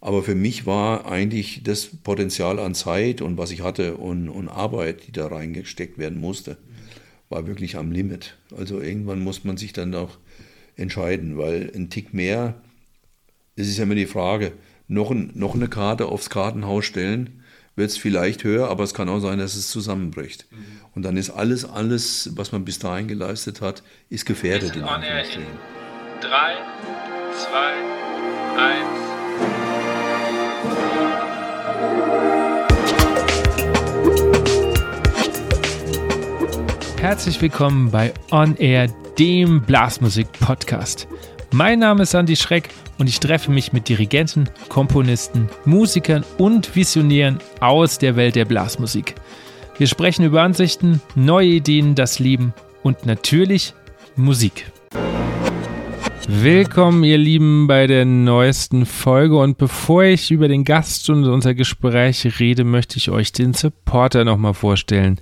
Aber für mich war eigentlich das Potenzial an Zeit und was ich hatte und, und Arbeit, die da reingesteckt werden musste, war wirklich am Limit. Also irgendwann muss man sich dann auch entscheiden, weil ein Tick mehr, es ist ja immer die Frage, noch, ein, noch eine Karte aufs Kartenhaus stellen, wird es vielleicht höher, aber es kann auch sein, dass es zusammenbricht. Mhm. Und dann ist alles, alles, was man bis dahin geleistet hat, ist gefährdet in Anführungsstrichen. 3, 2, 1. Herzlich willkommen bei On Air, dem Blasmusik-Podcast. Mein Name ist Andy Schreck und ich treffe mich mit Dirigenten, Komponisten, Musikern und Visionären aus der Welt der Blasmusik. Wir sprechen über Ansichten, neue Ideen, das Leben und natürlich Musik. Willkommen, ihr Lieben, bei der neuesten Folge. Und bevor ich über den Gast und unser Gespräch rede, möchte ich euch den Supporter nochmal vorstellen.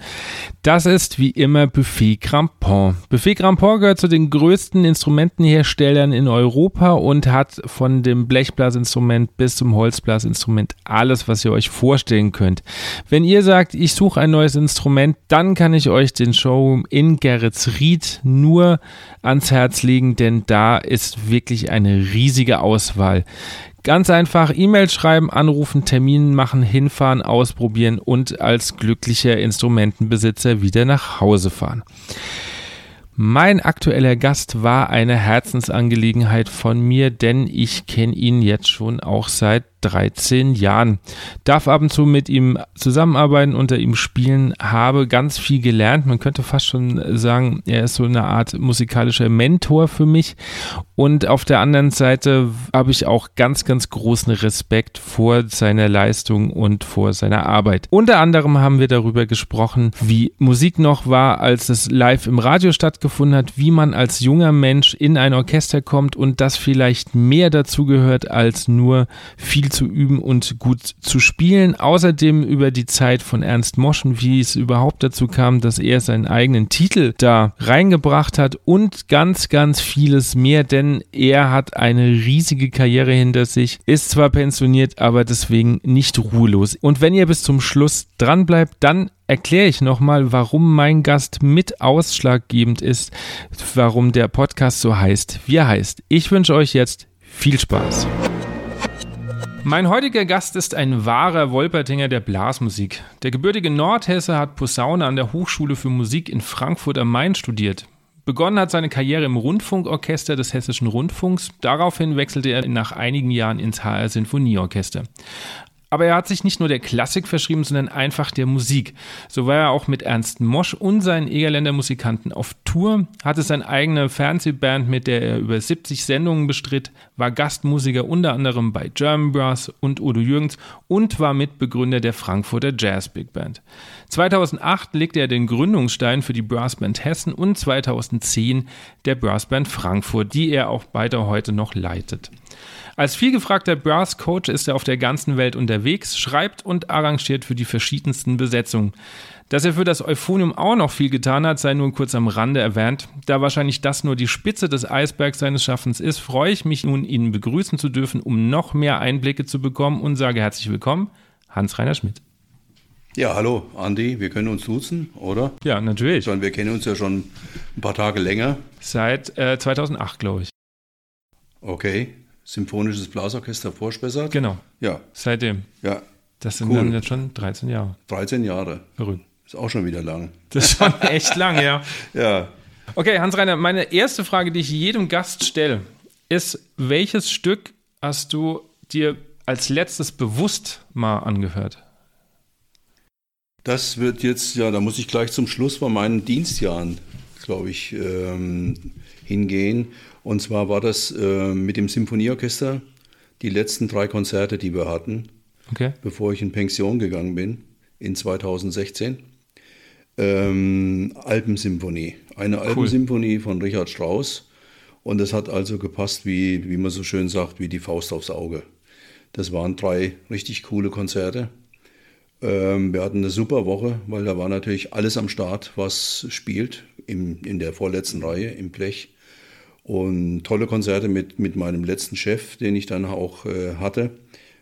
Das ist wie immer Buffet Crampon. Buffet Crampon gehört zu den größten Instrumentenherstellern in Europa und hat von dem Blechblasinstrument bis zum Holzblasinstrument alles, was ihr euch vorstellen könnt. Wenn ihr sagt, ich suche ein neues Instrument, dann kann ich euch den Showroom in Geretsried nur ans Herz legen, denn da ist wirklich eine riesige Auswahl. Ganz einfach E-Mail schreiben, anrufen, Termin machen, hinfahren, ausprobieren und als glücklicher Instrumentenbesitzer wieder nach Hause fahren. Mein aktueller Gast war eine Herzensangelegenheit von mir, denn ich kenne ihn jetzt schon auch seit 13 Jahren. Darf ab und zu mit ihm zusammenarbeiten, unter ihm spielen, habe ganz viel gelernt. Man könnte fast schon sagen, er ist so eine Art musikalischer Mentor für mich. Und auf der anderen Seite habe ich auch ganz, ganz großen Respekt vor seiner Leistung und vor seiner Arbeit. Unter anderem haben wir darüber gesprochen, wie Musik noch war, als es live im Radio stattgefunden hat, wie man als junger Mensch in ein Orchester kommt und das vielleicht mehr dazu gehört als nur viel viel zu üben und gut zu spielen. Außerdem über die Zeit von Ernst Moschen, wie es überhaupt dazu kam, dass er seinen eigenen Titel da reingebracht hat und ganz, ganz vieles mehr, denn er hat eine riesige Karriere hinter sich, ist zwar pensioniert, aber deswegen nicht ruhelos. Und wenn ihr bis zum Schluss dran bleibt, dann erkläre ich nochmal, warum mein Gast mit ausschlaggebend ist, warum der Podcast so heißt, wie er heißt. Ich wünsche euch jetzt viel Spaß. Mein heutiger Gast ist ein wahrer Wolpertinger der Blasmusik. Der gebürtige Nordhesse hat Posaune an der Hochschule für Musik in Frankfurt am Main studiert. Begonnen hat seine Karriere im Rundfunkorchester des Hessischen Rundfunks. Daraufhin wechselte er nach einigen Jahren ins HR Sinfonieorchester. Aber er hat sich nicht nur der Klassik verschrieben, sondern einfach der Musik. So war er auch mit Ernst Mosch und seinen Egerländer Musikanten auf Tour, hatte seine eigene Fernsehband, mit der er über 70 Sendungen bestritt, war Gastmusiker unter anderem bei German Brass und Udo Jürgens und war Mitbegründer der Frankfurter Jazz Big Band. 2008 legte er den Gründungsstein für die Brassband Hessen und 2010 der Brassband Frankfurt, die er auch weiter heute noch leitet. Als vielgefragter Brass-Coach ist er auf der ganzen Welt unterwegs, schreibt und arrangiert für die verschiedensten Besetzungen. Dass er für das Euphonium auch noch viel getan hat, sei nur kurz am Rande erwähnt. Da wahrscheinlich das nur die Spitze des Eisbergs seines Schaffens ist, freue ich mich nun, ihn begrüßen zu dürfen, um noch mehr Einblicke zu bekommen und sage herzlich willkommen, Hans-Reiner Schmidt. Ja, hallo, Andi, wir können uns duzen, oder? Ja, natürlich. Sondern wir kennen uns ja schon ein paar Tage länger. Seit äh, 2008, glaube ich. Okay. Symphonisches Blasorchester Vorspessart. Genau. Ja. Seitdem. Ja. Das sind cool. dann jetzt schon 13 Jahre. 13 Jahre. Verrückt. Ist auch schon wieder lang. Das ist schon echt lang, ja. ja. Okay, Hans-Reiner, meine erste Frage, die ich jedem Gast stelle, ist, welches Stück hast du dir als letztes bewusst mal angehört? Das wird jetzt, ja, da muss ich gleich zum Schluss von meinen Dienstjahren, glaube ich, ähm, hingehen. Und zwar war das äh, mit dem Symphonieorchester die letzten drei Konzerte, die wir hatten, okay. bevor ich in Pension gegangen bin, in 2016. Ähm, Alpensymphonie. Eine cool. Alpensymphonie von Richard Strauss. Und es hat also gepasst, wie, wie man so schön sagt, wie die Faust aufs Auge. Das waren drei richtig coole Konzerte. Ähm, wir hatten eine super Woche, weil da war natürlich alles am Start, was spielt, im, in der vorletzten Reihe im Blech. Und tolle Konzerte mit, mit meinem letzten Chef, den ich dann auch äh, hatte,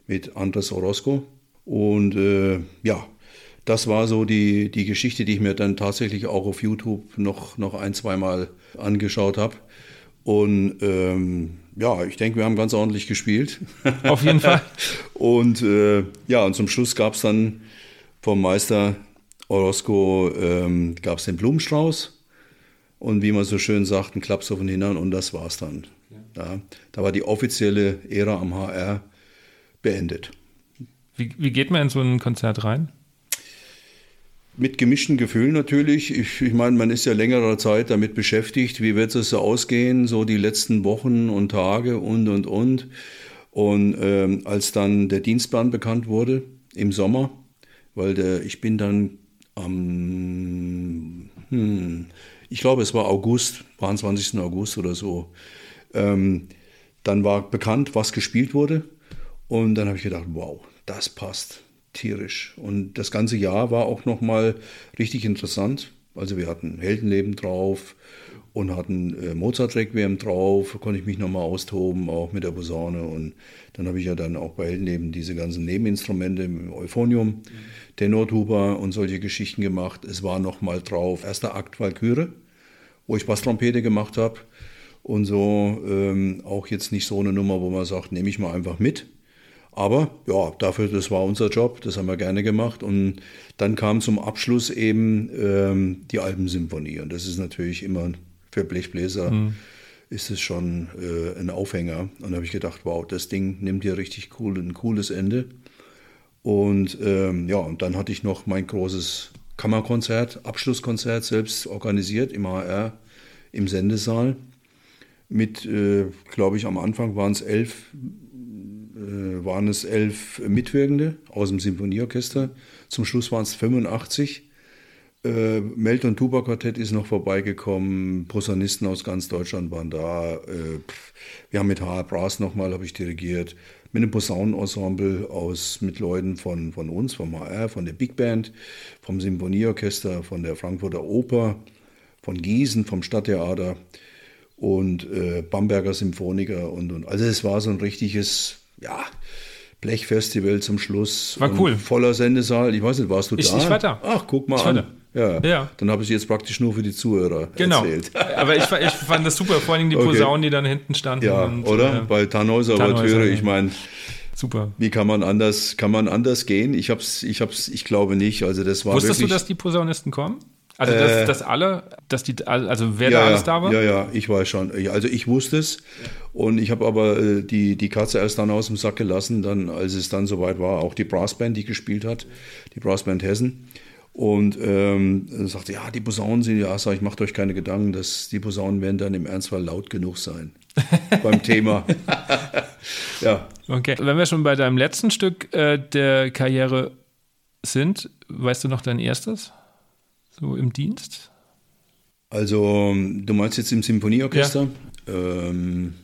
mit Andres Orozco. Und äh, ja, das war so die, die Geschichte, die ich mir dann tatsächlich auch auf YouTube noch, noch ein, zweimal angeschaut habe. Und ähm, ja, ich denke, wir haben ganz ordentlich gespielt. Auf jeden Fall. und äh, ja, und zum Schluss gab es dann vom Meister Orozco ähm, gab es den Blumenstrauß und wie man so schön sagt, ein Klaps auf den Hintern und das war's dann. Ja, da war die offizielle Ära am HR beendet. Wie, wie geht man in so ein Konzert rein? Mit gemischten Gefühlen natürlich. Ich, ich meine, man ist ja längere Zeit damit beschäftigt, wie wird es so ausgehen, so die letzten Wochen und Tage und, und, und. Und ähm, als dann der Dienstplan bekannt wurde im Sommer, weil der, ich bin dann am, hm, ich glaube, es war August, 22. August oder so, ähm, dann war bekannt, was gespielt wurde. Und dann habe ich gedacht, wow, das passt tierisch. Und das ganze Jahr war auch nochmal richtig interessant. Also wir hatten Heldenleben drauf und hatten äh, Mozart-Requiem drauf, konnte ich mich nochmal austoben, auch mit der Posaune. Und dann habe ich ja dann auch bei Heldenleben diese ganzen Nebeninstrumente im Euphonium, mhm. Tenortuba und solche Geschichten gemacht. Es war nochmal drauf, erster Akt Walküre, wo ich Basstrompete gemacht habe. Und so ähm, auch jetzt nicht so eine Nummer, wo man sagt, nehme ich mal einfach mit aber ja, dafür, das war unser Job, das haben wir gerne gemacht. Und dann kam zum Abschluss eben ähm, die Alpensymphonie. Und das ist natürlich immer für Blechbläser mhm. ist es schon äh, ein Aufhänger. Und da habe ich gedacht, wow, das Ding nimmt hier richtig cool, ein cooles Ende. Und ähm, ja, und dann hatte ich noch mein großes Kammerkonzert, Abschlusskonzert selbst organisiert im HR im Sendesaal. Mit, äh, glaube ich, am Anfang waren es elf äh, waren es elf Mitwirkende aus dem Symphonieorchester. Zum Schluss waren es 85. Äh, Melt- und Tuba-Quartett ist noch vorbeigekommen. Posaunisten aus ganz Deutschland waren da. Äh, wir haben mit HR Brass nochmal, habe ich dirigiert. Mit einem Posaunenensemble aus, mit Leuten von, von uns, vom HR, von der Big Band, vom Symphonieorchester, von der Frankfurter Oper, von Gießen, vom Stadttheater und äh, Bamberger Symphoniker und, und. Also es war so ein richtiges ja, Blechfestival zum Schluss. War cool. Voller Sendesaal. Ich weiß nicht, warst du ich, da? Ich war da. Ach, guck mal ich an. Ja. ja. Dann habe ich jetzt praktisch nur für die Zuhörer genau. erzählt. Aber ich, ich fand das super, vor allem die Posaunen, okay. die dann hinten standen. Ja, und, oder? Äh, Bei Tannhäuser Ouvertüre, ich meine, super. Wie kann man anders, kann man anders gehen? Ich hab's, ich hab's, ich glaube nicht. Also das war Wusstest wirklich, du, dass die Posaunisten kommen? Also dass, äh, dass alle, dass die, also wer ja, da alles da war? Ja, ja, ich weiß schon. Also ich wusste es und ich habe aber äh, die, die Katze erst dann aus dem Sack gelassen, dann, als es dann soweit war, auch die Brassband, die gespielt hat, die Brassband Hessen. Und ähm, sagte, ja, die Posaunen sind, ja, sag ich, macht euch keine Gedanken, dass die Posaunen werden dann im Ernstfall laut genug sein beim Thema. ja. Okay, wenn wir schon bei deinem letzten Stück äh, der Karriere sind, weißt du noch dein erstes? so im Dienst? Also, du meinst jetzt im Symphonieorchester? Ja. Ähm,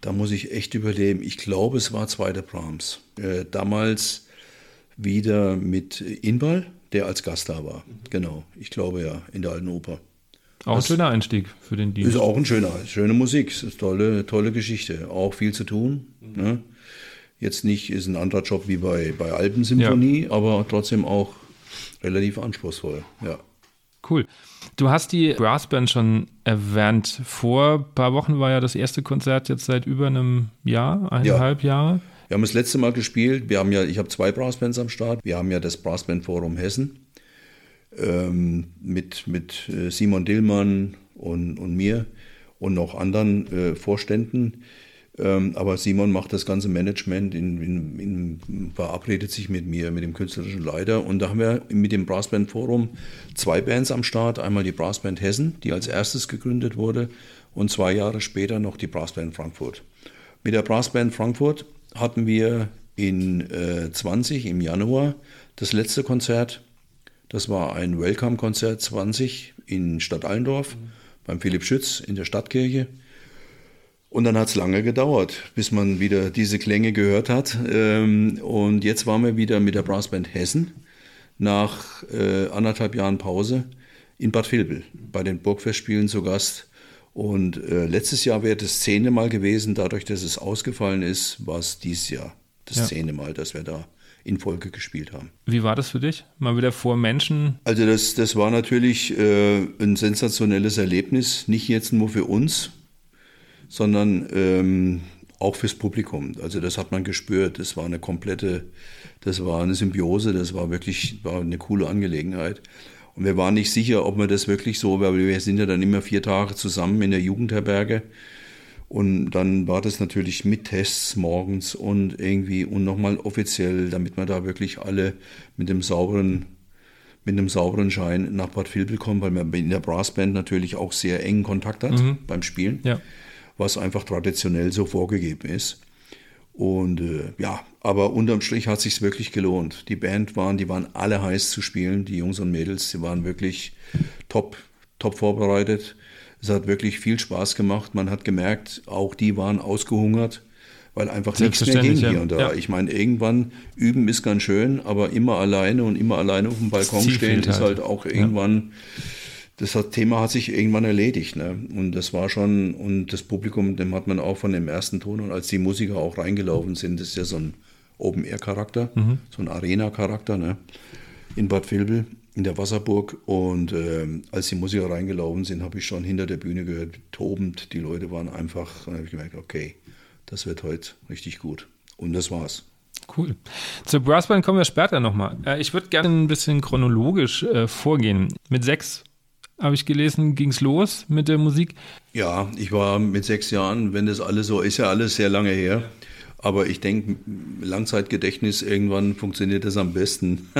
da muss ich echt überleben. Ich glaube, es war zweiter Brahms. Äh, damals wieder mit Inbal, der als Gast da war. Mhm. Genau, ich glaube ja, in der alten Oper. Auch das ein schöner Einstieg für den Dienst. Ist auch ein schöner, schöne Musik, ist tolle, tolle Geschichte. Auch viel zu tun. Mhm. Ne? Jetzt nicht, ist ein anderer Job wie bei, bei Alpensymphonie, ja. aber trotzdem auch relativ anspruchsvoll, ja. Cool. Du hast die Brassband schon erwähnt. Vor ein paar Wochen war ja das erste Konzert jetzt seit über einem Jahr, eineinhalb ja. Jahre. Wir haben das letzte Mal gespielt. Wir haben ja, ich habe zwei Brassbands am Start. Wir haben ja das Brassband Forum Hessen ähm, mit, mit äh, Simon Dillmann und, und mir und noch anderen äh, Vorständen. Ähm, aber Simon macht das ganze Management, in, in, in, verabredet sich mit mir, mit dem künstlerischen Leiter. Und da haben wir mit dem Brassband Forum zwei Bands am Start. Einmal die Brassband Hessen, die als erstes gegründet wurde, und zwei Jahre später noch die Brassband Frankfurt. Mit der Brassband Frankfurt hatten wir in äh, 20 im Januar das letzte Konzert. Das war ein Welcome-Konzert 20 in Stadt Allendorf mhm. beim Philipp Schütz in der Stadtkirche. Und dann hat es lange gedauert, bis man wieder diese Klänge gehört hat. Ähm, und jetzt waren wir wieder mit der Brassband Hessen nach äh, anderthalb Jahren Pause in Bad Vilbel bei den Burgfestspielen zu Gast. Und äh, letztes Jahr wäre das zehnte Mal gewesen, dadurch, dass es ausgefallen ist, war es dieses Jahr das ja. zehnte Mal, dass wir da in Folge gespielt haben. Wie war das für dich? Mal wieder vor Menschen? Also das, das war natürlich äh, ein sensationelles Erlebnis, nicht jetzt nur für uns, sondern ähm, auch fürs Publikum. Also das hat man gespürt. Das war eine komplette, das war eine Symbiose, das war wirklich war eine coole Angelegenheit. Und wir waren nicht sicher, ob wir das wirklich so, weil wir sind ja dann immer vier Tage zusammen in der Jugendherberge. Und dann war das natürlich mit Tests morgens und irgendwie und nochmal offiziell, damit man da wirklich alle mit dem sauberen, mit einem sauberen Schein nach Bad Vilbel kommen, weil man in der Brassband natürlich auch sehr engen Kontakt hat mhm. beim Spielen, ja. was einfach traditionell so vorgegeben ist. Und äh, ja, aber unterm Strich hat sich wirklich gelohnt. Die Band waren, die waren alle heiß zu spielen, die Jungs und Mädels, die waren wirklich top, top vorbereitet. Es hat wirklich viel Spaß gemacht. Man hat gemerkt, auch die waren ausgehungert, weil einfach nichts mehr ging hier und da. Ja. Ich meine, irgendwann üben ist ganz schön, aber immer alleine und immer alleine auf dem Balkon stehen ist halt, halt auch irgendwann. Ja das Thema hat sich irgendwann erledigt. Ne? Und das war schon, und das Publikum, dem hat man auch von dem ersten Ton, und als die Musiker auch reingelaufen sind, das ist ja so ein Open-Air-Charakter, mhm. so ein Arena-Charakter, ne? in Bad Vilbel, in der Wasserburg. Und äh, als die Musiker reingelaufen sind, habe ich schon hinter der Bühne gehört, tobend, die Leute waren einfach, dann habe ich gemerkt, okay, das wird heute richtig gut. Und das war's. Cool. Zur Brassband kommen wir später nochmal. Äh, ich würde gerne ein bisschen chronologisch äh, vorgehen. Mit sechs habe ich gelesen, ging es los mit der Musik? Ja, ich war mit sechs Jahren, wenn das alles so ist, ja alles sehr lange her. Aber ich denke, Langzeitgedächtnis, irgendwann funktioniert das am besten.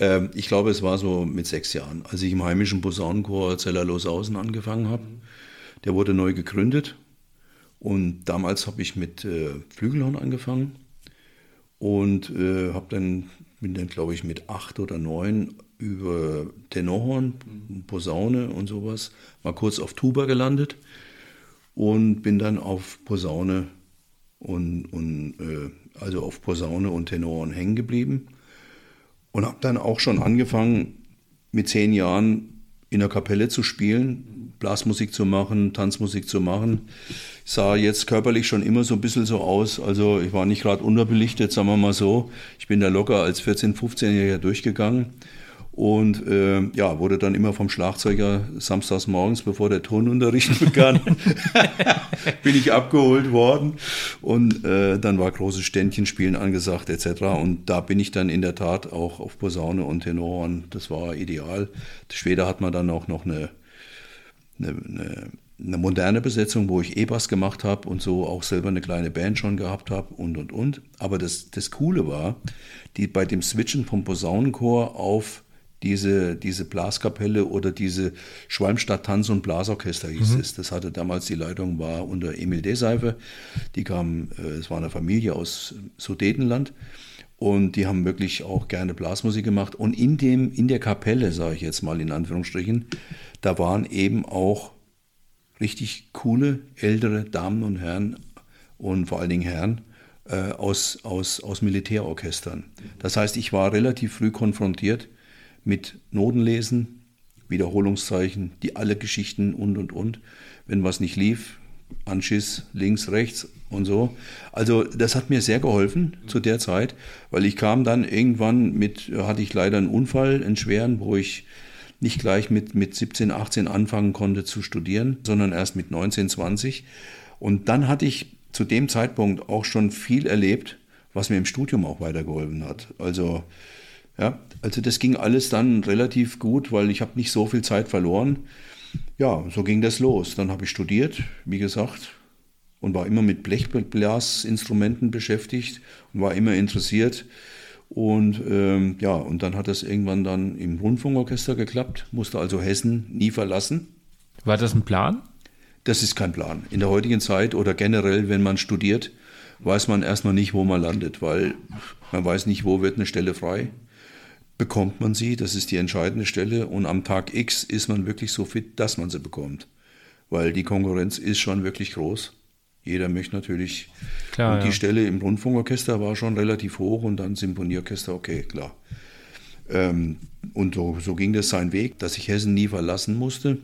Ähm, ich glaube, es war so mit sechs Jahren, als ich im heimischen Posaunenchor Zeller Loshausen angefangen habe. Der wurde neu gegründet und damals habe ich mit äh, Flügelhorn angefangen und äh, habe dann bin dann glaube ich mit acht oder neun über Tenorhorn, Posaune und sowas, mal kurz auf Tuba gelandet und bin dann auf Posaune und, und äh, also auf Posaune und Tenorhorn hängen geblieben und habe dann auch schon angefangen mit zehn Jahren in der Kapelle zu spielen, Blasmusik zu machen, Tanzmusik zu machen. Ich sah jetzt körperlich schon immer so ein bisschen so aus. Also ich war nicht gerade unterbelichtet, sagen wir mal so. Ich bin da locker als 14-, 15-Jähriger durchgegangen und äh, ja, wurde dann immer vom Schlagzeuger samstags morgens, bevor der Tonunterricht begann, bin ich abgeholt worden. Und äh, dann war großes Ständchenspielen angesagt etc. Und da bin ich dann in der Tat auch auf Posaune und Tenor. das war ideal. Später hat man dann auch noch eine, eine, eine, eine moderne Besetzung, wo ich E-Bass gemacht habe und so auch selber eine kleine Band schon gehabt habe und und und. Aber das, das Coole war, die bei dem Switchen vom Posaunenchor auf diese, diese Blaskapelle oder diese Schwalmstadt Tanz- und Blasorchester hieß mhm. es. Das hatte damals die Leitung, war unter Emil Deseife. Die kam, äh, es war eine Familie aus Sudetenland. Und die haben wirklich auch gerne Blasmusik gemacht. Und in, dem, in der Kapelle, sage ich jetzt mal in Anführungsstrichen, da waren eben auch richtig coole ältere Damen und Herren und vor allen Dingen Herren äh, aus, aus, aus Militärorchestern. Das heißt, ich war relativ früh konfrontiert mit Notenlesen, Wiederholungszeichen, die alle Geschichten und und und. Wenn was nicht lief, Anschiss links, rechts und so. Also das hat mir sehr geholfen zu der Zeit, weil ich kam dann irgendwann mit, hatte ich leider einen Unfall, einen schweren, wo ich nicht gleich mit, mit 17, 18 anfangen konnte zu studieren, sondern erst mit 19, 20. Und dann hatte ich zu dem Zeitpunkt auch schon viel erlebt, was mir im Studium auch weitergeholfen hat. Also ja, also das ging alles dann relativ gut, weil ich habe nicht so viel Zeit verloren. Ja, so ging das los. Dann habe ich studiert, wie gesagt, und war immer mit Blechblasinstrumenten beschäftigt und war immer interessiert. Und ähm, ja, und dann hat das irgendwann dann im Rundfunkorchester geklappt, musste also Hessen nie verlassen. War das ein Plan? Das ist kein Plan. In der heutigen Zeit oder generell, wenn man studiert, weiß man erstmal nicht, wo man landet, weil man weiß nicht, wo wird eine Stelle frei bekommt man sie, das ist die entscheidende Stelle. Und am Tag X ist man wirklich so fit, dass man sie bekommt. Weil die Konkurrenz ist schon wirklich groß. Jeder möchte natürlich. Klar, und die ja. Stelle im Rundfunkorchester war schon relativ hoch und dann Symphonieorchester, okay, klar. Ähm, und so, so, ging das seinen Weg, dass ich Hessen nie verlassen musste.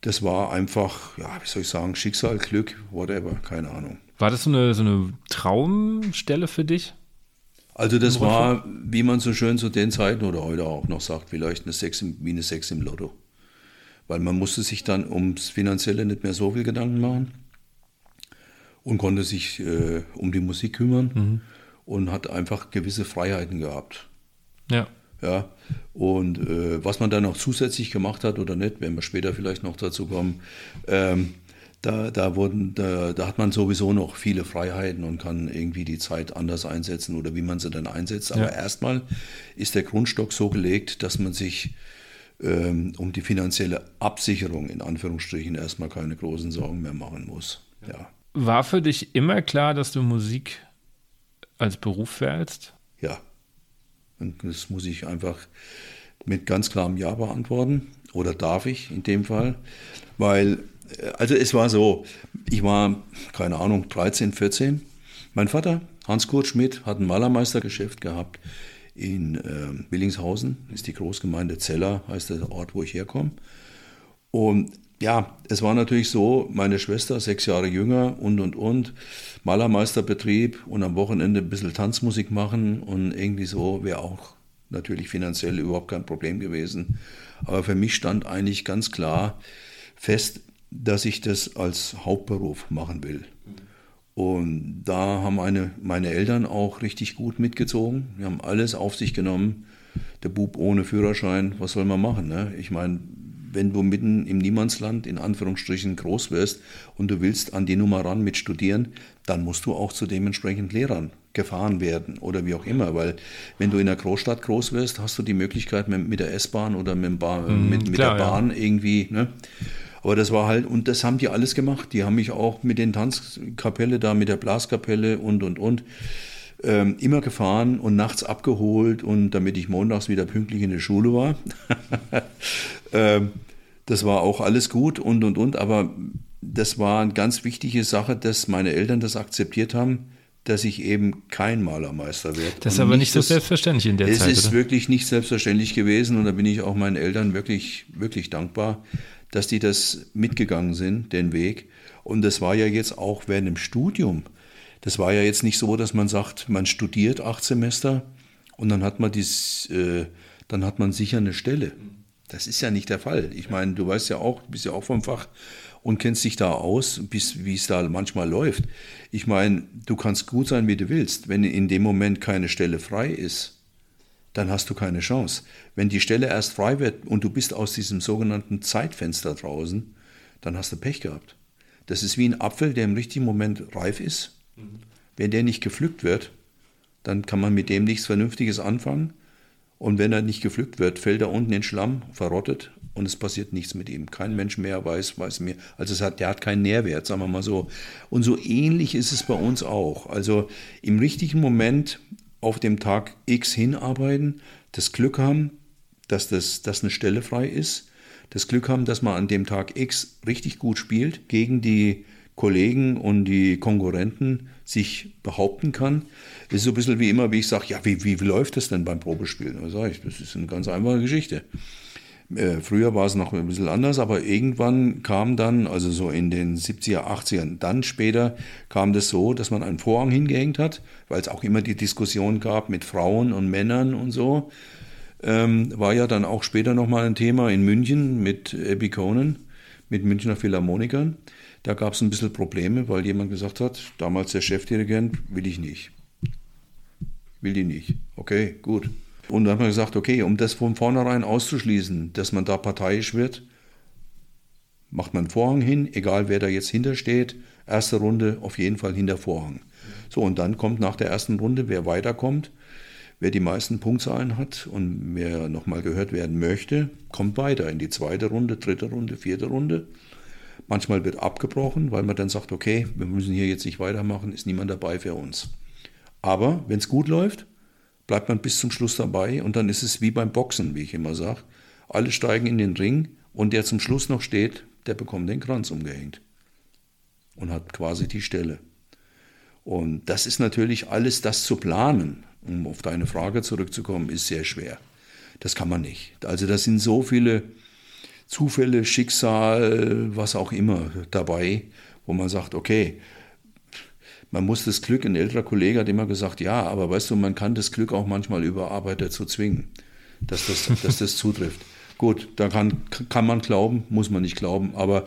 Das war einfach, ja, wie soll ich sagen, Schicksal, Glück, whatever, keine Ahnung. War das so eine, so eine Traumstelle für dich? Also das war, wie man so schön zu den Zeiten oder heute auch noch sagt, vielleicht eine Sechs im, wie eine Sechs im Lotto. Weil man musste sich dann ums Finanzielle nicht mehr so viel Gedanken machen und konnte sich äh, um die Musik kümmern mhm. und hat einfach gewisse Freiheiten gehabt. Ja. Ja, und äh, was man dann noch zusätzlich gemacht hat oder nicht, werden wir später vielleicht noch dazu kommen, ähm, da, da, wurden, da, da, hat man sowieso noch viele Freiheiten und kann irgendwie die Zeit anders einsetzen oder wie man sie dann einsetzt. Aber ja. erstmal ist der Grundstock so gelegt, dass man sich ähm, um die finanzielle Absicherung in Anführungsstrichen erstmal keine großen Sorgen mehr machen muss. Ja. War für dich immer klar, dass du Musik als Beruf wählst? Ja. Und das muss ich einfach mit ganz klarem Ja beantworten. Oder darf ich in dem Fall? Weil also es war so, ich war, keine Ahnung, 13, 14. Mein Vater, Hans-Kurt Schmidt, hat ein Malermeistergeschäft gehabt in äh, Willingshausen, ist die Großgemeinde Zeller, heißt der Ort, wo ich herkomme. Und ja, es war natürlich so, meine Schwester, sechs Jahre jünger und, und, und, Malermeisterbetrieb und am Wochenende ein bisschen Tanzmusik machen und irgendwie so wäre auch natürlich finanziell überhaupt kein Problem gewesen. Aber für mich stand eigentlich ganz klar fest, dass ich das als Hauptberuf machen will. Und da haben meine, meine Eltern auch richtig gut mitgezogen. Die haben alles auf sich genommen. Der Bub ohne Führerschein, was soll man machen? Ne? Ich meine, wenn du mitten im Niemandsland in Anführungsstrichen groß wirst und du willst an die Nummer ran mit studieren, dann musst du auch zu dementsprechend Lehrern gefahren werden oder wie auch immer, weil wenn du in der Großstadt groß wirst, hast du die Möglichkeit mit, mit der S-Bahn oder mit, mhm, mit, mit klar, der Bahn ja. irgendwie. Ne? Aber das war halt, und das haben die alles gemacht. Die haben mich auch mit den Tanzkapelle da, mit der Blaskapelle und, und, und, ähm, immer gefahren und nachts abgeholt und damit ich montags wieder pünktlich in der Schule war. ähm, das war auch alles gut und, und, und, aber das war eine ganz wichtige Sache, dass meine Eltern das akzeptiert haben, dass ich eben kein Malermeister werde. Das ist aber nicht, so selbstverständlich in der es Zeit. Es ist oder? wirklich nicht selbstverständlich gewesen und da bin ich auch meinen Eltern wirklich, wirklich dankbar, dass die das mitgegangen sind, den Weg. Und das war ja jetzt auch während dem Studium. Das war ja jetzt nicht so, dass man sagt, man studiert acht Semester und dann hat man dies, äh, dann hat man sicher eine Stelle. Das ist ja nicht der Fall. Ich meine, du weißt ja auch, bist ja auch vom Fach und kennst dich da aus, wie es da manchmal läuft. Ich meine, du kannst gut sein, wie du willst. Wenn in dem Moment keine Stelle frei ist, dann hast du keine Chance. Wenn die Stelle erst frei wird und du bist aus diesem sogenannten Zeitfenster draußen, dann hast du Pech gehabt. Das ist wie ein Apfel, der im richtigen Moment reif ist. Mhm. Wenn der nicht gepflückt wird, dann kann man mit dem nichts Vernünftiges anfangen. Und wenn er nicht gepflückt wird, fällt er unten in Schlamm, verrottet und es passiert nichts mit ihm. Kein Mensch mehr weiß, weiß mehr. Also es hat, der hat keinen Nährwert, sagen wir mal so. Und so ähnlich ist es bei uns auch. Also im richtigen Moment auf dem Tag X hinarbeiten, das Glück haben, dass, das, dass eine Stelle frei ist, das Glück haben, dass man an dem Tag X richtig gut spielt, gegen die Kollegen und die Konkurrenten sich behaupten kann. Das ist so ein bisschen wie immer, wie ich sage, ja, wie, wie läuft das denn beim Probespielen? Da sage ich, das ist eine ganz einfache Geschichte. Äh, früher war es noch ein bisschen anders, aber irgendwann kam dann, also so in den 70er, 80ern, dann später kam das so, dass man einen Vorhang hingehängt hat, weil es auch immer die Diskussion gab mit Frauen und Männern und so. Ähm, war ja dann auch später nochmal ein Thema in München mit Abby Conan, mit Münchner Philharmonikern. Da gab es ein bisschen Probleme, weil jemand gesagt hat, damals der Chefdirigent, will ich nicht. Will die nicht. Okay, gut. Und dann hat man gesagt, okay, um das von vornherein auszuschließen, dass man da parteiisch wird, macht man Vorhang hin, egal wer da jetzt hintersteht. Erste Runde auf jeden Fall hinter Vorhang. So, und dann kommt nach der ersten Runde, wer weiterkommt, wer die meisten Punktzahlen hat und wer nochmal gehört werden möchte, kommt weiter in die zweite Runde, dritte Runde, vierte Runde. Manchmal wird abgebrochen, weil man dann sagt, okay, wir müssen hier jetzt nicht weitermachen, ist niemand dabei für uns. Aber wenn es gut läuft, bleibt man bis zum Schluss dabei und dann ist es wie beim Boxen, wie ich immer sage. Alle steigen in den Ring und der zum Schluss noch steht, der bekommt den Kranz umgehängt und hat quasi die Stelle. Und das ist natürlich alles, das zu planen, um auf deine Frage zurückzukommen, ist sehr schwer. Das kann man nicht. Also das sind so viele Zufälle, Schicksal, was auch immer dabei, wo man sagt, okay, man muss das Glück, ein älterer Kollege hat immer gesagt, ja, aber weißt du, man kann das Glück auch manchmal über Arbeit dazu zwingen, dass das, dass das zutrifft. Gut, da kann, kann man glauben, muss man nicht glauben, aber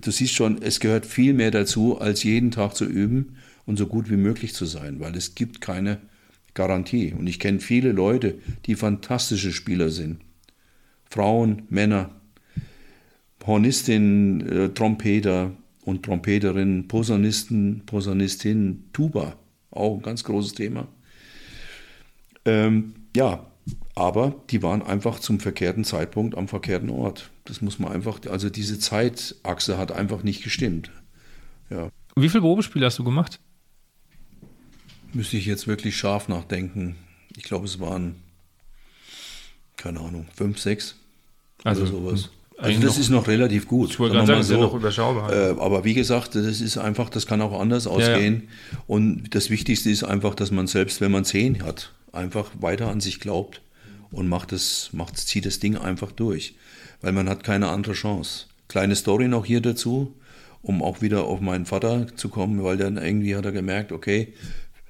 du siehst schon, es gehört viel mehr dazu, als jeden Tag zu üben und so gut wie möglich zu sein, weil es gibt keine Garantie. Und ich kenne viele Leute, die fantastische Spieler sind. Frauen, Männer, Hornistin, äh, Trompeter und Trompeterinnen, Posaunisten, Posaunistinnen, Tuba, auch ein ganz großes Thema. Ähm, ja, aber die waren einfach zum verkehrten Zeitpunkt am verkehrten Ort. Das muss man einfach, also diese Zeitachse hat einfach nicht gestimmt. Ja. Wie viele Probespiele hast du gemacht? Müsste ich jetzt wirklich scharf nachdenken. Ich glaube, es waren, keine Ahnung, fünf, sechs. Also oder sowas. Also das noch, ist noch relativ gut. Ich wollte gerade sagen, so. ist ja noch überschaubar. Äh, aber wie gesagt, das ist einfach, das kann auch anders ausgehen. Ja, ja. Und das Wichtigste ist einfach, dass man selbst, wenn man zehn hat, einfach weiter an sich glaubt und macht es, macht, zieht das Ding einfach durch. Weil man hat keine andere Chance. Kleine Story noch hier dazu, um auch wieder auf meinen Vater zu kommen, weil dann irgendwie hat er gemerkt, okay,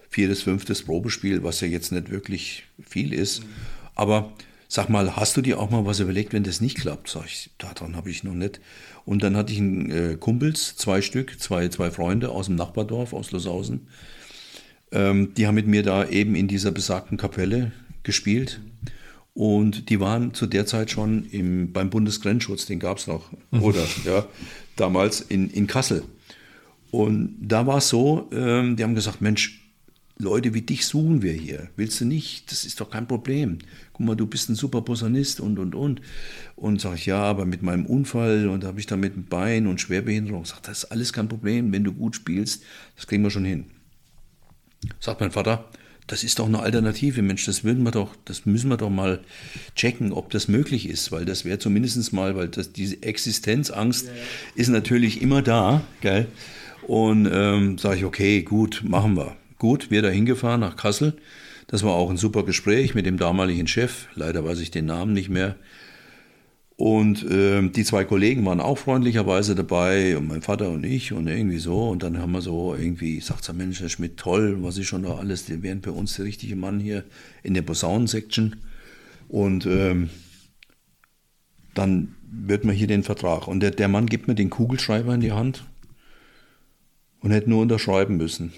viertes, fünftes Probespiel, was ja jetzt nicht wirklich viel ist. Aber sag mal, hast du dir auch mal was überlegt, wenn das nicht klappt? Sag ich, daran habe ich noch nicht. Und dann hatte ich einen äh, Kumpels, zwei Stück, zwei, zwei Freunde aus dem Nachbardorf, aus Loshausen. Ähm, die haben mit mir da eben in dieser besagten Kapelle gespielt. Und die waren zu der Zeit schon im, beim Bundesgrenzschutz, den gab es noch, mhm. oder ja, damals in, in Kassel. Und da war es so, ähm, die haben gesagt, Mensch, Leute wie dich suchen wir hier. Willst du nicht? Das ist doch kein Problem. Guck mal, du bist ein super Posaunist und, und, und. Und sag ich, ja, aber mit meinem Unfall und habe ich da mit dem Bein und Schwerbehinderung. Sag, das ist alles kein Problem. Wenn du gut spielst, das kriegen wir schon hin. Sagt mein Vater, das ist doch eine Alternative, Mensch, das würden wir doch, das müssen wir doch mal checken, ob das möglich ist, weil das wäre zumindest mal, weil das, diese Existenzangst ja, ja. ist natürlich immer da, gell? Und ähm, sage ich, okay, gut, machen wir. Gut, wir da hingefahren nach Kassel. Das war auch ein super Gespräch mit dem damaligen Chef. Leider weiß ich den Namen nicht mehr. Und äh, die zwei Kollegen waren auch freundlicherweise dabei und mein Vater und ich und irgendwie so. Und dann haben wir so irgendwie, sagt der Mensch, Herr Schmidt, toll, was ist schon da alles, die wären bei uns der richtige Mann hier in der Posaunen-Section. Und ähm, dann wird man hier den Vertrag. Und der, der Mann gibt mir den Kugelschreiber in die Hand und hätte nur unterschreiben müssen.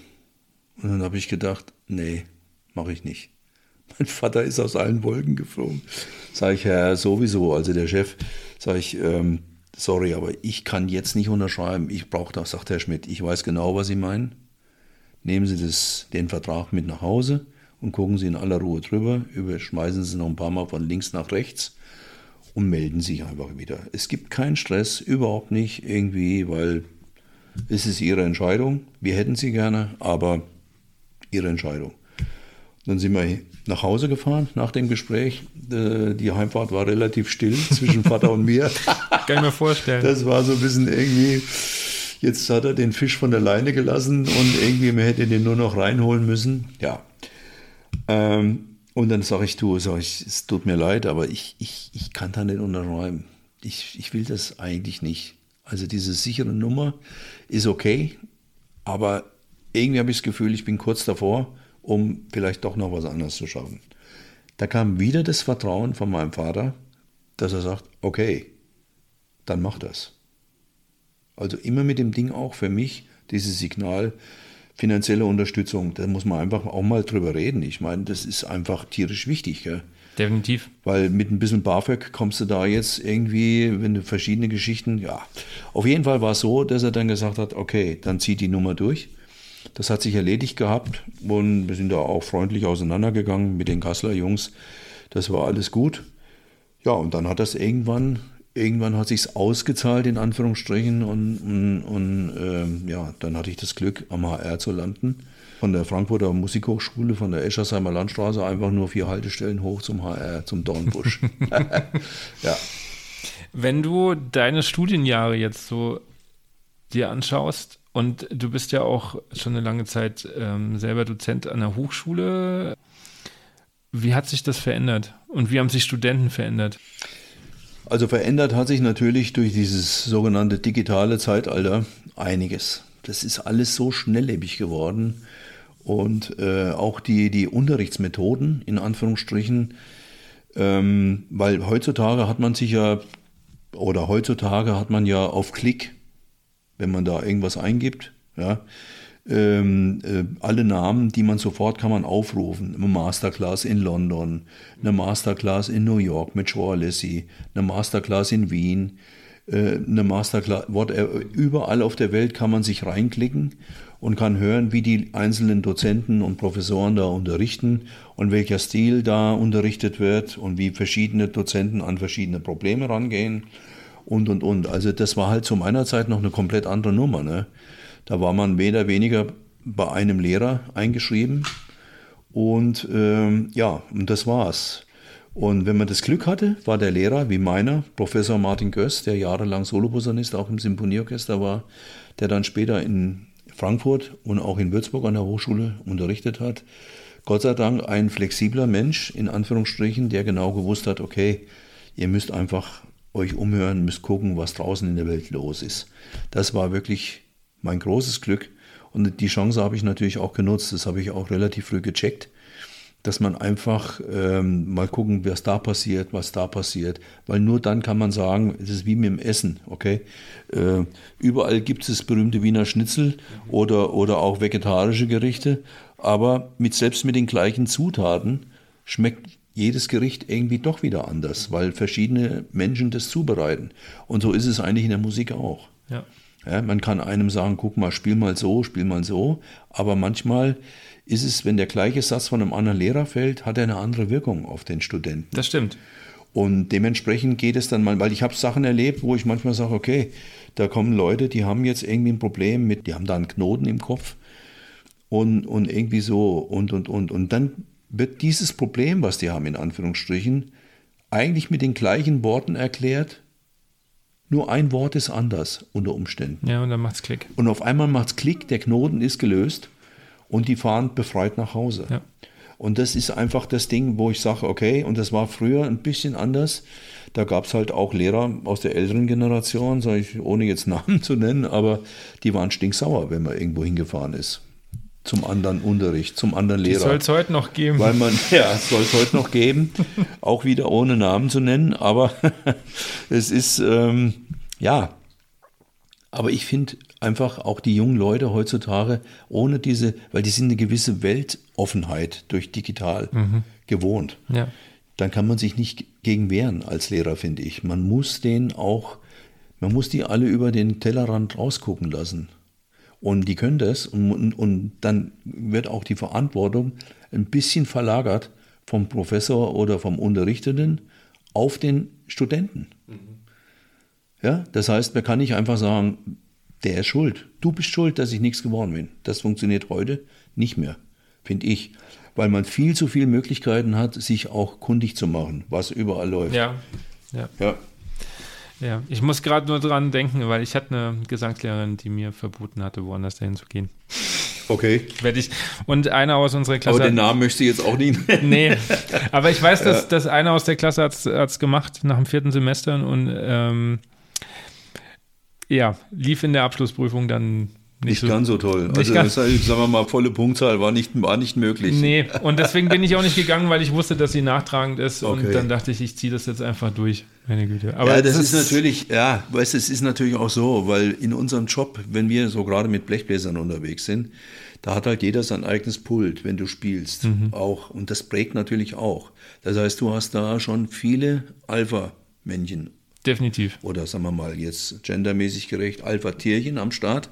Und dann habe ich gedacht, nee, mache ich nicht. Mein Vater ist aus allen Wolken geflogen. Sage ich, ja, sowieso. Also der Chef, sage ich, ähm, sorry, aber ich kann jetzt nicht unterschreiben. Ich brauche das, sagt Herr Schmidt. Ich weiß genau, was Sie meinen. Nehmen Sie das, den Vertrag mit nach Hause und gucken Sie in aller Ruhe drüber. Überschmeißen Sie noch ein paar Mal von links nach rechts und melden sich einfach wieder. Es gibt keinen Stress, überhaupt nicht irgendwie, weil es ist Ihre Entscheidung. Wir hätten Sie gerne, aber ihre Entscheidung. Dann sind wir nach Hause gefahren nach dem Gespräch. Äh, die Heimfahrt war relativ still zwischen Vater und mir. Kann ich mir vorstellen. Das war so ein bisschen irgendwie, jetzt hat er den Fisch von der Leine gelassen und irgendwie, man hätte den nur noch reinholen müssen. Ja. Ähm, und dann sage ich, du, sag ich, es tut mir leid, aber ich, ich, ich kann da nicht unterschreiben. Ich, ich will das eigentlich nicht. Also diese sichere Nummer ist okay, aber irgendwie habe ich das Gefühl, ich bin kurz davor, um vielleicht doch noch was anderes zu schaffen. Da kam wieder das Vertrauen von meinem Vater, dass er sagt, okay, dann mach das. Also immer mit dem Ding auch für mich, dieses Signal, finanzielle Unterstützung, da muss man einfach auch mal drüber reden. Ich meine, das ist einfach tierisch wichtig. Gell? Definitiv. Weil mit ein bisschen BAföG kommst du da jetzt irgendwie, wenn du verschiedene Geschichten, ja. Auf jeden Fall war es so, dass er dann gesagt hat, okay, dann zieh die Nummer durch. Das hat sich erledigt gehabt und wir sind da auch freundlich auseinandergegangen mit den Kasseler Jungs. Das war alles gut. Ja, und dann hat das irgendwann, irgendwann hat sich's ausgezahlt, in Anführungsstrichen. Und, und, und ähm, ja, dann hatte ich das Glück, am HR zu landen. Von der Frankfurter Musikhochschule, von der Eschersheimer Landstraße, einfach nur vier Haltestellen hoch zum HR, zum Dornbusch. ja. Wenn du deine Studienjahre jetzt so dir anschaust, und du bist ja auch schon eine lange Zeit ähm, selber Dozent an der Hochschule. Wie hat sich das verändert und wie haben sich Studenten verändert? Also verändert hat sich natürlich durch dieses sogenannte digitale Zeitalter einiges. das ist alles so schnelllebig geworden. Und äh, auch die, die Unterrichtsmethoden, in Anführungsstrichen, ähm, weil heutzutage hat man sich ja, oder heutzutage hat man ja auf Klick, wenn man da irgendwas eingibt, ja, ähm, äh, alle Namen, die man sofort kann man aufrufen. Eine Masterclass in London, eine Masterclass in New York mit Joe Alessi, eine Masterclass in Wien, äh, eine Masterclass, whatever. überall auf der Welt kann man sich reinklicken und kann hören, wie die einzelnen Dozenten und Professoren da unterrichten und welcher Stil da unterrichtet wird und wie verschiedene Dozenten an verschiedene Probleme rangehen und und und. Also das war halt zu meiner Zeit noch eine komplett andere Nummer. Ne? Da war man weder weniger bei einem Lehrer eingeschrieben und ähm, ja, und das war's. Und wenn man das Glück hatte, war der Lehrer wie meiner, Professor Martin Göss, der jahrelang Soloposaunist auch im Symphonieorchester war, der dann später in Frankfurt und auch in Würzburg an der Hochschule unterrichtet hat. Gott sei Dank ein flexibler Mensch, in Anführungsstrichen, der genau gewusst hat, okay, ihr müsst einfach euch umhören, müsst gucken, was draußen in der Welt los ist. Das war wirklich mein großes Glück. Und die Chance habe ich natürlich auch genutzt. Das habe ich auch relativ früh gecheckt dass man einfach ähm, mal gucken, was da passiert, was da passiert. Weil nur dann kann man sagen, es ist wie mit dem Essen, okay? Äh, überall gibt es berühmte Wiener Schnitzel oder, oder auch vegetarische Gerichte, aber mit, selbst mit den gleichen Zutaten schmeckt jedes Gericht irgendwie doch wieder anders, weil verschiedene Menschen das zubereiten. Und so ist es eigentlich in der Musik auch. Ja. Ja, man kann einem sagen, guck mal, spiel mal so, spiel mal so, aber manchmal ist es, wenn der gleiche Satz von einem anderen Lehrer fällt, hat er eine andere Wirkung auf den Studenten. Das stimmt. Und dementsprechend geht es dann mal, weil ich habe Sachen erlebt, wo ich manchmal sage, okay, da kommen Leute, die haben jetzt irgendwie ein Problem mit, die haben da einen Knoten im Kopf und, und irgendwie so und, und, und. Und dann wird dieses Problem, was die haben, in Anführungsstrichen, eigentlich mit den gleichen Worten erklärt, nur ein Wort ist anders unter Umständen. Ja, und dann macht es Klick. Und auf einmal macht es Klick, der Knoten ist gelöst und die fahren befreit nach Hause. Ja. Und das ist einfach das Ding, wo ich sage, okay, und das war früher ein bisschen anders. Da gab es halt auch Lehrer aus der älteren Generation, sage ich, ohne jetzt Namen zu nennen, aber die waren stinksauer, wenn man irgendwo hingefahren ist. Zum anderen Unterricht, zum anderen Lehrer. Soll es heute noch geben. Weil man, ja, soll es heute noch geben, auch wieder ohne Namen zu nennen, aber es ist, ähm, ja, aber ich finde einfach auch die jungen Leute heutzutage ohne diese, weil die sind eine gewisse Weltoffenheit durch digital mhm. gewohnt. Ja. Dann kann man sich nicht gegen wehren als Lehrer, finde ich. Man muss den auch, man muss die alle über den Tellerrand rausgucken lassen. Und die können das und, und, und dann wird auch die Verantwortung ein bisschen verlagert vom Professor oder vom Unterrichtenden auf den Studenten. Mhm. Ja, das heißt, man kann nicht einfach sagen, der ist schuld. Du bist schuld, dass ich nichts geworden bin. Das funktioniert heute nicht mehr, finde ich. Weil man viel zu viele Möglichkeiten hat, sich auch kundig zu machen, was überall läuft. Ja. Ja. ja. Ja. ich muss gerade nur dran denken, weil ich hatte eine Gesangslehrerin, die mir verboten hatte, woanders dahin zu gehen. Okay. Werde ich. Und einer aus unserer Klasse. Aber den Namen möchte ich jetzt auch nicht nennen. Nee. Aber ich weiß, dass, ja. dass einer aus der Klasse hat es gemacht nach dem vierten Semester und ähm, ja, lief in der Abschlussprüfung dann nicht, nicht so, ganz so toll. Also, ganz, sagen wir mal, volle Punktzahl war nicht, war nicht möglich. Nee, und deswegen bin ich auch nicht gegangen, weil ich wusste, dass sie nachtragend ist. Okay. Und dann dachte ich, ich ziehe das jetzt einfach durch. Meine Güte. Aber ja, das, das ist natürlich, ja, weißt es ist natürlich auch so, weil in unserem Job, wenn wir so gerade mit Blechbläsern unterwegs sind, da hat halt jeder sein eigenes Pult, wenn du spielst. Mhm. Auch. Und das prägt natürlich auch. Das heißt, du hast da schon viele Alpha-Männchen Definitiv. Oder sagen wir mal jetzt gendermäßig gerecht, Alpha-Tierchen am Start.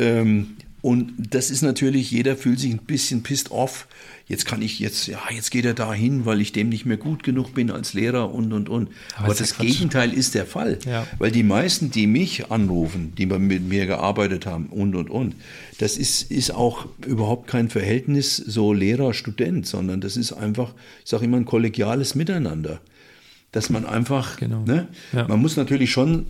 Ähm, und das ist natürlich, jeder fühlt sich ein bisschen pissed off. Jetzt kann ich jetzt, ja, jetzt geht er da hin, weil ich dem nicht mehr gut genug bin als Lehrer und, und, und. Aber, Aber das Gegenteil ist der Fall. Ja. Weil die meisten, die mich anrufen, die mit mir gearbeitet haben und, und, und, das ist, ist auch überhaupt kein Verhältnis so Lehrer-Student, sondern das ist einfach, ich sage immer, ein kollegiales Miteinander dass man einfach, genau. ne, ja. man muss natürlich schon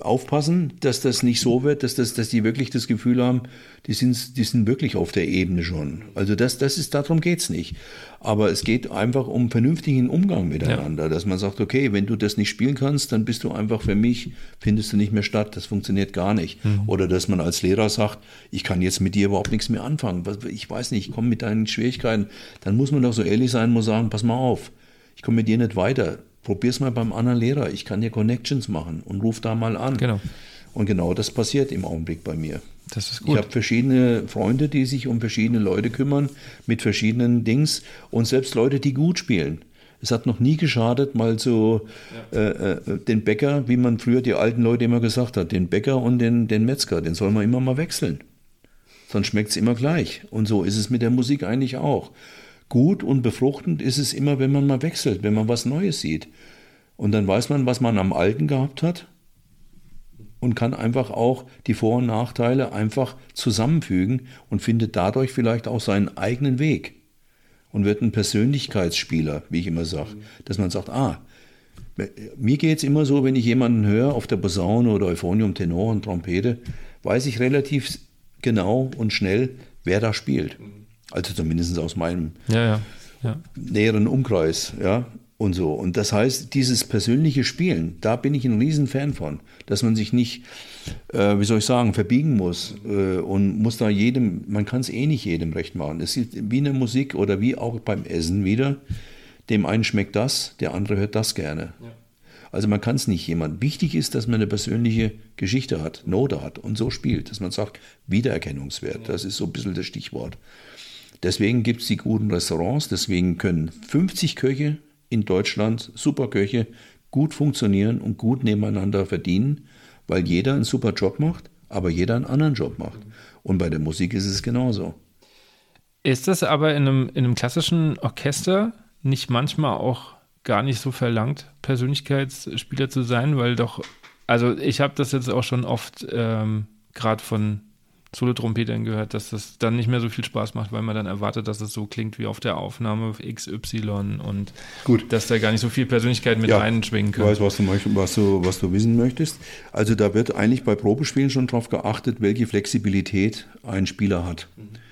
aufpassen, dass das nicht so wird, dass, das, dass die wirklich das Gefühl haben, die sind, die sind wirklich auf der Ebene schon. Also das, das ist, darum geht's nicht. Aber es geht einfach um vernünftigen Umgang miteinander, ja. dass man sagt, okay, wenn du das nicht spielen kannst, dann bist du einfach für mich, findest du nicht mehr statt, das funktioniert gar nicht. Mhm. Oder dass man als Lehrer sagt, ich kann jetzt mit dir überhaupt nichts mehr anfangen. Ich weiß nicht, ich komme mit deinen Schwierigkeiten. Dann muss man doch so ehrlich sein, muss sagen, pass mal auf, ich komme mit dir nicht weiter probier's mal beim anderen Lehrer. Ich kann dir Connections machen und ruf da mal an. Genau. Und genau das passiert im Augenblick bei mir. Das ist gut. Ich habe verschiedene Freunde, die sich um verschiedene Leute kümmern, mit verschiedenen Dings und selbst Leute, die gut spielen. Es hat noch nie geschadet, mal so ja. äh, äh, den Bäcker, wie man früher die alten Leute immer gesagt hat, den Bäcker und den, den Metzger, den soll man immer mal wechseln. Sonst schmeckt es immer gleich. Und so ist es mit der Musik eigentlich auch gut und befruchtend ist es immer, wenn man mal wechselt, wenn man was Neues sieht. Und dann weiß man, was man am Alten gehabt hat und kann einfach auch die Vor- und Nachteile einfach zusammenfügen und findet dadurch vielleicht auch seinen eigenen Weg und wird ein Persönlichkeitsspieler, wie ich immer sage, dass man sagt, ah, mir geht es immer so, wenn ich jemanden höre auf der Posaune oder Euphonium, Tenor und Trompete, weiß ich relativ genau und schnell, wer da spielt. Also zumindest aus meinem ja, ja, ja. näheren Umkreis, ja. Und so. Und das heißt, dieses persönliche Spielen, da bin ich ein Riesenfan von, dass man sich nicht, äh, wie soll ich sagen, verbiegen muss äh, und muss da jedem, man kann es eh nicht jedem recht machen. Es ist wie eine Musik oder wie auch beim Essen wieder. Dem einen schmeckt das, der andere hört das gerne. Ja. Also man kann es nicht jemand. Wichtig ist, dass man eine persönliche Geschichte hat, Note hat und so spielt, dass man sagt, Wiedererkennungswert, das ist so ein bisschen das Stichwort. Deswegen gibt es die guten Restaurants, deswegen können 50 Köche in Deutschland, super Köche, gut funktionieren und gut nebeneinander verdienen, weil jeder einen super Job macht, aber jeder einen anderen Job macht. Und bei der Musik ist es genauso. Ist das aber in einem, in einem klassischen Orchester nicht manchmal auch gar nicht so verlangt, Persönlichkeitsspieler zu sein, weil doch, also ich habe das jetzt auch schon oft ähm, gerade von Solo-Trompetern gehört, dass das dann nicht mehr so viel Spaß macht, weil man dann erwartet, dass es so klingt wie auf der Aufnahme XY und Gut. dass da gar nicht so viel Persönlichkeit mit ja, reinschwingen kann. Ich weiß, was du, was, du, was du wissen möchtest. Also da wird eigentlich bei Probespielen schon darauf geachtet, welche Flexibilität ein Spieler hat. Mhm.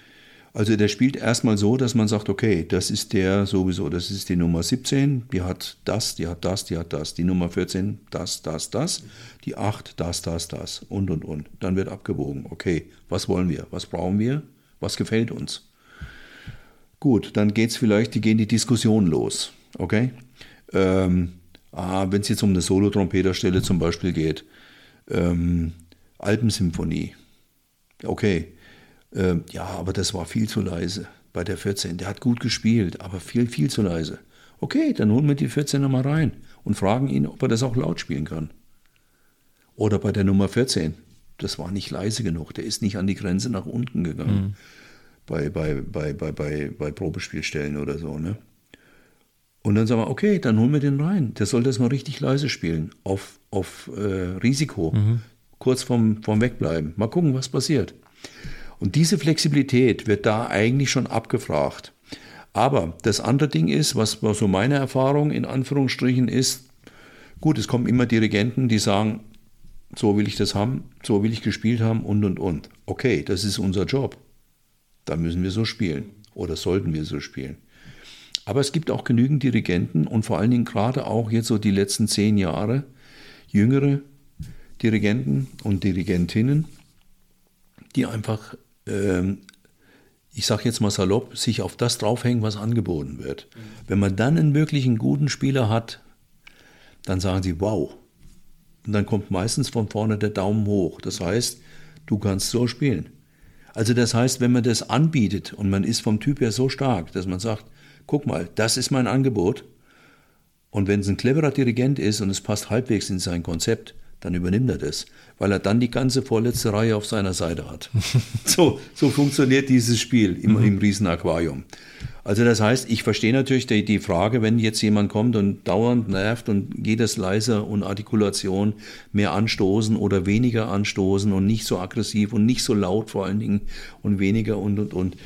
Also der spielt erstmal so, dass man sagt, okay, das ist der sowieso, das ist die Nummer 17, die hat das, die hat das, die hat das. Die Nummer 14, das, das, das. Die 8, das, das, das und, und, und. Dann wird abgewogen, okay, was wollen wir, was brauchen wir, was gefällt uns. Gut, dann geht es vielleicht, die gehen die Diskussion los, okay. Ähm, ah, Wenn es jetzt um eine Solo-Trompeterstelle zum Beispiel geht, ähm, Alpensymphonie, okay, ähm, ja, aber das war viel zu leise bei der 14. Der hat gut gespielt, aber viel, viel zu leise. Okay, dann holen wir die 14 nochmal rein und fragen ihn, ob er das auch laut spielen kann. Oder bei der Nummer 14. Das war nicht leise genug. Der ist nicht an die Grenze nach unten gegangen. Mhm. Bei, bei, bei, bei, bei, bei Probespielstellen oder so. Ne? Und dann sagen wir, okay, dann holen wir den rein. Der soll das mal richtig leise spielen. Auf, auf äh, Risiko. Mhm. Kurz vorm, vorm Wegbleiben. Mal gucken, was passiert. Und diese Flexibilität wird da eigentlich schon abgefragt. Aber das andere Ding ist, was, so meine Erfahrung in Anführungsstrichen ist, gut, es kommen immer Dirigenten, die sagen, so will ich das haben, so will ich gespielt haben und und und. Okay, das ist unser Job. Da müssen wir so spielen oder sollten wir so spielen. Aber es gibt auch genügend Dirigenten und vor allen Dingen gerade auch jetzt so die letzten zehn Jahre jüngere Dirigenten und Dirigentinnen, die einfach ähm, ich sage jetzt mal salopp, sich auf das draufhängen, was angeboten wird. Mhm. Wenn man dann einen wirklichen guten Spieler hat, dann sagen sie, wow. Und dann kommt meistens von vorne der Daumen hoch. Das heißt, du kannst so spielen. Also das heißt, wenn man das anbietet und man ist vom Typ her so stark, dass man sagt, guck mal, das ist mein Angebot. Und wenn es ein cleverer Dirigent ist und es passt halbwegs in sein Konzept, dann übernimmt er das, weil er dann die ganze vorletzte Reihe auf seiner Seite hat. so, so funktioniert dieses Spiel im, mhm. im Riesenaquarium. Also das heißt, ich verstehe natürlich die, die, Frage, wenn jetzt jemand kommt und dauernd nervt und geht es leiser und Artikulation mehr anstoßen oder weniger anstoßen und nicht so aggressiv und nicht so laut vor allen Dingen und weniger und und und.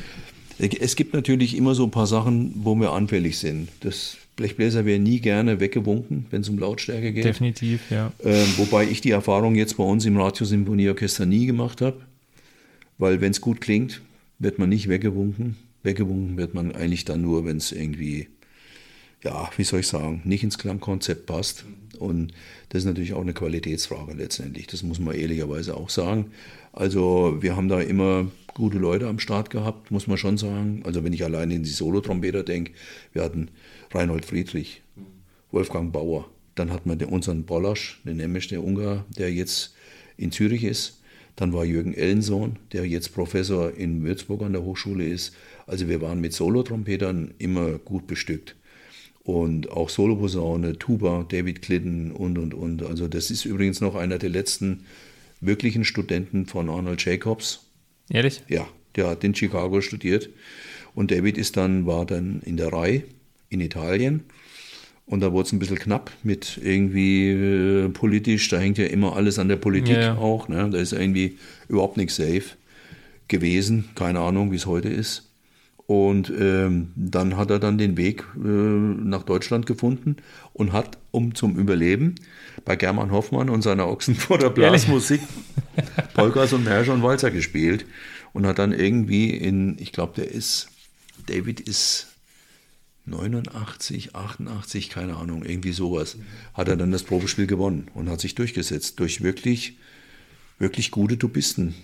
Es gibt natürlich immer so ein paar Sachen, wo wir anfällig sind. Das Blechbläser werden nie gerne weggewunken, wenn es um Lautstärke geht. Definitiv, ja. Ähm, wobei ich die Erfahrung jetzt bei uns im Radiosymphonieorchester nie gemacht habe, weil wenn es gut klingt, wird man nicht weggewunken. Weggewunken wird man eigentlich dann nur, wenn es irgendwie, ja, wie soll ich sagen, nicht ins Klangkonzept passt. Und das ist natürlich auch eine Qualitätsfrage letztendlich. Das muss man ehrlicherweise auch sagen. Also wir haben da immer gute Leute am Start gehabt, muss man schon sagen. Also wenn ich allein in die Solotrompeter denke, wir hatten Reinhold Friedrich, Wolfgang Bauer, dann hatten wir den, unseren Bollasch, den Nemesch, der Ungar, der jetzt in Zürich ist. Dann war Jürgen Ellensohn, der jetzt Professor in Würzburg an der Hochschule ist. Also wir waren mit Solotrompetern immer gut bestückt. Und auch Soloposaune, Tuba, David Glidden und, und, und. Also das ist übrigens noch einer der letzten wirklichen Studenten von Arnold Jacobs. Ehrlich? Ja, der hat in Chicago studiert. Und David ist dann, war dann in der Reihe in Italien. Und da wurde es ein bisschen knapp mit irgendwie äh, politisch, da hängt ja immer alles an der Politik ja, ja. auch. Ne? Da ist irgendwie überhaupt nichts safe gewesen. Keine Ahnung, wie es heute ist. Und ähm, dann hat er dann den Weg äh, nach Deutschland gefunden und hat, um zum Überleben, bei German Hoffmann und seiner Ochsenfurter Blasmusik Polkas und Märsche und Walzer gespielt und hat dann irgendwie in, ich glaube, der ist, David ist 89, 88, keine Ahnung, irgendwie sowas, hat er dann das Probespiel gewonnen und hat sich durchgesetzt durch wirklich, wirklich gute Dubisten.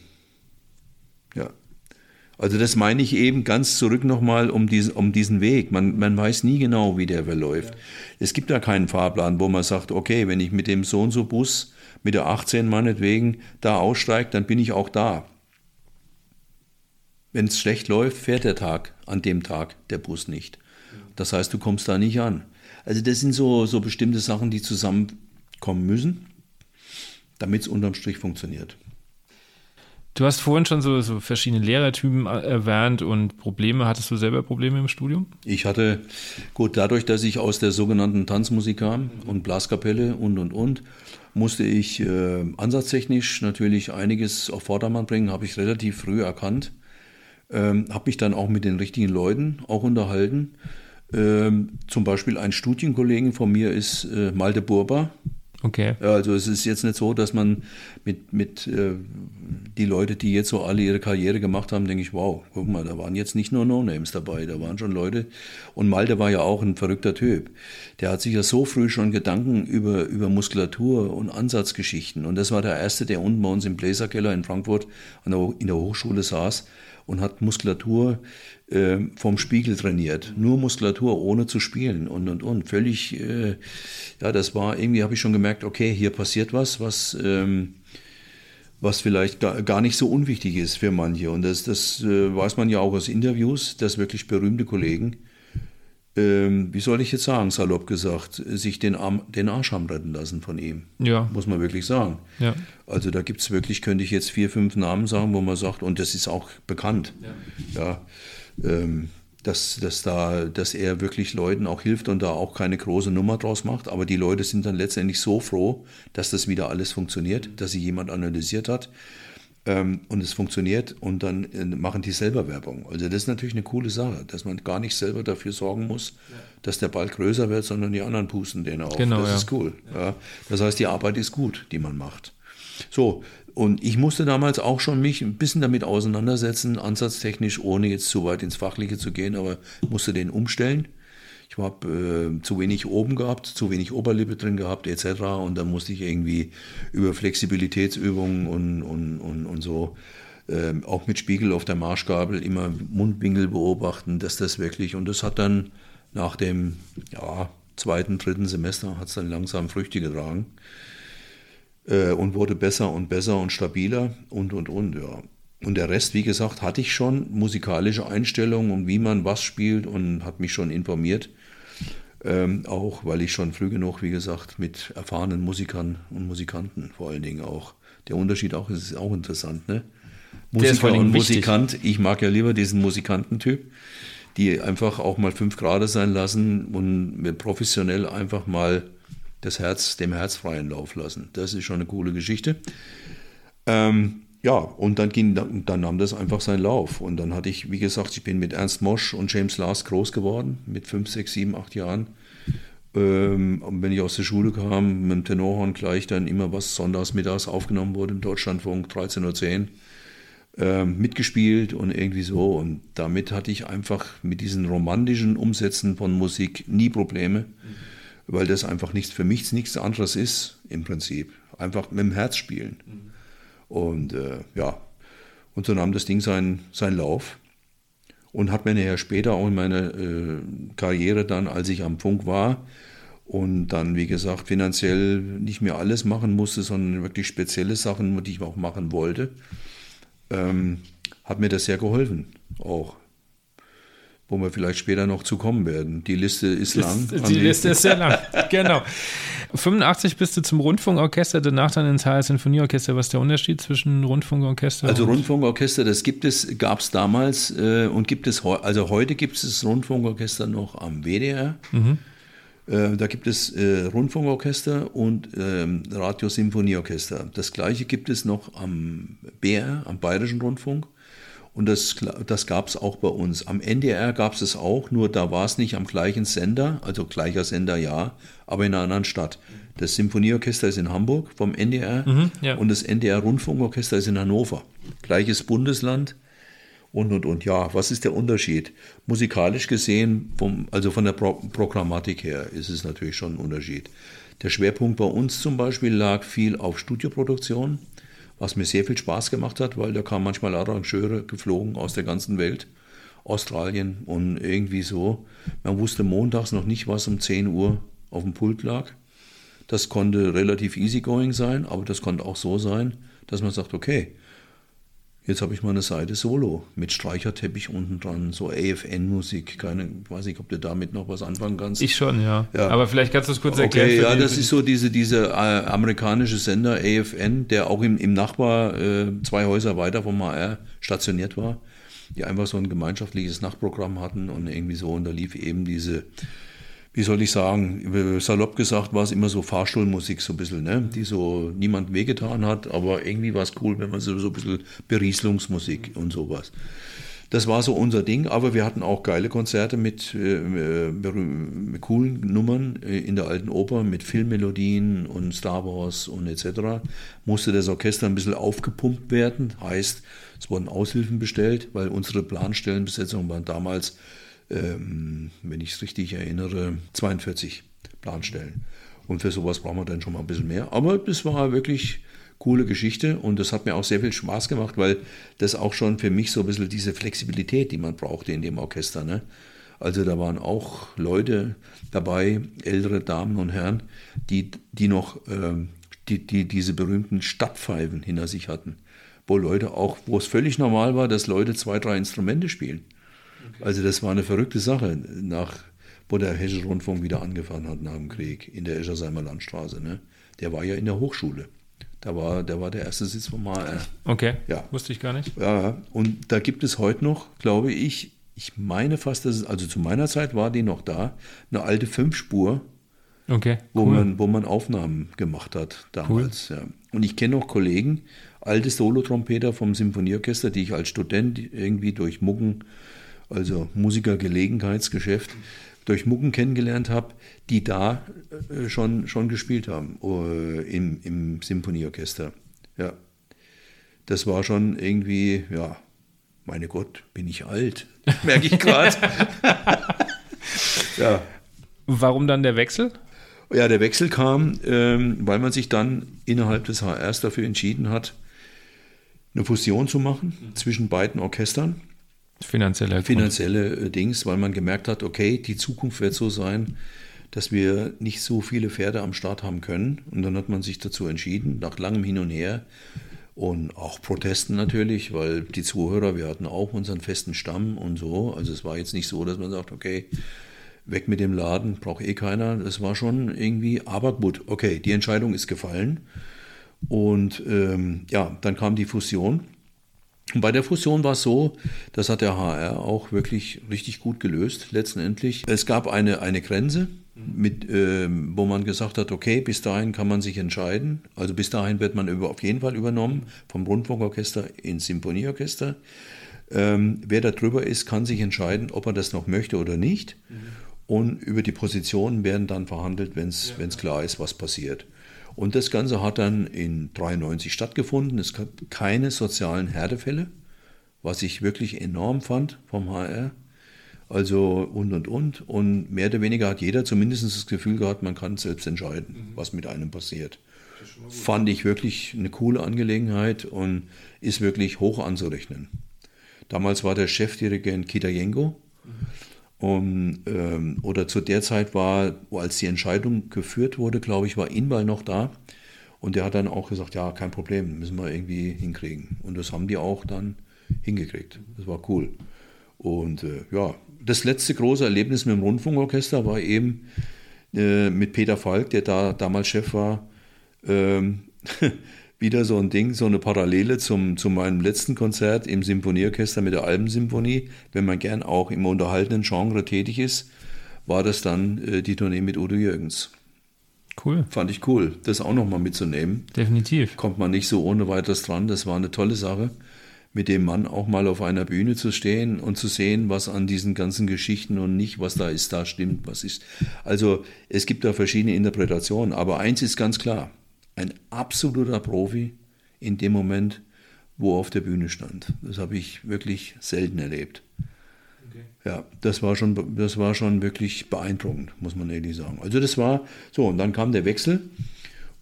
Ja. Also das meine ich eben ganz zurück nochmal um diesen, um diesen Weg. Man, man weiß nie genau, wie der verläuft. Ja. Es gibt da keinen Fahrplan, wo man sagt, okay, wenn ich mit dem so und so Bus, mit der 18 meinetwegen, da aussteige, dann bin ich auch da. Wenn es schlecht läuft, fährt der Tag an dem Tag der Bus nicht. Das heißt, du kommst da nicht an. Also das sind so, so bestimmte Sachen, die zusammenkommen müssen, damit es unterm Strich funktioniert. Du hast vorhin schon so, so verschiedene Lehrertypen erwähnt und Probleme. Hattest du selber Probleme im Studium? Ich hatte, gut, dadurch, dass ich aus der sogenannten Tanzmusik kam und Blaskapelle und, und, und, musste ich äh, ansatztechnisch natürlich einiges auf Vordermann bringen, habe ich relativ früh erkannt. Ähm, habe mich dann auch mit den richtigen Leuten auch unterhalten ähm, zum Beispiel ein Studienkollegen von mir ist äh, Malte Burba. Okay. Also es ist jetzt nicht so, dass man mit, mit äh, die Leute, die jetzt so alle ihre Karriere gemacht haben, denke ich, wow, guck mal, da waren jetzt nicht nur No-Names dabei, da waren schon Leute. Und Malte war ja auch ein verrückter Typ. Der hat sich ja so früh schon Gedanken über, über Muskulatur und Ansatzgeschichten. Und das war der Erste, der unten bei uns im Bläserkeller in Frankfurt an der, in der Hochschule saß und hat Muskulatur äh, vom Spiegel trainiert. Nur Muskulatur, ohne zu spielen und und und. Völlig, äh, ja, das war irgendwie, habe ich schon gemerkt, okay, hier passiert was, was, ähm, was vielleicht gar, nicht so unwichtig ist für manche. Und das, das äh, weiß man ja auch aus Interviews, dass wirklich berühmte Kollegen, ähm, wie soll ich jetzt sagen, salopp gesagt, sich den, Arm, den Arsch haben retten lassen von ihm. Ja. Muss man wirklich sagen. Ja. Also da gibt es wirklich, könnte ich jetzt vier, fünf Namen sagen, wo man sagt, und das ist auch bekannt. Ja. ja ähm, dass, dass, da, dass er wirklich Leuten auch hilft und da auch keine große Nummer draus macht. Aber die Leute sind dann letztendlich so froh, dass das wieder alles funktioniert, dass sie jemand analysiert hat und es funktioniert und dann äh, machen die selber Werbung. Also das ist natürlich eine coole Sache, dass man gar nicht selber dafür sorgen muss, ja. dass der Ball größer wird, sondern die anderen pusten den auf. Genau, das ja. ist cool. Ja. Das heißt, die Arbeit ist gut, die man macht. So, und ich musste damals auch schon mich ein bisschen damit auseinandersetzen, ansatztechnisch, ohne jetzt zu weit ins Fachliche zu gehen, aber musste den umstellen. Ich habe äh, zu wenig oben gehabt, zu wenig Oberlippe drin gehabt, etc. Und dann musste ich irgendwie über Flexibilitätsübungen und, und, und, und so, äh, auch mit Spiegel auf der Marschgabel, immer Mundwinkel beobachten, dass das wirklich, und das hat dann nach dem ja, zweiten, dritten Semester, hat es dann langsam Früchte getragen äh, und wurde besser und besser und stabiler und, und, und, ja. Und der Rest, wie gesagt, hatte ich schon musikalische Einstellungen und wie man was spielt und hat mich schon informiert. Ähm, auch weil ich schon früh genug, wie gesagt, mit erfahrenen Musikern und Musikanten vor allen Dingen auch. Der Unterschied auch ist auch interessant, ne? Musiker und Musikant. Ich mag ja lieber diesen Musikantentyp, die einfach auch mal fünf Grad sein lassen und professionell einfach mal das Herz, dem Herz freien Lauf lassen. Das ist schon eine coole Geschichte. Ähm, ja, und dann, ging, dann nahm das einfach seinen Lauf. Und dann hatte ich, wie gesagt, ich bin mit Ernst Mosch und James Last groß geworden, mit fünf, sechs, sieben, acht Jahren. Ähm, wenn ich aus der Schule kam, mit dem Tenorhorn gleich dann immer was sonntags, mittags aufgenommen wurde im Deutschlandfunk, 13.10 Uhr, ähm, mitgespielt und irgendwie so. Und damit hatte ich einfach mit diesen romantischen Umsätzen von Musik nie Probleme, mhm. weil das einfach nichts für mich nichts anderes ist im Prinzip. Einfach mit dem Herz spielen. Mhm. Und äh, ja, und so nahm das Ding seinen, seinen Lauf und hat mir nachher später auch in meiner äh, Karriere dann, als ich am Funk war und dann, wie gesagt, finanziell nicht mehr alles machen musste, sondern wirklich spezielle Sachen, die ich auch machen wollte, ähm, hat mir das sehr geholfen auch wo wir vielleicht später noch zu kommen werden. Die Liste ist lang. Die, Liste ist sehr lang, genau. 85 bist du zum Rundfunkorchester, danach dann ins HR Sinfonieorchester. Was ist der Unterschied zwischen Rundfunkorchester? Also Rundfunkorchester, das gibt es, gab es damals äh, und gibt es, also heute gibt es das Rundfunkorchester noch am WDR. Mhm. Äh, da gibt es äh, Rundfunkorchester und ähm, Radiosymphonieorchester. Das gleiche gibt es noch am BR, am Bayerischen Rundfunk. Und das, das gab es auch bei uns. Am NDR gab es es auch, nur da war es nicht am gleichen Sender, also gleicher Sender ja, aber in einer anderen Stadt. Das Symphonieorchester ist in Hamburg vom NDR mhm, ja. und das NDR Rundfunkorchester ist in Hannover. Gleiches Bundesland und und und. Ja, was ist der Unterschied? Musikalisch gesehen, vom, also von der Pro Programmatik her, ist es natürlich schon ein Unterschied. Der Schwerpunkt bei uns zum Beispiel lag viel auf Studioproduktion was mir sehr viel Spaß gemacht hat, weil da kamen manchmal Arrangeure geflogen aus der ganzen Welt, Australien und irgendwie so. Man wusste montags noch nicht, was um 10 Uhr auf dem Pult lag. Das konnte relativ easygoing sein, aber das konnte auch so sein, dass man sagt, okay, Jetzt habe ich mal eine Seite Solo mit Streicherteppich unten dran, so AFN-Musik. Keine, weiß nicht, ob du damit noch was anfangen kannst. Ich schon, ja. ja. Aber vielleicht kannst du es kurz erklären. Okay, ja, das ist so diese, diese äh, amerikanische Sender AFN, der auch im, im Nachbar äh, zwei Häuser weiter vom HR stationiert war, die einfach so ein gemeinschaftliches Nachtprogramm hatten und irgendwie so, und da lief eben diese wie soll ich sagen, salopp gesagt war es immer so Fahrstuhlmusik so ein bisschen, ne? die so niemand wehgetan hat, aber irgendwie war es cool, wenn man so, so ein bisschen Berieselungsmusik und sowas. Das war so unser Ding, aber wir hatten auch geile Konzerte mit, äh, mit coolen Nummern äh, in der alten Oper, mit Filmmelodien und Star Wars und etc. Musste das Orchester ein bisschen aufgepumpt werden, heißt, es wurden Aushilfen bestellt, weil unsere Planstellenbesetzung waren damals ähm, wenn ich es richtig erinnere, 42 Planstellen. Und für sowas brauchen wir dann schon mal ein bisschen mehr. Aber das war wirklich coole Geschichte und das hat mir auch sehr viel Spaß gemacht, weil das auch schon für mich so ein bisschen diese Flexibilität, die man brauchte in dem Orchester. Ne? Also da waren auch Leute dabei, ältere Damen und Herren, die, die noch ähm, die, die diese berühmten Stadtpfeifen hinter sich hatten, wo Leute auch, wo es völlig normal war, dass Leute zwei, drei Instrumente spielen. Also das war eine verrückte Sache, nach, wo der Hessische Rundfunk wieder angefangen hat nach dem Krieg in der Eschersheimer Landstraße. Ne? Der war ja in der Hochschule. Da war, da war der erste Sitz vom HR. Okay, ja. wusste ich gar nicht. Ja, und da gibt es heute noch, glaube ich, ich meine fast, dass es, also zu meiner Zeit war die noch da, eine alte Fünfspur, okay, wo, cool. man, wo man Aufnahmen gemacht hat damals. Cool. Ja. Und ich kenne noch Kollegen, alte Solotrompeter vom Symphonieorchester, die ich als Student irgendwie durch Mucken also Musikergelegenheitsgeschäft, durch Mucken kennengelernt habe, die da äh, schon, schon gespielt haben äh, im, im Symphonieorchester. Ja. Das war schon irgendwie, ja, meine Gott, bin ich alt, merke ich gerade. ja. Warum dann der Wechsel? Ja, der Wechsel kam, ähm, weil man sich dann innerhalb des HRs dafür entschieden hat, eine Fusion zu machen zwischen beiden Orchestern. Finanzielle, finanzielle äh, Dings, weil man gemerkt hat, okay, die Zukunft wird so sein, dass wir nicht so viele Pferde am Start haben können. Und dann hat man sich dazu entschieden, nach langem Hin und Her und auch Protesten natürlich, weil die Zuhörer, wir hatten auch unseren festen Stamm und so. Also es war jetzt nicht so, dass man sagt, okay, weg mit dem Laden, braucht eh keiner. Das war schon irgendwie, aber gut, okay, die Entscheidung ist gefallen. Und ähm, ja, dann kam die Fusion Und bei der Fusion war es so, das hat der HR auch wirklich richtig gut gelöst, letztendlich. Es gab eine, eine Grenze, mit, äh, wo man gesagt hat, okay, bis dahin kann man sich entscheiden. Also bis dahin wird man über, auf jeden Fall übernommen vom Rundfunkorchester ins Symphonieorchester. Ähm, wer da drüber ist, kann sich entscheiden, ob er das noch möchte oder nicht. Mhm. Und über die Positionen werden dann verhandelt, wenn es ja. klar ist, was passiert. Und das Ganze hat dann in 93 stattgefunden. Es gab keine sozialen Härtefälle, was ich wirklich enorm fand vom HR. Also und und und. Und mehr oder weniger hat jeder zumindest das Gefühl gehabt, man kann selbst entscheiden, mhm. was mit einem passiert. Fand ich wirklich eine coole Angelegenheit und ist wirklich hoch anzurechnen. Damals war der Chefdirigent Kita Jengo. Mhm. Und, ähm, oder zu der Zeit war, als die Entscheidung geführt wurde, glaube ich, war Inbal noch da. Und der hat dann auch gesagt, ja, kein Problem, müssen wir irgendwie hinkriegen. Und das haben die auch dann hingekriegt. Das war cool. Und äh, ja, das letzte große Erlebnis mit dem Rundfunkorchester war eben äh, mit Peter Falk, der da damals Chef war, ähm, wieder so ein Ding, so eine Parallele zum, zu meinem letzten Konzert im Symphonieorchester mit der Albensymphonie. Wenn man gern auch im unterhaltenden Genre tätig ist, war das dann äh, die Tournee mit Udo Jürgens. Cool. Fand ich cool, das auch nochmal mitzunehmen. Definitiv. Kommt man nicht so ohne weiteres dran. Das war eine tolle Sache, mit dem Mann auch mal auf einer Bühne zu stehen und zu sehen, was an diesen ganzen Geschichten und nicht, was da ist, da stimmt, was ist. Also es gibt da verschiedene Interpretationen, aber eins ist ganz klar ein absoluter Profi in dem Moment, wo er auf der Bühne stand. Das habe ich wirklich selten erlebt. Okay. Ja, das war, schon, das war schon wirklich beeindruckend, muss man ehrlich sagen. Also das war so, und dann kam der Wechsel.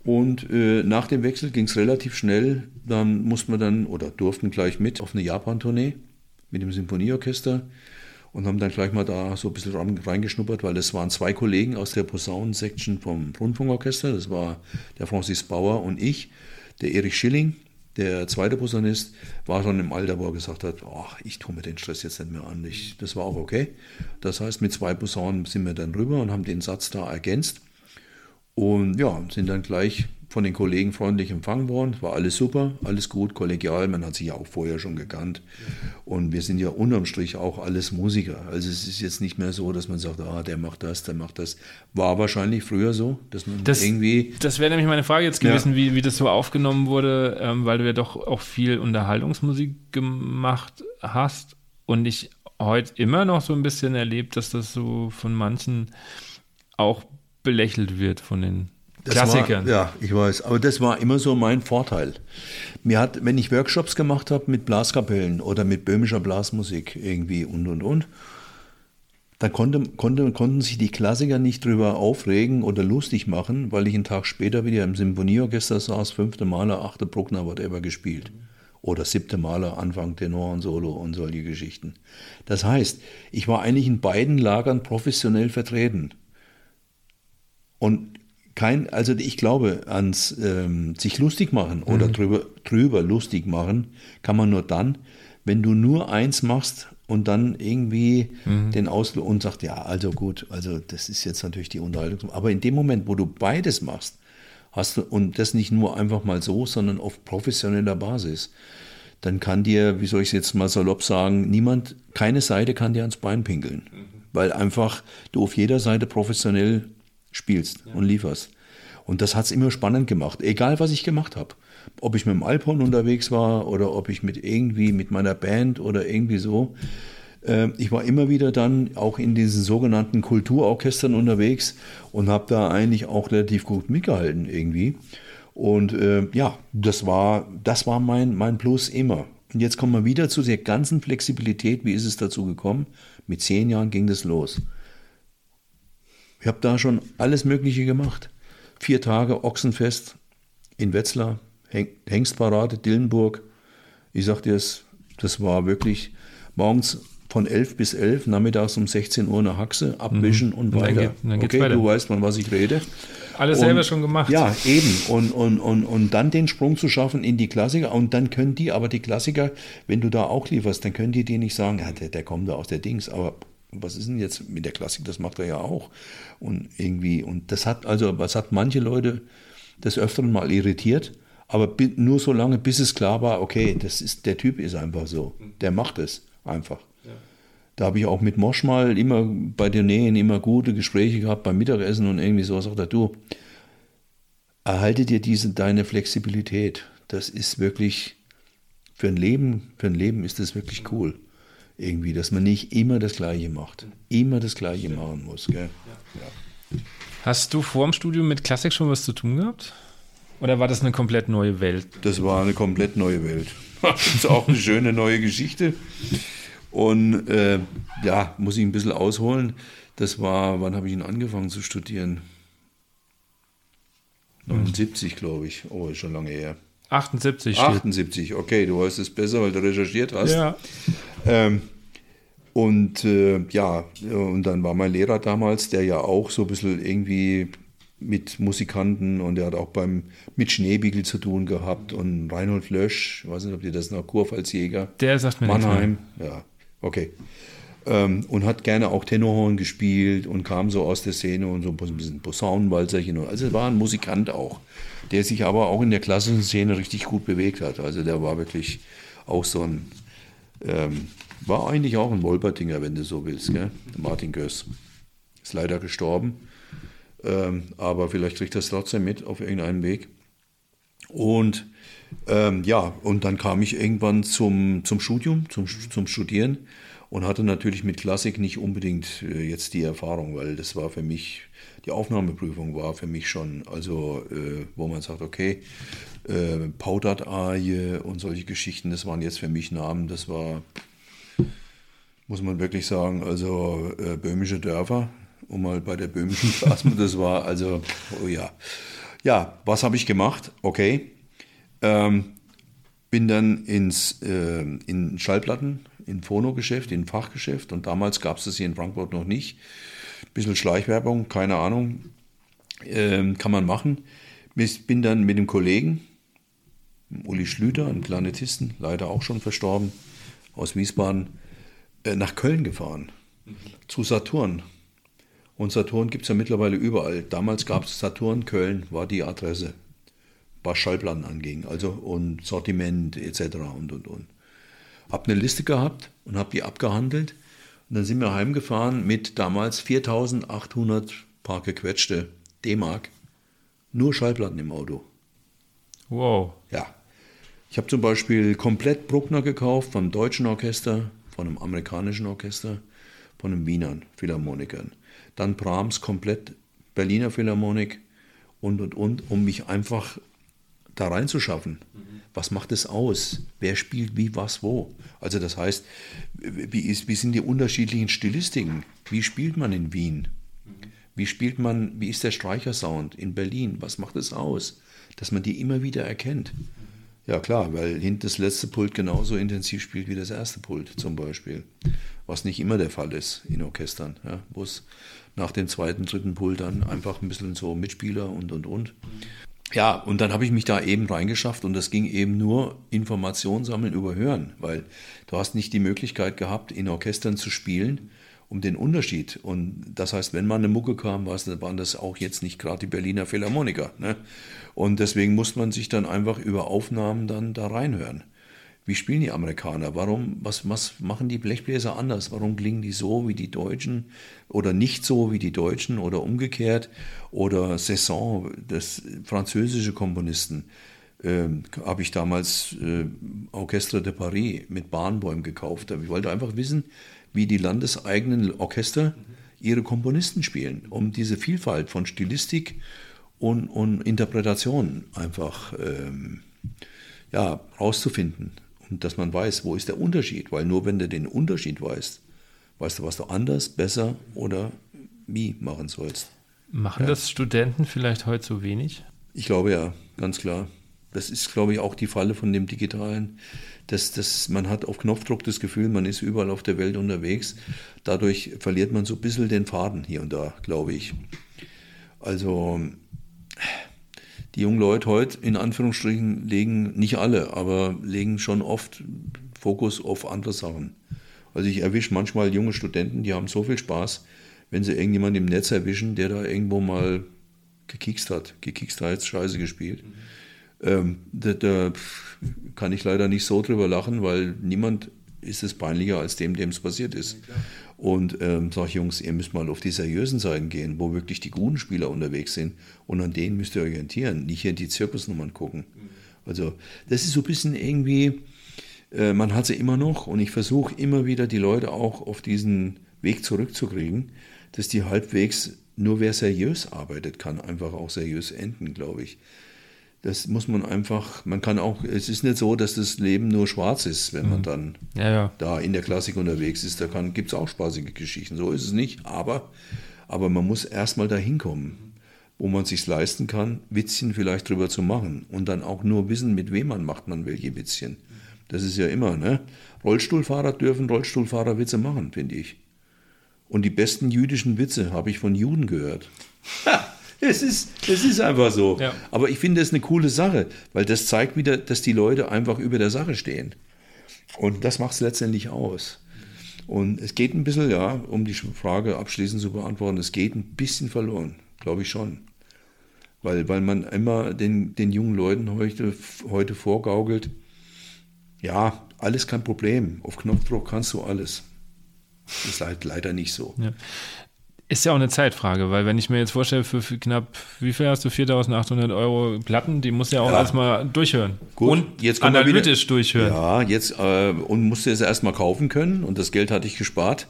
Und äh, nach dem Wechsel ging es relativ schnell. Dann mussten wir dann oder durften gleich mit auf eine Japan-Tournee mit dem Symphonieorchester und haben dann gleich mal da so ein bisschen reingeschnuppert, weil das waren zwei Kollegen aus der Posaunensection vom Rundfunkorchester. Das war der Francis Bauer und ich. Der Erich Schilling, der zweite Posaunist, war schon im Alter, wo er gesagt hat, oh, ich tue mir den Stress jetzt nicht mehr an. Ich, das war auch okay. Das heißt, mit zwei Posaunen sind wir dann rüber und haben den Satz da ergänzt. Und ja, sind dann gleich von den Kollegen freundlich empfangen worden. War alles super, alles gut, kollegial. Man hat sich ja auch vorher schon gekannt. Und wir sind ja unterm Strich auch alles Musiker. Also es ist jetzt nicht mehr so, dass man sagt, ah, der macht das, der macht das. War wahrscheinlich früher so, dass man das, irgendwie. Das wäre nämlich meine Frage jetzt gewesen, ja. wie, wie das so aufgenommen wurde, ähm, weil du ja doch auch viel Unterhaltungsmusik gemacht hast. Und ich heute immer noch so ein bisschen erlebt, dass das so von manchen auch belächelt wird von den das Klassikern. War, ja, ich weiß. Aber das war immer so mein Vorteil. Mir hat, wenn ich Workshops gemacht habe mit Blaskapellen oder mit böhmischer Blasmusik irgendwie und und und, dann konnte, konnte, konnten sich die Klassiker nicht drüber aufregen oder lustig machen, weil ich einen Tag später wieder im Symphonieorchester saß, fünfte Maler, achte Bruckner, whatever gespielt. Oder siebte Maler, Anfang Tenor und Solo und solche Geschichten. Das heißt, ich war eigentlich in beiden Lagern professionell vertreten. Und kein, also ich glaube, ans ähm, sich lustig machen oder mhm. drüber, drüber lustig machen, kann man nur dann, wenn du nur eins machst und dann irgendwie mhm. den Ausflug und sagt, ja, also gut, also das ist jetzt natürlich die Unterhaltung. Aber in dem Moment, wo du beides machst, hast du, und das nicht nur einfach mal so, sondern auf professioneller Basis, dann kann dir, wie soll ich es jetzt mal salopp sagen, niemand, keine Seite kann dir ans Bein pinkeln. Mhm. Weil einfach du auf jeder Seite professionell spielst ja. und lieferst. Und das hat es immer spannend gemacht, egal was ich gemacht habe. Ob ich mit dem Alphorn unterwegs war oder ob ich mit irgendwie mit meiner Band oder irgendwie so. Äh, ich war immer wieder dann auch in diesen sogenannten Kulturorchestern unterwegs und habe da eigentlich auch relativ gut mitgehalten irgendwie. Und äh, ja, das war, das war mein, mein Plus immer. Und jetzt kommen wir wieder zu der ganzen Flexibilität. Wie ist es dazu gekommen? Mit zehn Jahren ging das los. Ich habe da schon alles Mögliche gemacht. Vier Tage Ochsenfest in Wetzlar, Hengstparade, Dillenburg. Ich sag dir, das, das war wirklich morgens von 11 bis 11, nachmittags um 16 Uhr eine Haxe, abwischen mhm. und weiter. Dann geht, dann okay, weiter. du weißt, von was ich rede. Alles und, selber schon gemacht. Ja, eben. Und, und, und, und dann den Sprung zu schaffen in die Klassiker. Und dann können die, aber die Klassiker, wenn du da auch lieferst, dann können die dir nicht sagen, ja, der, der kommt da aus der Dings. Aber was ist denn jetzt mit der Klassik? Das macht er ja auch. Und irgendwie, und das hat, also, was hat manche Leute des Öfteren mal irritiert, Aber nur so lange, bis es klar war, okay, das ist, der Typ ist einfach so. Der macht es einfach. Ja. Da habe ich auch mit Mosch mal immer bei den Nähen immer gute Gespräche gehabt beim Mittagessen und irgendwie so sagt er, du, erhalte dir diese, deine Flexibilität. Das ist wirklich, für ein Leben, für ein Leben ist das wirklich cool. Irgendwie, dass man nicht immer das Gleiche macht. Immer das Gleiche machen muss. Gell? Ja. Hast du vor dem Studium mit Klassik schon was zu tun gehabt? Oder war das eine komplett neue Welt? Das war eine komplett neue Welt. Das ist auch eine schöne neue Geschichte. Und äh, ja, muss ich ein bisschen ausholen. Das war, wann habe ich ihn angefangen zu studieren? 79, glaube ich. Oh, ist schon lange her. 78 steht. 78, okay, du weißt es besser, weil du recherchiert hast. Ja. Ähm, und äh, ja, und dann war mein Lehrer damals, der ja auch so ein bisschen irgendwie mit Musikanten und er hat auch beim mit Schneebiegel zu tun gehabt und Reinhold Lösch, ich weiß nicht, ob ihr das noch Kurpfalzjäger. Der sagt mir Mannheim, ja, okay. Ähm, und hat gerne auch Tenorhorn gespielt und kam so aus der Szene und so ein bisschen Posaunenwalzerchen. Also war ein Musikant auch, der sich aber auch in der klassischen Szene richtig gut bewegt hat. Also der war wirklich auch so ein, ähm, war eigentlich auch ein Wolpertinger, wenn du so willst, gell? Martin Göss. Ist leider gestorben ähm, aber vielleicht kriegt es trotzdem mit auf irgendeinem Weg. Und ähm, ja, und dann kam ich irgendwann zum, zum Studium, zum, zum Studieren und hatte natürlich mit Klassik nicht unbedingt äh, jetzt die Erfahrung, weil das war für mich, die Aufnahmeprüfung war für mich schon, also äh, wo man sagt, okay, äh, Paudert-Arie und solche Geschichten, das waren jetzt für mich Namen, das war, muss man wirklich sagen, also äh, böhmische Dörfer, um mal bei der böhmischen Plasma, das war also, oh ja. Ja, was habe ich gemacht? Okay. Ähm, bin dann ins äh, in Schallplatten, in Phono-Geschäft, in Fachgeschäft und damals gab es das hier in Frankfurt noch nicht. Bisschen Schleichwerbung, keine Ahnung, ähm, kann man machen. Bin dann mit dem Kollegen, Uli Schlüter, einem Klarinettisten, leider auch schon verstorben, aus Wiesbaden, äh, nach Köln gefahren, mhm. zu Saturn. Und Saturn gibt es ja mittlerweile überall. Damals gab es Saturn, Köln war die Adresse, was Schallplatten anging, also und Sortiment etc. und und und. Hab eine Liste gehabt und habe die abgehandelt. Und dann sind wir heimgefahren mit damals 4800 paar gequetschte D-Mark. Nur Schallplatten im Auto. Wow. Ich habe zum Beispiel komplett Bruckner gekauft vom deutschen Orchester, von einem amerikanischen Orchester, von einem Wienern Philharmonikern dann Brahms komplett Berliner Philharmonik und und und, um mich einfach da reinzuschaffen. Mhm. Was macht es aus? Wer spielt wie, was, wo? Also das heißt, wie, ist, wie sind die unterschiedlichen Stilistiken? Wie spielt man in Wien? Mhm. Wie spielt man, wie ist der Streichersound in Berlin? Was macht es aus? Dass man die immer wieder erkennt. Ja klar, weil hinten das letzte Pult genauso intensiv spielt wie das erste Pult zum Beispiel. Was nicht immer der Fall ist in Orchestern, ja, wo es nach dem zweiten, dritten Pult dann einfach ein bisschen so Mitspieler und und und. Ja, und dann habe ich mich da eben reingeschafft und das ging eben nur Information sammeln über Hören, weil du hast nicht die Möglichkeit gehabt, in Orchestern zu spielen, um den Unterschied. Und das heißt, wenn mal eine Mucke kam, waren das auch jetzt nicht gerade die Berliner Philharmoniker. Ne? Und deswegen muss man sich dann einfach über Aufnahmen dann da reinhören wie spielen die Amerikaner? Warum, was, was machen die Blechbläser anders? Warum klingen die so wie die Deutschen oder nicht so wie die Deutschen oder umgekehrt? Oder Cesson, das französische Komponisten, äh, habe ich damals äh, Orchestre de Paris mit Bahnbäumen gekauft. Ich wollte einfach wissen, wie die landeseigenen Orchester ihre Komponisten spielen, um diese Vielfalt von Stilistik und, und Interpretation einfach ähm, ja, rauszufinden und dass man weiß, wo ist der Unterschied, weil nur wenn du den Unterschied weißt, weißt du, was du anders, besser oder wie machen sollst. Machen ja. das Studenten vielleicht heute so wenig? Ich glaube ja, ganz klar. Das ist, glaube ich, auch die Falle von dem Digitalen. Das, das, man hat auf Knopfdruck das Gefühl, man ist überall auf der Welt unterwegs. Dadurch verliert man so ein bisschen den Faden hier und da, glaube ich. Also die jungen Leute heute in Anführungsstrichen legen, nicht alle, aber legen schon oft Fokus auf andere Sachen. Also ich erwische manchmal junge Studenten, die haben so viel Spaß, wenn sie irgendjemanden im Netz erwischen, der da irgendwo mal gekikst hat. Gekikst heißt Scheiße gespielt. Mhm. Ähm, da, da kann ich leider nicht so drüber lachen, weil niemand ist es peinlicher als dem, dem es passiert ist. Ja, und ähm, sage ich, Jungs, ihr müsst mal auf die seriösen Seiten gehen, wo wirklich die guten Spieler unterwegs sind. Und an denen müsst ihr orientieren, nicht hier in die Zirkusnummern gucken. Mhm. Also das ist so ein bisschen irgendwie, äh, man hat sie immer noch und ich versuche immer wieder die Leute auch auf diesen Weg zurückzukriegen, dass die halbwegs nur wer seriös arbeitet, kann einfach auch seriös enden, glaube ich. Das muss man einfach, man kann auch, es ist nicht so, dass das Leben nur schwarz ist, wenn man mhm. dann ja, ja. da in der Klassik unterwegs ist. Da gibt es auch spaßige Geschichten. So ist es nicht, aber, aber man muss erstmal dahin kommen, wo man sich leisten kann, Witzchen vielleicht drüber zu machen und dann auch nur wissen, mit wem man macht man welche Witzchen. Das ist ja immer, ne? Rollstuhlfahrer dürfen Rollstuhlfahrerwitze machen, finde ich. Und die besten jüdischen Witze habe ich von Juden gehört. Es ist, es ist einfach so. Ja. Aber ich finde es eine coole Sache, weil das zeigt wieder, dass die Leute einfach über der Sache stehen. Und das macht es letztendlich aus. Und es geht ein bisschen, ja, um die Frage abschließend zu beantworten, es geht ein bisschen verloren, glaube ich schon. Weil, weil man immer den, den jungen Leuten heute, heute vorgaukelt, ja, alles kein Problem, auf Knopfdruck kannst du alles. Das ist halt leider nicht so. Ja. Ist ja auch eine Zeitfrage, weil wenn ich mir jetzt vorstelle, für, knapp, wie viel hast du, 4.800 Euro Platten, die musst du ja auch ja. erstmal durchhören. Gut, und jetzt analytisch durchhören. Ja, jetzt, äh, und musste es erstmal kaufen können und das Geld hatte ich gespart.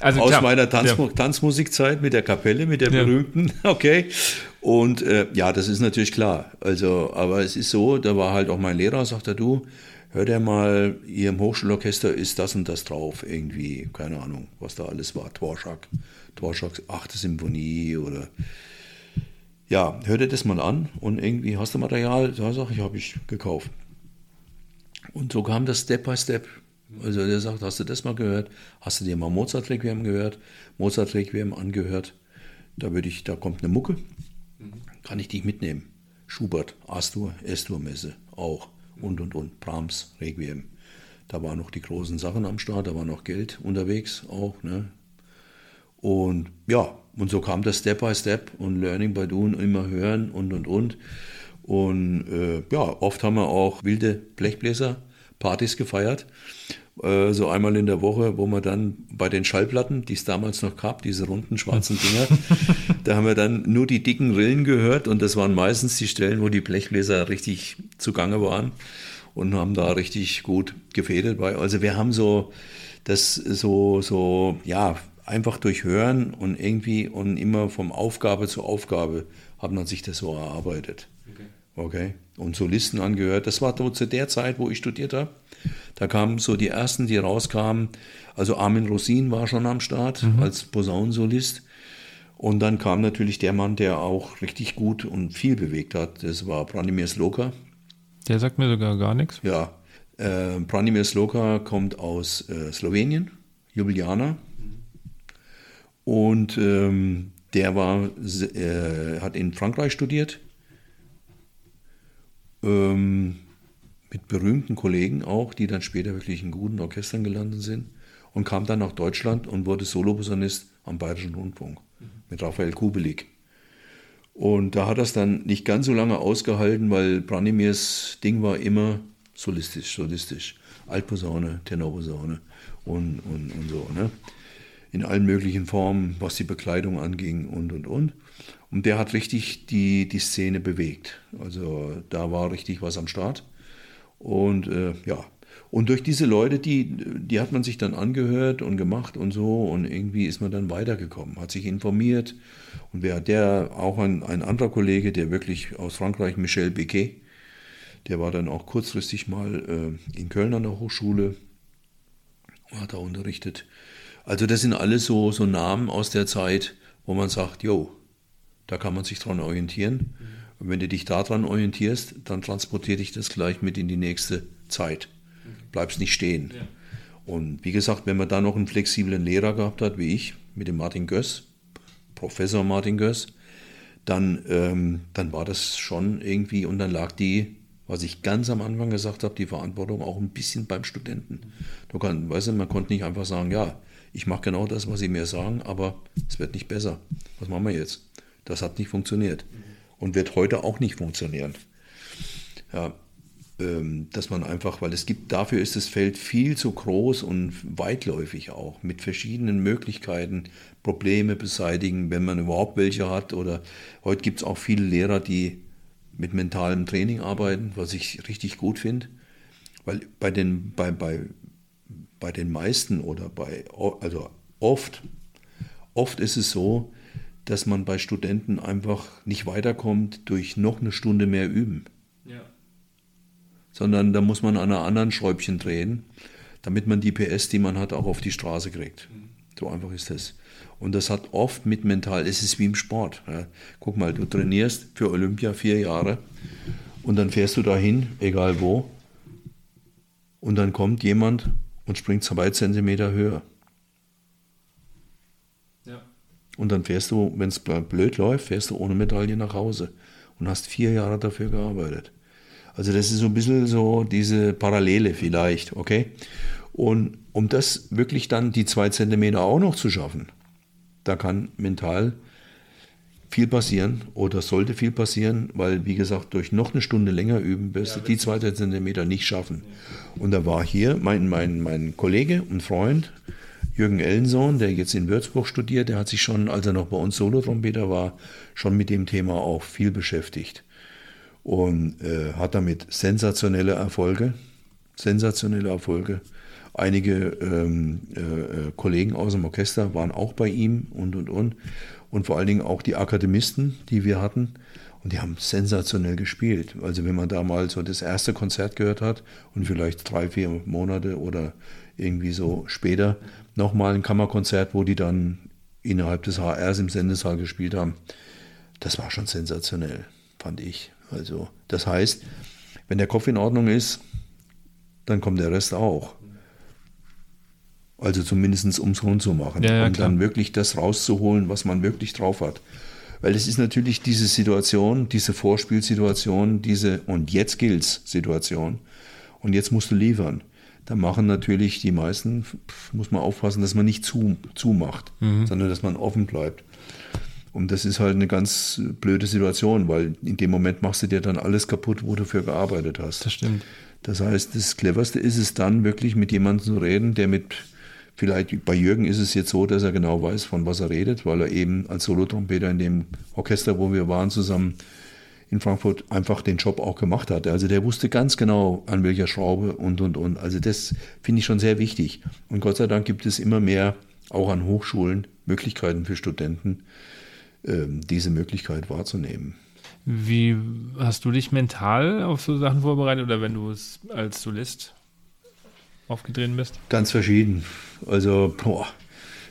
Also Aus klar, meiner Tanz ja. Tanzmusikzeit mit der Kapelle, mit der ja. berühmten, okay. Und äh, ja, das ist natürlich klar. Also, aber es ist so, da war halt auch mein Lehrer, sagt er, du, hör dir mal, hier im Hochschulorchester ist das und das drauf, irgendwie, keine Ahnung, was da alles war, Dvorak, Dvorak, achte Symphonie oder ja, hör dir das mal an und irgendwie hast du Material, da sag ich, habe ich gekauft. Und so kam das Step by Step. Also der sagt, hast du das mal gehört? Hast du dir mal Mozart Requiem gehört? Mozart Requiem angehört? Da würde ich, da kommt eine Mucke, kann ich dich mitnehmen. Schubert, Astur, Estur Messe auch und und und, Brahms, Requiem. Da waren noch die großen Sachen am Start, da war noch Geld unterwegs auch. Ne? Und ja, und so kam das Step by Step und Learning by Doing, immer hören und und und. Und äh, ja, oft haben wir auch wilde Blechbläser, Partys gefeiert. Äh, so einmal in der Woche, wo wir dann bei den Schallplatten, die es damals noch gab, diese runden schwarzen Dinger, da haben wir dann nur die dicken Rillen gehört und das waren meistens die Stellen, wo die Blechbläser richtig zugange waren und haben da richtig gut gefädelt bei. Also wir haben so das so, so, ja, einfach durch Hören und irgendwie und immer vom Aufgabe zu Aufgabe hat man sich das so erarbeitet. Okay. okay. Und Solisten angehört. Das war zu der Zeit, wo ich studiert habe. Da kamen so die ersten, die rauskamen. Also Armin Rosin war schon am Start mhm. als Posaunensolist. Und dann kam natürlich der Mann, der auch richtig gut und viel bewegt hat. Das war Branimir Sloka. Der sagt mir sogar gar nichts. Ja. Äh, Branimir Sloka kommt aus äh, Slowenien, Ljubljana. Und ähm, der war, äh, hat in Frankreich studiert. Ähm, mit berühmten Kollegen auch, die dann später wirklich in guten Orchestern gelandet sind und kam dann nach Deutschland und wurde Soloposaunist am Bayerischen Rundfunk mhm. mit Raphael Kubelik. Und da hat es dann nicht ganz so lange ausgehalten, weil Branimirs Ding war immer solistisch, solistisch. Altposaune, Tenorposaune und, und, und so. Ne? In allen möglichen Formen, was die Bekleidung anging und, und, und. Und der hat richtig die, die Szene bewegt. Also da war richtig was am Start. Und äh, ja, und durch diese Leute, die, die hat man sich dann angehört und gemacht und so und irgendwie ist man dann weitergekommen, hat sich informiert. Und wer der, auch ein, ein anderer Kollege, der wirklich aus Frankreich, Michel Bequet, der war dann auch kurzfristig mal äh, in Köln an der Hochschule, hat da unterrichtet. Also das sind alles so, so Namen aus der Zeit, wo man sagt, jo, da kann man sich dran orientieren. Mhm. Und wenn du dich daran orientierst, dann transportiere dich das gleich mit in die nächste Zeit. Bleibst nicht stehen. Ja. Und wie gesagt, wenn man da noch einen flexiblen Lehrer gehabt hat, wie ich, mit dem Martin Göss, Professor Martin Göss, dann, ähm, dann war das schon irgendwie, und dann lag die, was ich ganz am Anfang gesagt habe, die Verantwortung auch ein bisschen beim Studenten. Du kann, weißt du, man konnte nicht einfach sagen, ja, ich mache genau das, was sie mir sagen, aber es wird nicht besser. Was machen wir jetzt? Das hat nicht funktioniert und wird heute auch nicht funktionieren. Ja, ähm, dass man einfach, weil es gibt, dafür ist das Feld viel zu groß und weitläufig auch, mit verschiedenen Möglichkeiten, Probleme beseitigen, wenn man überhaupt welche hat. Oder heute gibt es auch viele Lehrer, die mit mentalem Training arbeiten, was ich richtig gut finde. Weil bei den, bei, bei, bei den meisten oder bei, also oft, oft ist es so, dass man bei Studenten einfach nicht weiterkommt durch noch eine Stunde mehr Üben. Ja sondern da muss man an einer anderen Schräubchen drehen, damit man die PS, die man hat, auch auf die Straße kriegt. So einfach ist das. Und das hat oft mit mental, es ist wie im Sport. Ja. Guck mal, du trainierst für Olympia vier Jahre und dann fährst du dahin, egal wo, und dann kommt jemand und springt zwei Zentimeter höher. Ja. Und dann fährst du, wenn es blöd läuft, fährst du ohne Medaille nach Hause und hast vier Jahre dafür gearbeitet. Also das ist so ein bisschen so diese Parallele vielleicht, okay? Und um das wirklich dann die zwei Zentimeter auch noch zu schaffen, da kann mental viel passieren oder sollte viel passieren, weil, wie gesagt, durch noch eine Stunde länger üben wirst du die zwei Zentimeter nicht schaffen. Und da war hier mein, mein, mein Kollege und Freund, Jürgen Ellensohn, der jetzt in Würzburg studiert, der hat sich schon, als er noch bei uns Solotrompeter war, schon mit dem Thema auch viel beschäftigt und äh, hat damit sensationelle Erfolge. Sensationelle Erfolge. Einige ähm, äh, äh, Kollegen aus dem Orchester waren auch bei ihm und und und. Und vor allen Dingen auch die Akademisten, die wir hatten. Und die haben sensationell gespielt. Also wenn man da mal so das erste Konzert gehört hat und vielleicht drei, vier Monate oder irgendwie so später nochmal ein Kammerkonzert, wo die dann innerhalb des HRs im Sendesaal gespielt haben, das war schon sensationell, fand ich. Also das heißt, wenn der Kopf in Ordnung ist, dann kommt der Rest auch. Also zumindest um es rund zu machen ja, ja, und klar. dann wirklich das rauszuholen, was man wirklich drauf hat. Weil es ist natürlich diese Situation, diese Vorspielsituation, diese und jetzt gilt's Situation und jetzt musst du liefern. Da machen natürlich die meisten, muss man aufpassen, dass man nicht zu, zumacht, mhm. sondern dass man offen bleibt. Und das ist halt eine ganz blöde Situation, weil in dem Moment machst du dir dann alles kaputt, wo du für gearbeitet hast. Das stimmt. Das heißt, das Cleverste ist es dann wirklich mit jemandem zu reden, der mit, vielleicht bei Jürgen ist es jetzt so, dass er genau weiß, von was er redet, weil er eben als Solotrompeter in dem Orchester, wo wir waren, zusammen in Frankfurt einfach den Job auch gemacht hat. Also der wusste ganz genau, an welcher Schraube und, und, und. Also das finde ich schon sehr wichtig. Und Gott sei Dank gibt es immer mehr, auch an Hochschulen, Möglichkeiten für Studenten, ähm, diese Möglichkeit wahrzunehmen. Wie hast du dich mental auf so Sachen vorbereitet oder wenn du es als Solist aufgetreten bist? Ganz verschieden. Also, boah,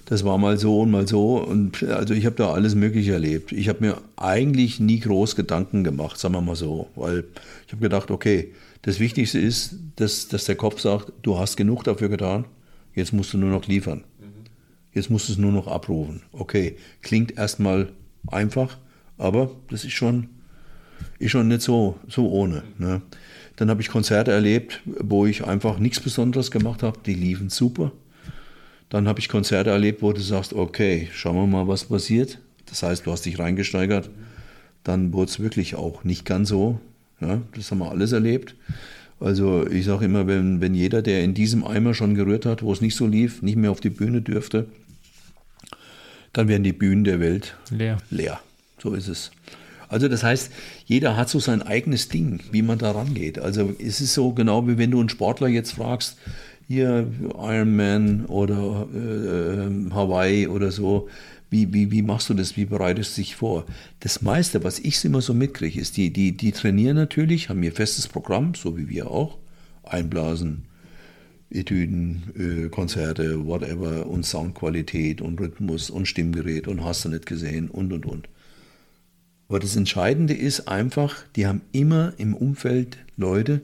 das war mal so und mal so. Und also ich habe da alles Mögliche erlebt. Ich habe mir eigentlich nie groß Gedanken gemacht, sagen wir mal so. Weil ich habe gedacht, okay, das Wichtigste ist, dass, dass der Kopf sagt, du hast genug dafür getan, jetzt musst du nur noch liefern. Jetzt musst du es nur noch abrufen. Okay, klingt erstmal einfach, aber das ist schon, ist schon nicht so, so ohne. Ne? Dann habe ich Konzerte erlebt, wo ich einfach nichts Besonderes gemacht habe, die liefen super. Dann habe ich Konzerte erlebt, wo du sagst, okay, schauen wir mal, was passiert. Das heißt, du hast dich reingesteigert. Dann wurde es wirklich auch nicht ganz so. Ja, das haben wir alles erlebt. Also ich sage immer, wenn, wenn jeder, der in diesem Eimer schon gerührt hat, wo es nicht so lief, nicht mehr auf die Bühne dürfte, dann werden die Bühnen der Welt leer. leer. So ist es. Also das heißt, jeder hat so sein eigenes Ding, wie man da rangeht. Also es ist so genau wie wenn du einen Sportler jetzt fragst, hier Ironman oder äh, äh, Hawaii oder so, wie, wie, wie machst du das, wie bereitest du dich vor? Das meiste, was ich immer so mitkriege, ist, die, die, die trainieren natürlich, haben ihr festes Programm, so wie wir auch, einblasen, Etüden, äh, Konzerte, whatever und Soundqualität und Rhythmus und Stimmgerät und hast du nicht gesehen und und und. Aber das Entscheidende ist einfach, die haben immer im Umfeld Leute,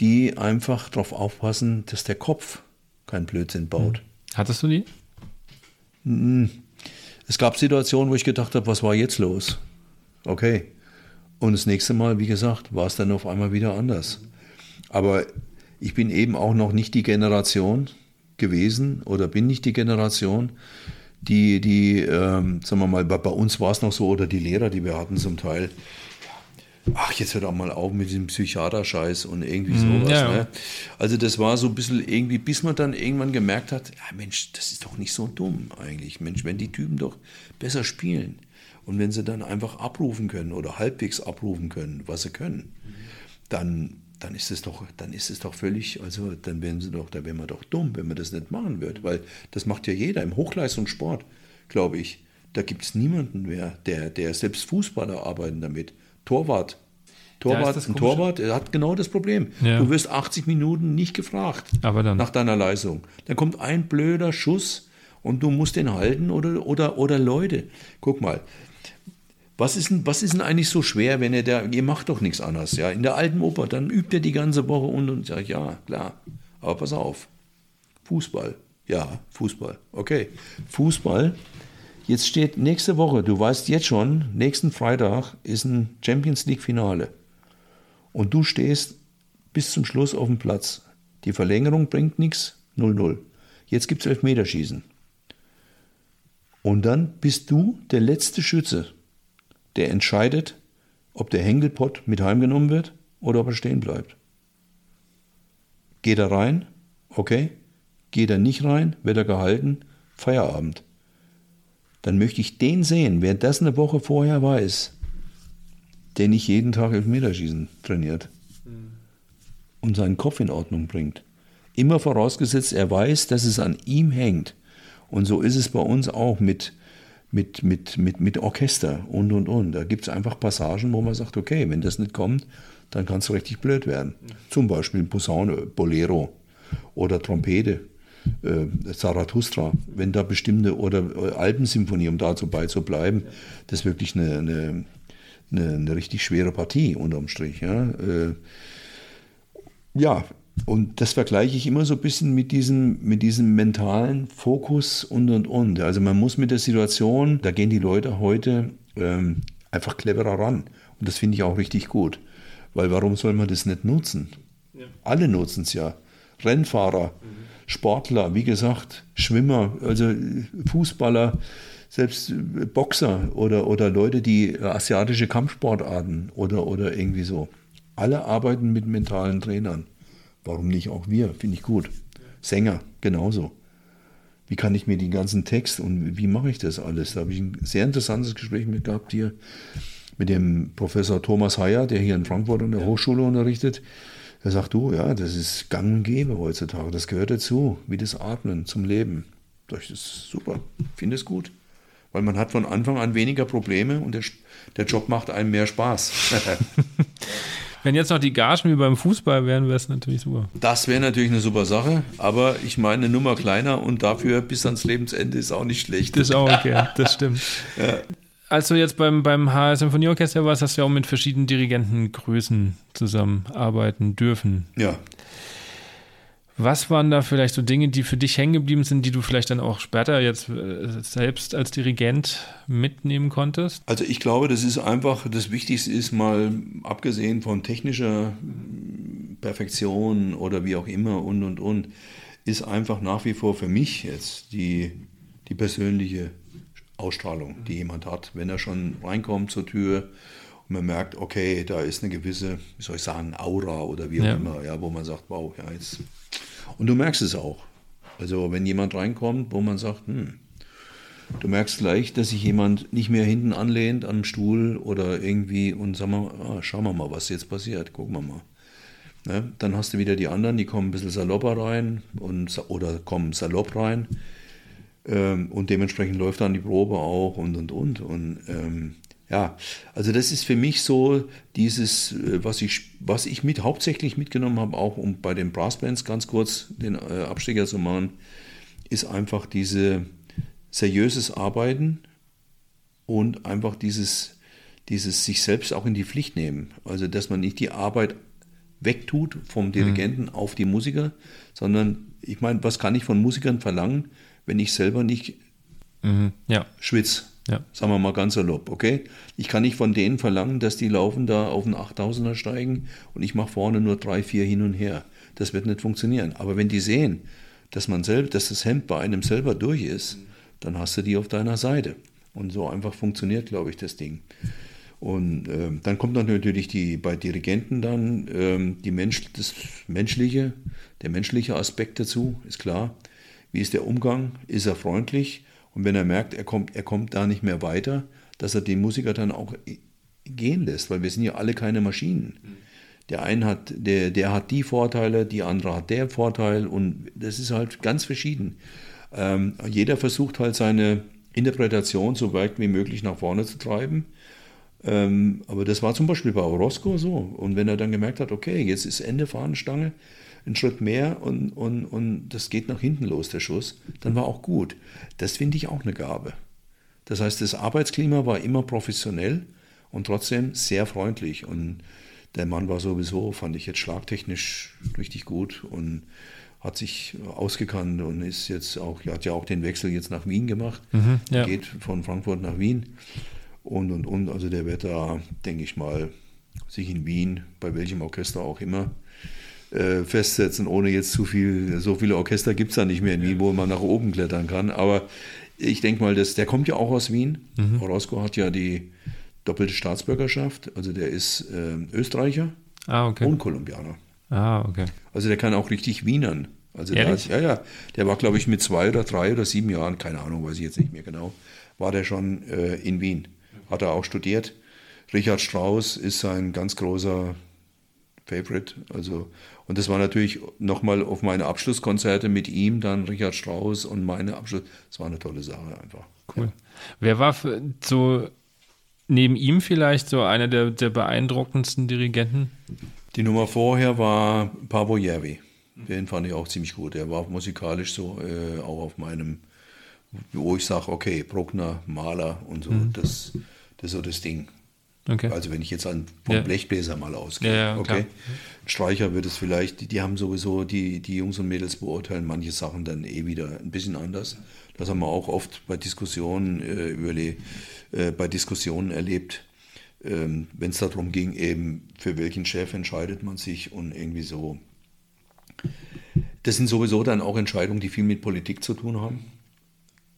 die einfach darauf aufpassen, dass der Kopf keinen Blödsinn baut. Hm. Hattest du die? Hm. Es gab Situationen, wo ich gedacht habe, was war jetzt los? Okay. Und das nächste Mal, wie gesagt, war es dann auf einmal wieder anders. Aber ich bin eben auch noch nicht die Generation gewesen oder bin nicht die Generation, die, die ähm, sagen wir mal, bei, bei uns war es noch so, oder die Lehrer, die wir hatten zum Teil, ach, jetzt hört auch mal auf mit diesem Psychiater-Scheiß und irgendwie sowas. Mhm, ja. Ne? Also das war so ein bisschen irgendwie, bis man dann irgendwann gemerkt hat, ja Mensch, das ist doch nicht so dumm eigentlich. Mensch, wenn die Typen doch besser spielen und wenn sie dann einfach abrufen können oder halbwegs abrufen können, was sie können, dann, dann ist es doch, dann ist es doch völlig, also dann wären sie doch, da wären wir doch dumm, wenn man das nicht machen würde, weil das macht ja jeder im Hochleistungssport, glaube ich. Da gibt es niemanden mehr, der, der selbst Fußballer arbeiten damit. Torwart. Torwart, ein Torwart, er hat genau das Problem. Ja. Du wirst 80 Minuten nicht gefragt Aber dann. nach deiner Leistung. Dann kommt ein blöder Schuss und du musst den halten oder, oder, oder Leute. Guck mal, was ist, denn, was ist denn eigentlich so schwer, wenn ihr da, ihr macht doch nichts anderes, ja? In der alten Oper, dann übt ihr die ganze Woche und, und sagt, ja, klar, aber pass auf, Fußball, ja, Fußball, okay, Fußball, jetzt steht nächste Woche, du weißt jetzt schon, nächsten Freitag ist ein Champions League Finale und du stehst bis zum Schluss auf dem Platz. Die Verlängerung bringt nichts, 0-0. Jetzt gibt es Elfmeterschießen. Und dann bist du der letzte Schütze, der entscheidet, ob der Henkelpott mit heimgenommen wird oder ob er stehen bleibt. Geht er rein? Okay. Geht er nicht rein? Wird er gehalten? Feierabend. Dann möchte ich den sehen, wer das eine Woche vorher weiß, der nicht jeden Tag Elfmeterschießen trainiert und seinen Kopf in Ordnung bringt. Immer vorausgesetzt, er weiß, dass es an ihm hängt. Und so ist es bei uns auch mit, mit, mit, mit, mit Orchester und und und. Da gibt es einfach Passagen, wo man sagt, okay, wenn das nicht kommt, dann kann es richtig blöd werden. Zum Beispiel Posaune, Bolero oder Trompete, äh, Zarathustra. Wenn da bestimmte, oder äh, Alpensymphonie, um dazu beizubleiben, das ist wirklich eine, eine, eine, eine richtig schwere Partie unterm Strich. Ja, äh, ja und das vergleiche ich immer so ein bisschen mit diesem, mit diesem mentalen Fokus und und und. Also man muss mit der Situation, da gehen die Leute heute ähm, einfach cleverer ran. Und das finde ich auch richtig gut. Weil warum soll man das nicht nutzen? Ja. Alle nutzen es ja. Rennfahrer, mhm. Sportler, wie gesagt, Schwimmer, also Fußballer, selbst Boxer oder, oder Leute, die asiatische Kampfsportarten oder, oder irgendwie so. Alle arbeiten mit mentalen Trainern. Warum nicht auch wir? Finde ich gut. Sänger, genauso. Wie kann ich mir den ganzen Text und wie mache ich das alles? Da habe ich ein sehr interessantes Gespräch mit gehabt hier mit dem Professor Thomas Heyer, der hier in Frankfurt an der. Hochschule unterrichtet. Er sagt, du, ja, das ist gang und gäbe heutzutage. Das gehört dazu, wie das Atmen zum Leben. Das ist super. Finde es gut. Weil man hat von Anfang an weniger Probleme und der, der Job macht einem mehr Spaß. Wenn jetzt noch die Gagen wie beim Fußball wären, wäre es natürlich super. Das wäre natürlich eine super Sache, aber ich meine, eine Nummer kleiner und dafür bis ans Lebensende ist auch nicht schlecht. Das ist auch okay, das stimmt. ja. Als du jetzt beim, beim HR Symphonieorchester warst, hast du ja auch mit verschiedenen Dirigentengrößen zusammenarbeiten dürfen. Ja. Was waren da vielleicht so Dinge, die für dich hängen geblieben sind, die du vielleicht dann auch später jetzt äh, selbst als Dirigent mitnehmen konntest? Also ich glaube, das ist einfach, das Wichtigste ist mal, abgesehen von technischer Perfektion oder wie auch immer und und und, ist einfach nach wie vor für mich jetzt die, die persönliche Ausstrahlung, die jemand hat. Wenn er schon reinkommt zur Tür und man merkt, okay, da ist eine gewisse, wie soll ich sagen, Aura oder wie auch ja. immer, ja, wo man sagt, wow, ja, jetzt und du merkst es auch. Also wenn jemand reinkommt, wo man sagt, hm, du merkst gleich, dass sich jemand nicht mehr hinten anlehnt am Stuhl oder irgendwie und sag mal, ah, schauen wir mal, was jetzt passiert, gucken wir mal. Ne? Dann hast du wieder die anderen, die kommen ein bisschen salopper rein und, oder kommen salopp rein. Ähm, und dementsprechend läuft dann die Probe auch und und und. Und ähm, ja, also das ist für mich so dieses, äh, was ich, was ich mit hauptsächlich mitgenommen habe, auch um bei den Brassbands ganz kurz den äh, Abstecher zu machen, ist einfach diese seriöses Arbeiten und einfach dieses, dieses sich selbst auch in die Pflicht nehmen. Also dass man nicht die Arbeit wegtut vom Dirigenten mhm. auf die Musiker, sondern ich meine, was kann ich von Musikern verlangen, wenn ich selber nicht mhm. ja. schwitze? Ja. Sagen wir mal ganz salopp, okay? Ich kann nicht von denen verlangen, dass die laufen da auf den 8000er steigen und ich mache vorne nur drei, vier hin und her. Das wird nicht funktionieren. Aber wenn die sehen, dass man selbst, dass das Hemd bei einem selber durch ist, dann hast du die auf deiner Seite. Und so einfach funktioniert, glaube ich, das Ding. Und äh, dann kommt natürlich die, bei Dirigenten dann ähm, die Mensch, das menschliche, der menschliche Aspekt dazu, ist klar. Wie ist der Umgang? Ist er freundlich? Und wenn er merkt, er kommt, er kommt da nicht mehr weiter, dass er den Musiker dann auch gehen lässt, weil wir sind ja alle keine Maschinen. Der eine hat, der, der hat die Vorteile, die andere hat der Vorteil und das ist halt ganz verschieden. Ähm, jeder versucht halt seine Interpretation so weit wie möglich nach vorne zu treiben. Ähm, aber das war zum Beispiel bei Orozco so. Und wenn er dann gemerkt hat, okay, jetzt ist Ende Fahnenstange, ein Schritt mehr und, und, und das geht nach hinten los, der Schuss, dann war auch gut. Das finde ich auch eine Gabe. Das heißt, das Arbeitsklima war immer professionell und trotzdem sehr freundlich. Und der Mann war sowieso, fand ich jetzt schlagtechnisch richtig gut und hat sich ausgekannt und ist jetzt auch, hat ja auch den Wechsel jetzt nach Wien gemacht, mhm, ja. geht von Frankfurt nach Wien und und und. Also der wird da, denke ich mal, sich in Wien, bei welchem Orchester auch immer, äh, festsetzen, ohne jetzt zu viel, so viele Orchester gibt es da nicht mehr in Wien, wo man nach oben klettern kann. Aber ich denke mal, das, der kommt ja auch aus Wien. Mhm. Orozco hat ja die doppelte Staatsbürgerschaft, also der ist äh, Österreicher ah, okay. und Kolumbianer. Ah, okay. Also der kann auch richtig Wienern. Also der, ja, ja, der war, glaube ich, mit zwei oder drei oder sieben Jahren, keine Ahnung, weiß ich jetzt nicht mehr genau, war der schon äh, in Wien. Hat er auch studiert. Richard Strauss ist sein ganz großer Favorite. Also, und das war natürlich nochmal auf meine Abschlusskonzerte mit ihm, dann Richard Strauss und meine Abschluss. Das war eine tolle Sache einfach. Cool. Ja. Wer war so neben ihm vielleicht so einer der, der beeindruckendsten Dirigenten? Die Nummer vorher war Pavo Järvi. Den fand ich auch ziemlich gut. Er war musikalisch so äh, auch auf meinem, wo ich sage, okay, Bruckner, Maler und so, mhm. das, das ist so das Ding. Okay. Also wenn ich jetzt an vom ja. Blechbläser mal ausgehe. Ja, ja, okay. Streicher wird es vielleicht, die, die, haben sowieso, die, die Jungs und Mädels beurteilen manche Sachen dann eh wieder ein bisschen anders. Das haben wir auch oft bei Diskussionen äh, über die, äh, bei Diskussionen erlebt, ähm, wenn es darum ging, eben für welchen Chef entscheidet man sich und irgendwie so. Das sind sowieso dann auch Entscheidungen, die viel mit Politik zu tun haben.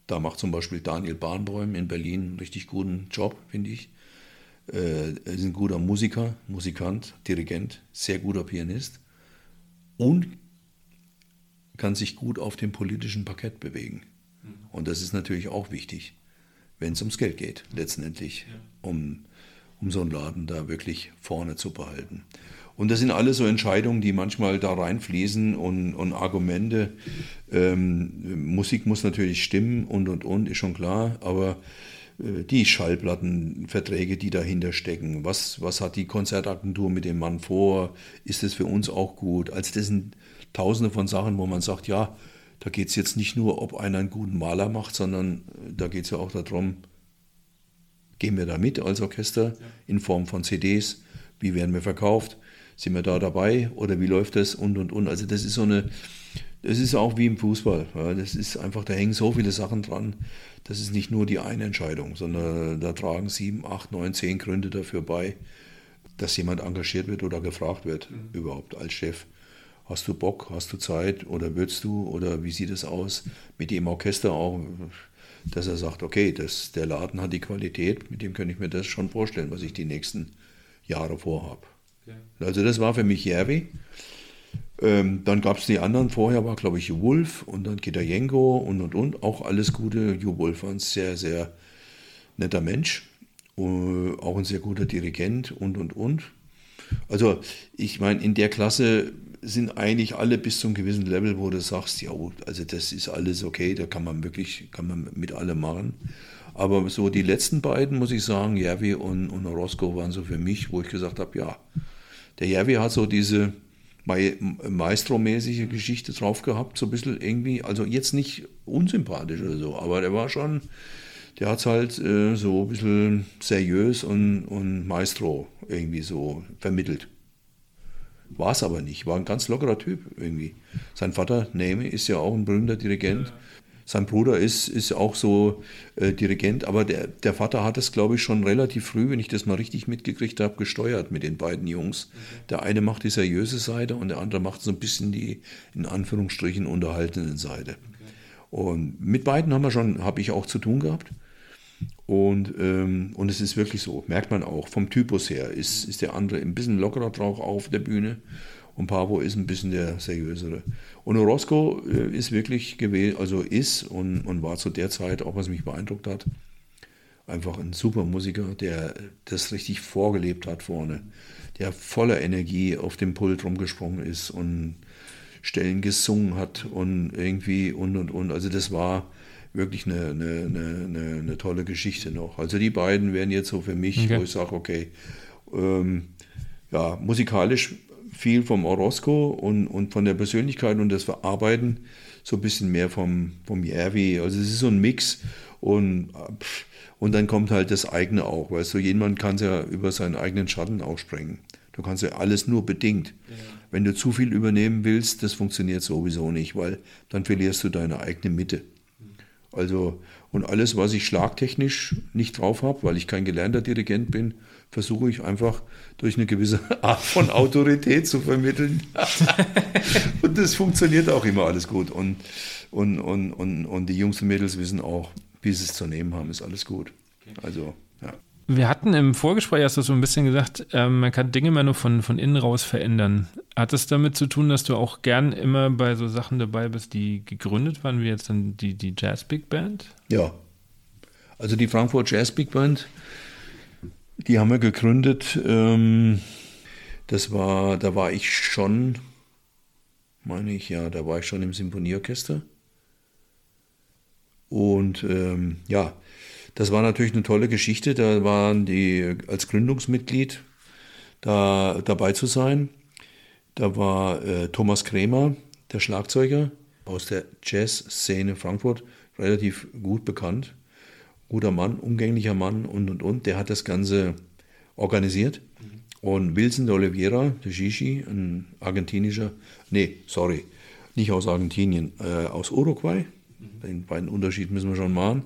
Da macht zum Beispiel Daniel Bahnbäum in Berlin einen richtig guten Job, finde ich äh, ist ein guter Musiker, Musikant, Dirigent, sehr guter Pianist und kann sich gut auf dem politischen Parkett bewegen. Mhm. Und das ist natürlich auch wichtig, wenn es ums Geld geht, letztendlich, um, um so einen Laden da wirklich vorne zu behalten. Und das sind alles so Entscheidungen, die manchmal da reinfließen und, und Argumente. Ähm, Musik muss natürlich stimmen und und und, ist schon klar, aber die Schallplattenverträge, die dahinter stecken. Was, was hat die Konzertagentur mit dem Mann vor? Ist es für uns auch gut? Also das sind tausende von Sachen, wo man sagt, ja, da geht es jetzt nicht nur, ob einer einen guten Maler macht, sondern äh, da geht es ja auch darum, gehen wir da mit als Orchester in Form von CDs? Wie werden wir verkauft? Sind wir da dabei oder wie läuft das und und und? Also das ist so eine, das ist auch wie im Fußball. Ja, das ist einfach, da hängen so viele Sachen dran. Das ist nicht nur die eine Entscheidung, sondern da tragen sieben, acht, neun, zehn Gründe dafür bei, dass jemand engagiert wird oder gefragt wird, mhm. überhaupt als Chef. Hast du Bock, hast du Zeit oder willst du oder wie sieht es aus? Mit dem Orchester auch, dass er sagt, okay, das, der Laden hat die Qualität, mit dem könnte ich mir das schon vorstellen, was ich die nächsten Jahre vorhabe. Okay. Also das war für mich Järvi. Ähm, dann gab es die anderen. Vorher war, glaube ich, Wolf und dann Kitajenko und und und. Auch alles Gute. Ju Wolf war ein sehr, sehr netter Mensch. Uh, auch ein sehr guter Dirigent und und und. Also, ich meine, in der Klasse sind eigentlich alle bis zu einem gewissen Level, wo du sagst, ja, also das ist alles okay, da kann man wirklich, kann man mit allem machen. Aber so die letzten beiden, muss ich sagen, Järvi und, und Orozco waren so für mich, wo ich gesagt habe, ja, der Järvi hat so diese, Maestro-mäßige Geschichte drauf gehabt, so ein bisschen irgendwie, also jetzt nicht unsympathisch oder so, aber der war schon, der hat es halt äh, so ein bisschen seriös und, und Maestro irgendwie so vermittelt. War es aber nicht, war ein ganz lockerer Typ irgendwie. Sein Vater, Neme, ist ja auch ein berühmter Dirigent. Ja. Sein Bruder ist, ist auch so äh, Dirigent, aber der, der Vater hat es, glaube ich, schon relativ früh, wenn ich das mal richtig mitgekriegt habe, gesteuert mit den beiden Jungs. Der eine macht die seriöse Seite und der andere macht so ein bisschen die, in Anführungsstrichen, unterhaltenden Seite. Und mit beiden haben wir schon, habe ich auch zu tun gehabt. Und, ähm, und es ist wirklich so, merkt man auch, vom Typus her ist, ist der andere ein bisschen lockerer drauf auf der Bühne und Pavo ist ein bisschen der seriösere. Und Orozco äh, ist wirklich gewesen, also ist und, und war zu der Zeit, auch was mich beeindruckt hat, einfach ein super Musiker, der das richtig vorgelebt hat vorne, der voller Energie auf dem Pult rumgesprungen ist und Stellen gesungen hat und irgendwie und und und. Also das war wirklich eine, eine, eine, eine tolle Geschichte noch. Also die beiden wären jetzt so für mich, okay. wo ich sage, okay, ähm, ja, musikalisch viel vom Orozco und, und von der Persönlichkeit und das Verarbeiten so ein bisschen mehr vom, vom Järvi. Also es ist so ein Mix und, und dann kommt halt das eigene auch, weißt du, jemand kann ja über seinen eigenen Schatten auch sprengen. Du kannst ja alles nur bedingt. Ja. Wenn du zu viel übernehmen willst, das funktioniert sowieso nicht, weil dann verlierst du deine eigene Mitte. Also, und alles, was ich schlagtechnisch nicht drauf habe, weil ich kein gelernter Dirigent bin, versuche ich einfach durch eine gewisse Art von Autorität zu vermitteln. und das funktioniert auch immer alles gut. Und, und, und, und, und die Jungs und Mädels wissen auch, wie sie es zu nehmen haben, ist alles gut. Also, ja. Wir hatten im Vorgespräch, hast du so ein bisschen gesagt, äh, man kann Dinge immer nur von, von innen raus verändern. Hat das damit zu tun, dass du auch gern immer bei so Sachen dabei bist, die gegründet waren, wie jetzt dann die, die Jazz Big Band? Ja. Also die Frankfurt Jazz Big Band, die haben wir gegründet. Ähm, das war, da war ich schon, meine ich, ja, da war ich schon im Symphonieorchester. Und ähm, ja, das war natürlich eine tolle Geschichte. Da waren die als Gründungsmitglied da dabei zu sein. Da war äh, Thomas Krämer, der Schlagzeuger aus der Jazz-Szene Frankfurt, relativ gut bekannt. Guter Mann, umgänglicher Mann und und und. Der hat das Ganze organisiert. Und Wilson de Oliveira, der Shishi, ein argentinischer, nee, sorry, nicht aus Argentinien, äh, aus Uruguay. Den beiden Unterschied müssen wir schon machen.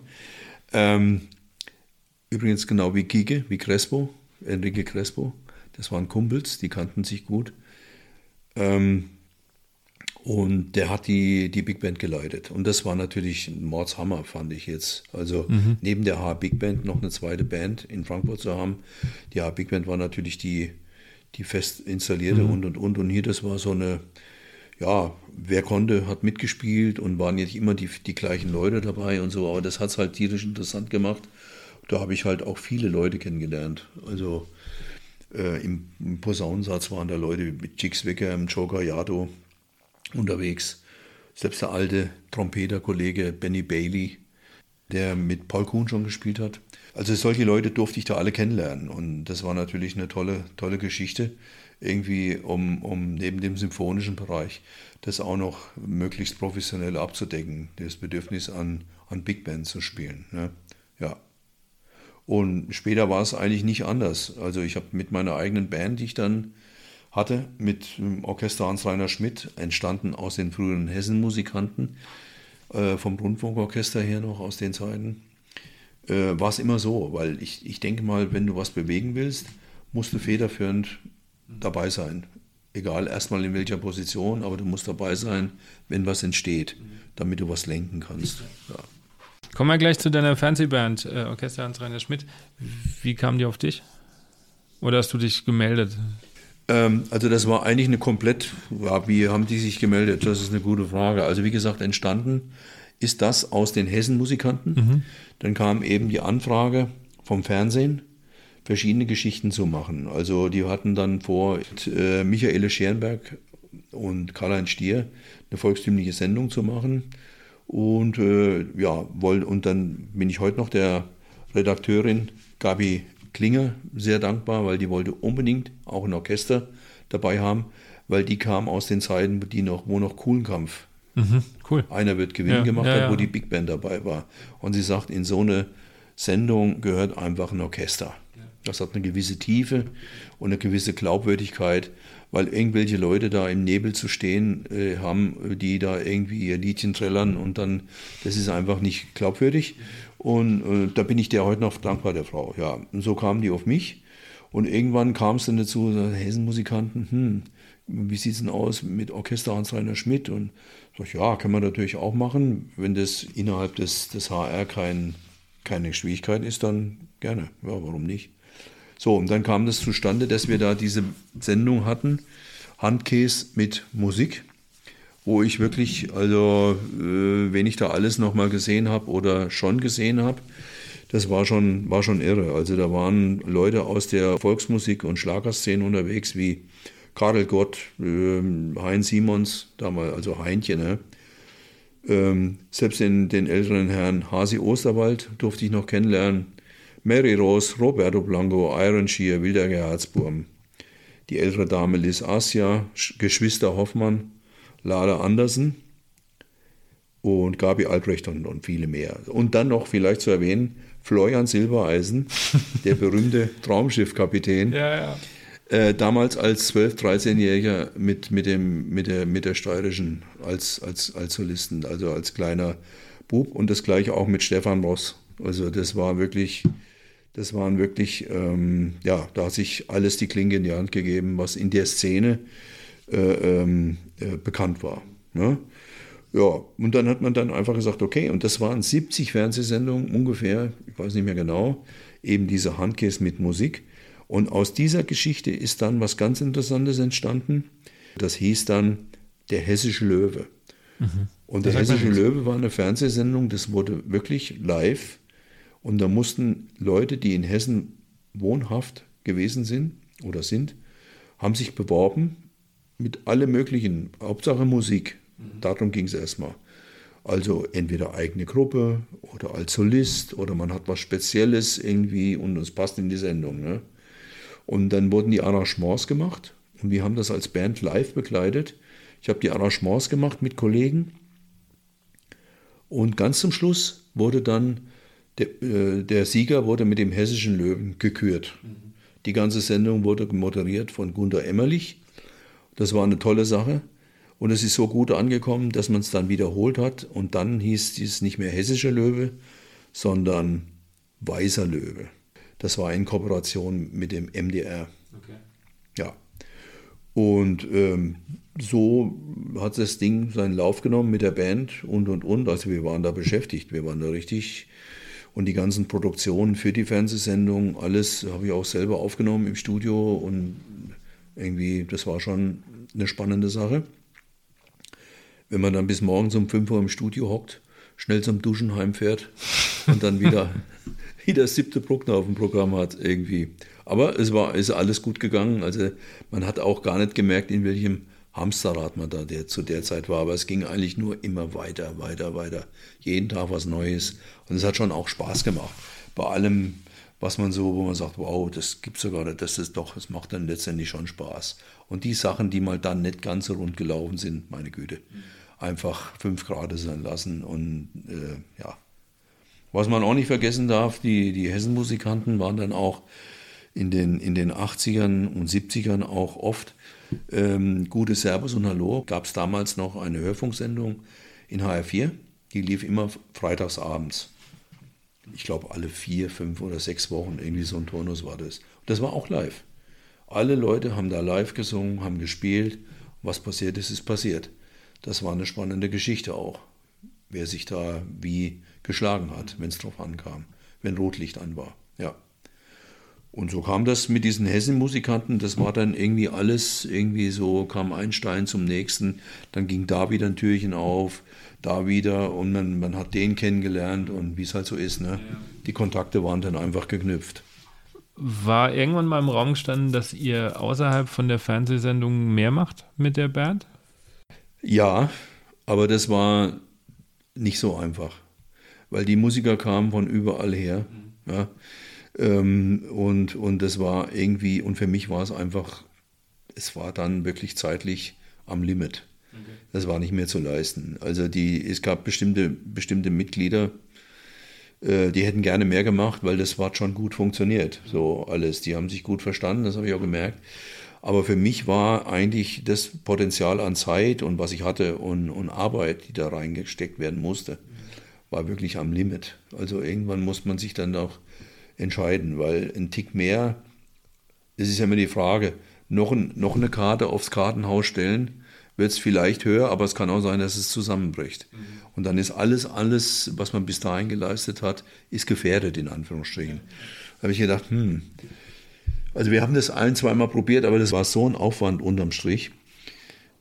Ähm, übrigens genau wie Kike, wie Crespo, Enrique Crespo. Das waren Kumpels, die kannten sich gut. Ähm, und der hat die, die Big Band geleitet. Und das war natürlich ein Mordshammer, fand ich jetzt. Also mhm. neben der H Big Band noch eine zweite Band in Frankfurt zu haben. Die H Big Band war natürlich die, die fest installierte mhm. und und und. Und hier, das war so eine, ja, wer konnte, hat mitgespielt und waren jetzt immer die, die gleichen Leute dabei und so, aber das hat es halt tierisch interessant gemacht. Da habe ich halt auch viele Leute kennengelernt. Also äh, im, im, Posaunensatz waren da Leute mit Jigs Wicker, im Joker Yado unterwegs. Selbst der alte Trompeterkollege Benny Bailey, der mit Paul Kuhn schon gespielt hat. Also solche Leute durfte ich da alle kennenlernen und das war natürlich eine tolle, tolle Geschichte irgendwie, um, um neben dem symphonischen Bereich das auch noch möglichst professionell abzudecken, das Bedürfnis an, an Big Band zu spielen. Ne? Ja. Und später war es eigentlich nicht anders. Also ich habe mit meiner eigenen Band, die ich dann hatte, mit dem Orchester Hans-Reiner Schmidt, entstanden aus den früheren Hessen-Musikanten, äh, vom Rundfunkorchester her noch aus den Zeiten, äh, war es immer so, weil ich, ich denke mal, wenn du was bewegen willst, musst du federführend dabei sein. Egal erstmal in welcher Position, aber du musst dabei sein, wenn was entsteht, damit du was lenken kannst. Ja. Kommen wir gleich zu deiner Fernsehband, äh, Orchester Hans-Reiner Schmidt. Wie kam die auf dich? Oder hast du dich gemeldet? Ähm, also das war eigentlich eine komplett, ja, wie haben die sich gemeldet? Das ist eine gute Frage. Also wie gesagt, entstanden ist das aus den Hessen-Musikanten. Mhm. Dann kam eben die Anfrage vom Fernsehen verschiedene Geschichten zu machen. Also die hatten dann vor, äh, Michaele Scherenberg und Karl-Heinz Stier eine volkstümliche Sendung zu machen. Und äh, ja, wollt, und dann bin ich heute noch der Redakteurin Gabi Klinger sehr dankbar, weil die wollte unbedingt auch ein Orchester dabei haben, weil die kam aus den Zeiten, die noch, wo noch Kuhlenkampf mhm, cool. einer wird Gewinn ja, gemacht ja, hat, ja. wo die Big Band dabei war. Und sie sagt, in so eine Sendung gehört einfach ein Orchester. Das hat eine gewisse Tiefe und eine gewisse Glaubwürdigkeit, weil irgendwelche Leute da im Nebel zu stehen äh, haben, die da irgendwie ihr Liedchen trällern und dann, das ist einfach nicht glaubwürdig. Und äh, da bin ich der heute noch dankbar, der Frau. Ja, und so kamen die auf mich. Und irgendwann kam es dann dazu, Hessenmusikanten, hm, wie sieht es denn aus mit Orchester Hans-Reiner Schmidt? Und sag ich, ja, kann man natürlich auch machen, wenn das innerhalb des, des HR kein keine Schwierigkeit ist, dann gerne. Ja, warum nicht? So, und dann kam das zustande, dass wir da diese Sendung hatten, Handkäse mit Musik, wo ich wirklich, also äh, wenn ich da alles nochmal gesehen habe oder schon gesehen habe, das war schon, war schon irre. Also da waren Leute aus der Volksmusik und Schlagerszene unterwegs, wie Karel Gott, äh, Heinz Simons, damals, also Heinchen, ne? Ähm, selbst den, den älteren Herrn Hasi Osterwald durfte ich noch kennenlernen. Mary Rose, Roberto Blanco, Iron Shear, Wilderger Herzburm. Die ältere Dame Liz Asia, Geschwister Hoffmann, Lala Andersen und Gabi Albrecht und, und viele mehr. Und dann noch vielleicht zu erwähnen, Florian Silbereisen, der berühmte Traumschiffkapitän. Ja, ja. Äh, damals als 12-, 13-Jähriger mit, mit, mit, der, mit der Steirischen als, als, als Solisten, also als kleiner Bub und das gleiche auch mit Stefan Ross. Also das war wirklich, das waren wirklich, ähm, ja, da hat sich alles die Klinge in die Hand gegeben, was in der Szene äh, ähm, äh, bekannt war. Ne? Ja, und dann hat man dann einfach gesagt, okay, und das waren 70 Fernsehsendungen ungefähr, ich weiß nicht mehr genau, eben diese Handkäse mit Musik. Und aus dieser Geschichte ist dann was ganz Interessantes entstanden. Das hieß dann Der Hessische Löwe. Mhm. Und der Hessische Löwe war eine Fernsehsendung, das wurde wirklich live. Und da mussten Leute, die in Hessen wohnhaft gewesen sind oder sind, haben sich beworben mit allem möglichen, Hauptsache Musik. Mhm. Darum ging es erstmal. Also entweder eigene Gruppe oder als Solist oder man hat was Spezielles irgendwie und es passt in die Sendung. Ne? Und dann wurden die Arrangements gemacht und wir haben das als Band live begleitet. Ich habe die Arrangements gemacht mit Kollegen und ganz zum Schluss wurde dann der, äh, der Sieger wurde mit dem hessischen Löwen gekürt. Mhm. Die ganze Sendung wurde moderiert von Gunter Emmerlich. Das war eine tolle Sache. Und es ist so gut angekommen, dass man es dann wiederholt hat. Und dann hieß es nicht mehr hessischer Löwe, sondern weißer Löwe. Das war in Kooperation mit dem MDR. Okay. Ja. Und ähm, so hat das Ding seinen Lauf genommen mit der Band und und und. Also wir waren da beschäftigt, wir waren da richtig. Und die ganzen Produktionen für die Fernsehsendung, alles habe ich auch selber aufgenommen im Studio und irgendwie, das war schon eine spannende Sache. Wenn man dann bis morgens um 5 Uhr im Studio hockt, schnell zum Duschen heimfährt und dann wieder wie der siebte Bruckner auf dem Programm hat irgendwie. Aber es war, ist alles gut gegangen. Also man hat auch gar nicht gemerkt, in welchem Hamsterrad man da der, zu der Zeit war. Aber es ging eigentlich nur immer weiter, weiter, weiter. Jeden Tag was Neues. Und es hat schon auch Spaß gemacht. Bei allem, was man so, wo man sagt, wow, das gibt's sogar nicht, das ist doch, es macht dann letztendlich schon Spaß. Und die Sachen, die mal dann nicht ganz so rund gelaufen sind, meine Güte, einfach fünf Grad sein lassen und äh, ja, was man auch nicht vergessen darf, die, die Hessen-Musikanten waren dann auch in den, in den 80ern und 70ern auch oft ähm, Gute Servus und Hallo. Gab es damals noch eine Hörfunksendung in HR4, die lief immer freitags abends. Ich glaube, alle vier, fünf oder sechs Wochen, irgendwie so ein Turnus war das. Das war auch live. Alle Leute haben da live gesungen, haben gespielt. Was passiert ist, ist passiert. Das war eine spannende Geschichte auch wer sich da wie geschlagen hat, wenn es drauf ankam, wenn Rotlicht an war. Ja. Und so kam das mit diesen Hessen-Musikanten, das war dann irgendwie alles, irgendwie so kam ein Stein zum nächsten, dann ging da wieder ein Türchen auf, da wieder und man, man hat den kennengelernt und wie es halt so ist, ne? Die Kontakte waren dann einfach geknüpft. War irgendwann mal im Raum gestanden, dass ihr außerhalb von der Fernsehsendung mehr macht mit der Band? Ja, aber das war nicht so einfach, weil die Musiker kamen von überall her. Mhm. Ja, ähm, und, und das war irgendwie, und für mich war es einfach, es war dann wirklich zeitlich am Limit. Das war nicht mehr zu leisten. Also die, es gab bestimmte, bestimmte Mitglieder, äh, die hätten gerne mehr gemacht, weil das war schon gut funktioniert. So alles. Die haben sich gut verstanden, das habe ich auch gemerkt. Aber für mich war eigentlich das Potenzial an Zeit und was ich hatte und, und Arbeit, die da reingesteckt werden musste, war wirklich am Limit. Also irgendwann muss man sich dann auch entscheiden, weil ein Tick mehr, es ist ja immer die Frage, noch, ein, noch eine Karte aufs Kartenhaus stellen, wird es vielleicht höher, aber es kann auch sein, dass es zusammenbricht. Mhm. Und dann ist alles, alles, was man bis dahin geleistet hat, ist gefährdet, in Anführungsstrichen. Da habe ich gedacht, hm, also wir haben das ein, zweimal probiert, aber das war so ein Aufwand unterm Strich,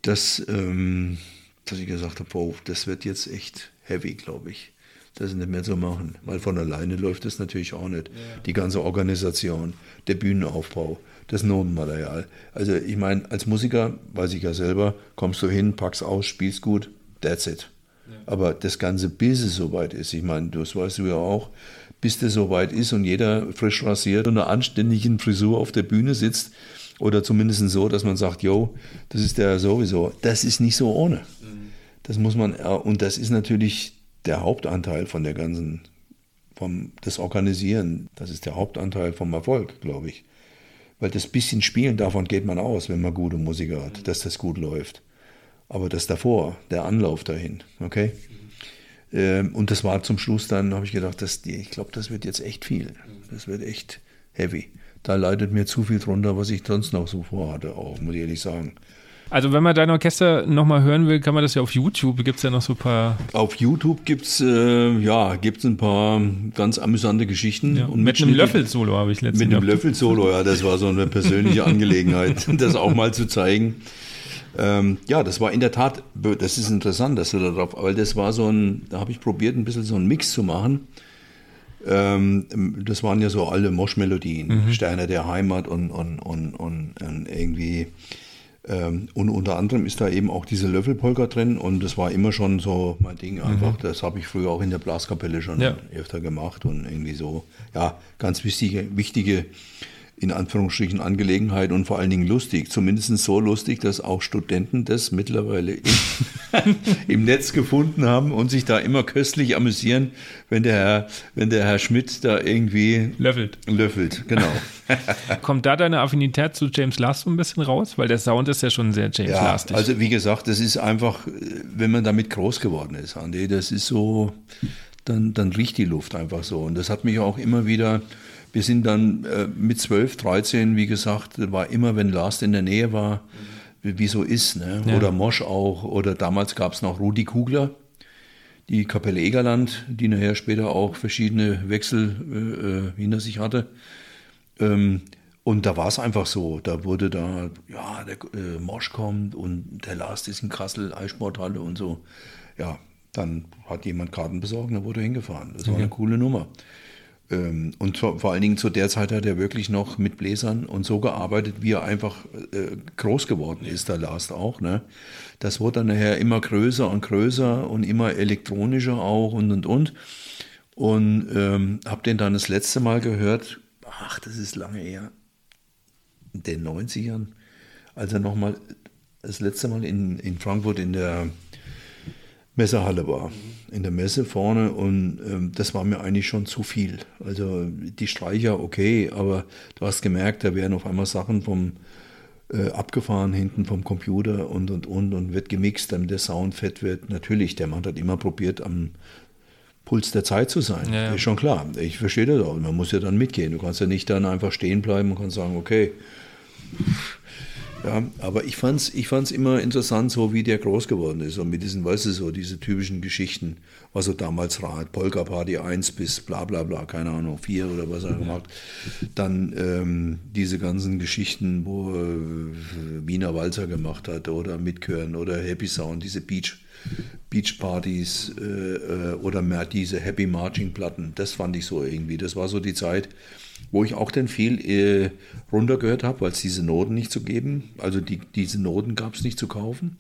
dass, ähm, dass ich gesagt habe, wow, das wird jetzt echt heavy, glaube ich. Das nicht mehr zu machen, weil von alleine läuft das natürlich auch nicht. Ja. Die ganze Organisation, der Bühnenaufbau, das Notenmaterial. Also ich meine, als Musiker, weiß ich ja selber, kommst du hin, packst aus, spielst gut, that's it. Ja. Aber das Ganze, bis es soweit ist, ich meine, das weißt du ja auch, bis das soweit ist und jeder frisch rasiert und einer anständigen Frisur auf der Bühne sitzt, oder zumindest so, dass man sagt, yo, das ist der sowieso. Das ist nicht so ohne. Mhm. Das muss man, und das ist natürlich der Hauptanteil von der ganzen, vom, das Organisieren. Das ist der Hauptanteil vom Erfolg, glaube ich. Weil das bisschen Spielen, davon geht man aus, wenn man gute Musiker hat, dass das gut läuft. Aber das davor, der Anlauf dahin, okay? Ähm, und das war zum Schluss dann, habe ich gedacht, das, ich glaube, das wird jetzt echt viel. Das wird echt heavy. Da leidet mir zu viel drunter, was ich sonst noch so vorhatte, auch, muss ich ehrlich sagen. Also wenn man dein Orchester nochmal hören will, kann man das ja auf YouTube, gibt es ja noch so ein paar... Auf YouTube gibt es äh, ja, gibt's ein paar ganz amüsante Geschichten. Ja, und mit einem Löffelsolo habe ich letztens Mit einem Löffelsolo, ja, das war so eine persönliche Angelegenheit, das auch mal zu zeigen. Ähm, ja, das war in der Tat, das ist interessant, dass du da drauf, weil das war so ein, da habe ich probiert, ein bisschen so einen Mix zu machen. Ähm, das waren ja so alle Mosch-Melodien, mhm. Sterne der Heimat und, und, und, und, und irgendwie und unter anderem ist da eben auch diese Löffelpolka drin und das war immer schon so mein Ding mhm. einfach. Mhm. Das habe ich früher auch in der Blaskapelle schon ja. öfter gemacht und irgendwie so, ja, ganz wichtige, wichtige in Anführungsstrichen Angelegenheit und vor allen Dingen lustig. Zumindest so lustig, dass auch Studenten das mittlerweile im, im, Netz gefunden haben und sich da immer köstlich amüsieren, wenn der Herr, wenn der Herr Schmidt da irgendwie löffelt. Löffelt, genau. Kommt da deine Affinität zu James Last so ein bisschen raus? Weil der Sound ist ja schon sehr James ja, Lastig. Also wie gesagt, das ist einfach, wenn man damit groß geworden ist, Andi, das ist so, dann, dann riecht die Luft einfach so. Und das hat mich auch immer wieder wir sind dann äh, mit 12, 13, wie gesagt, war immer, wenn Last in der Nähe war, mhm. wie so ist, ne? Ja. oder Mosch auch, oder damals gab es noch Rudi Kugler, die Kapelle Egerland, die nachher später auch verschiedene Wechsel äh, äh hinter sich hatte. Ähm, und da war es einfach so, da wurde da, ja, der äh, Mosch kommt und der Last ist in Kassel, Eissporthalle und so. Ja, dann hat jemand Karten besorgt und dann wurde hingefahren. Das war eine coole Nummer. Ähm, und vor allen Dingen zu der Zeit hat er wirklich noch mit Bläsern und so gearbeitet, wie er einfach äh, groß geworden ist, der Last auch. Ne? Das wurde dann nachher immer größer und größer und immer elektronischer auch und und und. Und ähm, habe den dann das letzte Mal gehört, ach, das ist lange her, in den 90ern, als er nochmal das letzte Mal in, in Frankfurt in der Messehalle war, in der Messe vorne und ähm, das war mir eigentlich schon zu viel. Also die Streicher okay, aber du hast gemerkt, da werden auf einmal Sachen vom äh, abgefahren hinten vom Computer und und und und wird gemixt, damit der Sound fett wird. Natürlich, der Mann hat immer probiert, am Puls der Zeit zu sein. Ja, ja. Ist schon klar. Ich verstehe das auch. Man muss ja dann mitgehen. Du kannst ja nicht dann einfach stehen bleiben und kannst sagen, okay ja, aber ich fand es ich fand's immer interessant, so wie der groß geworden ist und mit diesen, weißt du, so diese typischen Geschichten, was er damals hat, Polka Party 1 bis bla bla bla, keine Ahnung, 4 oder was er gemacht. Dann ähm, diese ganzen Geschichten, wo äh, Wiener Walzer gemacht hat oder Mitkören oder Happy Sound, diese Beach, Beachpartys äh, äh, oder mehr diese Happy Marching Platten, das fand ich so irgendwie. Das war so die Zeit, wo ich auch dann viel äh, runtergehört habe, weil es diese Noten nicht zu geben, also die, diese Noten gab es nicht zu kaufen.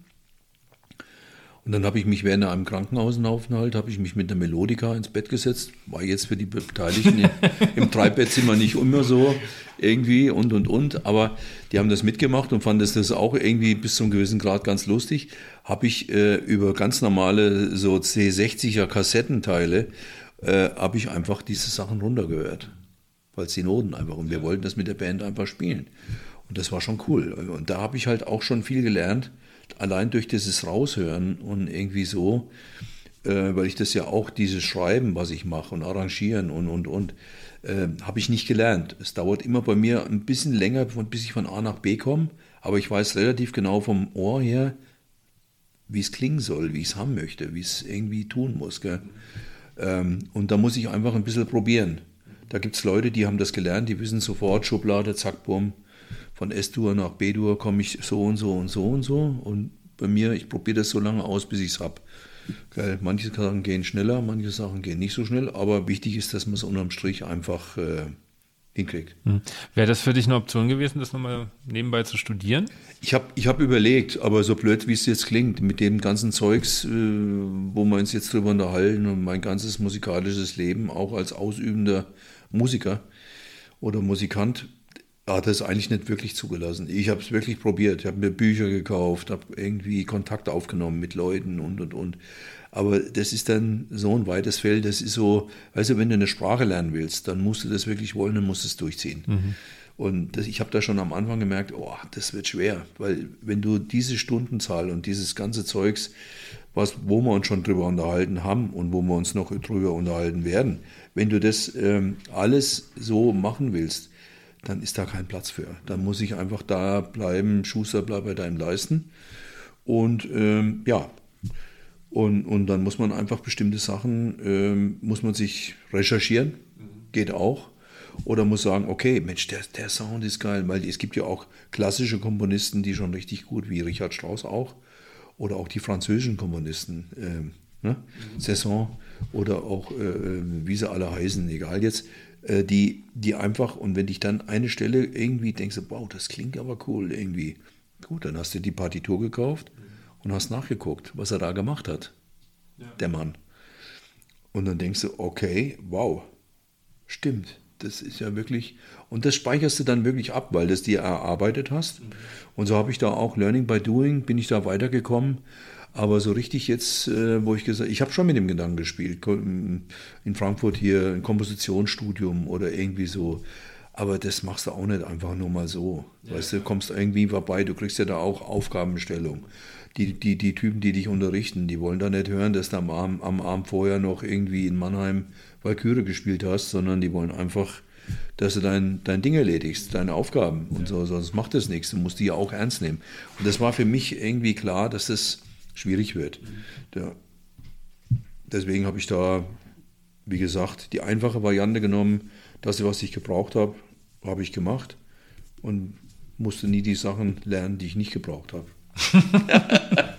Und dann habe ich mich während einem Krankenhausaufenthalt, habe ich mich mit der Melodika ins Bett gesetzt. War jetzt für die Beteiligten im Dreibettzimmer nicht immer so irgendwie und, und, und. Aber die haben das mitgemacht und fanden das auch irgendwie bis zu einem gewissen Grad ganz lustig. Habe ich äh, über ganz normale so C60er Kassettenteile, äh, habe ich einfach diese Sachen runtergehört weil Noten einfach und wir wollten das mit der Band einfach spielen. Und das war schon cool. Und da habe ich halt auch schon viel gelernt, allein durch dieses Raushören und irgendwie so, äh, weil ich das ja auch, dieses Schreiben, was ich mache und Arrangieren und, und, und, äh, habe ich nicht gelernt. Es dauert immer bei mir ein bisschen länger, bis ich von A nach B komme, aber ich weiß relativ genau vom Ohr her, wie es klingen soll, wie ich es haben möchte, wie es irgendwie tun muss. Ähm, und da muss ich einfach ein bisschen probieren. Da gibt es Leute, die haben das gelernt, die wissen sofort, Schublade, zack, bumm, von S-Dur nach B-Dur komme ich so und so und so und so. Und bei mir, ich probiere das so lange aus, bis ich es habe. Manche Sachen gehen schneller, manche Sachen gehen nicht so schnell, aber wichtig ist, dass man es unterm Strich einfach äh, hinkriegt. Hm. Wäre das für dich eine Option gewesen, das nochmal nebenbei zu studieren? Ich habe ich hab überlegt, aber so blöd, wie es jetzt klingt, mit dem ganzen Zeugs, äh, wo wir uns jetzt drüber unterhalten und mein ganzes musikalisches Leben, auch als ausübender Musiker oder Musikant, hat es eigentlich nicht wirklich zugelassen. Ich habe es wirklich probiert. Ich habe mir Bücher gekauft, habe irgendwie Kontakt aufgenommen mit Leuten und und und. Aber das ist dann so ein weites Feld. Das ist so, weißt du, wenn du eine Sprache lernen willst, dann musst du das wirklich wollen und musst es durchziehen. Mhm. Und das, ich habe da schon am Anfang gemerkt, oh, das wird schwer, weil wenn du diese Stundenzahl und dieses ganze Zeugs, was, wo wir uns schon drüber unterhalten haben und wo wir uns noch drüber unterhalten werden, wenn du das ähm, alles so machen willst, dann ist da kein Platz für. Dann muss ich einfach da bleiben, Schuster, bleib bei deinem Leisten. Und ähm, ja, und, und dann muss man einfach bestimmte Sachen, ähm, muss man sich recherchieren, geht auch. Oder muss sagen, okay, Mensch, der, der Sound ist geil, weil es gibt ja auch klassische Komponisten, die schon richtig gut, wie Richard Strauss auch, oder auch die französischen Komponisten, ähm, ne? Saison oder auch, äh, äh, wie sie alle heißen, egal jetzt, äh, die, die einfach, und wenn dich dann eine Stelle irgendwie denkst, wow, das klingt aber cool irgendwie. Gut, dann hast du die Partitur gekauft und hast nachgeguckt, was er da gemacht hat, ja. der Mann. Und dann denkst du, okay, wow, stimmt. Das ist ja wirklich, und das speicherst du dann wirklich ab, weil du es dir erarbeitet hast. Mhm. Und so habe ich da auch Learning by Doing, bin ich da weitergekommen. Aber so richtig jetzt, äh, wo ich gesagt ich habe schon mit dem Gedanken gespielt, in Frankfurt hier ein Kompositionsstudium oder irgendwie so. Aber das machst du auch nicht einfach nur mal so. Ja, weißt du, kommst irgendwie vorbei, du kriegst ja da auch Aufgabenstellung. Die, die, die Typen, die dich unterrichten, die wollen da nicht hören, dass du am Abend, am Abend vorher noch irgendwie in Mannheim Valkyrie gespielt hast, sondern die wollen einfach, dass du dein, dein Ding erledigst, deine Aufgaben und so, sonst macht das nichts. Du musst die ja auch ernst nehmen. Und das war für mich irgendwie klar, dass das schwierig wird. Der, deswegen habe ich da, wie gesagt, die einfache Variante genommen. Das, was ich gebraucht habe, habe ich gemacht und musste nie die Sachen lernen, die ich nicht gebraucht habe.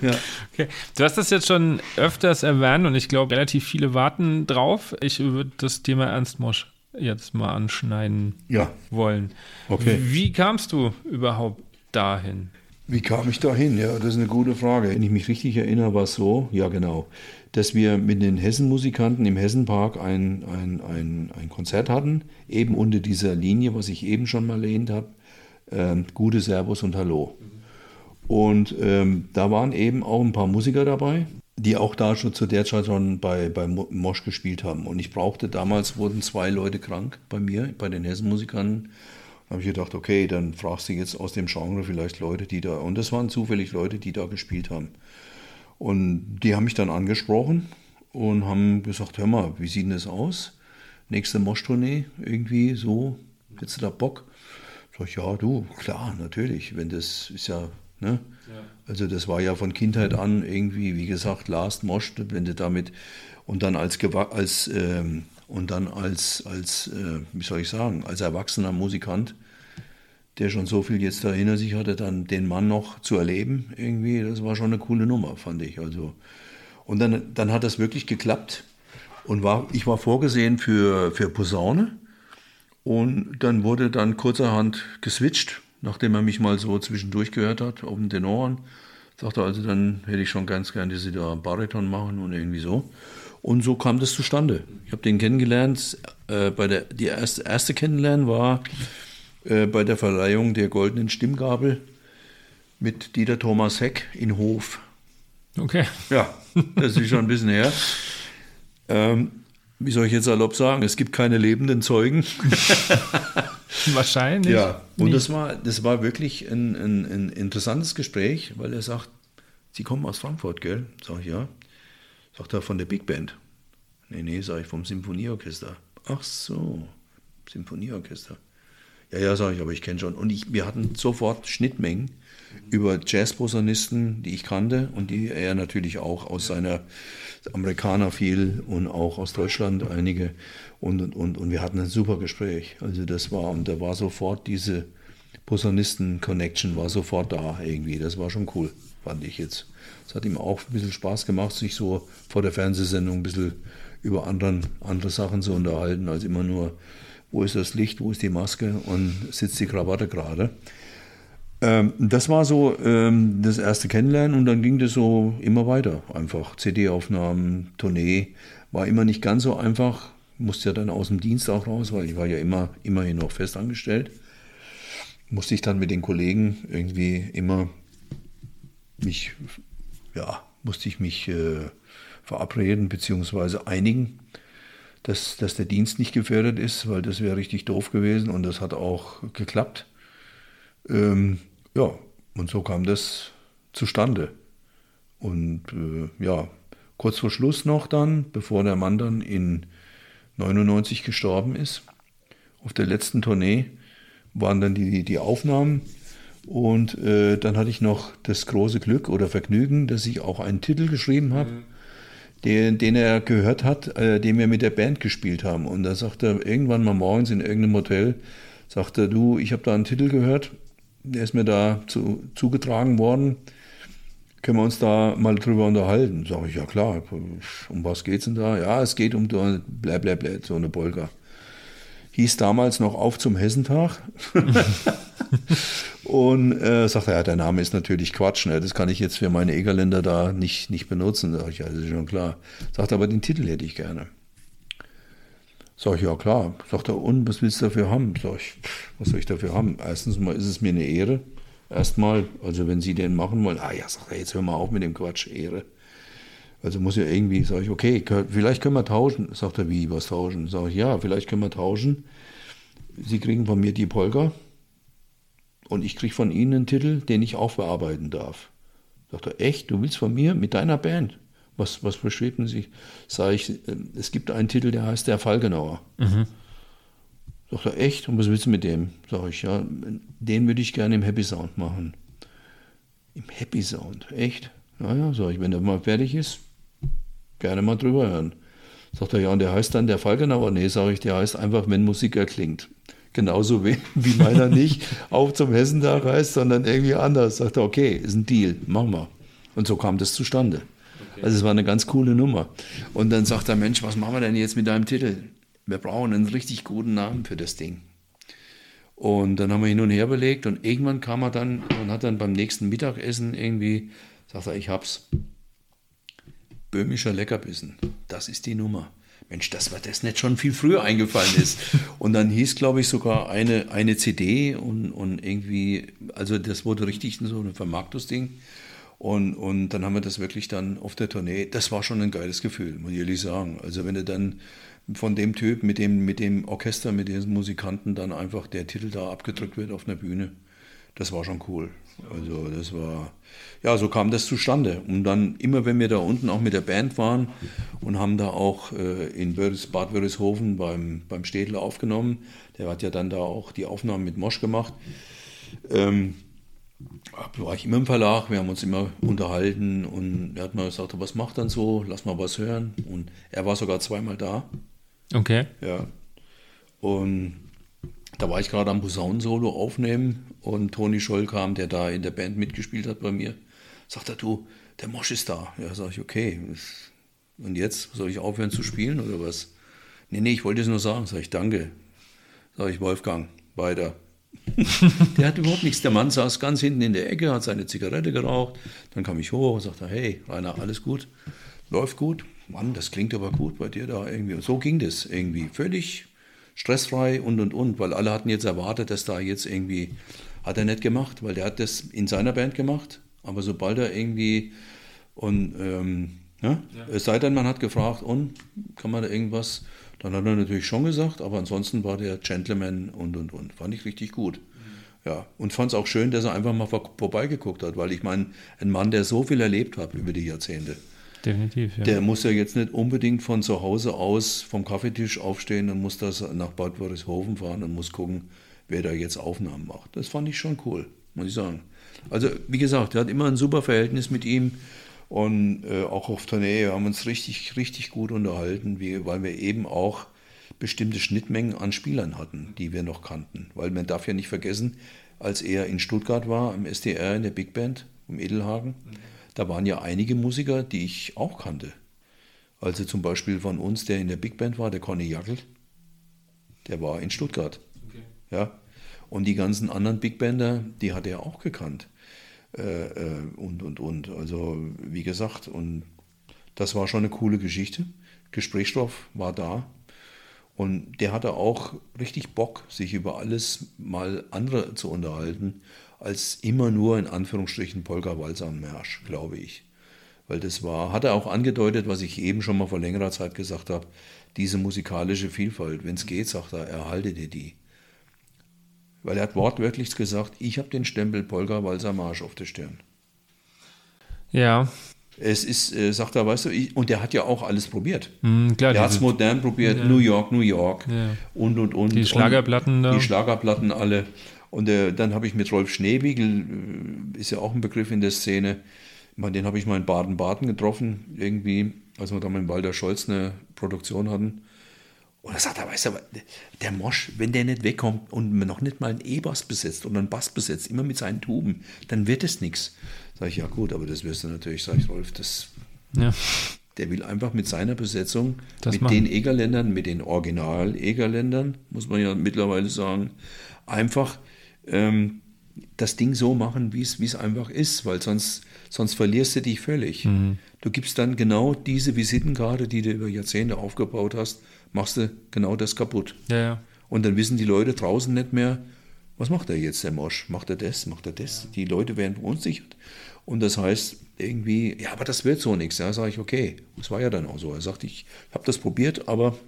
ja. okay. Du hast das jetzt schon öfters erwähnt und ich glaube, relativ viele warten drauf. Ich würde das Thema Ernst Mosch jetzt mal anschneiden ja. wollen. Okay. Wie kamst du überhaupt dahin? Wie kam ich da hin? Ja, das ist eine gute Frage. Wenn ich mich richtig erinnere, war es so, ja genau, dass wir mit den Hessenmusikanten im Hessenpark ein, ein, ein, ein Konzert hatten, eben unter dieser Linie, was ich eben schon mal erwähnt habe, äh, Gute Servus und Hallo. Und ähm, da waren eben auch ein paar Musiker dabei, die auch da schon zu der Zeit schon bei, bei Mosch gespielt haben. Und ich brauchte, damals wurden zwei Leute krank bei mir, bei den Hessenmusikanten habe ich gedacht, okay, dann fragst du jetzt aus dem Genre vielleicht Leute, die da, und das waren zufällig Leute, die da gespielt haben. Und die haben mich dann angesprochen und haben gesagt, hör mal, wie sieht denn das aus? Nächste Moschtournee, irgendwie so, hättest du da Bock? Sag ich, ja, du, klar, natürlich, wenn das ist ja, ne? Also das war ja von Kindheit an irgendwie, wie gesagt, Last Mosch, wenn du damit und dann als, als ähm, und dann als, als äh, wie soll ich sagen, als erwachsener Musikant, der schon so viel jetzt da hinter sich hatte, dann den Mann noch zu erleben, irgendwie, das war schon eine coole Nummer, fand ich. Also, und dann, dann hat das wirklich geklappt. Und war, ich war vorgesehen für, für Posaune. Und dann wurde dann kurzerhand geswitcht, nachdem er mich mal so zwischendurch gehört hat, auf den Tenoren. Sagte also, dann hätte ich schon ganz gern, dass sie da Bariton machen und irgendwie so. Und so kam das zustande. Ich habe den kennengelernt. Äh, bei der, die erste, erste Kennenlernen war äh, bei der Verleihung der Goldenen Stimmgabel mit Dieter Thomas Heck in Hof. Okay. Ja, das ist schon ein bisschen her. Ähm, wie soll ich jetzt salopp sagen? Es gibt keine lebenden Zeugen. Wahrscheinlich. Ja, und das war, das war wirklich ein, ein, ein interessantes Gespräch, weil er sagt, Sie kommen aus Frankfurt, gell? Sag ich, ja. Sagt er von der Big Band. Nee, nee, sag ich vom Symphonieorchester. Ach so, Symphonieorchester. Ja, ja, sage ich, aber ich kenne schon. Und ich, wir hatten sofort Schnittmengen über Jazzposaunisten, die ich kannte und die er natürlich auch aus seiner Amerikaner viel und auch aus Deutschland einige. Und, und, und, und wir hatten ein super Gespräch. Also das war, und da war sofort diese Posaunisten-Connection war sofort da irgendwie. Das war schon cool, fand ich jetzt. Es hat ihm auch ein bisschen Spaß gemacht, sich so vor der Fernsehsendung ein bisschen über anderen, andere Sachen zu unterhalten, als immer nur, wo ist das Licht, wo ist die Maske und sitzt die Krawatte gerade. Ähm, das war so ähm, das erste Kennenlernen und dann ging das so immer weiter. Einfach CD-Aufnahmen, Tournee. War immer nicht ganz so einfach. Musste ja dann aus dem Dienst auch raus, weil ich war ja immer, immerhin noch fest angestellt. Musste ich dann mit den Kollegen irgendwie immer mich, ja, musste ich mich äh, verabreden bzw. einigen, dass, dass der Dienst nicht gefährdet ist, weil das wäre richtig doof gewesen und das hat auch geklappt. Ähm, ja, und so kam das zustande. Und äh, ja, kurz vor Schluss noch dann, bevor der Mann dann in 99 gestorben ist, auf der letzten Tournee waren dann die, die Aufnahmen. Und äh, dann hatte ich noch das große Glück oder Vergnügen, dass ich auch einen Titel geschrieben habe, mhm. den, den er gehört hat, äh, den wir mit der Band gespielt haben. Und da sagte er irgendwann mal morgens in irgendeinem Hotel, sagte du, ich habe da einen Titel gehört der ist mir da zu, zugetragen worden. Können wir uns da mal drüber unterhalten? Sag ich, ja klar, um was geht's denn da? Ja, es geht um blablabla, so eine Polka. Hieß damals noch Auf zum Hessentag. und äh, sagte er, ja, der Name ist natürlich Quatsch, ne? das kann ich jetzt für meine Egerländer da nicht, nicht benutzen. Sag ich, ja, das ist schon klar. Sagt aber, den Titel hätte ich gerne. Sag ich, ja klar. Sagt er, und was willst du dafür haben? Sag ich, was soll ich dafür haben? Erstens mal ist es mir eine Ehre. Erstmal, also wenn Sie den machen wollen, ah ja, sagt er, jetzt hör mal auf mit dem Quatsch, Ehre. Also muss ja irgendwie, sag ich, okay, vielleicht können wir tauschen. Sagt er, wie, was tauschen? Sag ich, ja, vielleicht können wir tauschen. Sie kriegen von mir die Polka und ich kriege von Ihnen einen Titel, den ich auch bearbeiten darf. Sagt er, echt, du willst von mir mit deiner Band? Was, was beschreiben Sie? Sage ich, äh, es gibt einen Titel, der heißt Der Fallgenauer. Mhm. Sagt er, echt? Und was willst du mit dem? Sage ich, ja, den würde ich gerne im Happy Sound machen. Im Happy Sound, echt? Naja, sage ich, wenn der mal fertig ist, gerne mal drüber hören. Sagt er, ja, und der heißt dann der Fallgenauer? Nee, sage ich, der heißt einfach, wenn Musik erklingt. Genauso wie, wie meiner nicht auch zum Hessentag heißt, sondern irgendwie anders. Sagt er, okay, ist ein Deal, machen wir. Und so kam das zustande. Also es war eine ganz coole Nummer. Und dann sagt der Mensch, was machen wir denn jetzt mit deinem Titel? Wir brauchen einen richtig guten Namen für das Ding. Und dann haben wir hin und her belegt und irgendwann kam er dann und hat dann beim nächsten Mittagessen irgendwie, sagt er, ich hab's. Böhmischer Leckerbissen. Das ist die Nummer. Mensch, dass mir das nicht schon viel früher eingefallen ist. Und dann hieß, glaube ich, sogar eine, eine CD und, und irgendwie, also das wurde richtig so ein Vermarktungsding. Und, und dann haben wir das wirklich dann auf der Tournee. Das war schon ein geiles Gefühl, muss ich ehrlich sagen. Also wenn du dann von dem Typ mit dem, mit dem Orchester, mit diesen Musikanten dann einfach der Titel da abgedrückt wird auf einer Bühne, das war schon cool. Also das war, ja, so kam das zustande. Und dann immer, wenn wir da unten auch mit der Band waren und haben da auch äh, in Bad Wörishofen beim, beim Städler aufgenommen, der hat ja dann da auch die Aufnahmen mit Mosch gemacht, ähm, war ich immer im Verlag, wir haben uns immer unterhalten und er hat mal gesagt, was macht dann so, lass mal was hören. Und er war sogar zweimal da. Okay. Ja. Und da war ich gerade am Posaunensolo aufnehmen und Toni Scholl kam, der da in der Band mitgespielt hat bei mir. Sagt er, du, der Mosch ist da. Ja, sag ich, okay. Und jetzt soll ich aufhören zu spielen oder was? Nee, nee, ich wollte es nur sagen. Sag ich, danke. Sag ich, Wolfgang, weiter. der hat überhaupt nichts. Der Mann saß ganz hinten in der Ecke, hat seine Zigarette geraucht. Dann kam ich hoch und sagte, hey, Rainer, alles gut? Läuft gut? Mann, das klingt aber gut bei dir da irgendwie. Und so ging das irgendwie. Völlig stressfrei und, und, und. Weil alle hatten jetzt erwartet, dass da jetzt irgendwie, hat er nicht gemacht, weil der hat das in seiner Band gemacht. Aber sobald er irgendwie, und ähm, ja, ja. es sei denn, man hat gefragt, und kann man da irgendwas dann hat er natürlich schon gesagt, aber ansonsten war der Gentleman und und und. Fand ich richtig gut. Mhm. Ja, und fand es auch schön, dass er einfach mal vorbeigeguckt hat, weil ich meine, ein Mann, der so viel erlebt hat über die Jahrzehnte, definitiv. Ja. Der muss ja jetzt nicht unbedingt von zu Hause aus vom Kaffeetisch aufstehen und muss das nach Bad Wörishofen fahren und muss gucken, wer da jetzt Aufnahmen macht. Das fand ich schon cool, muss ich sagen. Also, wie gesagt, er hat immer ein super Verhältnis mit ihm und äh, auch auf Tournee wir haben uns richtig, richtig gut unterhalten, wie, weil wir eben auch bestimmte Schnittmengen an Spielern hatten, die wir noch kannten. Weil man darf ja nicht vergessen, als er in Stuttgart war, im SDR in der Big Band, im Edelhagen, mhm. da waren ja einige Musiker, die ich auch kannte. Also zum Beispiel von uns, der in der Big Band war, der Conny Jackel, der war in Stuttgart. Okay. Ja. Und die ganzen anderen Big Bander, die hat er auch gekannt. Äh, äh, und, und, und. Also, wie gesagt, und das war schon eine coole Geschichte. Gesprächsstoff war da. Und der hatte auch richtig Bock, sich über alles mal andere zu unterhalten, als immer nur in Anführungsstrichen Polka, Walzer und Märsch, glaube ich. Weil das war, hat er auch angedeutet, was ich eben schon mal vor längerer Zeit gesagt habe, diese musikalische Vielfalt. Wenn es geht, sagt er, erhalte dir die. Weil er hat wortwörtlich gesagt, ich habe den Stempel Polka Walzer Marsch auf der Stirn. Ja. Es ist, äh, sagt er, weißt du, ich, und der hat ja auch alles probiert. Mm, klar, der hat es modern probiert, ja. New York, New York ja. und und und. Die Schlagerplatten und da. Die Schlagerplatten alle. Und äh, dann habe ich mit Rolf Schneewiegel, äh, ist ja auch ein Begriff in der Szene, den habe ich mal in Baden-Baden getroffen, irgendwie, als wir da mit Walter Scholz eine Produktion hatten. Und er sagt er, weißt du, der Mosch, wenn der nicht wegkommt und noch nicht mal einen E-Bass besetzt oder einen Bass besetzt, immer mit seinen Tuben, dann wird es nichts. Sag ich, ja gut, aber das wirst du natürlich, sag ich, Rolf, das. Ja. Der will einfach mit seiner Besetzung, das mit machen. den Egerländern, mit den Original-Egerländern, muss man ja mittlerweile sagen, einfach ähm, das Ding so machen, wie es einfach ist, weil sonst, sonst verlierst du dich völlig. Mhm. Du gibst dann genau diese Visitenkarte, die du über Jahrzehnte aufgebaut hast, machst du genau das kaputt. Ja, ja. Und dann wissen die Leute draußen nicht mehr, was macht er jetzt, der Mosch? Macht er das? Macht er das? Die Leute werden verunsichert. Und das heißt irgendwie, ja, aber das wird so nichts. Ja, sage ich, okay. Das war ja dann auch so. Er sagt, ich habe das probiert, aber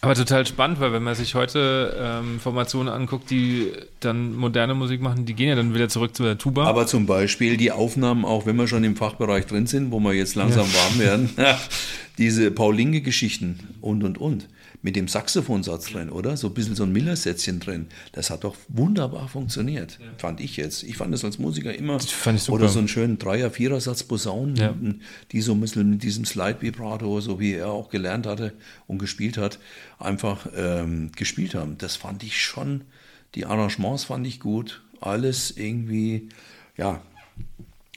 aber total spannend, weil wenn man sich heute ähm, Formationen anguckt, die dann moderne Musik machen, die gehen ja dann wieder zurück zu der Tuba. Aber zum Beispiel die Aufnahmen, auch wenn wir schon im Fachbereich drin sind, wo wir jetzt langsam ja. warm werden, diese Paulinge-Geschichten und und und mit dem Saxophonsatz drin, oder? So ein bisschen so ein Miller-Sätzchen drin. Das hat doch wunderbar funktioniert, ja. fand ich jetzt. Ich fand das als Musiker immer. Oder so einen schönen Dreier-, Vierer-Satz Posaunen, ja. die so ein bisschen mit diesem Slide-Vibrato, so wie er auch gelernt hatte und gespielt hat, einfach ähm, gespielt haben. Das fand ich schon, die Arrangements fand ich gut. Alles irgendwie, ja.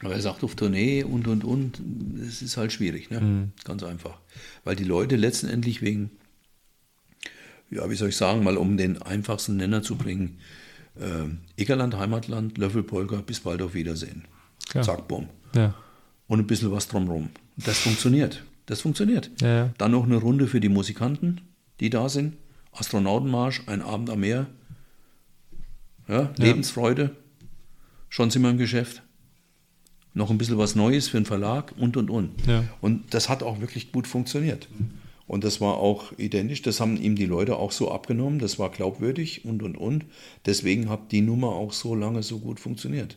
Aber er sagt auf Tournee und und und, es ist halt schwierig, ne? Mhm. Ganz einfach. Weil die Leute letztendlich wegen ja, wie soll ich sagen, mal um den einfachsten Nenner zu bringen. Äh, Egerland, Heimatland, Löffelpolka, bis bald auf Wiedersehen. Klar. Zack, bumm. Ja. Und ein bisschen was drumherum. Das funktioniert. Das funktioniert. Ja, ja. Dann noch eine Runde für die Musikanten, die da sind. Astronautenmarsch, ein Abend am Meer. Ja, Lebensfreude. Schon sind wir im Geschäft. Noch ein bisschen was Neues für den Verlag und und und. Und das hat auch wirklich gut funktioniert. Und das war auch identisch, das haben ihm die Leute auch so abgenommen, das war glaubwürdig und und und. Deswegen hat die Nummer auch so lange so gut funktioniert.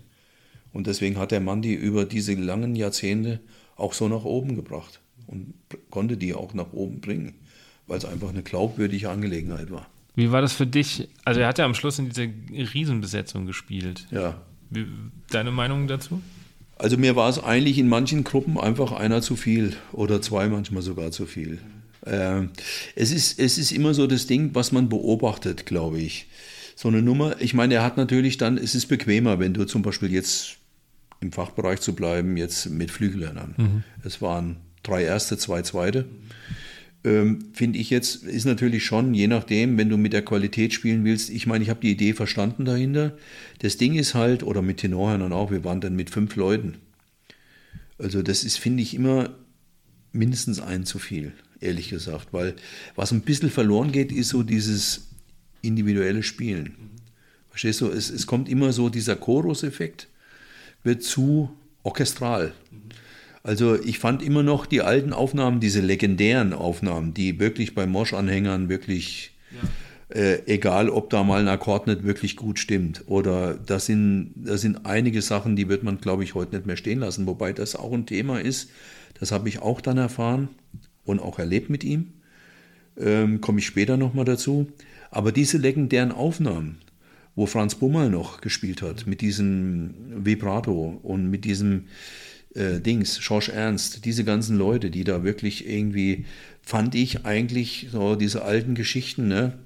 Und deswegen hat der Mann die über diese langen Jahrzehnte auch so nach oben gebracht und konnte die auch nach oben bringen, weil es einfach eine glaubwürdige Angelegenheit war. Wie war das für dich? Also er hat ja am Schluss in dieser Riesenbesetzung gespielt. Ja. Wie, deine Meinung dazu? Also mir war es eigentlich in manchen Gruppen einfach einer zu viel oder zwei manchmal sogar zu viel. Äh, es, ist, es ist immer so das Ding, was man beobachtet, glaube ich. So eine Nummer, ich meine, er hat natürlich dann, es ist bequemer, wenn du zum Beispiel jetzt im Fachbereich zu bleiben, jetzt mit Flügellernern. Mhm. Es waren drei erste, zwei zweite. Ähm, Finde ich jetzt, ist natürlich schon, je nachdem, wenn du mit der Qualität spielen willst, ich meine, ich habe die Idee verstanden dahinter. Das Ding ist halt, oder mit Tenorhörnern auch, wir waren dann mit fünf Leuten. Also das ist, finde ich, immer mindestens ein zu viel ehrlich gesagt. Weil was ein bisschen verloren geht, ist so dieses individuelle Spielen. Verstehst du? Es, es kommt immer so, dieser Chorus-Effekt wird zu orchestral. Also ich fand immer noch die alten Aufnahmen, diese legendären Aufnahmen, die wirklich bei Mosch-Anhängern wirklich, ja. äh, egal ob da mal ein Akkord nicht wirklich gut stimmt, oder das sind, das sind einige Sachen, die wird man, glaube ich, heute nicht mehr stehen lassen. Wobei das auch ein Thema ist, Das habe ich auch dann erfahren und auch erlebt mit ihm. Ähm, Komme ich später nochmal dazu. Aber diese legendären Aufnahmen, wo Franz Bummel noch gespielt hat, mit diesem Vibrato und mit diesem äh, Dings, Schorsch Ernst, diese ganzen Leute, die da wirklich irgendwie, fand ich eigentlich so diese alten Geschichten, ne?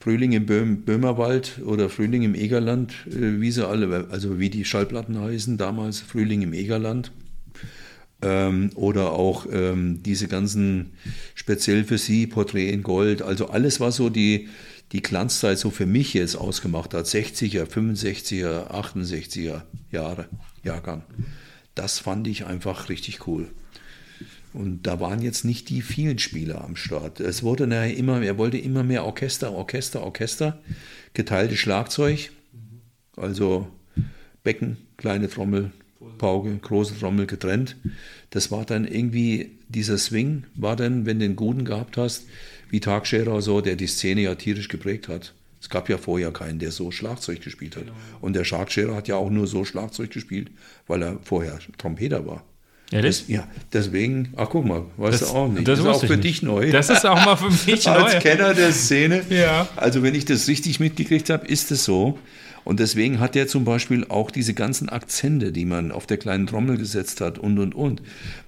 Frühling im Böhm, Böhmerwald oder Frühling im Egerland, äh, wie sie alle, also wie die Schallplatten heißen damals, Frühling im Egerland. Ähm, oder auch ähm, diese ganzen speziell für sie Porträt in Gold. Also alles, was so die, die Glanzzeit so für mich jetzt ausgemacht hat, 60er, 65er, 68er Jahre, Jahrgang. Das fand ich einfach richtig cool. Und da waren jetzt nicht die vielen Spieler am Start. Es wurde nachher immer, er wollte immer mehr Orchester, Orchester, Orchester, geteiltes Schlagzeug, also Becken, kleine Trommel, Pauke, große Trommel getrennt. Das war dann irgendwie, dieser Swing war dann, wenn du den guten gehabt hast, wie Tagscherer so, der die Szene ja tierisch geprägt hat. Es gab ja vorher keinen, der so Schlagzeug gespielt hat. Genau. Und der Schlagscherer hat ja auch nur so Schlagzeug gespielt, weil er vorher Trompeter war. Ja, das, ja, deswegen, ach guck mal, weißt das, du auch nicht. Das, das ist auch für dich neu. Das ist auch mal für mich neu. Als Kenner der Szene. Ja. Also wenn ich das richtig mitgekriegt habe, ist es so. Und deswegen hat er zum Beispiel auch diese ganzen Akzente, die man auf der kleinen Trommel gesetzt hat und, und, und.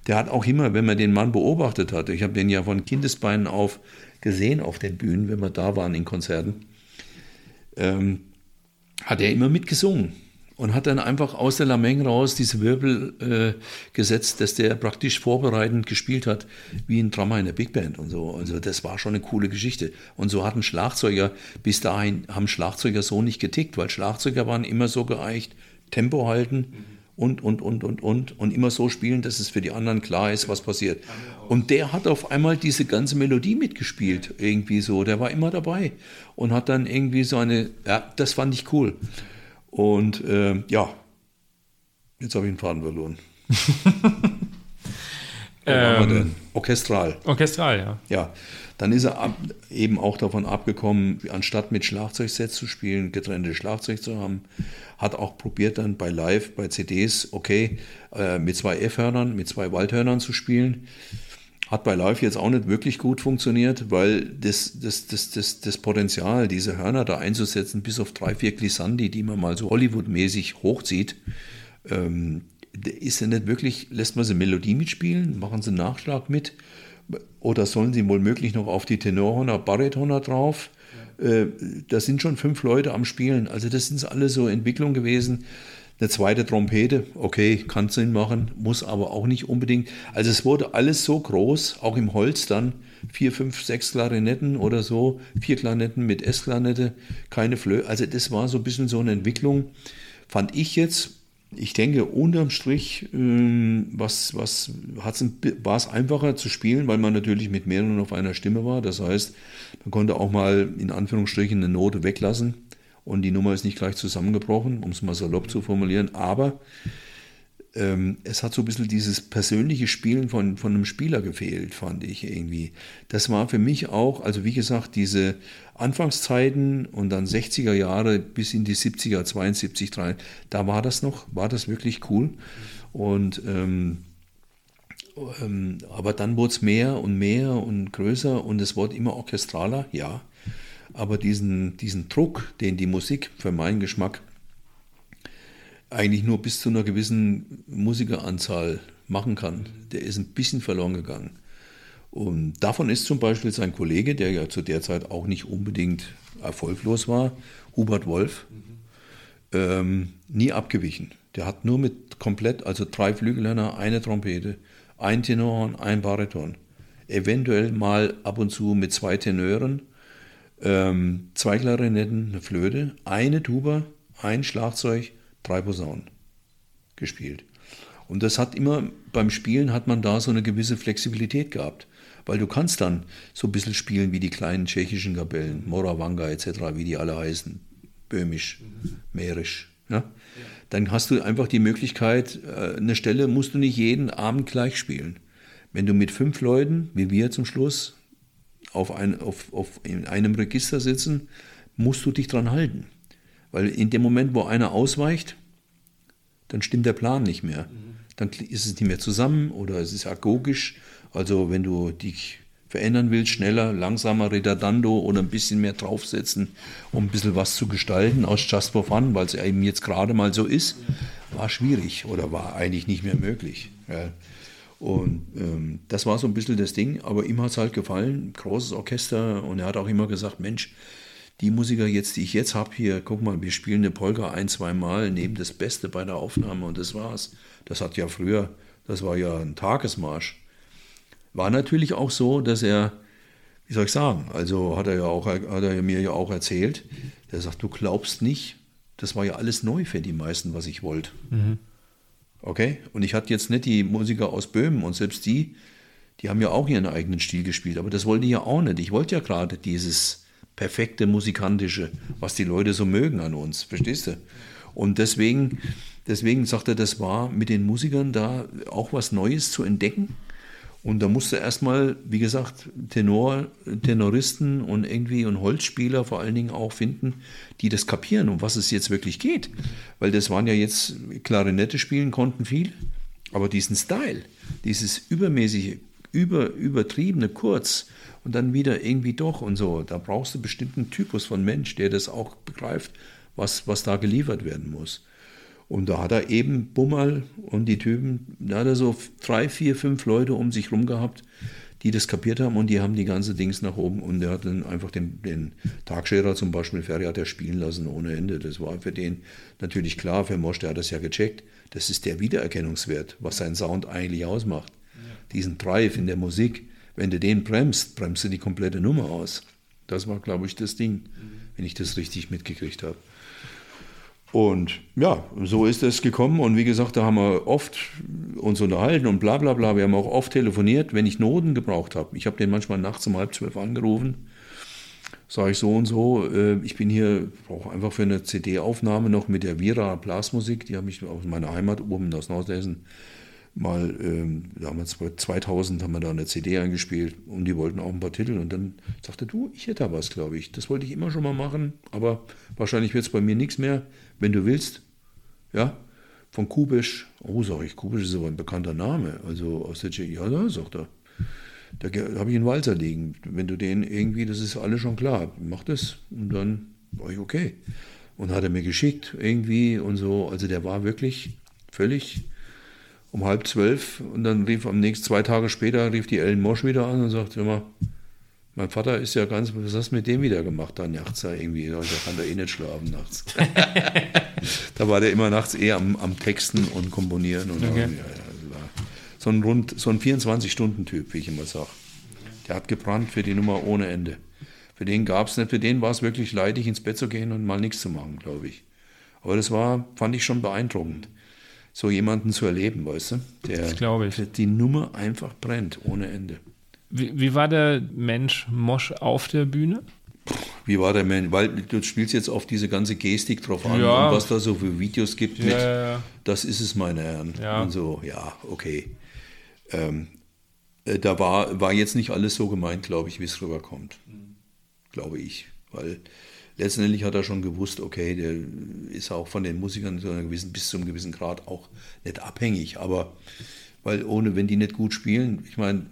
Der hat auch immer, wenn man den Mann beobachtet hat, ich habe den ja von Kindesbeinen auf gesehen auf den Bühnen, wenn wir da waren in Konzerten, ähm, hat er immer mitgesungen und hat dann einfach aus der Lameng raus diese Wirbel äh, gesetzt, dass der praktisch vorbereitend gespielt hat, wie ein Drummer in der Big Band und so. Also das war schon eine coole Geschichte. Und so hatten Schlagzeuger, bis dahin haben Schlagzeuger so nicht getickt, weil Schlagzeuger waren immer so geeicht, Tempo halten und, und, und, und, und, und immer so spielen, dass es für die anderen klar ist, was passiert. Und der hat auf einmal diese ganze Melodie mitgespielt, irgendwie so. Der war immer dabei und hat dann irgendwie so eine, ja, das fand ich cool. Und äh, ja, jetzt habe ich einen Faden verloren. ähm, Orchestral. Orchestral, ja. Ja, dann ist er ab, eben auch davon abgekommen, anstatt mit Schlagzeugsets zu spielen, getrennte Schlagzeug zu haben, hat auch probiert dann bei Live, bei CDs, okay, äh, mit zwei F-Hörnern, mit zwei Waldhörnern zu spielen. Hat bei Live jetzt auch nicht wirklich gut funktioniert, weil das, das, das, das, das Potenzial, diese Hörner da einzusetzen, bis auf drei, vier Glissandi, die man mal so Hollywood-mäßig hochzieht, ähm, ist ja nicht wirklich, lässt man sie Melodie mitspielen, machen sie einen Nachschlag mit oder sollen sie wohl möglich noch auf die Tenorhorner, Baritonner drauf? Ja. Äh, da sind schon fünf Leute am Spielen. Also das sind alle so Entwicklungen gewesen. Eine zweite Trompete, okay, kann Sinn machen, muss aber auch nicht unbedingt. Also es wurde alles so groß, auch im Holz dann, vier, fünf, sechs Klarinetten oder so, vier Klarinetten mit S-Klarinette, keine Flöhe. Also das war so ein bisschen so eine Entwicklung, fand ich jetzt. Ich denke, unterm Strich ähm, was, was war es einfacher zu spielen, weil man natürlich mit mehreren auf einer Stimme war. Das heißt, man konnte auch mal in Anführungsstrichen eine Note weglassen und die Nummer ist nicht gleich zusammengebrochen, um es mal salopp zu formulieren, aber ähm, es hat so ein bisschen dieses persönliche Spielen von, von einem Spieler gefehlt, fand ich irgendwie. Das war für mich auch, also wie gesagt, diese Anfangszeiten und dann 60er Jahre bis in die 70er, 72, 3, da war das noch, war das wirklich cool. Und ähm, ähm, aber dann wurde es mehr und mehr und größer und es wurde immer orchestraler, ja. Aber diesen, diesen Druck, den die Musik für meinen Geschmack eigentlich nur bis zu einer gewissen Musikeranzahl machen kann, der ist ein bisschen verloren gegangen. Und davon ist zum Beispiel sein Kollege, der ja zu der Zeit auch nicht unbedingt erfolglos war, Hubert Wolf, ähm, nie abgewichen. Der hat nur mit komplett, also drei Flügelhörner, eine Trompete, ein Tenorhorn, ein Bariton. Eventuell mal ab und zu mit zwei Tenören ähm, zwei Klarinetten, eine Flöte, eine Tuba, ein Schlagzeug, drei Posaunen gespielt. Und das hat immer, beim Spielen hat man da so eine gewisse Flexibilität gehabt. Weil du kannst dann so ein bisschen spielen wie die kleinen tschechischen Kapellen, Moravanga etc., wie die alle heißen, böhmisch, mährisch. Ne? Dann hast du einfach die Möglichkeit, äh, eine Stelle musst du nicht jeden Abend gleich spielen. Wenn du mit fünf Leuten, wie wir zum Schluss, auf, ein, auf, auf in einem Register sitzen, musst du dich dran halten. Weil in dem Moment, wo einer ausweicht, dann stimmt der Plan nicht mehr. Mhm. dann ist es nicht mehr zusammen oder es ist agogisch. Also wenn du dich verändern willst, schneller, langsamer, redundando oder ein bisschen mehr draufsetzen, um ein bisschen was zu gestalten aus Just for Fun, weil es eben jetzt gerade mal so ist, war schwierig oder war eigentlich nicht mehr möglich. Ja. Und ähm, das war so ein bisschen das Ding, aber ihm hat es halt gefallen, großes Orchester und er hat auch immer gesagt, Mensch, die Musiker jetzt, die ich jetzt habe hier, guck mal, wir spielen eine Polka ein, zwei Mal, nehmen das Beste bei der Aufnahme und das war's. Das hat ja früher, das war ja ein Tagesmarsch. War natürlich auch so, dass er, wie soll ich sagen, also hat er ja auch, hat er mir ja auch erzählt, er sagt, du glaubst nicht, das war ja alles neu für die meisten, was ich wollte. Mhm. Okay? Und ich hatte jetzt nicht die Musiker aus Böhmen und selbst die, die haben ja auch ihren eigenen Stil gespielt, aber das wollte ich ja auch nicht. Ich wollte ja gerade dieses perfekte musikantische, was die Leute so mögen an uns, verstehst du? Und deswegen, deswegen sagt er, das war mit den Musikern da auch was Neues zu entdecken und da musste erstmal, wie gesagt, Tenor, Tenoristen und irgendwie und Holzspieler vor allen Dingen auch finden, die das kapieren, um was es jetzt wirklich geht. Weil das waren ja jetzt, Klarinette spielen konnten viel, aber diesen Style, dieses übermäßige, über, übertriebene Kurz und dann wieder irgendwie doch und so, da brauchst du bestimmten Typus von Mensch, der das auch begreift, was, was da geliefert werden muss. Und da hat er eben Bummerl und die Typen, da hat er so drei, vier, fünf Leute um sich rum gehabt, die das kapiert haben und die haben die ganze Dings nach oben und er hat dann einfach den, den Tagscherer zum Beispiel, Ferry hat er spielen lassen ohne Ende. Das war für den natürlich klar, für Mosch, der hat das ja gecheckt. Das ist der Wiedererkennungswert, was sein Sound eigentlich ausmacht. Diesen Drive in der Musik. Wenn du den bremst, bremst du die komplette Nummer aus. Das war, glaube ich, das Ding, mhm. wenn ich das richtig mitgekriegt habe. Und ja, so ist es gekommen. Und wie gesagt, da haben wir oft uns unterhalten und bla bla bla. Wir haben auch oft telefoniert, wenn ich Noten gebraucht habe. Ich habe den manchmal nachts um halb zwölf angerufen. Sage ich so und so, äh, ich bin hier, brauche einfach für eine CD-Aufnahme noch mit der Vira Blasmusik, die habe ich aus meiner Heimat oben aus Nordhessen mal, ähm, damals 2000 haben wir da eine CD eingespielt und die wollten auch ein paar Titel und dann sagte du, ich hätte da was, glaube ich. Das wollte ich immer schon mal machen, aber wahrscheinlich wird es bei mir nichts mehr. Wenn du willst, ja, von Kubisch, oh, sag ich, Kubisch ist aber ein bekannter Name, also aus der Tschechie, ja, da, sagt er. Da habe ich einen Walzer liegen. Wenn du den irgendwie, das ist alles schon klar, mach das. Und dann war ich okay. Und hat er mir geschickt irgendwie und so. Also der war wirklich völlig um halb zwölf und dann rief am nächsten, zwei Tage später, rief die Ellen Mosch wieder an und sagte immer, mein Vater ist ja ganz, was hast du mit dem wieder gemacht da nachts da irgendwie? Da kann der eh nicht schlafen nachts. da war der immer nachts eher am, am Texten und Komponieren und okay. so ein rund, so ein 24-Stunden-Typ, wie ich immer sage. Der hat gebrannt für die Nummer ohne Ende. Für den gab es nicht, für den war es wirklich leidig, ins Bett zu gehen und mal nichts zu machen, glaube ich. Aber das war, fand ich schon beeindruckend so jemanden zu erleben, weißt du? Der das die Nummer einfach brennt, ohne Ende. Wie, wie, war der Mensch Mosch auf der Bühne? Wie war der Mensch? Weil du spielst jetzt auf diese ganze Gestik drauf an ja. und was da so für Videos gibt ja, mit, ja, das ist es, meine Herren. Und so, ja, okay. Ähm, äh, da war, war jetzt nicht alles so gemeint, glaube ich, wie es rüberkommt. Mhm. Glaube ich. Weil letztendlich hat er schon gewusst, okay, der ist auch von den Musikern zu einem gewissen, bis zu einem gewissen Grad auch nicht abhängig. Aber weil ohne, wenn die nicht gut spielen, ich meine,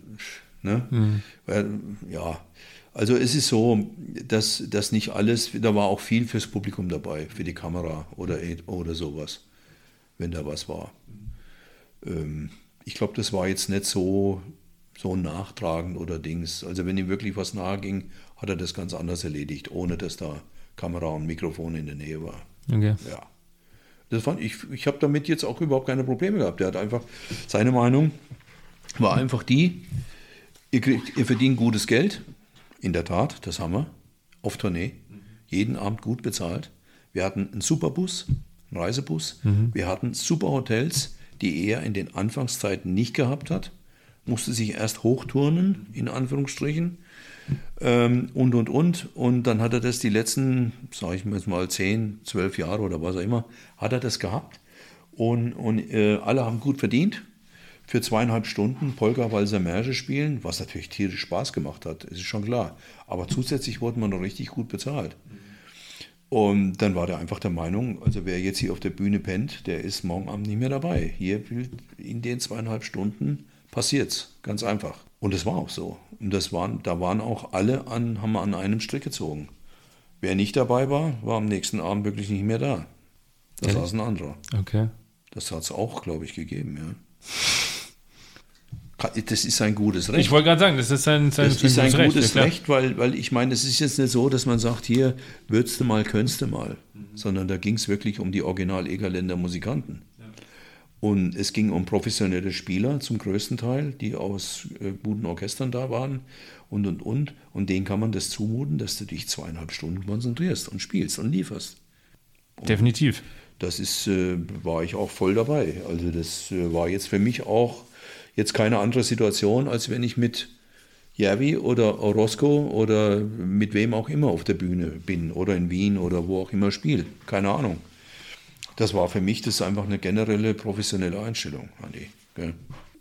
ne? Mhm. Weil, ja, also es ist so, dass, dass nicht alles, da war auch viel fürs Publikum dabei, für die Kamera oder, oder sowas, wenn da was war. Ähm, ich glaube, das war jetzt nicht so, so nachtragend oder Dings. Also wenn ihm wirklich was nahe ging, hat er das ganz anders erledigt, ohne dass da Kamera und Mikrofon in der Nähe war. Okay. Ja. Das fand ich, ich habe damit jetzt auch überhaupt keine Probleme gehabt. Der hat einfach, seine Meinung war einfach die, ihr, kriegt, ihr verdient gutes Geld. In der Tat, das haben wir. Auf Tournee. Jeden Abend gut bezahlt. Wir hatten einen super Bus, einen Reisebus. Mhm. Wir hatten super Hotels, die er in den Anfangszeiten nicht gehabt hat. Musste sich erst hochturnen, in Anführungsstrichen ähm, und, und, und. Und dann hat er das die letzten, sage ich jetzt mal, 10, 12 Jahre oder was auch immer, hat er das gehabt. Und, und äh, alle haben gut verdient für zweieinhalb Stunden Polka, Walser, Märche spielen, was natürlich tierisch Spaß gemacht hat, ist schon klar. Aber zusätzlich wurde man noch richtig gut bezahlt. Und dann war der einfach der Meinung, also wer jetzt hier auf der Bühne pennt, der ist morgen Abend nicht mehr dabei. Hier in den zweieinhalb Stunden passiert's, ganz einfach. Und das war auch so. Und das waren, da waren auch alle an, haben an einem Strick gezogen. Wer nicht dabei war, war am nächsten Abend wirklich nicht mehr da. Da saß ein anderer. Okay. Das hat es auch, glaube ich, gegeben, ja. Das ist ein gutes Recht. Ich wollte gerade sagen, das ist ein, sein, das ist ein gutes Recht, Recht weil, weil ich meine, es ist jetzt nicht so, dass man sagt, hier würdest du mal, könntest du mal, mhm. sondern da ging es wirklich um die Original-Egerländer Musikanten. Ja. Und es ging um professionelle Spieler zum größten Teil, die aus äh, guten Orchestern da waren und, und, und. Und denen kann man das zumuten, dass du dich zweieinhalb Stunden konzentrierst und spielst und lieferst. Und Definitiv. Das ist, äh, war ich auch voll dabei. Also das äh, war jetzt für mich auch jetzt keine andere Situation, als wenn ich mit Järvi oder Orozco oder mit wem auch immer auf der Bühne bin oder in Wien oder wo auch immer spiele. Keine Ahnung. Das war für mich das ist einfach eine generelle professionelle Einstellung, Andi. Gell?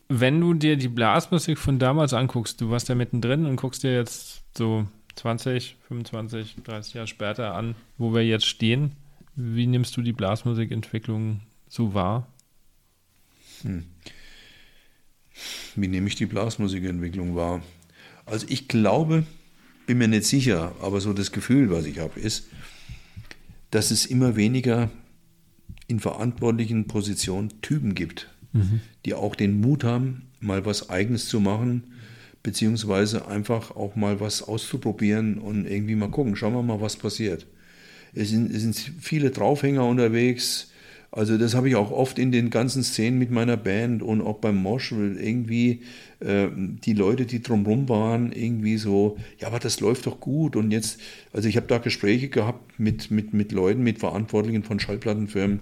Wenn du dir die Blasmusik von damals anguckst, du warst da mittendrin und guckst dir jetzt so 20, 25, 30 Jahre später an, wo wir jetzt stehen, wie nimmst du die Blasmusikentwicklung so wahr? Hm wie nehme ich die Blasmusikentwicklung wahr? Also ich glaube, bin mir nicht sicher, aber so das Gefühl, was ich habe, ist, dass es immer weniger in verantwortlichen Positionen Typen gibt, mhm. die auch den Mut haben, mal was Eigenes zu machen, beziehungsweise einfach auch mal was auszuprobieren und irgendwie mal gucken, schauen wir mal, was passiert. Es sind, es sind viele Draufhänger unterwegs, also das habe ich auch oft in den ganzen Szenen mit meiner Band und auch beim Mosh, irgendwie äh, die Leute, die drumherum waren, irgendwie so, ja, aber das läuft doch gut und jetzt, also ich habe da Gespräche gehabt mit, mit, mit Leuten, mit Verantwortlichen von Schallplattenfirmen,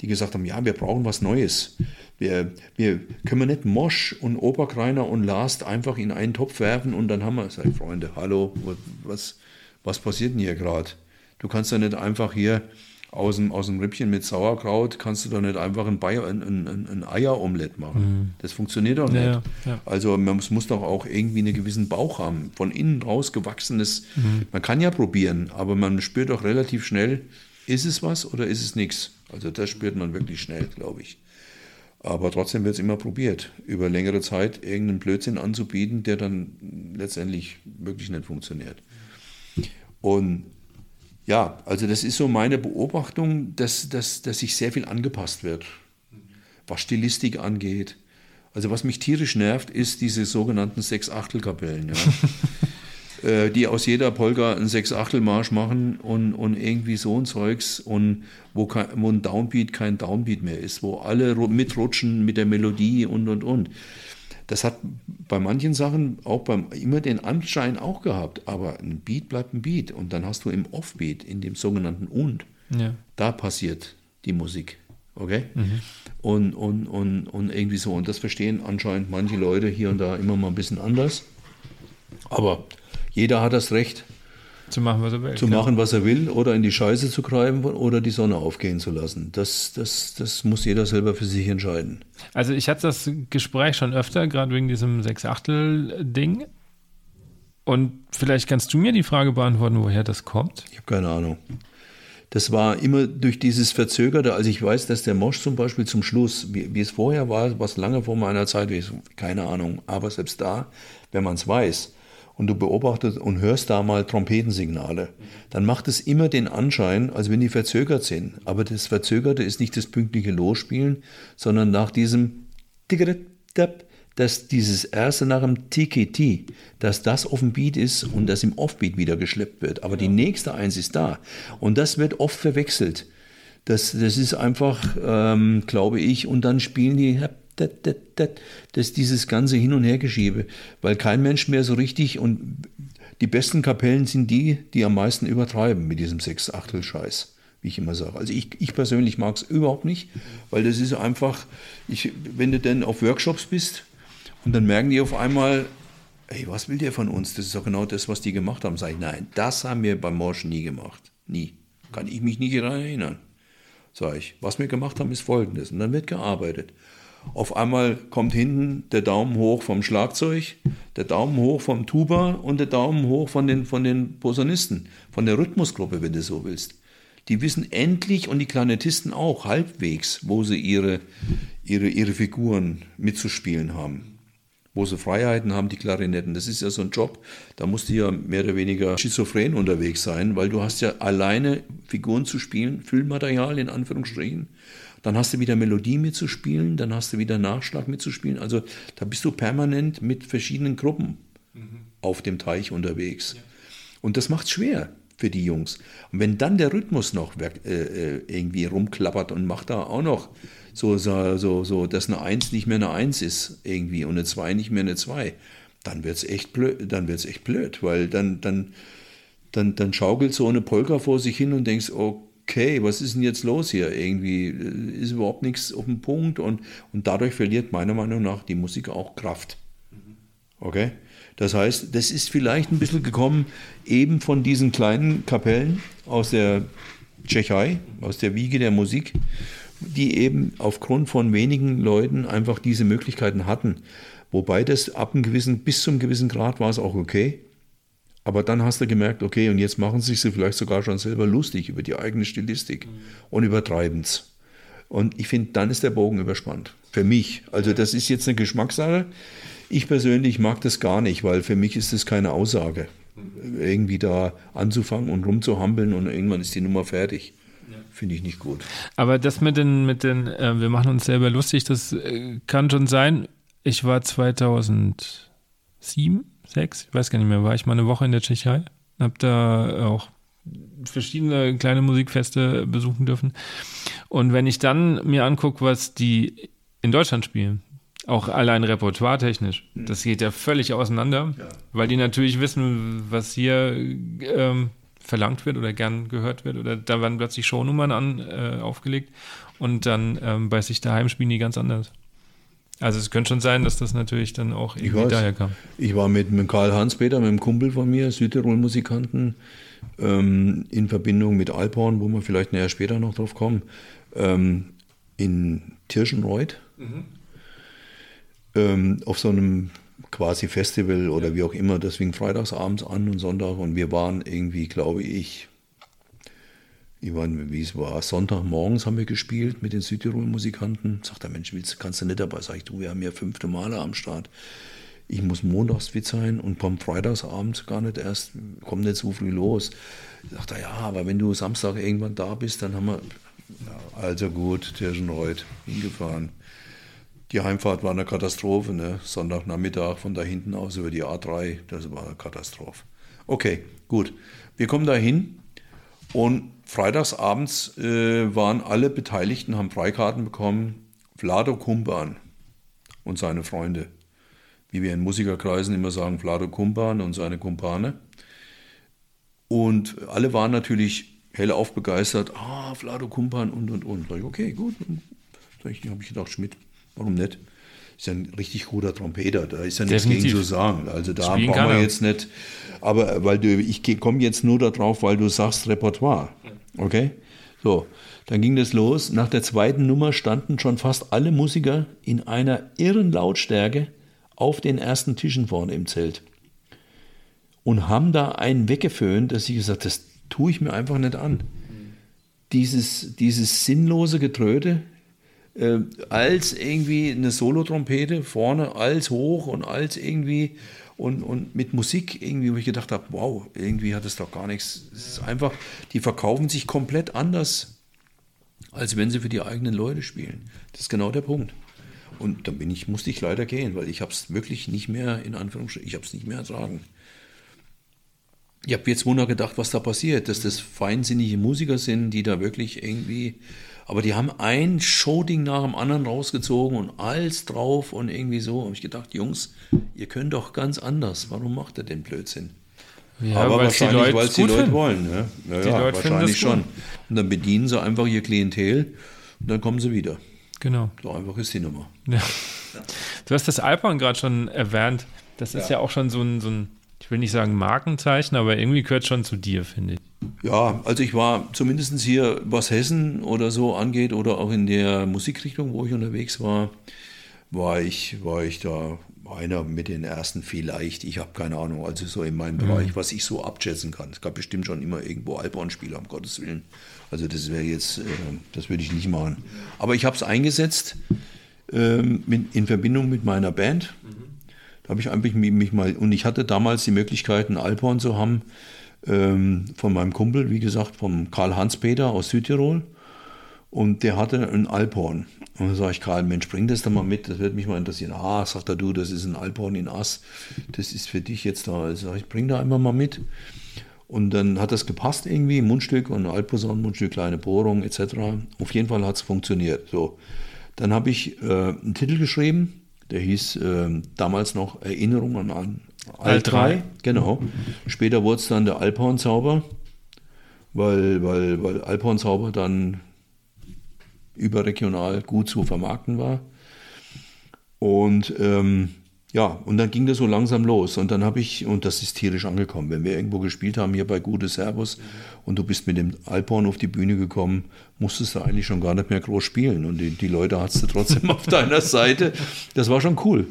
die gesagt haben, ja, wir brauchen was Neues. Wir, wir können wir nicht Mosch und Oberkreiner und Last einfach in einen Topf werfen und dann haben wir, sag Freunde, hallo, was, was passiert denn hier gerade? Du kannst ja nicht einfach hier aus dem, aus dem Rippchen mit Sauerkraut kannst du doch nicht einfach ein, Bayer, ein, ein, ein Eieromelett machen. Mhm. Das funktioniert doch nicht. Ja, ja. Also man muss, muss, doch auch irgendwie einen gewissen Bauch haben. Von innen raus gewachsenes. Mhm. Man kann ja probieren, aber man spürt doch relativ schnell, ist es was oder ist es nichts. Also das spürt man wirklich schnell, glaube ich. Aber trotzdem wird es immer probiert, über längere Zeit irgendeinen Blödsinn anzubieten, der dann letztendlich wirklich nicht funktioniert. Und ja, also das ist so meine Beobachtung, dass, dass, dass sich sehr viel angepasst wird, was Stilistik angeht. Also was mich tierisch nervt, ist diese sogenannten Sechs-Achtel-Kapellen, ja. äh, die aus jeder Polka einen Sechs-Achtel-Marsch machen und, und irgendwie so ein Zeugs und wo, kein, wo ein Downbeat kein Downbeat mehr ist, wo alle mitrutschen mit der Melodie und, und, und. Das hat bei manchen Sachen auch beim, immer den Anschein auch gehabt, aber ein Beat bleibt ein Beat und dann hast du im Offbeat, in dem sogenannten Und, ja. da passiert die Musik. Okay? Mhm. Und, und, und, und irgendwie so. Und das verstehen anscheinend manche Leute hier und da immer mal ein bisschen anders. Aber jeder hat das Recht, zu machen, was er will. Zu klar. machen, was er will oder in die Scheiße zu treiben oder die Sonne aufgehen zu lassen. Das, das, das muss jeder selber für sich entscheiden. Also ich hatte das Gespräch schon öfter, gerade wegen diesem Sechs-Achtel-Ding. Und vielleicht kannst du mir die Frage beantworten, woher das kommt? Ich habe keine Ahnung. Das war immer durch dieses Verzögerte. Also ich weiß, dass der Mosch zum Beispiel zum Schluss, wie, wie es vorher war, was lange vor meiner Zeit ist, keine Ahnung. Aber selbst da, wenn man es weiß, und du beobachtest und hörst da mal Trompetensignale, dann macht es immer den Anschein, als wenn die verzögert sind. Aber das Verzögerte ist nicht das pünktliche Losspielen, sondern nach diesem dass dieses erste nach dem TKT, dass das auf dem Beat ist und das im Offbeat wieder geschleppt wird. Aber die nächste Eins ist da. Und das wird oft verwechselt. Das, das ist einfach, ähm, glaube ich, und dann spielen die dat, dat, dat, das dieses ganze Hin- und Hergeschiebe, weil kein Mensch mehr so richtig und die besten Kapellen sind die, die am meisten übertreiben mit diesem Sechs-Achtel-Scheiß, wie ich immer sage. Also ich, ich persönlich mag es überhaupt nicht, weil das ist einfach, ich, wenn du dann auf Workshops bist und dann merken die auf einmal, ey, was will der von uns? Das ist doch genau das, was die gemacht haben. Sag ich, nein, das haben wir beim Morsch nie gemacht. Nie. Kann ich mich nie daran erinnern. Sag ich, was wir gemacht haben, ist folgendes. Und dann wird gearbeitet. Auf einmal kommt hinten der Daumen hoch vom Schlagzeug, der Daumen hoch vom Tuba und der Daumen hoch von den, von den Posaunisten, von der Rhythmusgruppe, wenn du so willst. die wissen endlich und die Klarinettisten auch halbwegs, wo sie ihre, ihre, ihre Figuren mitzuspielen haben. Wo sie Freiheiten haben, die Klarinetten. Das ist ja so ein Job, da musst du ja mehr oder weniger schizophren unterwegs sein, weil du hast ja alleine Figuren zu spielen, Füllmaterial in Anführungsstrichen. Dann hast du wieder Melodie mitzuspielen, dann hast du wieder Nachschlag mitzuspielen. Also da bist du permanent mit verschiedenen Gruppen mhm. auf dem Teich unterwegs. Ja. Und das macht es schwer für die Jungs. Und wenn dann der Rhythmus noch äh, äh, irgendwie rumklappert und macht da auch noch so, so, so, so, dass eine Eins nicht mehr eine Eins ist irgendwie und eine Zwei nicht mehr eine Zwei, dann wird es echt blöd, dann wird's echt blöd, weil dann, dann, dann, dann schaukelt so eine Polka vor sich hin und denkst, okay, was ist denn jetzt los hier? Irgendwie äh, ist überhaupt nichts auf dem Punkt und, und dadurch verliert meiner Meinung nach die Musik auch Kraft. Okay? Das heißt, das ist vielleicht ein bisschen gekommen eben von diesen kleinen Kapellen aus der Tschechei, aus der Wiege der Musik, die eben aufgrund von wenigen Leuten einfach diese Möglichkeiten hatten. Wobei das ab einem gewissen, bis zum gewissen Grad war es auch okay. Aber dann hast du gemerkt, okay, und jetzt machen sich sie vielleicht sogar schon selber lustig über die eigene Stilistik mhm. und übertreiben es. Und ich finde, dann ist der Bogen überspannt. Für mich. Also das ist jetzt eine Geschmackssache. Ich persönlich mag das gar nicht, weil für mich ist das keine Aussage. Irgendwie da anzufangen und rumzuhampeln und irgendwann ist die Nummer fertig. Finde ich nicht gut. Aber das mit den, mit den, äh, wir machen uns selber lustig, das äh, kann schon sein. Ich war 2007, 6, ich weiß gar nicht mehr, war ich mal eine Woche in der Tschechei, habe da auch verschiedene kleine Musikfeste besuchen dürfen. Und wenn ich dann mir angucke, was die in Deutschland spielen, auch allein repertoiretechnisch. Hm. Das geht ja völlig auseinander, ja. weil die natürlich wissen, was hier ähm, verlangt wird oder gern gehört wird. Oder da werden plötzlich Shownummern an, äh, aufgelegt und dann ähm, bei sich daheim spielen die ganz anders. Also es könnte schon sein, dass das natürlich dann auch irgendwie daher kam. Ich war mit, mit Karl Hanspeter, mit einem Kumpel von mir, Südtirol-Musikanten, ähm, in Verbindung mit Alphorn, wo wir vielleicht näher später noch drauf kommen, ähm, in Tirschenreuth. Mhm ähm, auf so einem quasi Festival oder wie auch immer. Das fing freitagsabends an und Sonntag und wir waren irgendwie, glaube ich, ich weiß wie es war, Sonntagmorgens haben wir gespielt mit den Südtirol-Musikanten. Sagt der Mensch, willst, kannst du nicht dabei? Sag ich, du, wir haben ja fünfte Male am Start. Ich muss montags fit sein und beim Freitagsabend gar nicht erst, kommt nicht so früh los. Sagt er, ja, aber wenn du Samstag irgendwann da bist, dann haben wir, ja, also gut, Tirschenreuth, hingefahren. Die Heimfahrt war eine Katastrophe. Ne? Sonntagnachmittag von da hinten aus über die A3, das war eine Katastrophe. Okay, gut. Wir kommen da hin und freitagsabends äh, waren alle Beteiligten, haben Freikarten bekommen. Vlado Kumban und seine Freunde. Wie wir in Musikerkreisen immer sagen, Vlado Kumban und seine Kumpane. Und alle waren natürlich hellauf begeistert. Ah, Vlado Kumpan und und und. Okay, gut. Da habe ich gedacht, Schmidt, Warum nicht? Ist ja ein richtig guter Trompeter, da ist ja nichts Definitiv. gegen zu sagen. Also da Spielen brauchen wir jetzt nicht, aber weil du, ich komme jetzt nur darauf, weil du sagst Repertoire. Okay? So, dann ging das los. Nach der zweiten Nummer standen schon fast alle Musiker in einer irren Lautstärke auf den ersten Tischen vorne im Zelt und haben da einen weggeföhnt, dass ich gesagt das tue ich mir einfach nicht an. Dieses, dieses sinnlose Getröte, äh, als irgendwie eine Solotrompete vorne, als hoch und als irgendwie und, und mit Musik irgendwie, wo ich gedacht habe, wow, irgendwie hat es doch gar nichts. Es ist einfach, die verkaufen sich komplett anders, als wenn sie für die eigenen Leute spielen. Das ist genau der Punkt. Und dann bin ich, musste ich leider gehen, weil ich habe es wirklich nicht mehr, in Anführungsstrichen, ich habe es nicht mehr ertragen. Ich habe jetzt Wunder gedacht, was da passiert, dass das feinsinnige Musiker sind, die da wirklich irgendwie aber die haben ein Showding nach dem anderen rausgezogen und alles drauf und irgendwie so. Habe ich gedacht, Jungs, ihr könnt doch ganz anders. Warum macht ihr den Blödsinn? Ja, aber wahrscheinlich, weil es die Leute wollen. Ne? Ja, ja Leute wahrscheinlich schon. Und dann bedienen sie einfach ihr Klientel und dann kommen sie wieder. Genau. So einfach ist die Nummer. Ja. Du hast das Alpern gerade schon erwähnt. Das ist ja, ja auch schon so ein, so ein, ich will nicht sagen Markenzeichen, aber irgendwie gehört schon zu dir, finde ich. Ja, also ich war zumindest hier, was Hessen oder so angeht, oder auch in der Musikrichtung, wo ich unterwegs war, war ich, war ich da, einer mit den ersten vielleicht, ich habe keine Ahnung, also so in meinem mhm. Bereich, was ich so abschätzen kann. Es gab bestimmt schon immer irgendwo Alphorn-Spieler, um Gottes Willen. Also das wäre jetzt, äh, das würde ich nicht machen. Aber ich habe es eingesetzt äh, mit, in Verbindung mit meiner Band. Da habe ich einfach mich mal, und ich hatte damals die Möglichkeit, einen Alphorn zu haben, ähm, von meinem Kumpel, wie gesagt, vom Karl Hans-Peter aus Südtirol. Und der hatte ein Alphorn. Und dann sage ich, Karl, Mensch, bring das doch mal mit, das würde mich mal interessieren. Ah, sagt er, du, das ist ein Alphorn in Ass, das ist für dich jetzt da. Also sage ich, bring da einfach mal mit. Und dann hat das gepasst irgendwie, Mundstück und Altposaun, Mundstück, kleine Bohrung etc. Auf jeden Fall hat es funktioniert. So. Dann habe ich äh, einen Titel geschrieben, der hieß äh, damals noch Erinnerung an Alt 3. Genau. Später wurde es dann der Alphorn-Zauber, weil, weil, weil Alphorn-Zauber dann überregional gut zu vermarkten war. Und ähm, ja, und dann ging das so langsam los. Und dann habe ich, und das ist tierisch angekommen, wenn wir irgendwo gespielt haben, hier bei Gute Servus, und du bist mit dem Alphorn auf die Bühne gekommen, musstest du eigentlich schon gar nicht mehr groß spielen. Und die, die Leute hattest du trotzdem auf deiner Seite. Das war schon cool.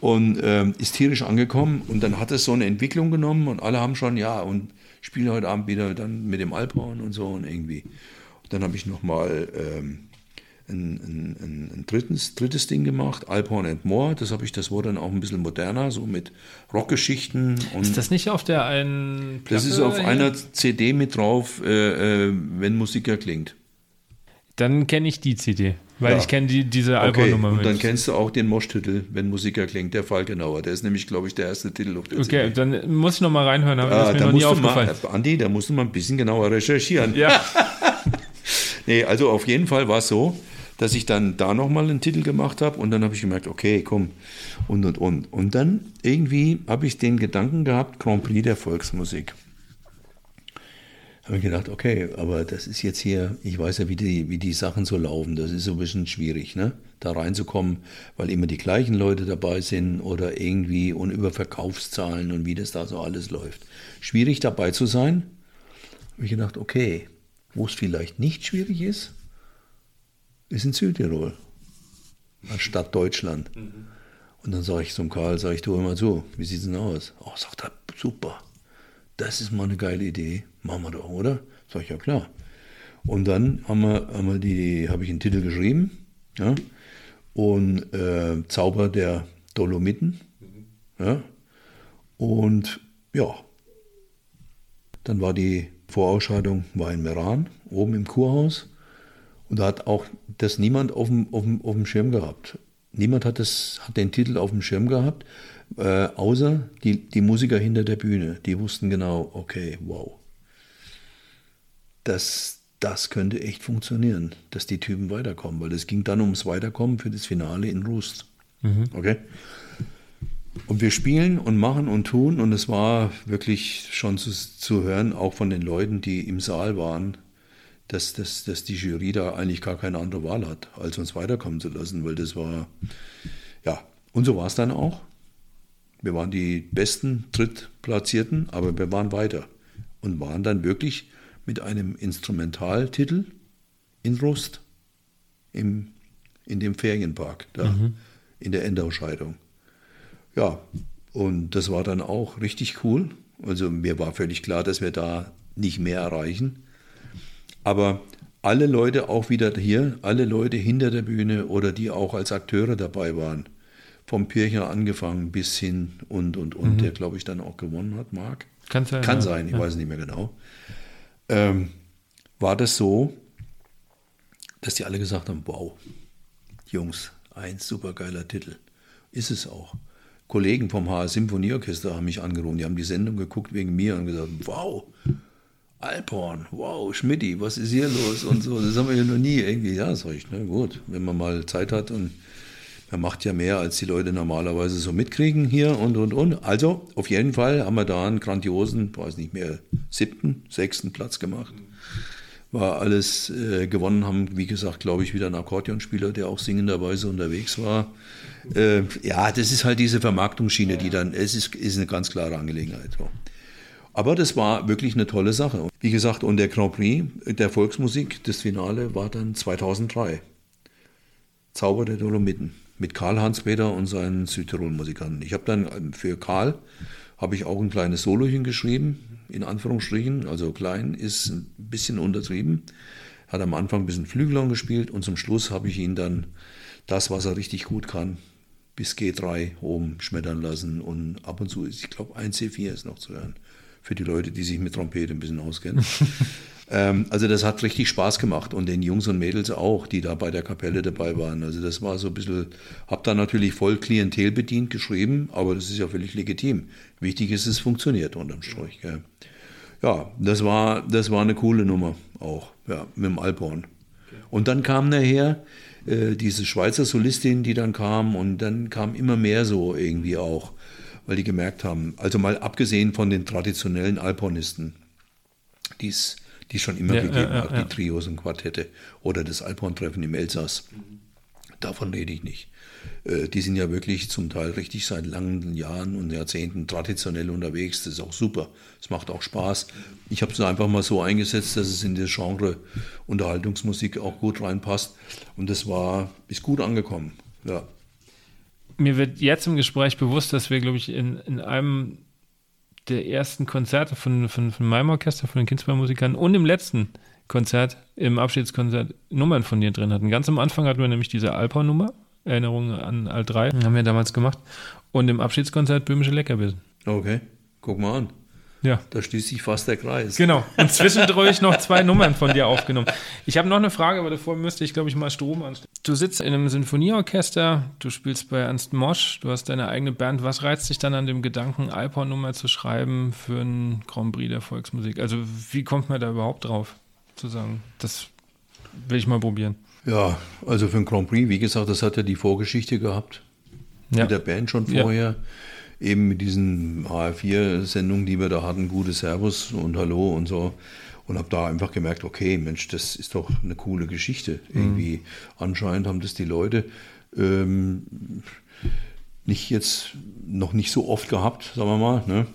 Und ähm, ist tierisch angekommen. Und dann hat es so eine Entwicklung genommen und alle haben schon, ja, und spiele heute Abend wieder dann mit dem Alphorn und so und irgendwie. Und dann habe ich nochmal ähm, ein, ein, ein, drittes, drittes Ding gemacht, Alphorn and More. Das habe ich, das wurde dann auch ein bisschen moderner, so mit Rockgeschichten. ist das nicht auf der einen Platte Das ist auf hier? einer CD mit drauf, äh, äh, wenn Musiker klingt. Dann kenne ich die CD, weil ja. ich kenne die, diese Albumnummer. Okay. Und dann kennst du auch den Mosch-Titel, wenn Musiker klingt, der Falkenauer. Der ist nämlich, glaube ich, der erste Titel auf der okay, CD. dann muss ich nochmal reinhören, aber ah, das ist mir noch nie aufgefallen. Mal, Andi, da musst du mal ein bisschen genauer recherchieren. Ja. nee, also auf jeden Fall war es so, dass ich dann da nochmal einen Titel gemacht habe und dann habe ich gemerkt, okay, komm, und und und. Und dann irgendwie habe ich den Gedanken gehabt, Grand Prix der Volksmusik. Habe ich gedacht, okay, aber das ist jetzt hier, ich weiß ja, wie die, wie die Sachen so laufen, das ist so ein bisschen schwierig, ne? da reinzukommen, weil immer die gleichen Leute dabei sind oder irgendwie und über Verkaufszahlen und wie das da so alles läuft. Schwierig dabei zu sein, habe ich gedacht, okay, wo es vielleicht nicht schwierig ist, ist in Südtirol, Stadt Deutschland. Mhm. Und dann sage ich zum Karl, sage ich, du immer so, wie sieht es denn aus? Oh, sagt er, super, das ist mal eine geile Idee, machen wir doch, oder? Sag ich, ja klar. Und dann haben wir, haben wir die, habe ich einen Titel geschrieben, ja, und äh, Zauber der Dolomiten, mhm. ja, und ja, dann war die Vorausscheidung war in Meran, oben im Kurhaus. Und da hat auch das niemand auf dem, auf dem, auf dem Schirm gehabt. Niemand hat, das, hat den Titel auf dem Schirm gehabt, äh, außer die, die Musiker hinter der Bühne. Die wussten genau, okay, wow. Das, das könnte echt funktionieren, dass die Typen weiterkommen, weil es ging dann ums Weiterkommen für das Finale in Rust. Mhm. Okay? Und wir spielen und machen und tun und es war wirklich schon zu, zu hören, auch von den Leuten, die im Saal waren, dass, dass, dass die Jury da eigentlich gar keine andere Wahl hat, als uns weiterkommen zu lassen, weil das war, ja, und so war es dann auch. Wir waren die besten Drittplatzierten, aber wir waren weiter und waren dann wirklich mit einem Instrumentaltitel in Rust im, in dem Ferienpark da mhm. in der Endausscheidung. Ja, und das war dann auch richtig cool. Also mir war völlig klar, dass wir da nicht mehr erreichen. Aber alle Leute auch wieder hier, alle Leute hinter der Bühne oder die auch als Akteure dabei waren, vom Pircher angefangen bis hin und und und, mhm. der glaube ich dann auch gewonnen hat, Marc. Kann sein. Kann ja. sein, ich ja. weiß nicht mehr genau. Ähm, war das so, dass die alle gesagt haben: Wow, Jungs, ein supergeiler Titel. Ist es auch. Kollegen vom HR Symphonieorchester haben mich angerufen, die haben die Sendung geguckt wegen mir und gesagt: Wow, Alphorn, wow, Schmidti, was ist hier los und so. Das haben wir ja noch nie irgendwie. Ja, sag ich, na gut, wenn man mal Zeit hat und man macht ja mehr, als die Leute normalerweise so mitkriegen hier und und und. Also, auf jeden Fall haben wir da einen grandiosen, weiß nicht mehr, siebten, sechsten Platz gemacht. War alles äh, gewonnen, haben, wie gesagt, glaube ich, wieder einen Akkordeonspieler, der auch singenderweise unterwegs war. Äh, ja, das ist halt diese Vermarktungsschiene, die dann, es ist, ist eine ganz klare Angelegenheit. So. Aber das war wirklich eine tolle Sache. Wie gesagt, und der Grand Prix der Volksmusik, das Finale war dann 2003. Zauber der Dolomiten. mit Karl Hans-Peter und seinen Südtirol-Musikanten. Ich habe dann für Karl habe ich auch ein kleines Solochen geschrieben, in Anführungsstrichen, also klein ist ein bisschen untertrieben. Hat am Anfang ein bisschen Flügelhorn gespielt und zum Schluss habe ich ihn dann das, was er richtig gut kann, bis G3 oben schmettern lassen und ab und zu ist, ich glaube, ein C4 ist noch zu hören. Für die Leute, die sich mit Trompete ein bisschen auskennen. ähm, also das hat richtig Spaß gemacht und den Jungs und Mädels auch, die da bei der Kapelle dabei waren. Also das war so ein bisschen, hab da natürlich voll Klientel bedient geschrieben, aber das ist ja völlig legitim. Wichtig ist, es funktioniert unterm Strich. Gell. Ja, das war, das war eine coole Nummer auch, ja, mit dem Alphorn. Und dann kam nachher äh, diese Schweizer Solistin, die dann kam und dann kam immer mehr so irgendwie auch, weil die gemerkt haben, also mal abgesehen von den traditionellen Alphornisten, die es schon immer ja, gegeben ja, hat, ja. die Trios und Quartette oder das Alphorn-Treffen im Elsass. Davon rede ich nicht. Äh, die sind ja wirklich zum Teil richtig seit langen Jahren und Jahrzehnten traditionell unterwegs. Das ist auch super. Es macht auch Spaß. Ich habe es einfach mal so eingesetzt, dass es in das Genre Unterhaltungsmusik auch gut reinpasst. Und das war, ist gut angekommen. Ja. Mir wird jetzt im Gespräch bewusst, dass wir, glaube ich, in, in einem der ersten Konzerte von, von, von meinem Orchester, von den Kindsbeimusikern und im letzten Konzert, im Abschiedskonzert, Nummern von dir drin hatten. Ganz am Anfang hatten wir nämlich diese Alpa-Nummer Erinnerungen an Alt 3, haben wir damals gemacht. Und im Abschiedskonzert Böhmische Leckerbissen. Okay, guck mal an. Ja. Da schließt sich fast der Kreis. Genau. Und zwischendurch noch zwei Nummern von dir aufgenommen. Ich habe noch eine Frage, aber davor müsste ich, glaube ich, mal Strom anstellen. Du sitzt in einem Sinfonieorchester, du spielst bei Ernst Mosch, du hast deine eigene Band. Was reizt dich dann an dem Gedanken, Alphorn-Nummer zu schreiben für einen Grand Prix der Volksmusik? Also, wie kommt man da überhaupt drauf, zu sagen, das will ich mal probieren? Ja, also für den Grand Prix, wie gesagt, das hat ja die Vorgeschichte gehabt. Ja. Mit der Band schon vorher. Ja. Eben mit diesen HR4-Sendungen, die wir da hatten, Gute Servus und Hallo und so. Und habe da einfach gemerkt, okay, Mensch, das ist doch eine coole Geschichte. Mhm. Irgendwie anscheinend haben das die Leute ähm, nicht jetzt noch nicht so oft gehabt, sagen wir mal. Ne?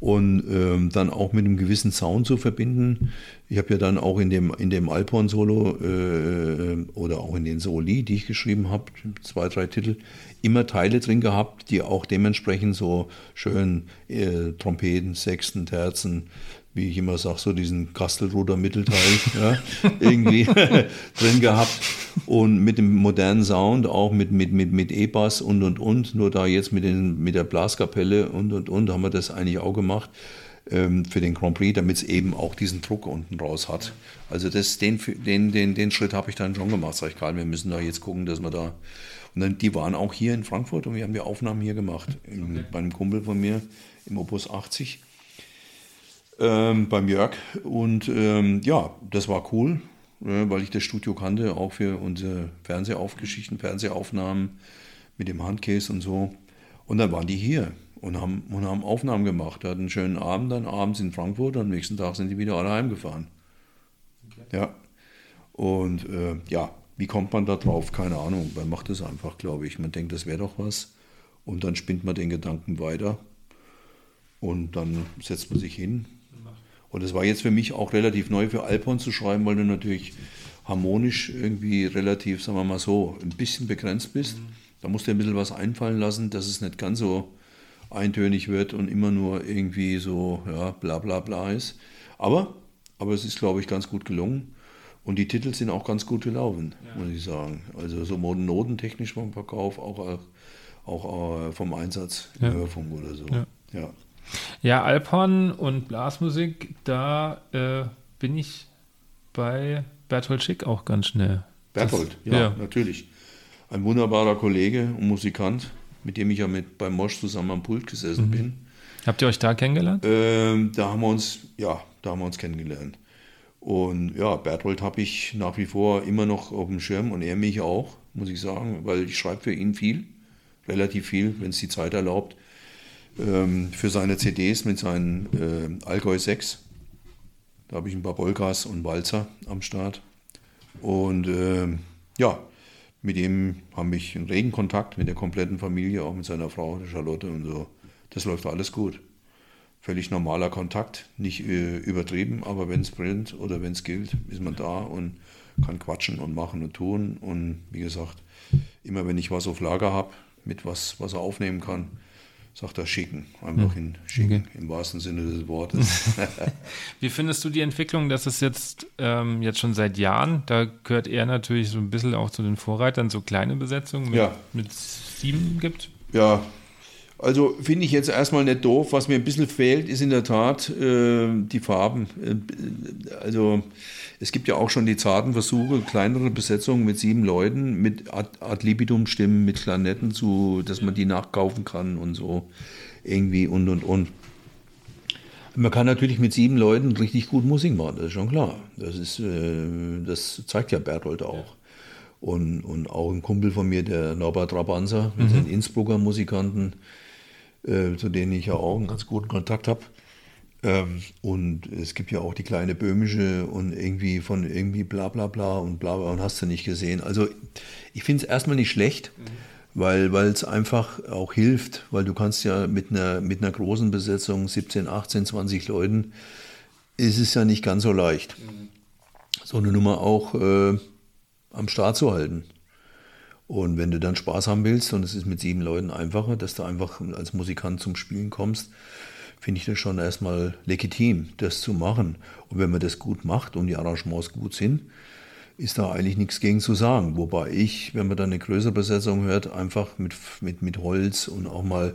und ähm, dann auch mit einem gewissen Sound zu verbinden. Ich habe ja dann auch in dem, in dem Alphorn-Solo äh, oder auch in den Soli, die ich geschrieben habe, zwei, drei Titel, immer Teile drin gehabt, die auch dementsprechend so schön äh, Trompeten, Sechsten, Terzen, wie ich immer sage, so diesen Kastelruder Mittelteil ja, irgendwie drin gehabt. Und mit dem modernen Sound, auch mit, mit, mit, mit E-Bass und und und, nur da jetzt mit, den, mit der Blaskapelle und und und haben wir das eigentlich auch gemacht ähm, für den Grand Prix, damit es eben auch diesen Druck unten raus hat. Also das, den, den, den, den Schritt habe ich dann schon gemacht, sag ich gerade, wir müssen da jetzt gucken, dass wir da. Und dann, die waren auch hier in Frankfurt und wir haben die Aufnahmen hier gemacht, okay. bei einem Kumpel von mir im Opus 80 ähm, beim Jörg. Und ähm, ja, das war cool, äh, weil ich das Studio kannte, auch für unsere Fernsehaufgeschichten, Fernsehaufnahmen mit dem Handcase und so. Und dann waren die hier und haben, und haben Aufnahmen gemacht. Hatten einen schönen Abend dann abends in Frankfurt und am nächsten Tag sind die wieder alle heimgefahren. Okay. Ja. Und äh, ja, wie kommt man da drauf? Keine Ahnung. Man macht es einfach, glaube ich. Man denkt, das wäre doch was. Und dann spinnt man den Gedanken weiter. Und dann setzt man sich hin, und es war jetzt für mich auch relativ neu für Alphorn zu schreiben, weil du natürlich harmonisch irgendwie relativ, sagen wir mal so, ein bisschen begrenzt bist. Mhm. Da musst du ein bisschen was einfallen lassen, dass es nicht ganz so eintönig wird und immer nur irgendwie so, ja, bla bla bla ist. Aber, aber es ist, glaube ich, ganz gut gelungen. Und die Titel sind auch ganz gut gelaufen, ja. muss ich sagen. Also so notentechnisch vom Verkauf, auch, auch äh, vom Einsatz ja. im Hörfunk oder so. Ja. ja. Ja, Alphorn und Blasmusik, da äh, bin ich bei Berthold Schick auch ganz schnell. Berthold, das, ja, ja, natürlich. Ein wunderbarer Kollege und Musikant, mit dem ich ja mit beim Mosch zusammen am Pult gesessen mhm. bin. Habt ihr euch da kennengelernt? Ähm, da haben wir uns, ja, da haben wir uns kennengelernt. Und ja, Berthold habe ich nach wie vor immer noch auf dem Schirm und er mich auch, muss ich sagen, weil ich schreibe für ihn viel, relativ viel, wenn es die Zeit erlaubt ähm, für seine CDs mit seinen äh, Allgäu 6. Da habe ich ein paar Bolkas und Walzer am Start. Und äh, ja, mit ihm habe ich einen regen Kontakt mit der kompletten Familie, auch mit seiner Frau, Charlotte und so. Das läuft alles gut. völlig normaler Kontakt, nicht äh, übertrieben, aber wenn es brennt oder wenn es gilt, ist man da und kann quatschen und machen und tun. Und wie gesagt, immer wenn ich was auf Lager habe, mit was, was er aufnehmen kann, sagt er schicken. Einfach hm. in schicken, okay. im wahrsten Sinne des Wortes. Wie findest du die Entwicklung, dass es jetzt, ähm, jetzt schon seit Jahren, da gehört er natürlich so ein bisschen auch zu den Vorreitern, so kleine Besetzungen mit, ja. mit sieben gibt? Ja, also finde ich jetzt erstmal nicht doof. Was mir ein bisschen fehlt, ist in der Tat äh, die Farben. Äh, also es gibt ja auch schon die zarten Versuche, kleinere Besetzungen mit sieben Leuten, mit Ad, Ad Libidum-Stimmen, mit Klanetten, zu, dass man die nachkaufen kann und so irgendwie und und und. Man kann natürlich mit sieben Leuten richtig gut Musik machen, das ist schon klar. Das, ist, äh, das zeigt ja Bertolt auch. Und, und auch ein Kumpel von mir, der Norbert Rabanza, mit mhm. den Innsbrucker Musikanten, äh, zu denen ich ja auch einen ganz guten Kontakt habe. Ähm, und es gibt ja auch die kleine böhmische und irgendwie von irgendwie bla bla bla und bla bla und hast du nicht gesehen. Also ich finde es erstmal nicht schlecht, mhm. weil es einfach auch hilft, weil du kannst ja mit einer, mit einer großen Besetzung, 17, 18, 20 Leuten, ist es ja nicht ganz so leicht, mhm. so eine Nummer auch äh, am Start zu halten. Und wenn du dann Spaß haben willst, und es ist mit sieben Leuten einfacher, dass du einfach als Musikant zum Spielen kommst, finde ich das schon erstmal legitim, das zu machen. Und wenn man das gut macht und die Arrangements gut sind, ist da eigentlich nichts gegen zu sagen. Wobei ich, wenn man dann eine größere Besetzung hört, einfach mit, mit, mit Holz und auch mal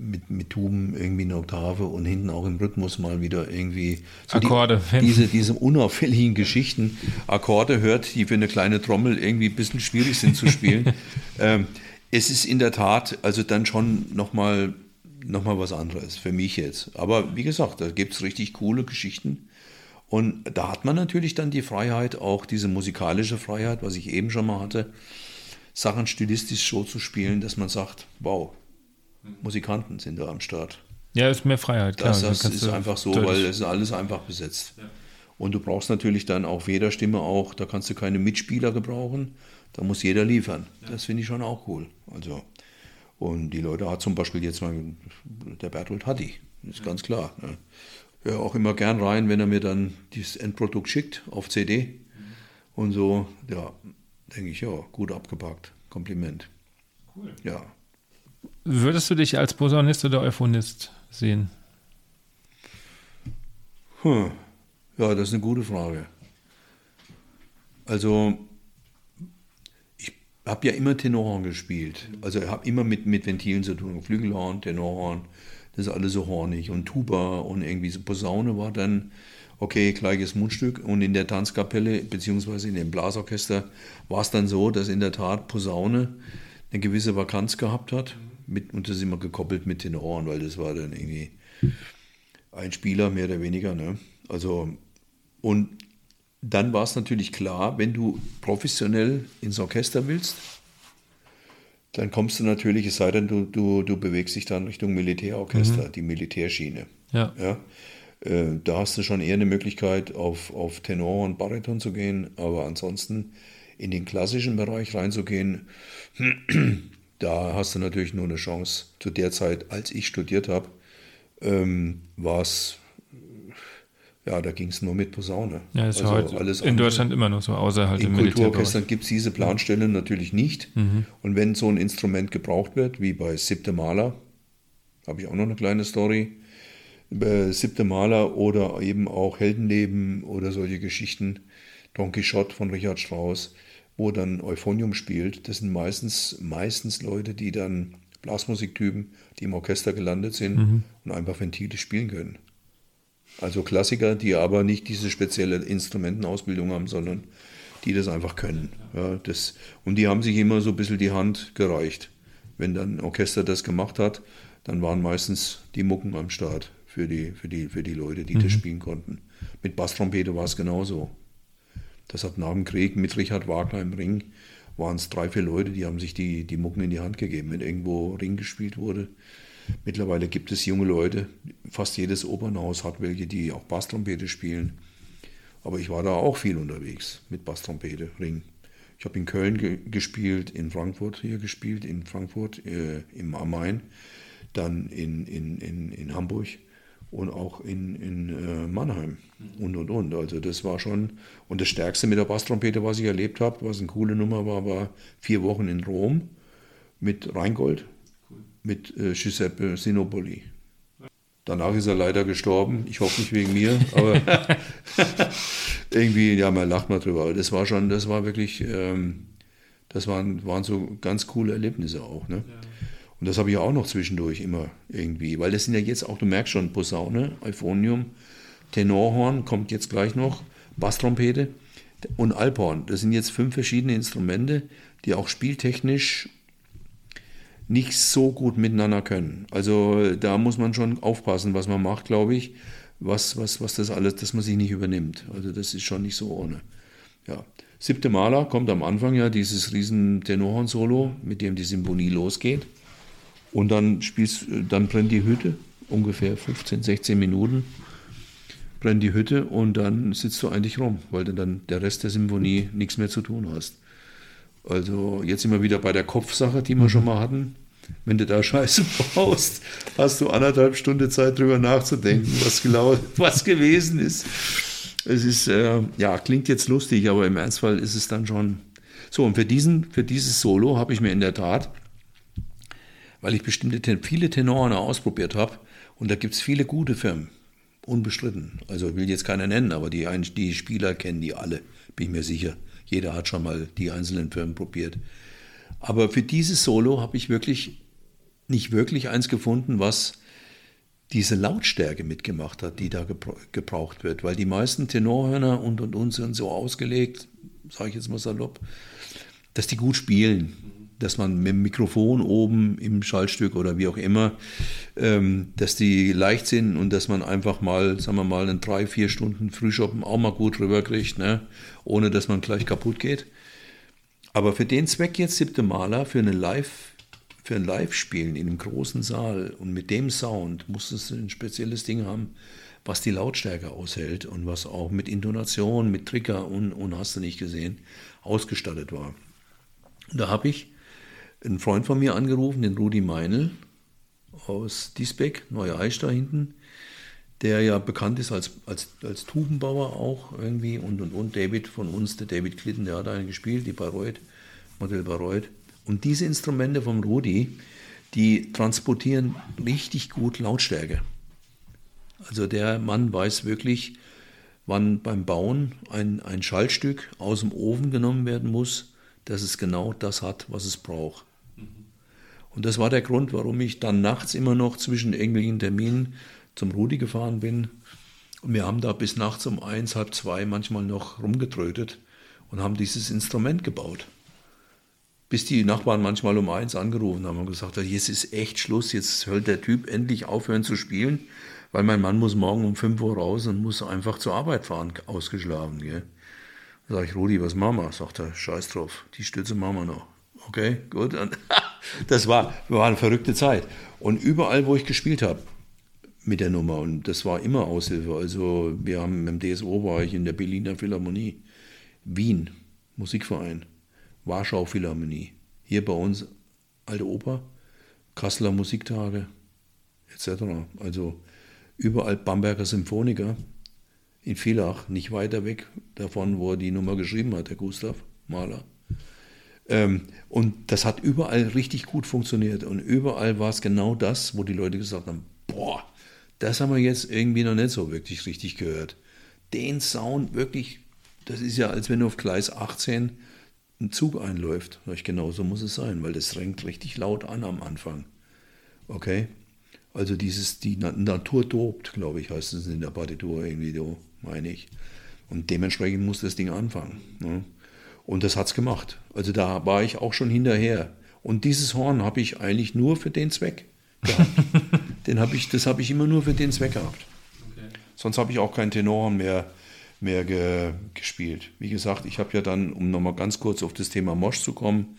mit, mit Tuben irgendwie eine Oktave und hinten auch im Rhythmus mal wieder irgendwie so Akkorde. Die, diese, diese unauffälligen Geschichten, Akkorde hört, die für eine kleine Trommel irgendwie ein bisschen schwierig sind zu spielen. ähm, es ist in der Tat also dann schon nochmal noch mal was anderes für mich jetzt. Aber wie gesagt, da gibt es richtig coole Geschichten. Und da hat man natürlich dann die Freiheit, auch diese musikalische Freiheit, was ich eben schon mal hatte, Sachen stilistisch so zu spielen, dass man sagt, wow, Musikanten sind da am Start. Ja, ist mehr Freiheit, klar. Das, das ist einfach so, weil es ist alles einfach besetzt. Ja. Und du brauchst natürlich dann auf jeder Stimme auch, da kannst du keine Mitspieler gebrauchen, da muss jeder liefern. Ja. Das finde ich schon auch cool. Also, und die Leute hat zum Beispiel jetzt mal, der Bertolt Hatti, ist ja. ganz klar. Ne? Hör auch immer gern rein, wenn er mir dann dieses Endprodukt schickt auf CD. Mhm. Und so, ja, denke ich, ja, gut abgepackt. Kompliment. Cool. Ja, Würdest du dich als Posaunist oder Euphonist sehen? Hm. Ja, das ist eine gute Frage. Also, habe ja immer Tenorhorn gespielt. Also, ich habe immer mit, mit Ventilen zu tun. Flügelhorn, Tenorhorn, das ist alles so hornig. Und Tuba und irgendwie so Posaune war dann, okay, gleiches Mundstück. Und in der Tanzkapelle, beziehungsweise in dem Blasorchester, war es dann so, dass in der Tat Posaune eine gewisse Vakanz gehabt hat mit, und das ist immer gekoppelt mit den Ohren, weil das war dann irgendwie ein Spieler mehr oder weniger. Ne? Also, und dann war es natürlich klar, wenn du professionell ins Orchester willst, dann kommst du natürlich, es sei denn, du, du, du bewegst dich dann Richtung Militärorchester, mhm. die Militärschiene. Ja. ja? Äh, da hast du schon eher eine Möglichkeit, auf, auf Tenor und Bariton zu gehen, aber ansonsten in den klassischen Bereich reinzugehen, da hast du natürlich nur eine Chance. Zu der Zeit, als ich studiert habe, ähm, war es, ja, da ging es nur mit Posaune. Ja, das also ist alles in. Deutschland immer noch so, außer halt In Kulturorchestern gibt es diese Planstelle mhm. natürlich nicht. Mhm. Und wenn so ein Instrument gebraucht wird, wie bei Siebte Maler, habe ich auch noch eine kleine Story, bei Siebte Maler oder eben auch Heldenleben oder solche Geschichten, Don Quixote von Richard Strauss, wo dann Euphonium spielt, das sind meistens, meistens Leute, die dann Blasmusiktypen, die im Orchester gelandet sind mhm. und einfach Ventile spielen können. Also Klassiker, die aber nicht diese spezielle Instrumentenausbildung haben, sondern die das einfach können. Ja, das, und die haben sich immer so ein bisschen die Hand gereicht. Wenn dann ein Orchester das gemacht hat, dann waren meistens die Mucken am Start für die, für die, für die Leute, die mhm. das spielen konnten. Mit Basstrompete war es genauso. Das hat nach dem Krieg mit Richard Wagner im Ring, waren es drei, vier Leute, die haben sich die, die Mucken in die Hand gegeben, wenn irgendwo Ring gespielt wurde. Mittlerweile gibt es junge Leute, fast jedes Opernhaus hat welche, die auch Basstrompete spielen. Aber ich war da auch viel unterwegs mit Basstrompete, Ring. Ich habe in Köln ge gespielt, in Frankfurt hier gespielt, in Frankfurt äh, im Main, dann in, in, in, in Hamburg und auch in, in äh, Mannheim und und und. Also das war schon, und das Stärkste mit der Basstrompete, was ich erlebt habe, was eine coole Nummer war, war vier Wochen in Rom mit Rheingold, mit äh, Giuseppe Sinopoli. Danach ist er leider gestorben. Ich hoffe nicht wegen mir, aber irgendwie, ja, man lacht mal drüber. Das war schon, das war wirklich, ähm, das waren, waren so ganz coole Erlebnisse auch. Ne? Ja. Und das habe ich auch noch zwischendurch immer irgendwie, weil das sind ja jetzt auch, du merkst schon, Posaune, Euphonium, Tenorhorn kommt jetzt gleich noch, Basstrompete und Alphorn. Das sind jetzt fünf verschiedene Instrumente, die auch spieltechnisch nicht so gut miteinander können. Also da muss man schon aufpassen, was man macht, glaube ich, was, was, was das alles, dass man sich nicht übernimmt. Also das ist schon nicht so ohne. Ja. Siebte Maler kommt am Anfang ja dieses riesen Tenorhorn-Solo, mit dem die Symphonie losgeht. Und dann spielst, dann brennt die Hütte, ungefähr 15, 16 Minuten brennt die Hütte und dann sitzt du eigentlich rum, weil du dann der Rest der Symphonie nichts mehr zu tun hast. Also jetzt sind wir wieder bei der Kopfsache, die wir schon mal hatten. Wenn du da Scheiße brauchst, hast du anderthalb Stunden Zeit drüber nachzudenken, was, genau, was gewesen ist. Es ist, äh, ja, klingt jetzt lustig, aber im Ernstfall ist es dann schon. So, und für, diesen, für dieses Solo habe ich mir in der Tat weil ich bestimmte viele Tenoren ausprobiert habe und da gibt es viele gute Firmen, unbestritten. Also will jetzt keiner nennen, aber die, die Spieler kennen die alle, bin ich mir sicher. Jeder hat schon mal die einzelnen Firmen probiert. Aber für dieses Solo habe ich wirklich nicht wirklich eins gefunden, was diese Lautstärke mitgemacht hat, die da gebraucht wird. Weil die meisten Tenorhörner und und und sind so ausgelegt, sage ich jetzt mal salopp, dass die gut spielen dass man mit dem Mikrofon oben im Schaltstück oder wie auch immer, ähm, dass die leicht sind und dass man einfach mal, sagen wir mal, in drei, vier Stunden Frühschoppen auch mal gut rüberkriegt, ne? ohne dass man gleich kaputt geht. Aber für den Zweck jetzt siebte Maler, für eine Live, für ein Live-Spielen in einem großen Saal und mit dem Sound musstest du ein spezielles Ding haben, was die Lautstärke aushält und was auch mit Intonation, mit Trigger und, und hast du nicht gesehen, ausgestattet war. Und da habe ich einen Freund von mir angerufen, den Rudi Meinl aus Diesbeck, Neue Eisch da hinten, der ja bekannt ist als, als, als Tubenbauer auch irgendwie und und und. David von uns, der David Klitten, der hat einen gespielt, die Bayreuth, Modell Bayreuth. Und diese Instrumente vom Rudi, die transportieren richtig gut Lautstärke. Also der Mann weiß wirklich, wann beim Bauen ein, ein Schaltstück aus dem Ofen genommen werden muss, dass es genau das hat, was es braucht. Und das war der Grund, warum ich dann nachts immer noch zwischen irgendwelchen Terminen zum Rudi gefahren bin. Und wir haben da bis nachts um eins, halb zwei manchmal noch rumgetrötet und haben dieses Instrument gebaut. Bis die Nachbarn manchmal um eins angerufen haben und gesagt haben, jetzt ist echt Schluss, jetzt soll der Typ endlich aufhören zu spielen, weil mein Mann muss morgen um fünf Uhr raus und muss einfach zur Arbeit fahren, ausgeschlafen. Gell? Da sage ich, Rudi, was machen wir? Sagt er, scheiß drauf, die Stütze machen wir noch. Okay, gut. Das war, war eine verrückte Zeit. Und überall, wo ich gespielt habe mit der Nummer, und das war immer Aushilfe. Also wir haben im DSO war ich in der Berliner Philharmonie, Wien, Musikverein, Warschau Philharmonie, hier bei uns Alte Oper, Kasseler Musiktage, etc. Also überall Bamberger Symphoniker in Villach, nicht weiter weg davon, wo er die Nummer geschrieben hat, der Gustav Mahler. Ähm, und das hat überall richtig gut funktioniert. Und überall war es genau das, wo die Leute gesagt haben, boah, das haben wir jetzt irgendwie noch nicht so wirklich richtig gehört. Den Sound wirklich, das ist ja, als wenn du auf Gleis 18 ein Zug einläuft. Ich, genau so muss es sein, weil das renkt richtig laut an am Anfang. Okay? Also dieses, die Natur dobt, glaube ich, heißt es in der Partitur irgendwie, so, meine ich. Und dementsprechend muss das Ding anfangen. Ne? Und das hat es gemacht. Also da war ich auch schon hinterher. Und dieses Horn habe ich eigentlich nur für den Zweck gehabt. den hab ich, das habe ich immer nur für den Zweck gehabt. Okay. Sonst habe ich auch kein Tenorhorn mehr, mehr ge, gespielt. Wie gesagt, ich habe ja dann, um nochmal ganz kurz auf das Thema Mosch zu kommen,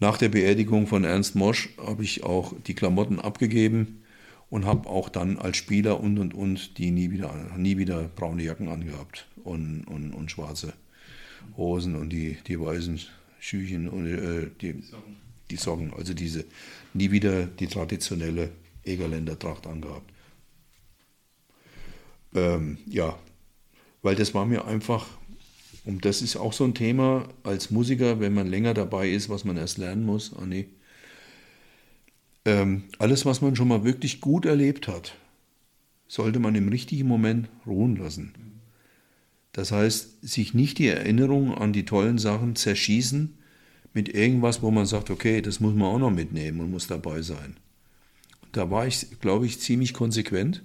nach der Beerdigung von Ernst Mosch habe ich auch die Klamotten abgegeben und habe auch dann als Spieler und und und die nie wieder, nie wieder braune Jacken angehabt und, und, und schwarze. Hosen und die, die weißen Schüchen und äh, die, die Socken. Also diese nie wieder die traditionelle Egerländer Tracht angehabt. ähm, ja, weil das war mir einfach, und das ist auch so ein Thema als Musiker, wenn man länger dabei ist, was man erst lernen muss, oh nee. ähm, alles, was man schon mal wirklich gut erlebt hat, sollte man im richtigen Moment ruhen lassen. Das heißt, sich nicht die Erinnerung an die tollen Sachen zerschießen mit irgendwas, wo man sagt, okay, das muss man auch noch mitnehmen und muss dabei sein. Und da war ich, glaube ich, ziemlich konsequent,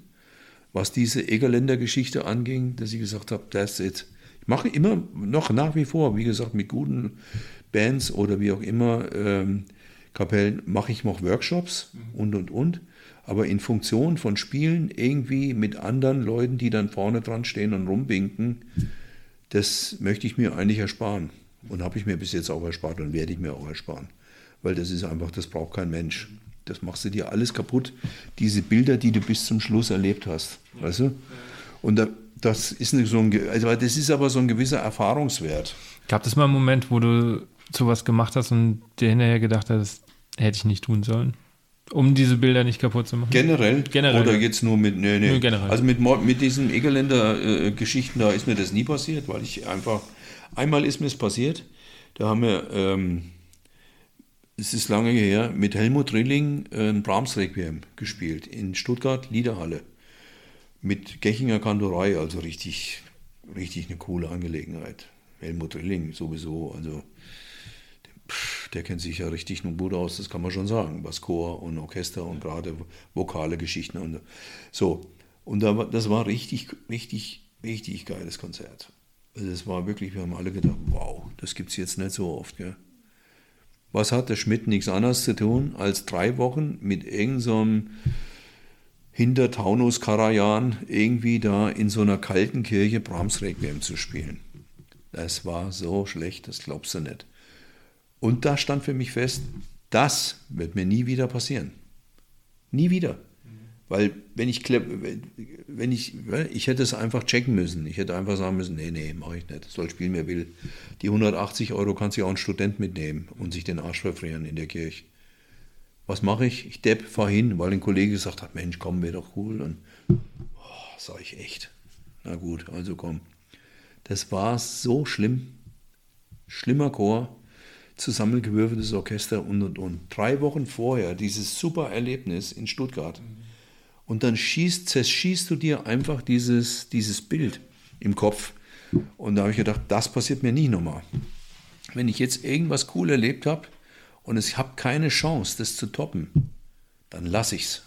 was diese Egerländer-Geschichte anging, dass ich gesagt habe, that's it. Ich mache immer noch nach wie vor, wie gesagt, mit guten Bands oder wie auch immer, ähm, Kapellen, mache ich noch Workshops und, und, und aber in Funktion von Spielen irgendwie mit anderen Leuten, die dann vorne dran stehen und rumwinken, das möchte ich mir eigentlich ersparen. Und habe ich mir bis jetzt auch erspart und werde ich mir auch ersparen. Weil das ist einfach, das braucht kein Mensch. Das machst du dir alles kaputt, diese Bilder, die du bis zum Schluss erlebt hast. Weißt du? Und da, das ist so ein, also das ist aber so ein gewisser Erfahrungswert. Gab es mal einen Moment, wo du sowas gemacht hast und dir hinterher gedacht hast, hätte ich nicht tun sollen? Um diese Bilder nicht kaputt zu machen? Generell? Generell. Oder jetzt nur mit, nee, nee. Nur generell. Also mit, mit diesen Egerländer-Geschichten, da ist mir das nie passiert, weil ich einfach, einmal ist mir es passiert, da haben wir, ähm, es ist lange her, mit Helmut Rilling äh, ein Brahms Requiem gespielt in Stuttgart, Liederhalle. Mit Gechinger Kantorei, also richtig, richtig eine coole Angelegenheit. Helmut Rilling sowieso, also der kennt sich ja richtig nun gut aus, das kann man schon sagen, was Chor und Orchester und gerade vokale Geschichten und so. Und das war richtig, richtig, richtig geiles Konzert. Also das war wirklich, wir haben alle gedacht, wow, das gibt es jetzt nicht so oft. Gell? Was hat der Schmidt nichts anderes zu tun, als drei Wochen mit irgendeinem so einem hinter Taunus Karajan irgendwie da in so einer kalten Kirche Brahms Requiem zu spielen. Das war so schlecht, das glaubst du nicht. Und da stand für mich fest, das wird mir nie wieder passieren. Nie wieder. Weil wenn ich, wenn ich, ich hätte es einfach checken müssen. Ich hätte einfach sagen müssen, nee, nee, mache ich nicht. Soll spielen, wer will. Die 180 Euro kann sich auch ein Student mitnehmen und sich den Arsch verfrieren in der Kirche. Was mache ich? Ich depp, fahr hin, weil ein Kollege gesagt hat, Mensch, komm, wäre doch cool. Und oh, sag ich echt. Na gut, also komm. Das war so schlimm. Schlimmer Chor, zusammengewürfeltes Orchester und und und. Drei Wochen vorher dieses super Erlebnis in Stuttgart. Und dann schießt, zerschießt du dir einfach dieses, dieses Bild im Kopf. Und da habe ich gedacht, das passiert mir nie nochmal. Wenn ich jetzt irgendwas cool erlebt habe und ich habe keine Chance, das zu toppen, dann lasse ich's.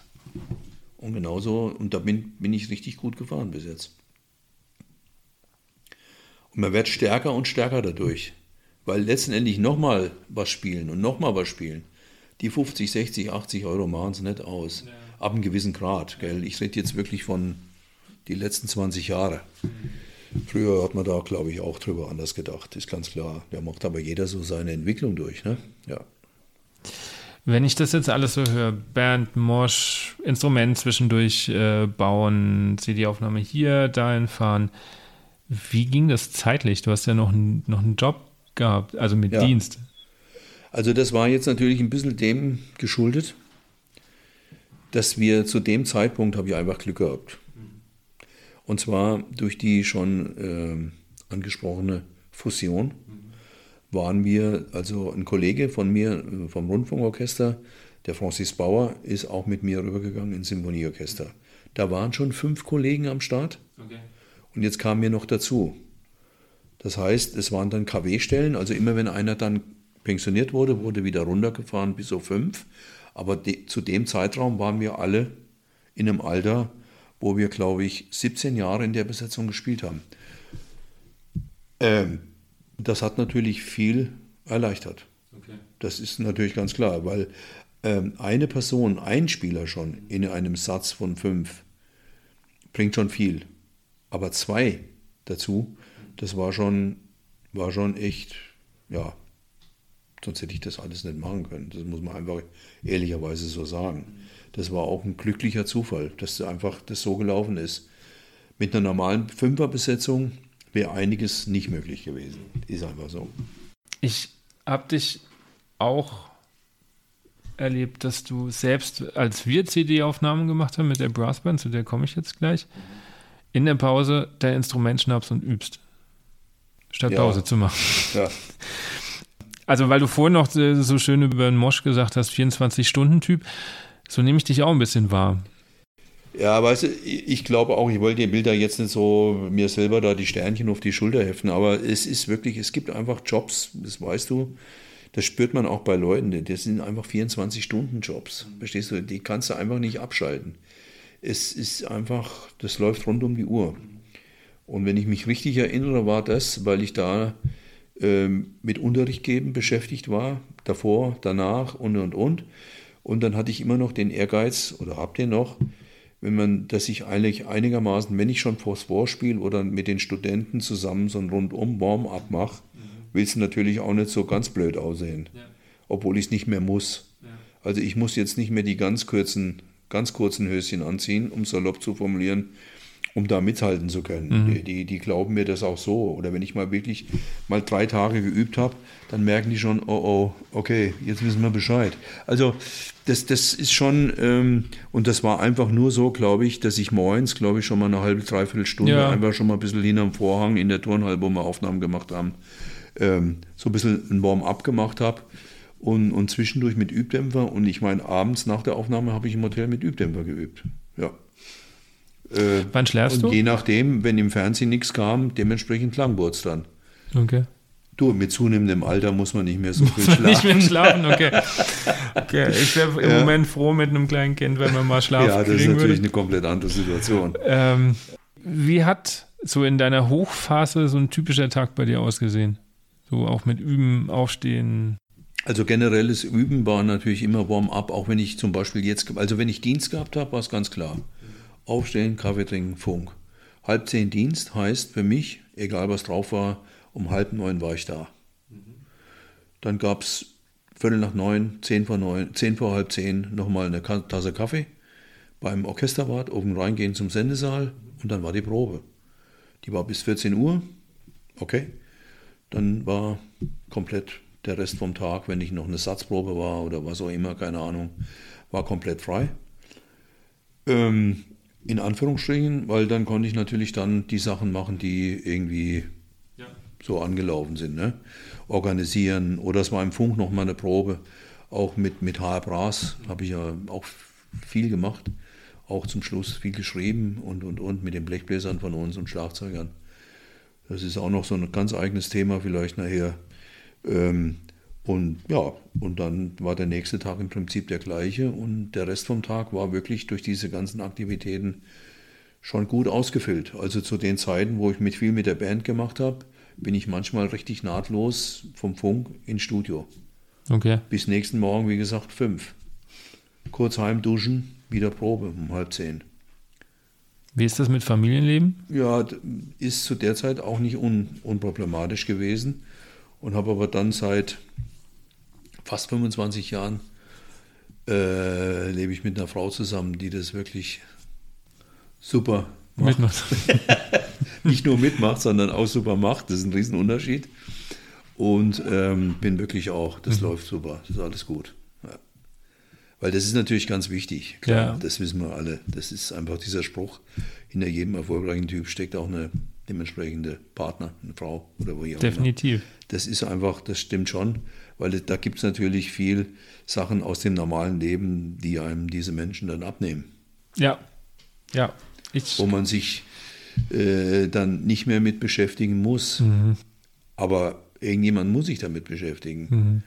Und genauso, und da bin, bin ich richtig gut gefahren bis jetzt. Und man wird stärker und stärker dadurch. Weil letztendlich nochmal was spielen und nochmal was spielen, die 50, 60, 80 Euro machen es nicht aus. Ab einem gewissen Grad. Gell? Ich rede jetzt wirklich von die letzten 20 Jahre. Früher hat man da, glaube ich, auch drüber anders gedacht, ist ganz klar. Da macht aber jeder so seine Entwicklung durch. Ne? Ja. Wenn ich das jetzt alles so höre, Band, Mosch, Instrument zwischendurch äh, bauen, CD-Aufnahme hier, dahin fahren, wie ging das zeitlich? Du hast ja noch, einen- noch einen Job gehabt, also mit Ja. Dienst. Also das war jetzt natürlich ein bisschen dem geschuldet, dass wir zu dem Zeitpunkt, habe ich einfach Glück gehabt. Und zwar durch die schon ähm, angesprochene Fusion waren wir, also ein Kollege von mir äh, vom Rundfunkorchester, der Francis Bauer, ist auch mit mir rübergegangen ins Symphonieorchester. Da waren schon fünf Kollegen am Start und jetzt kamen wir noch dazu. Das heißt, es waren dann KW-Stellen, also immer wenn einer dann pensioniert wurde, wurde wieder runtergefahren bis auf fünf. Aber de, zu dem Zeitraum waren wir alle in einem Alter, wo wir, glaube ich, 17 Jahre in der Besetzung gespielt haben. Ähm, das hat natürlich viel erleichtert. Das ist natürlich ganz klar, weil ähm, eine Person, ein Spieler schon in einem Satz von fünf bringt schon viel. Aber zwei dazu, das war schon, war schon echt, ja, sonst hätte ich das alles nicht machen können. Das muss man einfach ehrlicherweise so sagen. Das war auch ein glücklicher Zufall, dass einfach das so gelaufen ist. Mit einer normalen Fünferbesetzung wäre einiges nicht möglich gewesen. Ist einfach so. Ich habe dich auch erlebt, dass du selbst, als wir CD-Aufnahmen gemacht haben mit der Brassband, zu der komme ich jetzt gleich, in der Pause dein Instrument schnappst und übst. Statt Ja. Pause zu machen. Ja. Also, weil du vorhin noch äh, so schön über den Mosch gesagt hast, 24-Stunden-Typ, so nehme ich dich auch ein bisschen wahr. Ja, weißt du, ich glaube auch, ich wollte die Bilder jetzt nicht so mir selber da die Sternchen auf die Schulter heften, aber es ist wirklich, es gibt einfach Jobs, das weißt du, das spürt man auch bei Leuten, das sind einfach 24-Stunden-Jobs, verstehst du, die kannst du einfach nicht abschalten. Es ist einfach, das läuft rund um die Uhr. Und wenn ich mich richtig erinnere, war das, weil ich da ähm, mit Unterricht geben beschäftigt war, davor, danach und und und. Und dann hatte ich immer noch den Ehrgeiz, oder habt ihr noch, wenn man, dass ich eigentlich einigermaßen, wenn ich schon vors Vorspiel oder mit den Studenten zusammen so ein rundum Warm-up mache, willst du natürlich auch nicht so ganz blöd aussehen, obwohl ich es nicht mehr muss. Also ich muss jetzt nicht mehr die ganz kurzen, ganz kurzen Höschen anziehen, um salopp zu formulieren, um da mithalten zu können. Die, die, die glauben mir das auch so. Oder wenn ich mal wirklich mal drei Tage geübt habe, dann merken die schon, oh oh, okay, jetzt wissen wir Bescheid. Also das, das ist schon, ähm, und das war einfach nur so, glaube ich, dass ich morgens, glaube ich, schon mal eine halbe, dreiviertel Stunde Ja. einfach schon mal ein bisschen hinterm Vorhang in der Turnhalle, wo wir Aufnahmen gemacht haben, ähm, so ein bisschen ein Warm-up gemacht habe. Und, und zwischendurch mit Übdämpfer. Und ich meine, abends nach der Aufnahme habe ich im Hotel mit Übdämpfer geübt. Ja. Äh, Wann schläfst und du? je nachdem, wenn im Fernsehen nichts kam, dementsprechend Klangwurz dann. Okay. Du, mit zunehmendem Alter muss man nicht mehr so viel schlafen. Nicht mehr schlafen, okay. okay. Ich wäre im Ja. Moment froh mit einem kleinen Kind, wenn man mal Schlaf ja, das ist natürlich würde. eine komplett andere Situation. Ähm, wie hat so in deiner Hochphase so ein typischer Tag bei dir ausgesehen? So auch mit Üben, Aufstehen. Also generelles Üben war natürlich immer Warm-up, auch wenn ich zum Beispiel jetzt, also wenn ich Dienst gehabt habe, war es ganz klar. Aufstehen, Kaffee trinken, Funk. Halb zehn Dienst heißt für mich, egal was drauf war, um halb neun war ich da. Dann gab es Viertel nach neun, zehn vor neun, zehn vor halb zehn nochmal eine Tasse Kaffee beim Orchesterwart, oben reingehen zum Sendesaal und dann war die Probe. Die war bis 14 Uhr, okay. Dann war komplett der Rest vom Tag, wenn nicht noch eine Satzprobe war oder was auch immer, keine Ahnung, war komplett frei. Ähm, in Anführungsstrichen, weil dann konnte ich natürlich dann die Sachen machen, die irgendwie so angelaufen sind. Ne? Organisieren oder es war im Funk noch mal eine Probe, auch mit, mit HR Brass habe ich ja auch viel gemacht, auch zum Schluss viel geschrieben und, und, und mit den Blechbläsern von uns und Schlagzeugern. Das ist auch noch so ein ganz eigenes Thema vielleicht nachher. Ähm, und ja, und dann war der nächste Tag im Prinzip der gleiche und der Rest vom Tag war wirklich durch diese ganzen Aktivitäten schon gut ausgefüllt. Also zu den Zeiten, wo ich mit viel mit der Band gemacht habe, bin ich manchmal richtig nahtlos vom Funk ins Studio. Okay. Bis nächsten Morgen, wie gesagt, fünf. Kurz heim duschen, wieder Probe um halb zehn. Wie ist das mit Familienleben? Ja, ist zu der Zeit auch nicht un, unproblematisch gewesen und habe aber dann seit fast 25 Jahren äh, lebe ich mit einer Frau zusammen, die das wirklich super macht. Mitmacht. Nicht nur mitmacht, sondern auch super macht. Das ist ein Riesenunterschied. Und ähm, bin wirklich auch, das läuft super, das ist alles gut. Ja. Weil das ist natürlich ganz wichtig, klar, Ja. das wissen wir alle. Das ist einfach dieser Spruch, hinter jedem erfolgreichen Typ steckt auch eine dementsprechende Partner, eine Frau oder wo auch immer. Definitiv. Das ist einfach, das stimmt schon, weil da gibt es natürlich viel Sachen aus dem normalen Leben, die einem diese Menschen dann abnehmen Ja. Ja. Ich, wo man sich äh, dann nicht mehr mit beschäftigen muss. Mhm. Aber irgendjemand muss sich damit beschäftigen,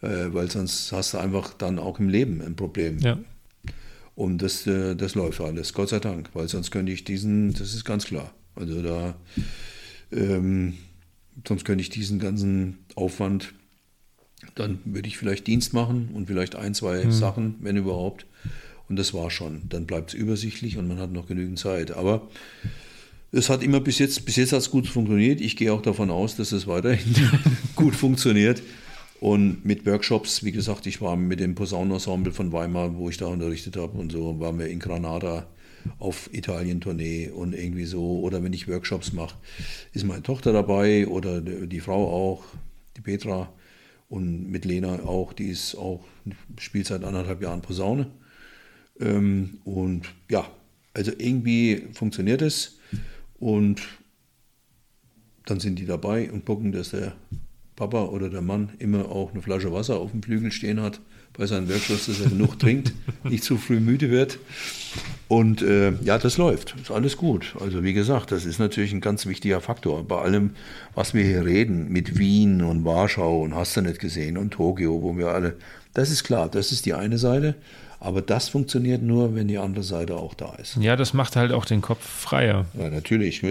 äh, weil sonst hast du einfach dann auch im Leben ein Problem. ja. Und das, äh, das läuft alles, Gott sei Dank, weil sonst könnte ich diesen, das ist ganz klar. Also da, ähm, sonst könnte ich diesen ganzen Aufwand, dann würde ich vielleicht Dienst machen und vielleicht ein, zwei Sachen, wenn überhaupt. Und das war schon. Dann bleibt es übersichtlich und man hat noch genügend Zeit. Aber es hat immer bis jetzt, bis jetzt hat es gut funktioniert. Ich gehe auch davon aus, dass es weiterhin gut funktioniert. Und mit Workshops, wie gesagt, ich war mit dem Posaunenensemble von Weimar, wo ich da unterrichtet habe und so, waren wir in Granada auf Italien-Tournee und irgendwie so. Oder wenn ich Workshops mache, ist meine Tochter dabei oder die Frau auch, die Petra. Und mit Lena auch, die ist auch, spielt seit anderthalb Jahren Posaune. Ähm, und ja, Also irgendwie funktioniert es und dann sind die dabei und gucken, dass der Papa oder der Mann immer auch eine Flasche Wasser auf dem Flügel stehen hat bei seinem Werkschluss, dass er genug trinkt, nicht zu früh müde wird. Und äh, ja, das läuft, ist alles gut. Also wie gesagt, das ist natürlich ein ganz wichtiger Faktor. Bei allem, was wir hier reden, mit Wien und Warschau und hast du nicht gesehen und Tokio, wo wir alle, das ist klar, das ist die eine Seite. Aber das funktioniert nur, wenn die andere Seite auch da ist. Ja, das macht halt auch den Kopf freier. Ja, natürlich.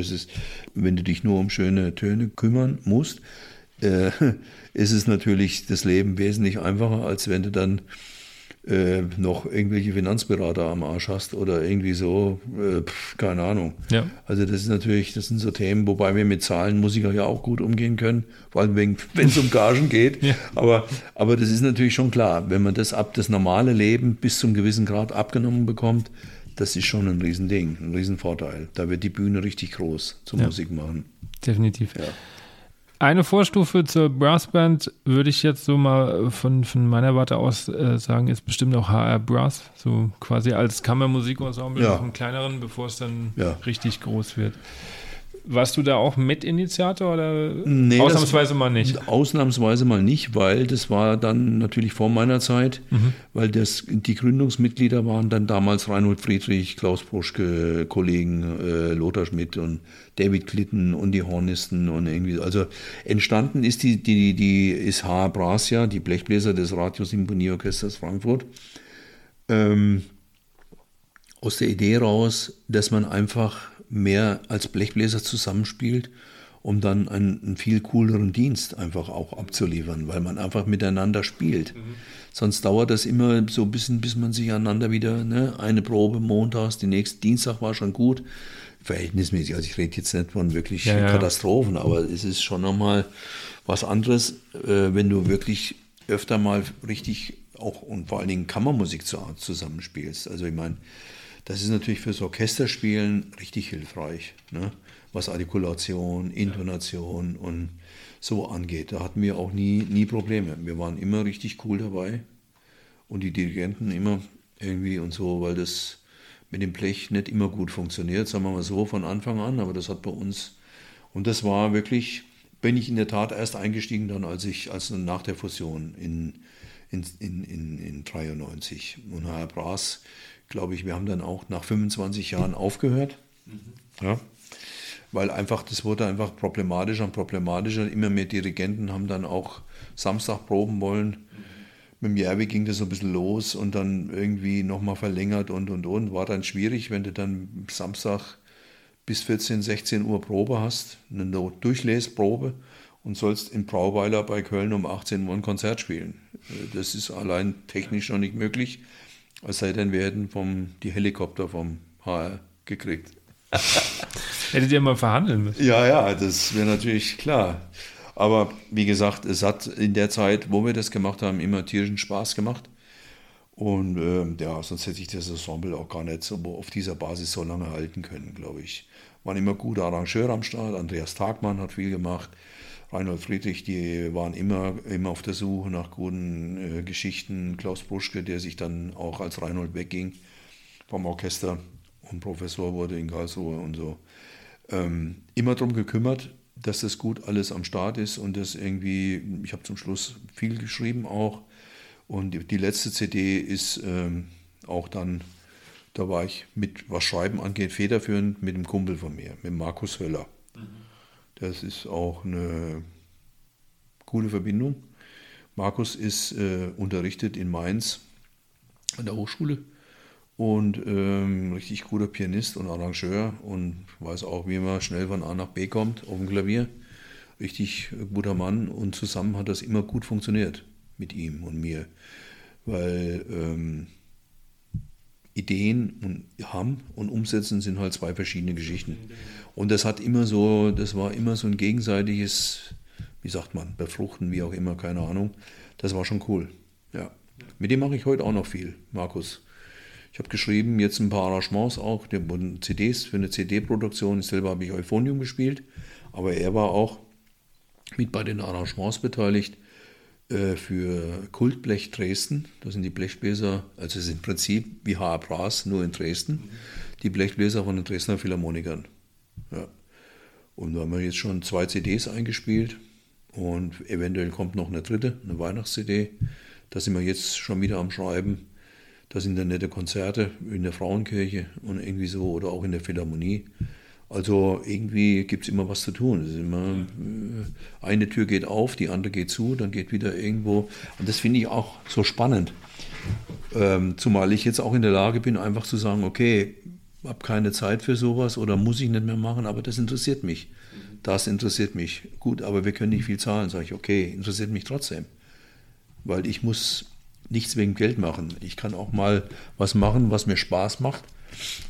wenn du dich nur um schöne Töne kümmern musst, äh, ist es natürlich das Leben wesentlich einfacher, als wenn du dann äh, noch irgendwelche Finanzberater am Arsch hast oder irgendwie so, äh, pf, keine Ahnung. Ja. Also das ist natürlich, das sind so Themen, wobei wir mit Zahlen Musiker ja auch gut umgehen können, vor allem wenn es um Gagen geht. Ja. Aber, aber das ist natürlich schon klar, wenn man das ab das normale Leben bis zum gewissen Grad abgenommen bekommt, das ist schon ein Riesending, ein Riesenvorteil. Da wird die Bühne richtig groß zum ja. Musik machen. Definitiv. Ja. Eine Vorstufe zur Brassband würde ich jetzt so mal von, von meiner Warte aus äh, sagen, ist bestimmt auch HR Brass, so quasi als Kammermusikensemble ja. noch einen kleineren, bevor es dann ja. richtig groß wird. Warst du da auch Mitinitiator oder nee, ausnahmsweise mal nicht? Ausnahmsweise mal nicht, weil das war dann natürlich vor meiner Zeit, mhm. weil das, die Gründungsmitglieder waren dann damals Reinhold Friedrich, Klaus Bruschke, Kollegen äh, Lothar Schmidt und David Klitten und die Hornisten und irgendwie. Also entstanden ist die, die, die ist H. Brasia, die Blechbläser des Radiosymphonieorchesters Frankfurt. Ähm, aus der Idee raus, dass man einfach mehr als Blechbläser zusammenspielt, um dann einen, einen, viel cooleren Dienst einfach auch abzuliefern, weil man einfach miteinander spielt. Mhm. Sonst dauert das immer so ein bisschen, bis man sich aneinander wieder, ne, eine Probe montags, die nächste Dienstag war schon gut, verhältnismäßig. Also ich rede jetzt nicht von wirklich ja, ja. Katastrophen, aber es ist schon nochmal was anderes, äh, wenn du wirklich öfter mal richtig auch und vor allen Dingen Kammermusik zusammenspielst. Also ich meine, das ist natürlich fürs Orchesterspielen richtig hilfreich, ne? was Artikulation, Intonation und so angeht. Da hatten wir auch nie, nie Probleme. Wir waren immer richtig cool dabei und die Dirigenten immer irgendwie und so, weil das mit dem Blech nicht immer gut funktioniert, sagen wir mal so von Anfang an, aber das hat bei uns, und das war wirklich, bin ich in der Tat erst eingestiegen dann, als ich, als nach der Fusion in, in, in, in, in 93. Und Herr Brass glaube ich, wir haben dann auch nach 25 Jahren aufgehört. Mhm. Ja, weil einfach, das wurde einfach problematischer und problematischer. Immer mehr Dirigenten haben dann auch Samstag proben wollen. Mhm. Mit dem Järvi ging das so ein bisschen los und dann irgendwie nochmal verlängert und und und. War dann schwierig, wenn du dann Samstag bis 14, 16 Uhr Probe hast, eine Durchlesprobe und sollst in Brauweiler bei Köln um 18 Uhr ein Konzert spielen. Das ist allein technisch noch nicht möglich. Es sei denn, wir hätten vom, die Helikopter vom HR gekriegt. Hättet ihr mal verhandeln müssen? Ja, ja, das wäre natürlich klar. Aber wie gesagt, es hat in der Zeit, wo wir das gemacht haben, immer tierischen Spaß gemacht. Und äh, ja, sonst hätte ich das Ensemble auch gar nicht so auf dieser Basis so lange halten können, glaube ich. Waren immer gute Arrangeure am Start. Andreas Tagmann hat viel gemacht. Reinhold Friedrich, die waren immer, immer auf der Suche nach guten äh, Geschichten. Klaus Bruschke, der sich dann auch als Reinhold wegging vom Orchester und Professor wurde in Karlsruhe und so. Ähm, immer darum gekümmert, dass das gut alles am Start ist und das irgendwie, ich habe zum Schluss viel geschrieben auch. Und die, die letzte CD ist ähm, auch dann, da war ich mit, was Schreiben angeht, federführend mit einem Kumpel von mir, mit Markus Höller. Das ist auch eine coole Verbindung. Markus ist äh, unterrichtet in Mainz an der Hochschule und ähm, richtig guter Pianist und Arrangeur und weiß auch, wie man schnell von A nach B kommt auf dem Klavier. Richtig guter Mann und zusammen hat das immer gut funktioniert mit ihm und mir, weil ähm, Ideen und haben und umsetzen sind halt zwei verschiedene Geschichten. Und das hat immer so, das war immer so ein gegenseitiges, wie sagt man, befruchten, wie auch immer, keine Ahnung. Das war schon cool. Ja. Mit dem mache ich heute auch noch viel, Markus. Ich habe geschrieben, jetzt ein paar Arrangements auch, der CDs für eine CD-Produktion. Selber habe ich Euphonium gespielt, aber er war auch mit bei den Arrangements beteiligt äh, für Kultblech Dresden. Das sind die Blechbläser, also es ist im Prinzip wie H.A. Brass, nur in Dresden. die Blechbläser von den Dresdner Philharmonikern. Ja. Und da haben wir jetzt schon zwei CDs eingespielt und eventuell kommt noch eine dritte, eine Weihnachts-CD. Da sind wir jetzt schon wieder am Schreiben. Da sind dann nette Konzerte in der Frauenkirche und irgendwie so oder auch in der Philharmonie. Also irgendwie gibt es immer was zu tun. Immer, äh, eine Tür geht auf, die andere geht zu, dann geht wieder irgendwo. Und das finde ich auch so spannend. Ähm, zumal ich jetzt auch in der Lage bin, einfach zu sagen, okay, habe keine Zeit für sowas oder muss ich nicht mehr machen, aber das interessiert mich. Das interessiert mich. Gut, aber wir können nicht viel zahlen. Sage ich, okay, interessiert mich trotzdem. Weil ich muss nichts wegen Geld machen. Ich kann auch mal was machen, was mir Spaß macht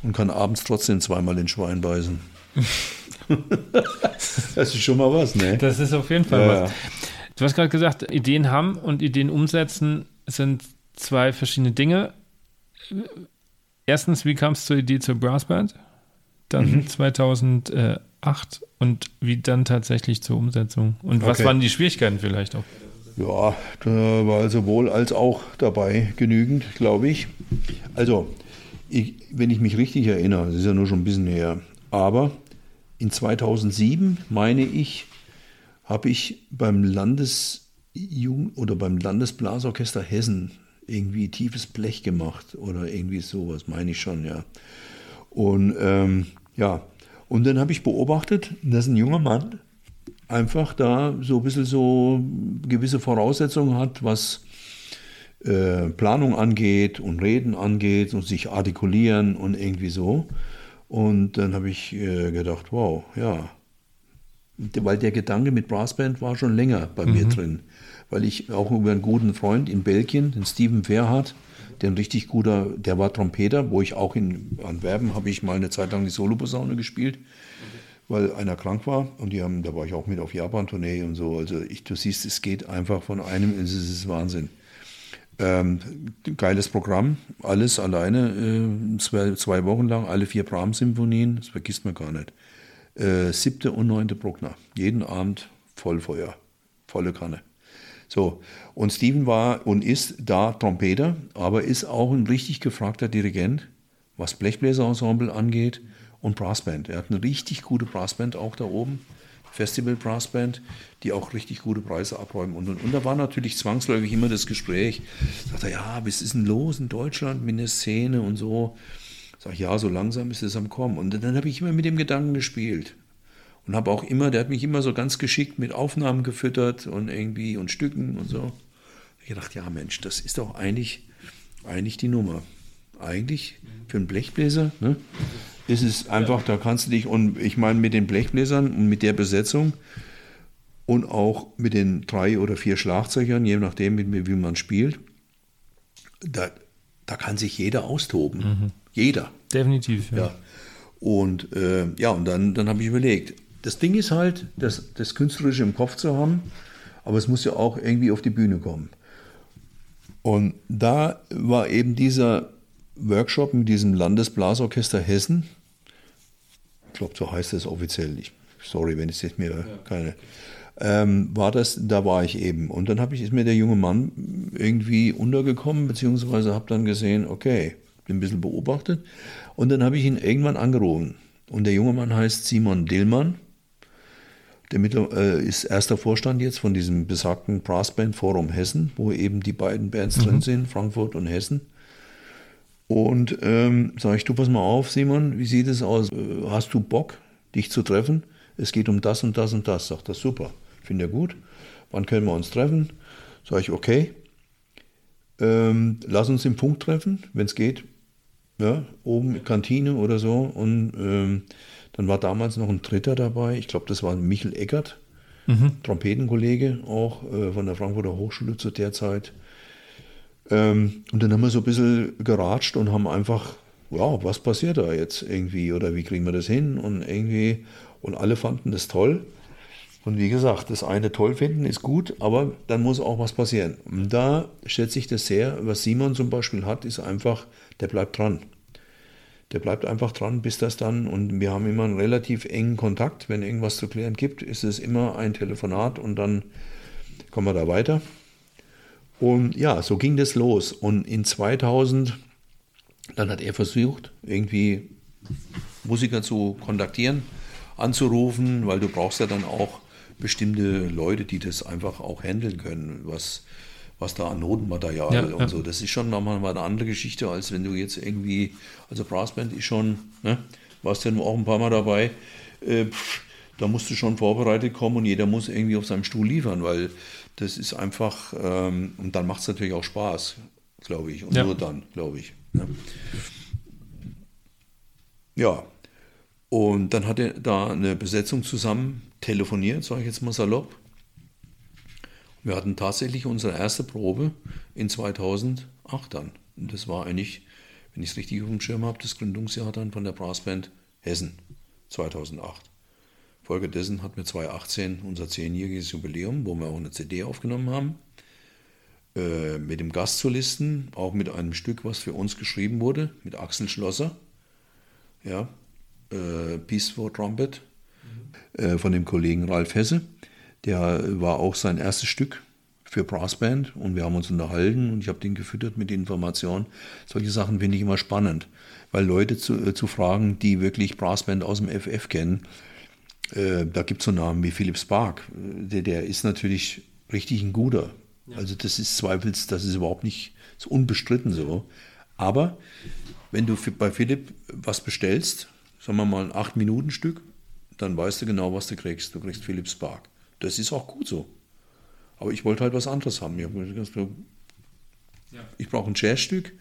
und kann abends trotzdem zweimal in Schwein beißen. das ist schon mal was, ne? Das ist auf jeden Fall ja, was. Du hast gerade gesagt, Ideen haben und Ideen umsetzen sind zwei verschiedene Dinge. Erstens, wie kam es zur Idee zur Brassband? Dann mhm. 2008 und wie dann tatsächlich zur Umsetzung? Und was okay. waren die Schwierigkeiten vielleicht auch? Ja, da war sowohl als auch dabei genügend, glaube ich. Also, ich, wenn ich mich richtig erinnere, das ist ja nur schon ein bisschen her, aber in 2007, meine ich, habe ich beim Landesjugend oder beim Landesblasorchester Hessen irgendwie tiefes Blech gemacht oder irgendwie sowas, meine ich schon, ja. Und ähm, ja, und dann habe ich beobachtet, dass ein junger Mann einfach da so ein bisschen so gewisse Voraussetzungen hat, was äh, Planung angeht und Reden angeht und sich artikulieren und irgendwie so. Und dann habe ich äh, gedacht, wow, ja. Weil der Gedanke mit Brassband war schon länger bei mhm. mir drin. Weil ich auch über einen guten Freund in Belgien, den Steven Verhardt, der ein richtig guter, der war Trompeter, wo ich auch in Antwerpen habe ich mal eine Zeit lang die Soloposaune gespielt, weil einer krank war und die haben, da war ich auch mit auf Japan-Tournee und so. Also ich, du siehst, es geht einfach von einem, es ist Wahnsinn. Ähm, geiles Programm, alles alleine, äh, zwei, zwei, Wochen lang, alle vier Brahms-Symphonien, das vergisst man gar nicht. Äh, siebte und neunte Bruckner, jeden Abend Vollfeuer, volle Kanne. So, und Steven war und ist da Trompeter, aber ist auch ein richtig gefragter Dirigent, was Blechbläserensemble angeht und Brassband. Er hat eine richtig gute Brassband auch da oben, Festival Brassband, die auch richtig gute Preise abräumen. Und, und, und da war natürlich zwangsläufig immer das Gespräch. Sagt er, ja, was ist denn los in Deutschland mit der Szene und so? Sag ich, ja, so langsam ist es am Kommen. Und dann habe ich immer mit dem Gedanken gespielt und habe auch immer, der hat mich immer so ganz geschickt mit Aufnahmen gefüttert und irgendwie und Stücken und so. Ich gedacht, ja Mensch, das ist doch eigentlich, eigentlich die Nummer. Eigentlich für einen Blechbläser ne, ist es einfach, da kannst du dich, und ich meine mit den Blechbläsern und mit der Besetzung und auch mit den drei oder vier Schlagzeugern, je nachdem, wie man spielt, da, da kann sich jeder austoben. Mhm. Jeder. Definitiv. Ja. ja. Und äh, ja, und dann, dann habe ich überlegt, das Ding ist halt, das, das Künstlerische im Kopf zu haben, aber es muss ja auch irgendwie auf die Bühne kommen. Und da war eben dieser Workshop mit diesem Landesblasorchester Hessen, ich glaube, so heißt es offiziell, ich, sorry, wenn es jetzt mir ja. keine, ähm, war das, da war ich eben. Und dann ich, ist mir der junge Mann irgendwie untergekommen, beziehungsweise habe dann gesehen, okay, bin ein bisschen beobachtet. Und dann habe ich ihn irgendwann angerufen. Und der junge Mann heißt Simon Dillmann der Mittler, äh, ist erster Vorstand jetzt von diesem besagten Brassband Forum Hessen, wo eben die beiden Bands mhm. drin sind, Frankfurt und Hessen. Und ähm, sage ich, du pass mal auf, Simon, wie sieht es aus? Äh, hast du Bock, dich zu treffen? Es geht um das und das und das. Sagt er, super, finde er gut. Wann können wir uns treffen? Sage ich, okay. Ähm, lass uns im Punkt treffen, wenn es geht. Ja, oben Kantine oder so. Und ähm, dann war damals noch ein Dritter dabei, ich glaube, das war Michel Eckert, mhm. Trompetenkollege auch äh, von der Frankfurter Hochschule zu der Zeit. Ähm, und dann haben wir so ein bisschen geratscht und haben einfach, ja, was passiert da jetzt irgendwie oder wie kriegen wir das hin? Und irgendwie, und alle fanden das toll. Und wie gesagt, das eine toll finden ist gut, aber dann muss auch was passieren. Und da schätze ich das sehr. Was Simon zum Beispiel hat, ist einfach, der bleibt dran der bleibt einfach dran, bis das dann, und wir haben immer einen relativ engen Kontakt. Wenn irgendwas zu klären gibt, ist es immer ein Telefonat und dann kommen wir da weiter. Und ja, so ging das los. Und in 2000, dann hat er versucht, irgendwie Musiker zu kontaktieren, anzurufen, weil du brauchst ja dann auch bestimmte Leute, die das einfach auch handeln können, was, was da an Notenmaterial ja, und ja. so. Das ist schon nochmal eine andere Geschichte, als wenn du jetzt irgendwie, also Brassband ist schon, ne, warst ja auch ein paar Mal dabei, äh, pff, da musst du schon vorbereitet kommen und jeder muss irgendwie auf seinem Stuhl liefern, weil das ist einfach, ähm, und dann macht es natürlich auch Spaß, glaube ich, und ja. nur dann, glaube ich. Ne? Ja, und dann hat er da eine Besetzung zusammen telefoniert, sage ich jetzt mal salopp. Wir hatten tatsächlich unsere erste Probe in 2008 dann. Und das war eigentlich, wenn ich es richtig auf dem Schirm habe, das Gründungsjahr dann von der Brassband Hessen 2008. Folgedessen hatten wir 2018 unser zehnjähriges Jubiläum, wo wir auch eine CD aufgenommen haben. Äh, mit dem Gastsolisten, auch mit einem Stück, was für uns geschrieben wurde, mit Axel Schlosser. Ja, äh, Peace for Trumpet mhm. äh, von dem Kollegen Ralf Hesse. Der war auch sein erstes Stück für Brassband und wir haben uns unterhalten und ich habe den gefüttert mit Informationen. Solche Sachen finde ich immer spannend, weil Leute zu, äh, zu fragen, die wirklich Brassband aus dem FF kennen, äh, da gibt es so Namen wie Philipp Spark, der, der ist natürlich richtig ein guter. Ja. Also das ist zweifels, das ist überhaupt nicht so unbestritten so. Aber wenn du bei Philipp was bestellst, sagen wir mal ein 8-Minuten-Stück, dann weißt du genau, was du kriegst. Du kriegst Philipp Spark. Das ist auch gut so. Aber ich wollte halt was anderes haben. Ich, ich brauche ein Jazzstück.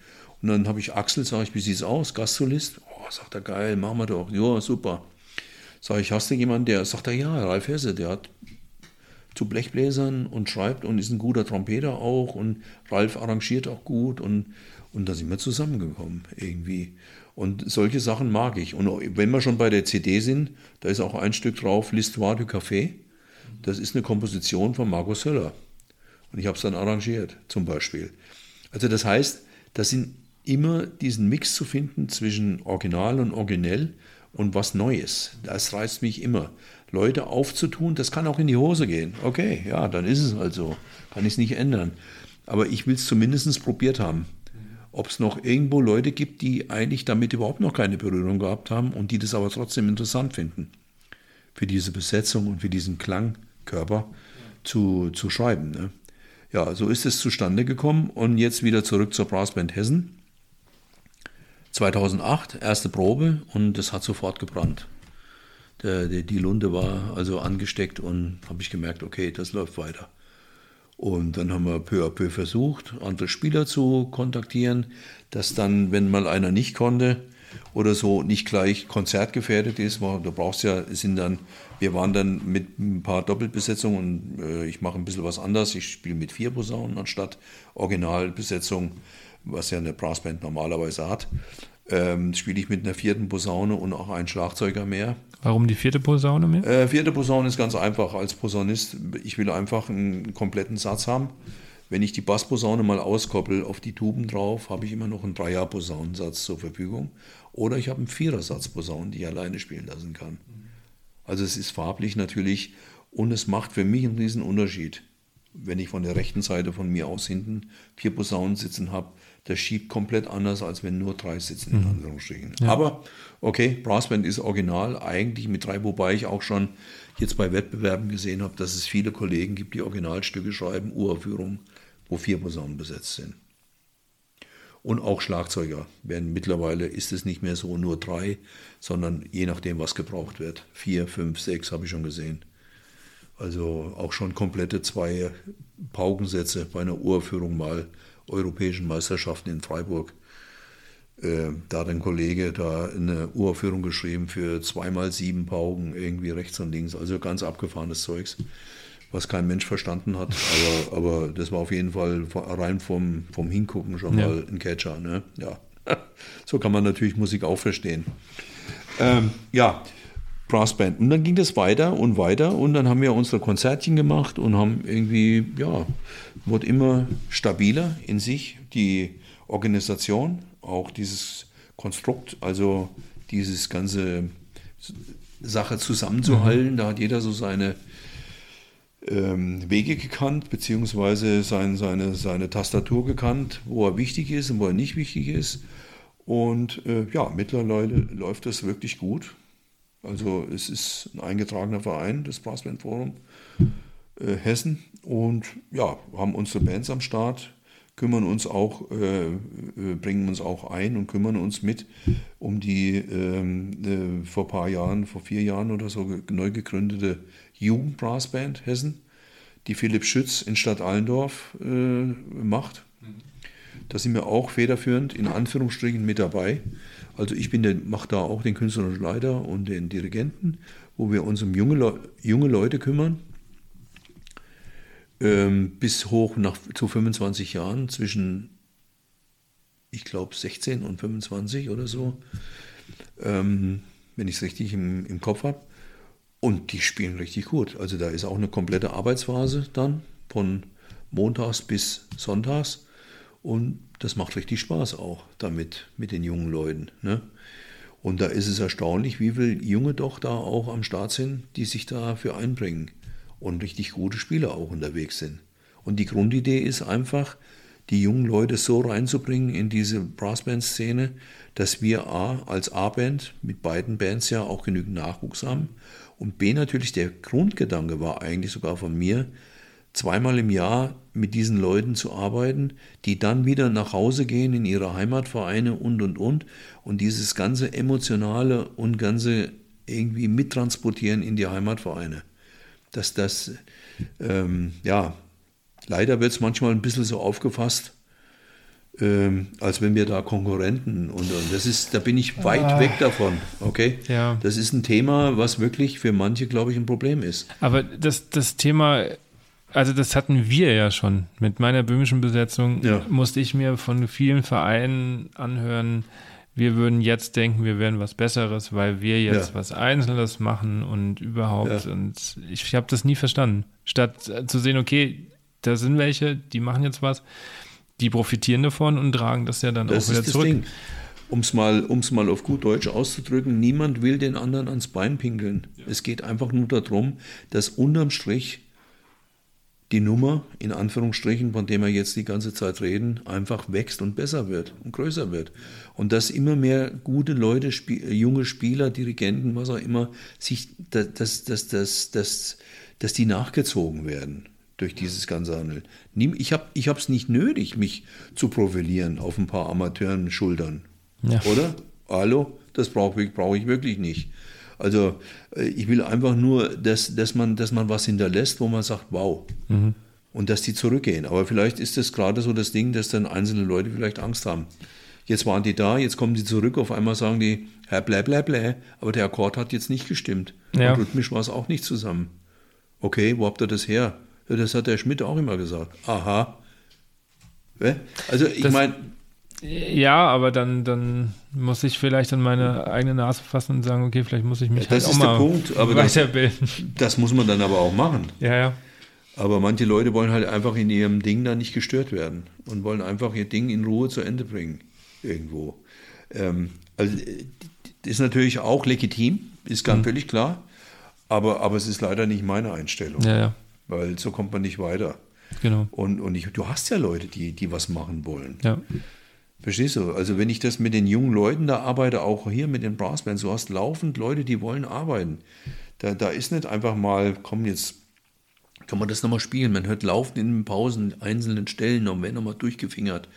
Und dann habe ich Axel, sage ich, wie sieht es aus? Gastsolist? Oh, sagt er, geil, machen wir doch. Ja, super. Sage ich, hast du jemanden, der sagt, er, ja, Ralf Hesse, der hat zu Blechbläsern und schreibt und ist ein guter Trompeter auch und Ralf arrangiert auch gut und, und da sind wir zusammengekommen irgendwie. Und solche Sachen mag ich. Und wenn wir schon bei der CD sind, da ist auch ein Stück drauf, L'Histoire du Café. Das ist eine Komposition von Markus Höller. Und ich habe es dann arrangiert, zum Beispiel. Also das heißt, da sind immer diesen Mix zu finden zwischen Original und Originell und was Neues. Das reizt mich immer. Leute aufzutun, das kann auch in die Hose gehen. Okay, ja, dann ist es halt so. Kann ich es nicht ändern. Aber ich will es zumindest probiert haben. Ob es noch irgendwo Leute gibt, die eigentlich damit überhaupt noch keine Berührung gehabt haben und die das aber trotzdem interessant finden. Für diese Besetzung und für diesen Klangkörper zu, zu schreiben. Ne? Ja, so ist es zustande gekommen. Und jetzt wieder zurück zur Brassband Hessen. 2008, erste Probe und es hat sofort gebrannt. Der, der, die Lunde war also angesteckt und habe ich gemerkt, okay, das läuft weiter. Und dann haben wir peu à peu versucht, andere Spieler zu kontaktieren, dass dann, wenn mal einer nicht konnte oder so, nicht gleich konzertgefährdet ist. Du brauchst ja, sind dann, wir waren dann mit ein paar Doppelbesetzungen und äh, ich mache ein bisschen was anders. Ich spiele mit vier Posaunen anstatt Originalbesetzung was ja eine Brassband normalerweise hat, ähm, spiele ich mit einer vierten Posaune und auch ein Schlagzeuger mehr. Warum die vierte Posaune mehr? Äh, vierte Posaune ist ganz einfach. Als Posaunist, ich will einfach einen kompletten Satz haben. Wenn ich die Bassposaune mal auskoppel auf die Tuben drauf, habe ich immer noch einen Dreier-Posaunensatz zur Verfügung. Oder ich habe einen Vierersatz-Posaunen, die ich alleine spielen lassen kann. Also es ist farblich natürlich und es macht für mich einen riesen Unterschied. Wenn ich von der rechten Seite von mir aus hinten vier Posaunen sitzen habe, das schiebt komplett anders, als wenn nur drei sitzen, in mhm. Anführungsstrichen. Ja. Aber okay, Brassband ist original, eigentlich mit drei, wobei ich auch schon jetzt bei Wettbewerben gesehen habe, dass es viele Kollegen gibt, die Originalstücke schreiben, Uraufführungen, wo vier Posaunen besetzt sind. Und auch Schlagzeuger werden mittlerweile ist es nicht mehr so nur drei, sondern je nachdem, was gebraucht wird. Vier, fünf, sechs habe ich schon gesehen. Also auch schon komplette zwei Paukensätze bei einer Uraufführung mal europäischen Meisterschaften in Freiburg. Äh, da hat ein Kollege da eine Uraufführung geschrieben für zweimal sieben Pauken, irgendwie rechts und links, also ganz abgefahrenes Zeugs, was kein Mensch verstanden hat. Aber, aber das war auf jeden Fall rein vom, vom Hingucken schon ja. mal ein Catcher. Ne? Ja. So kann man natürlich Musik auch verstehen. Ähm, ja, Brassband. Und dann ging das weiter und weiter und dann haben wir unsere Konzertchen gemacht und haben irgendwie, ja, wurde immer stabiler in sich, die Organisation, auch dieses Konstrukt, also dieses ganze Sache zusammenzuhalten. Mhm. Da hat jeder so seine ähm, Wege gekannt, beziehungsweise sein, seine, seine Tastatur gekannt, wo er wichtig ist und wo er nicht wichtig ist. Und äh, ja, mittlerweile läuft das wirklich gut. Also es ist ein eingetragener Verein, das Brassband Forum äh, Hessen. Und ja, haben unsere Bands am Start, kümmern uns auch, äh, äh bringen uns auch ein und kümmern uns mit um die ähm, äh, vor ein paar Jahren, vor vier Jahren oder so neu gegründete Jugendbrassband Hessen, die Philipp Schütz in Stadt Allendorf äh, macht. Da sind wir auch federführend in Anführungsstrichen mit dabei. Also ich mache da auch den künstlerischen Leiter und den Dirigenten, wo wir uns um junge, Le junge Leute kümmern, ähm, bis hoch nach, zu 25 Jahren, zwischen, ich glaube, 16 und 25 oder so, ähm, wenn ich es richtig im, im Kopf habe. Und die spielen richtig gut. Also da ist auch eine komplette Arbeitsphase dann, von montags bis sonntags. Und das macht richtig Spaß auch damit, mit den jungen Leuten. Ne? Und da ist es erstaunlich, wie viele Junge doch da auch am Start sind, die sich dafür einbringen und richtig gute Spieler auch unterwegs sind. Und die Grundidee ist einfach, die jungen Leute so reinzubringen in diese Brassband-Szene, dass wir A als A-Band mit beiden Bands ja auch genügend Nachwuchs haben und B natürlich der Grundgedanke war eigentlich sogar von mir, zweimal im Jahr mit diesen Leuten zu arbeiten, die dann wieder nach Hause gehen in ihre Heimatvereine und und und. Und dieses ganze emotionale und ganze irgendwie mittransportieren in die Heimatvereine. Dass das, ähm, ja, leider wird es manchmal ein bisschen so aufgefasst, ähm, als wenn wir da Konkurrenten und, und, das ist, da bin ich weit ah, weg davon, okay? Ja. Das ist ein Thema, was wirklich für manche, glaube ich, ein Problem ist. Aber das, das Thema, also das hatten wir ja schon. Mit meiner böhmischen Besetzung ja. musste ich mir von vielen Vereinen anhören, wir würden jetzt denken, wir wären was Besseres, weil wir jetzt ja. was Einzelnes machen und überhaupt. Ja. Und ich, ich habe das nie verstanden. Statt zu sehen, okay, da sind welche, die machen jetzt was, die profitieren davon und tragen das ja dann das auch wieder zurück. Um es mal, um's mal auf gut Deutsch auszudrücken, niemand will den anderen ans Bein pinkeln. Ja. Es geht einfach nur darum, dass unterm Strich die Nummer, in Anführungsstrichen, von der wir jetzt die ganze Zeit reden, einfach wächst und besser wird und größer wird. Und dass immer mehr gute Leute, Spie junge Spieler, Dirigenten, was auch immer, sich, dass, dass, dass, dass, dass die nachgezogen werden durch dieses ganze Handeln. Ich habe es nicht nötig, mich zu profilieren auf ein paar Amateuren Schultern. Ja. Oder? Hallo? Das brauche ich, brauch ich wirklich nicht. Also äh, ich will einfach nur, dass, dass, man, dass man was hinterlässt, wo man sagt, wow. Mhm. Und dass die zurückgehen. Aber vielleicht ist das gerade so das Ding, dass dann einzelne Leute vielleicht Angst haben. Jetzt waren die da, jetzt kommen die zurück, auf einmal sagen die, ja, blä, blä, blä, aber der Akkord hat jetzt nicht gestimmt. Ja. Und rhythmisch war es auch nicht zusammen. Okay, wo habt ihr das her? Das hat der Schmidt auch immer gesagt. Aha. Also ich meine, ja, aber dann, dann muss ich vielleicht an meine eigene Nase fassen und sagen, okay, vielleicht muss ich mich ja, halt auch mal Punkt, weiterbilden. Das, das, muss man dann aber auch machen. Ja, ja. Aber manche Leute wollen halt einfach in ihrem Ding da nicht gestört werden und wollen einfach ihr Ding in Ruhe zu Ende bringen irgendwo. Ähm, also das ist natürlich auch legitim, ist ganz mhm. völlig klar, aber, aber es ist leider nicht meine Einstellung, ja, ja. Weil so kommt man nicht weiter. Genau. Und, und ich, du hast ja Leute, die, die was machen wollen. Ja. Verstehst du? Also wenn ich das mit den jungen Leuten da arbeite, auch hier mit den Brassbands, du hast laufend Leute, die wollen arbeiten. Da, da ist nicht einfach mal, komm jetzt, kann man das nochmal spielen. Man hört laufend in den Pausen einzelnen Stellen und werden nochmal durchgefingert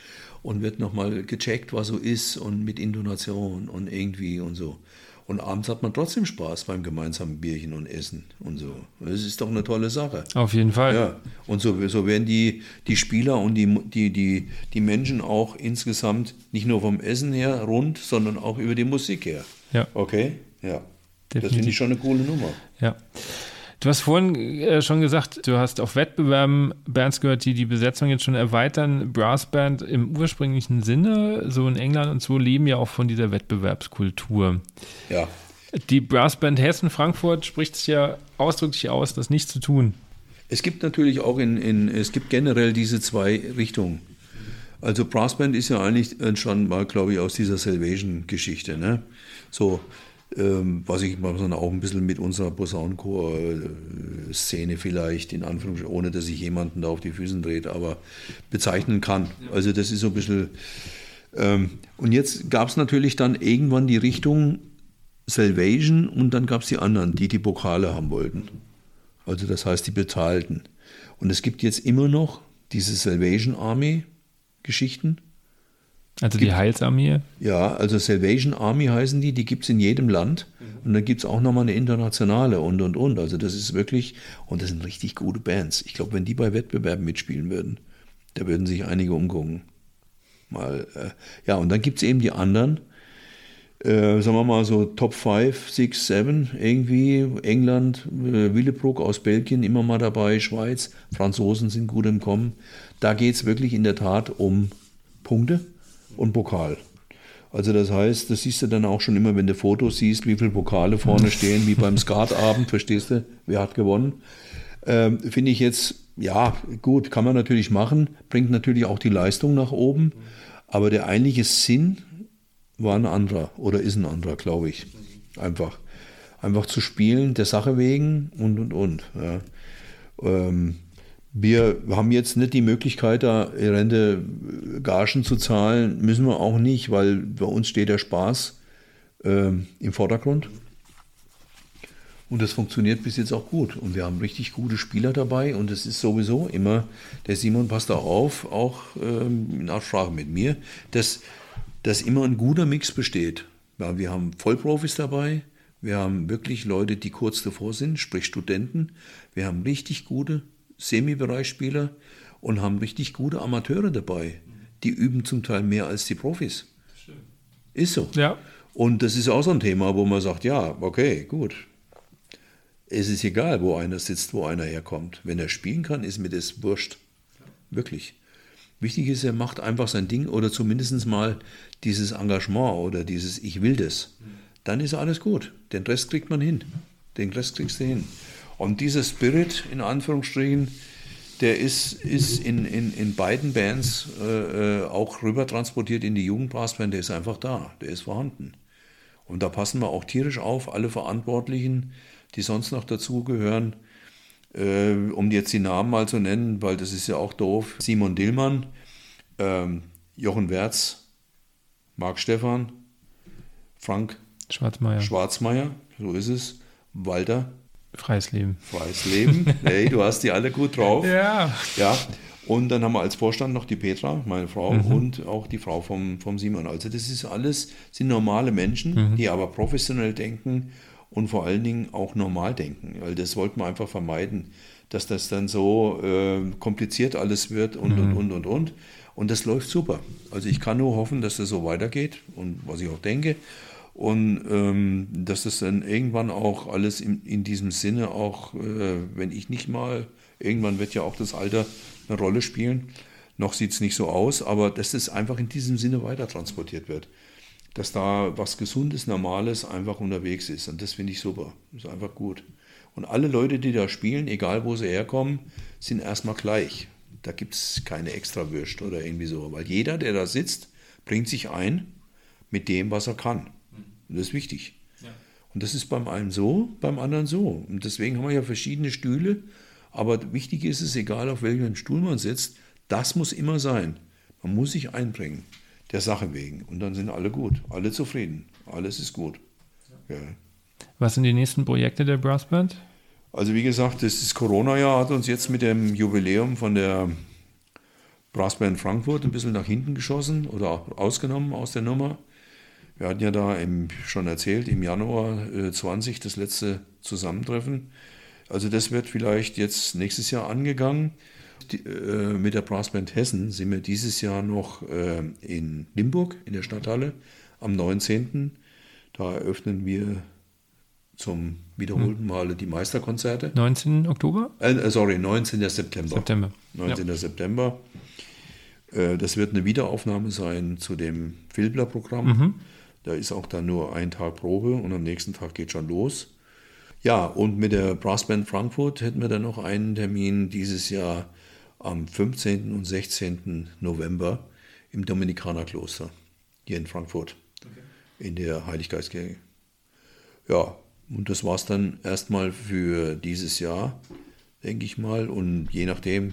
und wird nochmal gecheckt, was so ist und mit Intonation und irgendwie und so. Und abends hat man trotzdem Spaß beim gemeinsamen Bierchen und Essen und so. Das ist doch eine tolle Sache. Auf jeden Fall. Ja. Und so, so werden die, die Spieler und die, die, die, die Menschen auch insgesamt nicht nur vom Essen her rund, sondern auch über die Musik her. Ja. Okay? Ja. Definitiv. Das finde ich schon eine coole Nummer. Ja. Du hast vorhin äh, schon gesagt, du hast auf Wettbewerben Bands gehört, die die Besetzung jetzt schon erweitern. Brassband im ursprünglichen Sinne, so in England und so, leben ja auch von dieser Wettbewerbskultur. Ja. Die Brassband Hessen-Frankfurt spricht es ja ausdrücklich aus, das nicht zu tun. Es gibt natürlich auch in, in es gibt generell diese zwei Richtungen. Also Brassband ist ja eigentlich entstanden mal, glaube ich, aus dieser Salvation-Geschichte. Ne? So, was ich mal dann auch ein bisschen mit unserer Posaunenchor-Szene vielleicht, in Anführungsstrichen, ohne dass ich jemanden da auf die Füße dreht, aber bezeichnen kann. Also das ist so ein bisschen Ähm, und jetzt gab es natürlich dann irgendwann die Richtung Salvation und dann gab es die anderen, die die Pokale haben wollten. Also das heißt die bezahlten. Und es gibt jetzt immer noch diese Salvation Army Geschichten. Also die Heilsarmee? Ja, also Salvation Army heißen die, die gibt es in jedem Land. Und dann gibt es auch nochmal eine internationale und und und. Also das ist wirklich, und das sind richtig gute Bands. Ich glaube, wenn die bei Wettbewerben mitspielen würden, da würden sich einige umgucken. Mal, äh, ja, und dann gibt es eben die anderen, äh, sagen wir mal so Top 5, 6, 7 irgendwie. England, äh, Willebrook aus Belgien immer mal dabei, Schweiz, Franzosen sind gut im Kommen. Da geht es wirklich in der Tat um Punkte und Pokal. Also das heißt, das siehst du dann auch schon immer, wenn du Fotos siehst, wie viele Pokale vorne stehen, wie beim Skatabend, verstehst du, wer hat gewonnen. Ähm, Finde ich jetzt, ja, gut, kann man natürlich machen, bringt natürlich auch die Leistung nach oben, aber der eigentliche Sinn war ein anderer oder ist ein anderer, glaube ich. Einfach. Einfach zu spielen, der Sache wegen und und und. Ja. Ähm, wir haben jetzt nicht die Möglichkeit, da Rente Gagen zu zahlen, müssen wir auch nicht, weil bei uns steht der Spaß äh, im Vordergrund. Und das funktioniert bis jetzt auch gut. Und wir haben richtig gute Spieler dabei. Und es ist sowieso immer, der Simon passt da auf, auch ähm, in Absprache mit mir, dass, dass immer ein guter Mix besteht. Ja, wir haben Vollprofis dabei. Wir haben wirklich Leute, die kurz davor sind, sprich Studenten. Wir haben richtig gute Semi-Bereichsspieler und haben richtig gute Amateure dabei. Die üben zum Teil mehr als die Profis. Ist so. Ja. Und das ist auch so ein Thema, wo man sagt, ja, okay, gut. Es ist egal, wo einer sitzt, wo einer herkommt. Wenn er spielen kann, ist mir das wurscht. Wirklich. Wichtig ist, er macht einfach sein Ding oder zumindest mal dieses Engagement oder dieses Ich will das. Dann ist alles gut. Den Rest kriegt man hin. Den Rest kriegst du hin. Und dieser Spirit, in Anführungsstrichen, der ist, ist in, in, in beiden Bands äh, äh auch rüber transportiert in die Jugendbrassband, der ist einfach da, der ist vorhanden. Und da passen wir auch tierisch auf, alle Verantwortlichen, die sonst noch dazugehören, äh, um jetzt die Namen mal zu nennen, weil das ist ja auch doof. Simon Dillmann, ähm, Jochen Werz, Marc Stephan, Frank Schwarzmeier. Schwarzmeier, so ist es, Walter Freies Leben. Freies Leben. Hey, du hast die alle gut drauf. Ja. Ja. Und dann haben wir als Vorstand noch die Petra, meine Frau, mhm. und auch die Frau vom, vom Simon. Also das ist alles, sind normale Menschen, mhm. die aber professionell denken und vor allen Dingen auch normal denken. Weil das wollten wir einfach vermeiden, dass das dann so äh, kompliziert alles wird und, mhm. und, und, und, und. Und das läuft super. Also ich kann nur hoffen, dass das so weitergeht und was ich auch denke. Und ähm, dass das dann irgendwann auch alles in, in diesem Sinne auch, äh, wenn ich nicht mal, irgendwann wird ja auch das Alter eine Rolle spielen. Noch sieht es nicht so aus, aber dass das einfach in diesem Sinne weiter transportiert wird. Dass da was Gesundes, Normales einfach unterwegs ist. Und das finde ich super. Ist einfach gut. Und alle Leute, die da spielen, egal wo sie herkommen, sind erstmal gleich. Da gibt es keine Extrawürste oder irgendwie so. Weil jeder, der da sitzt, bringt sich ein mit dem, was er kann. Und das ist wichtig. Ja. Und das ist beim einen so, beim anderen so. Und deswegen haben wir ja verschiedene Stühle. Aber wichtig ist es, egal auf welchem Stuhl man sitzt, das muss immer sein. Man muss sich einbringen, der Sache wegen. Und dann sind alle gut, alle zufrieden. Alles ist gut. Ja. Was sind die nächsten Projekte der Brassband? Also wie gesagt, das ist Corona-Jahr hat uns jetzt mit dem Jubiläum von der Brassband Frankfurt ein bisschen nach hinten geschossen oder ausgenommen aus der Nummer. Wir hatten ja da im, schon erzählt, im Januar äh, 20 das letzte Zusammentreffen. Also das wird vielleicht jetzt nächstes Jahr angegangen. Die, äh, mit der Brassband Hessen sind wir dieses Jahr noch äh, in Limburg in der Stadthalle am 19. Da eröffnen wir zum wiederholten hm. Male die Meisterkonzerte. 19. Oktober? Äh, sorry, 19. September. September. 19. Ja. September. Äh, das wird eine Wiederaufnahme sein zu dem Filbler-Programm. Mhm. Da ist auch dann nur ein Tag Probe und am nächsten Tag geht schon los. Ja, und mit der Brassband Frankfurt hätten wir dann noch einen Termin dieses Jahr am 15. und 16. November im Dominikanerkloster hier in Frankfurt okay. in der Heiliggeistkirche. Ja, und das war es dann erstmal für dieses Jahr, denke ich mal. Und je nachdem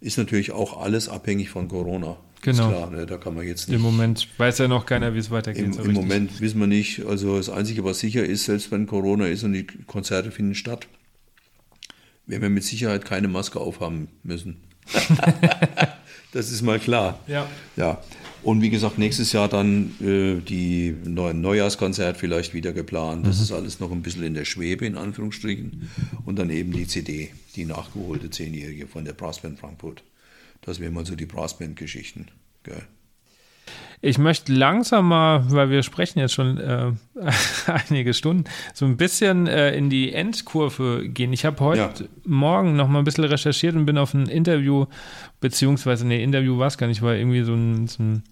ist natürlich auch alles abhängig von Corona. Genau. Klar, ne? Da kann man jetzt nicht. Im Moment weiß ja noch keiner, wie es weitergeht. Im, so Im. Moment wissen wir nicht. Also das Einzige, was sicher ist, selbst wenn Corona ist und die Konzerte finden statt, werden wir mit Sicherheit keine Maske aufhaben müssen. das ist mal klar. Ja. Ja. Und wie gesagt, nächstes Jahr dann äh, die Neu Neujahrskonzert vielleicht wieder geplant. Das ist alles noch ein bisschen in der Schwebe, in Anführungsstrichen. Und dann eben die CD, die nachgeholte Zehnjährige von der Brassband Frankfurt. Das wären mal so die Brassband-Geschichten. Ich möchte langsam mal, weil wir sprechen jetzt schon äh, einige Stunden, so ein bisschen äh, in die Endkurve gehen. Ich habe heute Ja. Morgen noch mal ein bisschen recherchiert und bin auf ein Interview, beziehungsweise, nee, Interview war es gar nicht, war irgendwie so ein, so ein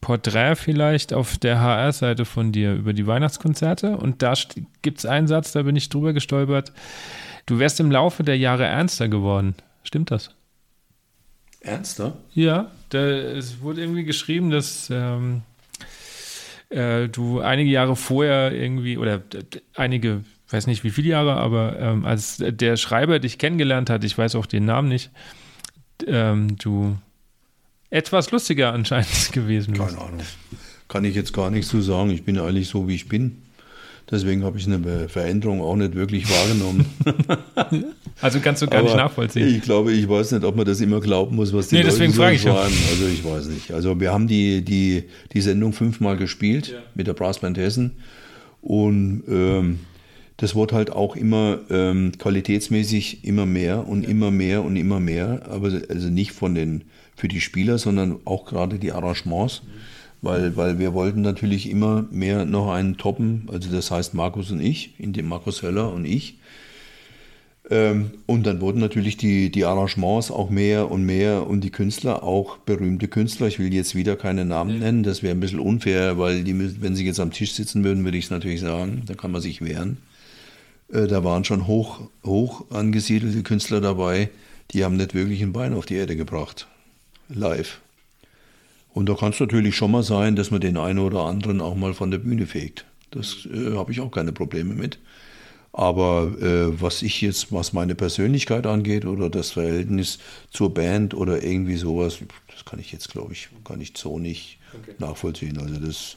Porträt vielleicht auf der HR-Seite von dir über die Weihnachtskonzerte. Und da gibt es einen Satz, da bin ich drüber gestolpert. Du wärst im Laufe der Jahre ernster geworden. Stimmt das? Ernster? Ja, da, es wurde irgendwie geschrieben, dass ähm, äh, du einige Jahre vorher irgendwie, oder einige, weiß nicht wie viele Jahre, aber ähm, als der Schreiber dich kennengelernt hat, ich weiß auch den Namen nicht, ähm, du etwas lustiger anscheinend gewesen bist. Keine Ahnung. Kann ich jetzt gar nichts zu sagen. Ich bin eigentlich so, wie ich bin. Deswegen habe ich eine Veränderung auch nicht wirklich wahrgenommen. Also kannst du gar nicht Aber nachvollziehen. Ich glaube, ich weiß nicht, ob man das immer glauben muss, was die Nee, Leute deswegen so frage ich ja. sagen. Also ich weiß nicht. Also wir haben die, die, die Sendung fünfmal gespielt Ja. mit der Brassband Hessen. Und ähm, das wurde halt auch immer ähm, qualitätsmäßig immer mehr und immer mehr und immer mehr. Aber also nicht von den für die Spieler, sondern auch gerade die Arrangements. Weil, weil wir wollten natürlich immer mehr noch einen toppen, also das heißt Markus und ich, in dem Markus Höller und ich. Ähm, und dann wurden natürlich die, die Arrangements auch mehr und mehr und die Künstler, auch berühmte Künstler. Ich will jetzt wieder keine Namen nennen, das wäre ein bisschen unfair, weil die, müssen- wenn sie jetzt am Tisch sitzen würden, würde ich es natürlich sagen, da kann man sich wehren. Äh, da waren schon hoch, hoch angesiedelte Künstler dabei, die haben nicht wirklich ein Bein auf die Erde gebracht. Live. Und da kann es natürlich schon mal sein, dass man den einen oder anderen auch mal von der Bühne fegt. Das äh, habe ich auch keine Probleme mit. Aber äh, was ich jetzt, was meine Persönlichkeit angeht oder das Verhältnis zur Band oder irgendwie sowas, das kann ich jetzt, glaube ich, kann ich so nicht nachvollziehen. Also das.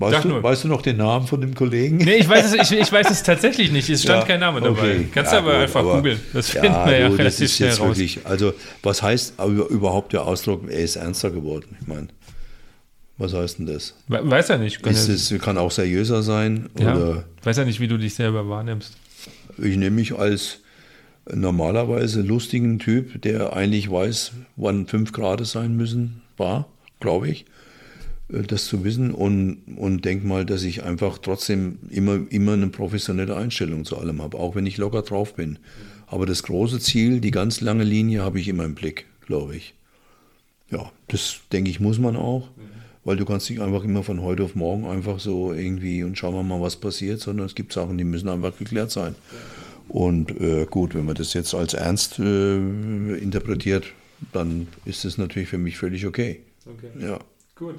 Weißt du, weißt du noch den Namen von dem Kollegen? Nee, ich weiß es, ich, ich weiß es tatsächlich nicht. Es stand Ja, kein Name dabei. okay. Kannst Ja, du aber gut, einfach aber- googeln. Das finden wir ja du, das relativ ist schnell raus. wirklich, also was heißt überhaupt der Ausdruck, er ist ernster geworden? Ich meine, was heißt denn das? We- Weiß ja nicht. Kann, Ist ja, es kann auch seriöser sein ja, oder weiß ja nicht, wie du dich selber wahrnimmst. ich nehme mich als normalerweise lustigen Typ, der eigentlich weiß, wann fünf Grad sein müssen, war, glaube ich, das zu wissen und, und denk mal, dass ich einfach trotzdem immer, immer eine professionelle Einstellung zu allem habe, auch wenn ich locker drauf bin. Aber das große Ziel, die ganz lange Linie habe ich immer im Blick, glaube ich. Ja, das denke ich, muss man auch, weil du kannst nicht einfach immer von heute auf morgen einfach so irgendwie und schauen wir mal, was passiert, sondern es gibt Sachen, die müssen einfach geklärt sein. Und äh, gut, wenn man das jetzt als ernst äh, interpretiert, dann ist das natürlich für mich völlig okay. Okay. Ja. Gut.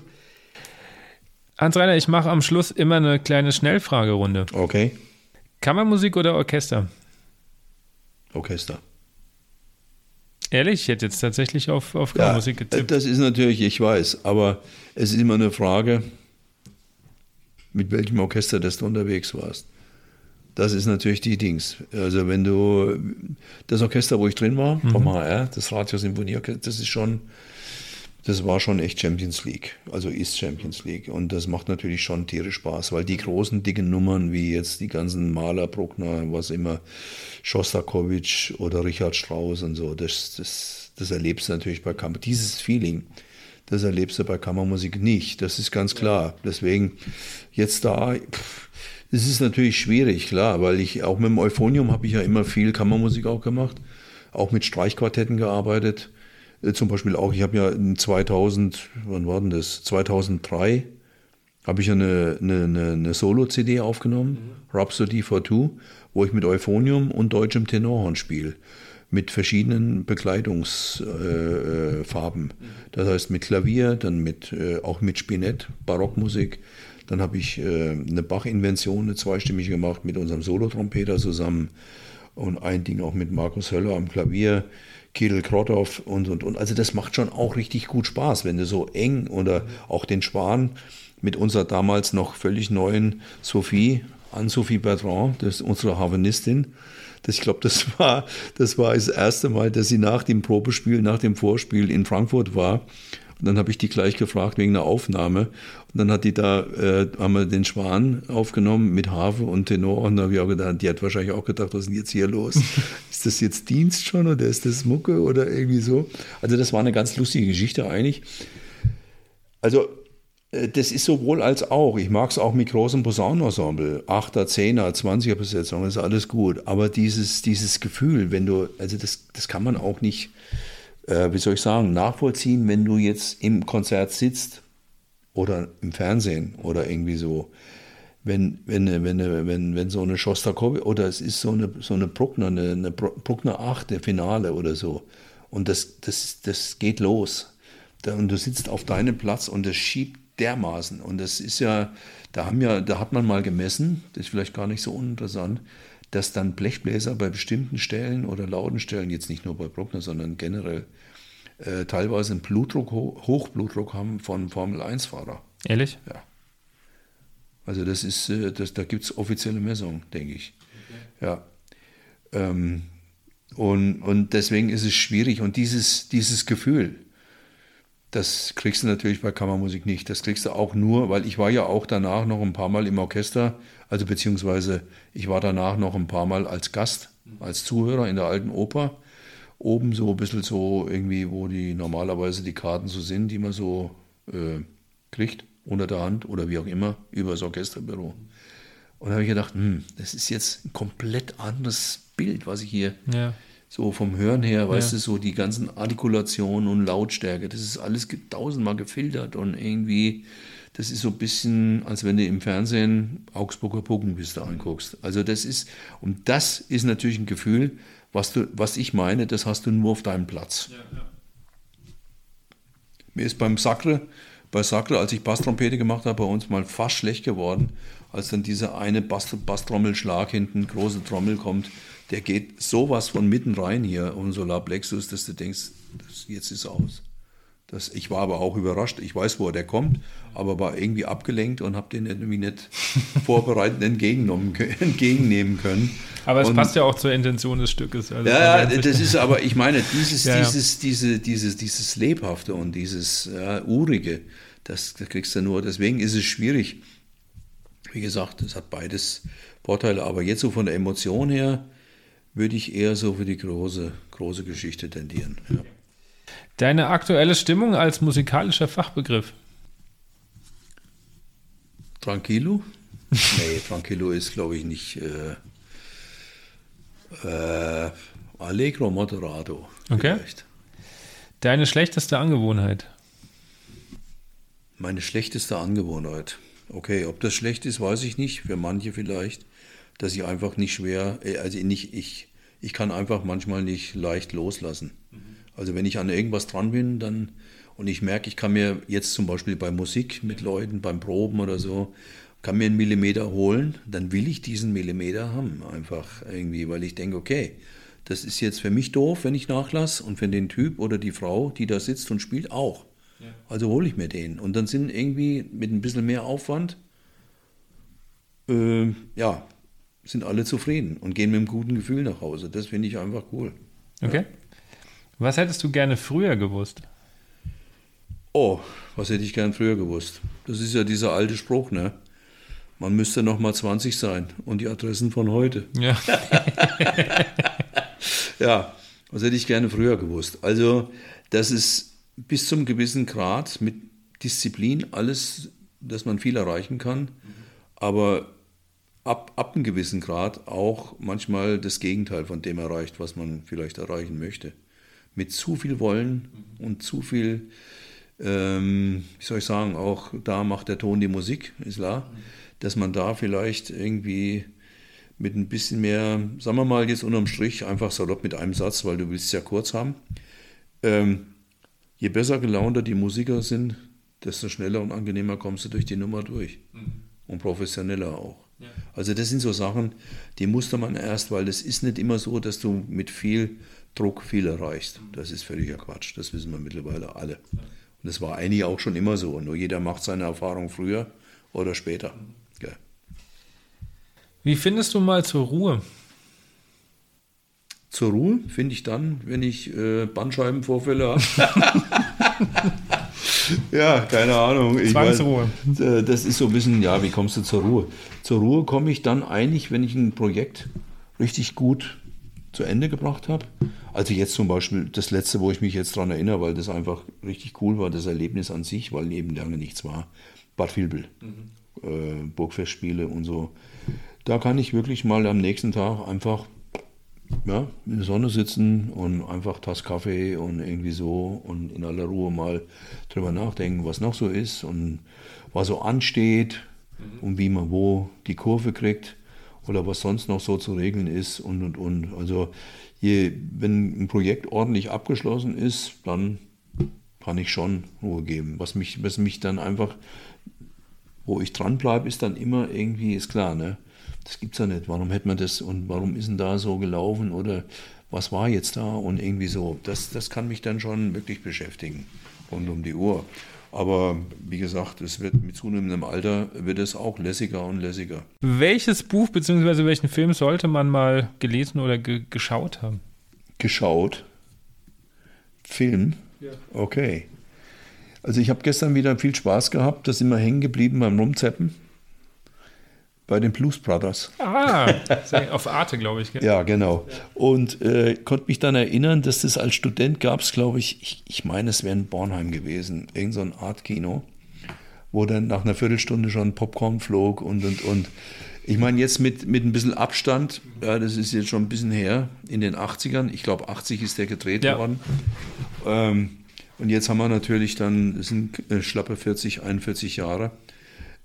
Hans-Reiner, ich mache am Schluss immer eine kleine Schnellfragerunde. Okay. Kammermusik oder Orchester? Orchester. Ehrlich, ich hätte jetzt tatsächlich auf, auf Ja, Kammermusik getippt. das ist natürlich, ich weiß, aber es ist immer eine Frage, mit welchem Orchester das du unterwegs warst. Das ist natürlich die Dings. Also wenn du das Orchester, wo ich drin war, vom HR, das Radio-Symphonieorchester, das ist schon, das war schon echt Champions League. Also ist Champions League. Und das macht natürlich schon tierisch Spaß, weil die großen, dicken Nummern, wie jetzt die ganzen Maler, Bruckner, was immer, Schostakowitsch oder Richard Strauss und so, das, das, das erlebst du natürlich bei Kammer. Dieses Feeling, das erlebst du bei Kammermusik nicht. Das ist ganz klar. Deswegen jetzt da, es ist natürlich schwierig, klar, weil ich auch mit dem Euphonium habe ich ja immer viel Kammermusik auch gemacht, auch mit Streichquartetten gearbeitet. Äh, Zum Beispiel auch, ich habe ja in 2000, wann war denn das? 2003 habe ich ja eine, eine, eine, eine Solo-CD aufgenommen, Rhapsody for Two, wo ich mit Euphonium und deutschem Tenorhorn spiele. Mit verschiedenen Bekleidungsfarben. Äh, Farben. Das heißt mit Klavier, dann mit, äh, auch mit Spinett, Barockmusik. Dann habe ich äh, eine Bach-Invention, eine zweistimmige gemacht mit unserem Solotrompeter zusammen und ein Ding auch mit Markus Höller am Klavier. Kirill Krotov und, und, und. Also das macht schon auch richtig gut Spaß, wenn du so eng oder auch den Schwan mit unserer damals noch völlig neuen Sophie, Anne-Sophie Bertrand, das ist unsere Harvenistin. Das, ich glaube, das war, das war das erste Mal, dass sie nach dem Probespiel, nach dem Vorspiel in Frankfurt war. Und dann habe ich die gleich gefragt wegen einer Aufnahme. Und dann hat die da, äh, haben wir den Schwan aufgenommen mit Harfe und Tenor. Und da habe ich auch gedacht, die hat wahrscheinlich auch gedacht, was ist denn jetzt hier los? ist das jetzt Dienst schon oder ist das Mucke oder irgendwie so? Also das war eine ganz lustige Geschichte eigentlich. Also äh, das ist sowohl als auch. Ich mag es auch mit großem Posaunenensemble. Achter, Zehner, Zwanziger Besetzung, ist alles gut. Aber dieses, dieses Gefühl, wenn du, also das, das kann man auch nicht, äh, wie soll ich sagen, nachvollziehen, wenn du jetzt im Konzert sitzt oder im Fernsehen oder irgendwie so. Wenn, wenn, wenn, wenn, wenn so eine Shostakovich oder es ist so eine, so eine Bruckner, eine, eine Bruckner 8, der Finale oder so. Und das, das, das geht los. und du sitzt auf deinem Platz und das schiebt dermaßen. Und das ist ja, da haben ja, da hat man mal gemessen, das ist vielleicht gar nicht so uninteressant, dass dann Blechbläser bei bestimmten Stellen oder lauten Stellen, jetzt nicht nur bei Bruckner, sondern generell, äh, teilweise einen Blutdruck, Hochblutdruck haben von Formel-1-Fahrer. Ehrlich? Ja. Also das ist, äh, das, da gibt es offizielle Messungen, denke ich. Okay. Ja. Ähm, und, und deswegen ist es schwierig. Und dieses, dieses Gefühl, das kriegst du natürlich bei Kammermusik nicht. Das kriegst du auch nur, weil ich war ja auch danach noch ein paar Mal im Orchester, also beziehungsweise ich war danach noch ein paar Mal als Gast, als Zuhörer in der alten Oper. Oben so ein bisschen so irgendwie, wo die normalerweise die Karten so sind, die man so äh, kriegt, unter der Hand oder wie auch immer, über das Orchesterbüro. Und da habe ich gedacht, hm, das ist jetzt ein komplett anderes Bild, was ich hier ja so vom Hören her, weißt ja. du, so die ganzen Artikulationen und Lautstärke, das ist alles tausendmal gefiltert und irgendwie, das ist so ein bisschen, als wenn du im Fernsehen Augsburger Puppenpiste anguckst. Also das ist, und das ist natürlich ein Gefühl, was, du, was ich meine, das hast du nur auf deinem Platz. Ja, ja. Mir ist beim Sacre, bei Sacre, als ich Basstrompete gemacht habe, bei uns mal fast schlecht geworden, als dann dieser eine Basstrommelschlag hinten, große Trommel kommt der geht sowas von mitten rein hier um Solarplexus, dass du denkst, das, jetzt ist aus. Das, ich war aber auch überrascht. Ich weiß, wo der kommt, aber war irgendwie abgelenkt und habe den irgendwie nicht vorbereitet entgegennehmen können. Aber es und, passt ja auch zur Intention des Stückes. Also ja, das ist aber, ich meine, dieses, ja, dieses, Diese, dieses, dieses Lebhafte und dieses ja, Urige, das, das kriegst du nur. Deswegen ist es schwierig. Wie gesagt, es hat beides Vorteile, aber jetzt so von der Emotion her, würde ich eher so für die große, große Geschichte tendieren. Ja. Deine aktuelle Stimmung als musikalischer Fachbegriff? Tranquilo? nee, Tranquilo ist, glaube ich, nicht äh, äh, Allegro Moderato. Okay. Vielleicht. Deine schlechteste Angewohnheit? Meine schlechteste Angewohnheit. Okay, ob das schlecht ist, weiß ich nicht. Für manche vielleicht dass ich einfach nicht schwer, äh, also nicht ich, ich kann einfach manchmal nicht leicht loslassen. Also wenn ich an irgendwas dran bin, dann und ich merke, ich kann mir jetzt zum Beispiel bei Musik mit Leuten, beim Proben oder so, kann mir einen Millimeter holen, dann will ich diesen Millimeter haben, einfach irgendwie, weil ich denke, okay, das ist jetzt für mich doof, wenn ich nachlasse und für den Typ oder die Frau, die da sitzt und spielt, auch. Ja. Also hole ich mir den. Und dann sind irgendwie mit ein bisschen mehr Aufwand, äh, ja, sind alle zufrieden und gehen mit einem guten Gefühl nach Hause. Das finde ich einfach cool. Okay. Ja. Was hättest du gerne früher gewusst? Oh, was hätte ich gern früher gewusst? Das ist ja dieser alte Spruch, ne? Man müsste noch mal 20 sein und die Adressen von heute. Ja. ja, was hätte ich gerne früher gewusst? Also, das ist bis zum gewissen Grad mit Disziplin alles, dass man viel erreichen kann. Aber ab, ab einem gewissen Grad auch manchmal das Gegenteil von dem erreicht, was man vielleicht erreichen möchte. Mit zu viel Wollen und zu viel, ähm, wie soll ich sagen, auch da macht der Ton die Musik, ist klar, dass man da vielleicht irgendwie mit ein bisschen mehr, sagen wir mal jetzt unterm Strich, einfach salopp mit einem Satz, weil du willst es ja kurz haben. Ähm, je besser gelaunter die Musiker sind, desto schneller und angenehmer kommst du durch die Nummer durch. Mhm. Und professioneller auch. Also das sind so Sachen, die musste man erst, weil es ist nicht immer so, dass du mit viel Druck viel erreichst. Das ist völliger Quatsch. Das wissen wir mittlerweile alle. Und das war eigentlich auch schon immer so. Nur jeder macht seine Erfahrung früher oder später. Ja. Wie findest du mal zur Ruhe? Zur Ruhe finde ich dann, wenn ich äh, Bandscheibenvorfälle habe. ja, keine Ahnung. Ich Zwangsruhe. Mein, äh, das ist so ein bisschen, ja, wie kommst du zur Ruhe? Zur Ruhe komme ich dann eigentlich, wenn ich ein Projekt richtig gut zu Ende gebracht habe. Also jetzt zum Beispiel das letzte, wo ich mich jetzt daran erinnere, weil das einfach richtig cool war, das Erlebnis an sich, weil eben lange nichts war. Bad Vilbel, mhm. äh, Burgfestspiele und so. Da kann ich wirklich mal am nächsten Tag einfach ja, in der Sonne sitzen und einfach Tass Kaffee und irgendwie so und in aller Ruhe mal drüber nachdenken, was noch so ist und was so ansteht mhm. und wie man wo die Kurve kriegt oder was sonst noch so zu regeln ist und und und. Also je, wenn ein Projekt ordentlich abgeschlossen ist, dann kann ich schon Ruhe geben. Was mich, was mich dann einfach, wo ich dranbleibe, ist dann immer irgendwie, ist klar, ne? Das gibt's ja nicht. Warum hätte man das und warum ist denn da so gelaufen oder was war jetzt da und irgendwie so. Das, das kann mich dann schon wirklich beschäftigen rund um die Uhr. Aber wie gesagt, es wird mit zunehmendem Alter wird es auch lässiger und lässiger. Welches Buch bzw. welchen Film sollte man mal gelesen oder ge geschaut haben? Geschaut? Film? Ja. Okay. Also ich habe gestern wieder viel Spaß gehabt, da sind wir hängen geblieben beim Rumzeppen bei den Blues Brothers. Ah, auf Arte, glaube ich. Gell? Ja, genau. Und äh, konnte mich dann erinnern, dass das als Student gab es, glaube ich, ich, ich meine, es wäre in Bornheim gewesen, irgend so ein Art-Kino, wo dann nach einer Viertelstunde schon Popcorn flog und, und, und. Ich meine, jetzt mit, mit ein bisschen Abstand, ja, das ist jetzt schon ein bisschen her, in den 80ern, ich glaube 80 ist der gedreht ja. worden. Ähm, und jetzt haben wir natürlich dann, das sind äh, schlappe 40, 41 Jahre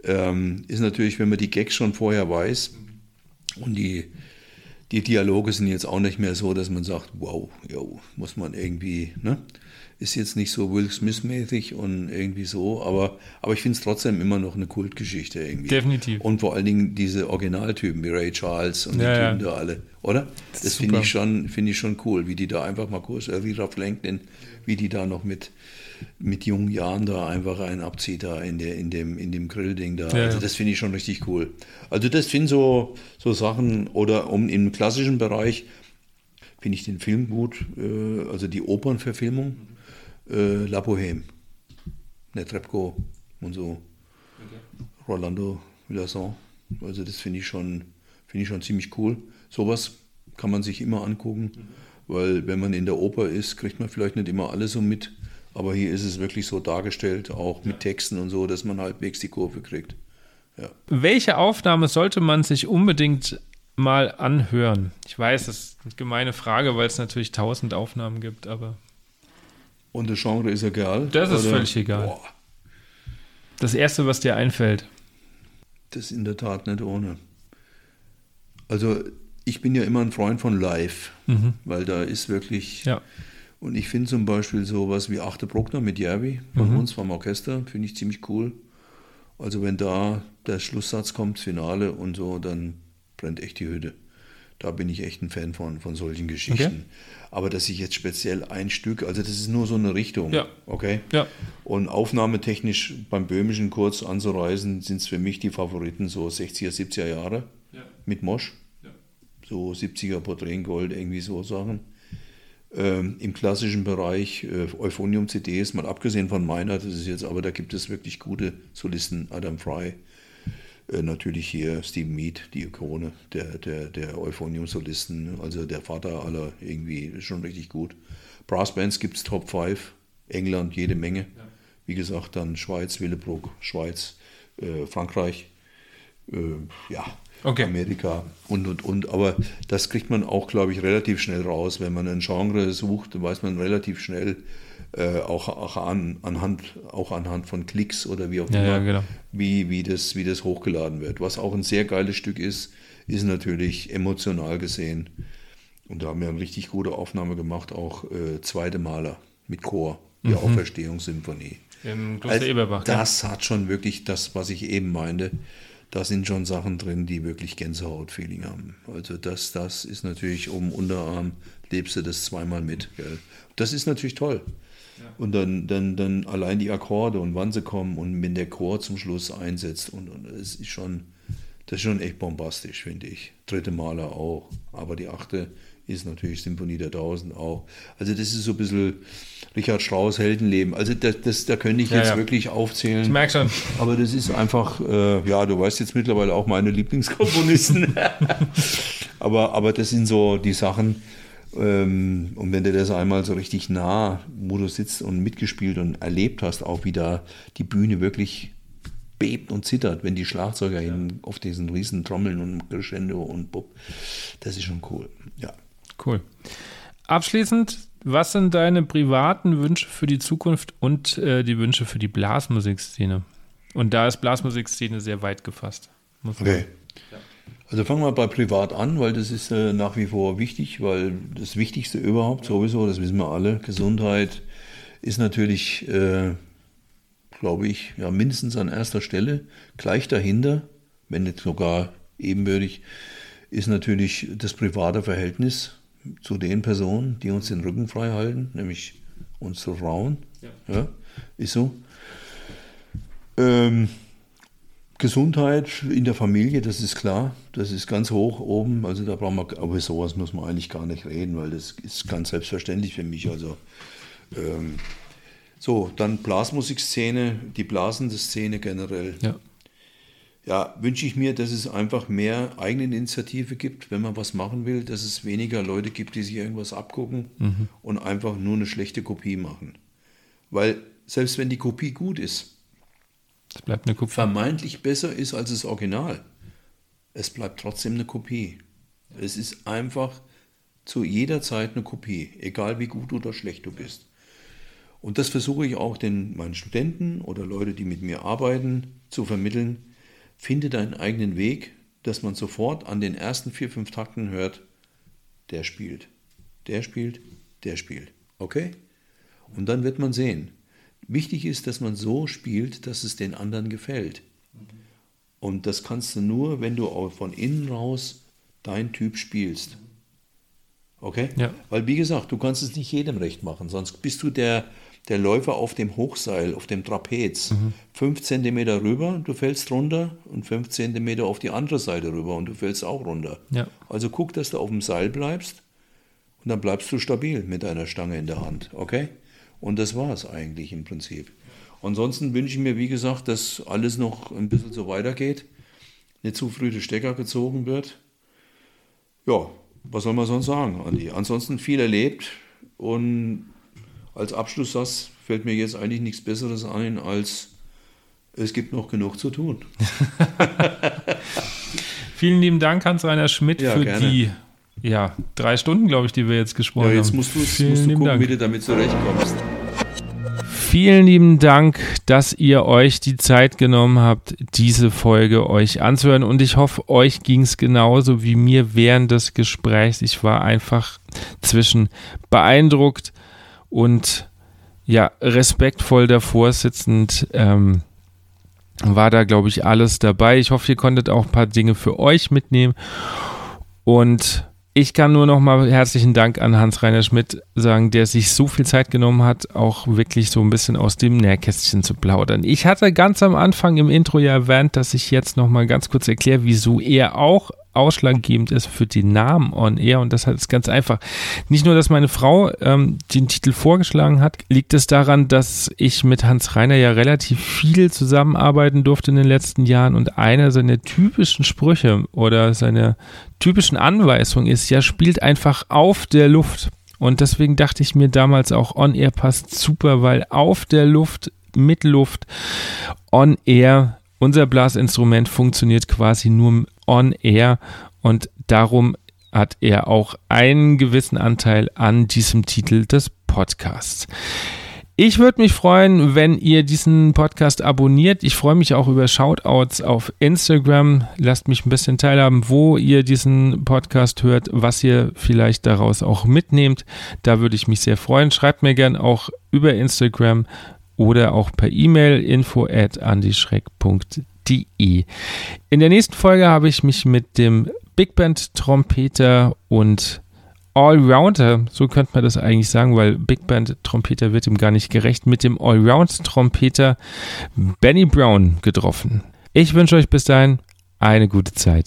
ähm, ist natürlich, wenn man die Gags schon vorher weiß und die, die Dialoge sind jetzt auch nicht mehr so, dass man sagt, wow, yo, muss man irgendwie, ne? Ist jetzt nicht so Will Smith-mäßig und irgendwie so, aber, aber ich finde es trotzdem immer noch eine Kultgeschichte irgendwie. Definitiv. Und vor allen Dingen diese Originaltypen wie Ray Charles und ja, die Typen ja. da alle, oder? Das, das finde ich, schon, find ich schon cool, wie die da einfach mal kurz, äh, wie Ralph wie die da noch mit, mit jungen Jahren da einfach einen abzieht da in, der, in, dem, in dem Grillding da. Ja, also das finde ich schon richtig cool. Also das sind so, so Sachen, oder um im klassischen Bereich finde ich den Film gut, äh, also die Opernverfilmung, äh, La Bohème, Netrebko und so, okay. Rolando Villasson. Also das finde ich schon, ich schon ziemlich cool. Sowas kann man sich immer angucken, mhm. weil wenn man in der Oper ist, kriegt man vielleicht nicht immer alles so mit. Aber hier ist es wirklich so dargestellt, auch mit Texten und so, dass man halbwegs die Kurve kriegt. Ja. Welche Aufnahme sollte man sich unbedingt mal anhören? Ich weiß, das ist eine gemeine Frage, weil es natürlich tausend Aufnahmen gibt, aber. Und das Genre ist egal? Das ist oder? völlig egal. Boah. Das erste, was dir einfällt. Das ist in der Tat nicht ohne. Also, ich bin ja immer ein Freund von Live, mhm. weil da ist wirklich. Ja und ich finde zum Beispiel sowas wie Achte Bruckner mit Järvi von mhm. uns vom Orchester, finde ich ziemlich cool. Also wenn da der Schlusssatz kommt, Finale und so, dann brennt echt die Hütte. Da bin ich echt ein Fan von, von solchen Geschichten. Okay. Aber dass ich jetzt speziell ein Stück, also das ist nur so eine Richtung, ja. okay? Ja. Und aufnahmetechnisch beim Böhmischen kurz anzureisen, sind es für mich die Favoriten so 60er, 70er Jahre ja. mit Mosch. Ja. So 70er Porträt in Gold, irgendwie so Sachen. Ähm, Im klassischen Bereich äh, Euphonium-CDs, mal abgesehen von meiner, das ist jetzt, aber da gibt es wirklich gute Solisten, Adam Fry, äh, natürlich hier Stephen Mead, die Ikone der, der, der Euphonium-Solisten, also der Vater aller irgendwie, ist schon richtig gut. Brassbands gibt es Top 5, England jede Menge. Ja. Wie gesagt, dann Schweiz, Willebruck, Schweiz, äh, Frankreich, äh, ja, okay. Amerika und und und. Aber das kriegt man auch, glaube ich, relativ schnell raus. Wenn man ein Genre sucht, weiß man relativ schnell, äh, auch, auch, an, anhand, auch anhand von Klicks oder wie auch immer, ja, genau. wie, wie, das, wie das hochgeladen wird. Was auch ein sehr geiles Stück ist, ist natürlich emotional gesehen. Und da haben wir eine richtig gute Aufnahme gemacht, auch äh, zweite Maler mit Chor, die mhm. Auferstehungssymphonie. Im Kloster also, Eberbach. Das ja. hat schon wirklich das, was ich eben meinte da sind schon Sachen drin, die wirklich Gänsehaut-Feeling haben. Also das, das ist natürlich um Unterarm, lebst du das zweimal mit. Gell? Das ist natürlich toll. Ja. Und dann, dann, dann allein die Akkorde und wann sie kommen und wenn der Chor zum Schluss einsetzt und, und das ist schon, das ist schon echt bombastisch, finde ich. Dritte Maler auch, aber die achte ist natürlich Symphonie der Tausend auch. Also das ist so ein bisschen Richard Strauss Heldenleben. Also das, das da könnte ich ja, jetzt ja. wirklich aufzählen. Ich merke schon. Aber das ist einfach, äh, ja, du weißt jetzt mittlerweile auch meine Lieblingskomponisten. aber, aber das sind so die Sachen, ähm, und wenn du das einmal so richtig nah, wo du sitzt und mitgespielt und erlebt hast, auch wie da die Bühne wirklich bebt und zittert, wenn die Schlagzeuger ja. auf diesen riesen Trommeln und Crescendo und Bub, das ist schon cool. Ja. Cool. Abschließend, was sind deine privaten Wünsche für die Zukunft und äh, die Wünsche für die Blasmusikszene? Und da ist Blasmusikszene sehr weit gefasst. okay. Also fangen wir bei privat an, weil das ist äh, nach wie vor wichtig, weil das Wichtigste überhaupt sowieso, das wissen wir alle, Gesundheit ist natürlich, äh, glaube ich, ja, mindestens an erster Stelle. Gleich dahinter, wenn nicht sogar ebenbürtig, ist natürlich das private Verhältnis zu den Personen, die uns den Rücken frei halten, nämlich unsere Frauen. Ja. ja ist so. Ähm, Gesundheit in der Familie, das ist klar, das ist ganz hoch oben. Also da brauchen wir, aber sowas muss man eigentlich gar nicht reden, weil das ist ganz selbstverständlich für mich. Also ähm, so, dann Blasmusikszene, die blasende Szene generell. Ja ja, wünsche ich mir, dass es einfach mehr Eigeninitiative gibt, wenn man was machen will, dass es weniger Leute gibt, die sich irgendwas abgucken mhm. und einfach nur eine schlechte Kopie machen. Weil selbst wenn die Kopie gut ist, es bleibt eine Kopie. vermeintlich besser ist als das Original, es bleibt trotzdem eine Kopie. Es ist einfach zu jeder Zeit eine Kopie, egal wie gut oder schlecht du bist. Und das versuche ich auch den meinen Studenten oder Leute, die mit mir arbeiten, zu vermitteln Finde deinen eigenen Weg, dass man sofort an den ersten vier, fünf Takten hört, der spielt, der spielt, der spielt. Okay? Und dann wird man sehen. Wichtig ist, dass man so spielt, dass es den anderen gefällt. Und das kannst du nur, wenn du auch von innen raus dein Typ spielst. Okay? Ja. Weil, wie gesagt, du kannst es nicht jedem recht machen, sonst bist du der, der Läufer auf dem Hochseil, auf dem Trapez, mhm. fünf Zentimeter rüber, du fällst runter und fünf Zentimeter auf die andere Seite rüber und du fällst auch runter. Ja. Also guck, dass du auf dem Seil bleibst und dann bleibst du stabil mit deiner Stange in der Hand, okay? Und das war es eigentlich im Prinzip. Ansonsten wünsche ich mir, wie gesagt, dass alles noch ein bisschen so weitergeht, nicht zu früh der Stecker gezogen wird. Ja, was soll man sonst sagen, Andi? Ansonsten viel erlebt und als Abschlusssatz fällt mir jetzt eigentlich nichts Besseres ein, als es gibt noch genug zu tun. Vielen lieben Dank, Hans-Rainer Schmidt, ja, für gerne. die ja, drei Stunden, glaube ich, die wir jetzt gesprochen haben. Ja, jetzt musst du, musst du gucken, Dank. wie du damit zurechtkommst. Vielen lieben Dank, dass ihr euch die Zeit genommen habt, diese Folge euch anzuhören. Und ich hoffe, euch ging es genauso wie mir während des Gesprächs. Ich war einfach zwischen beeindruckt und ja, respektvoll davor sitzend. Ähm, war da, glaube ich, alles dabei. Ich hoffe, ihr konntet auch ein paar Dinge für euch mitnehmen. Und ich kann nur noch mal herzlichen Dank an Hans-Reiner Schmidt sagen, der sich so viel Zeit genommen hat, auch wirklich so ein bisschen aus dem Nähkästchen zu plaudern. Ich hatte ganz am Anfang im Intro ja erwähnt, dass ich jetzt noch mal ganz kurz erkläre, wieso er auch ausschlaggebend ist für den Namen On Air und das ist ganz einfach. Nicht nur, dass meine Frau ähm, den Titel vorgeschlagen hat, liegt es daran, dass ich mit Hans Reiner ja relativ viel zusammenarbeiten durfte in den letzten Jahren und einer seiner typischen Sprüche oder seine typischen Anweisungen ist ja, spielt einfach auf der Luft. Und deswegen dachte ich mir damals auch, On Air passt super, weil auf der Luft, mit Luft, On Air unser Blasinstrument funktioniert quasi nur on air und darum hat er auch einen gewissen Anteil an diesem Titel des Podcasts. Ich würde mich freuen, wenn ihr diesen Podcast abonniert. Ich freue mich auch über Shoutouts auf Instagram. Lasst mich ein bisschen teilhaben, wo ihr diesen Podcast hört, was ihr vielleicht daraus auch mitnehmt. Da würde ich mich sehr freuen. Schreibt mir gern auch über Instagram oder auch per E-Mail info at andischreck.de In der nächsten Folge habe ich mich mit dem Big Band Trompeter und Allrounder, so könnte man das eigentlich sagen, weil Big Band Trompeter wird ihm gar nicht gerecht, mit dem Allround Trompeter Benny Brown getroffen. Ich wünsche euch bis dahin eine gute Zeit.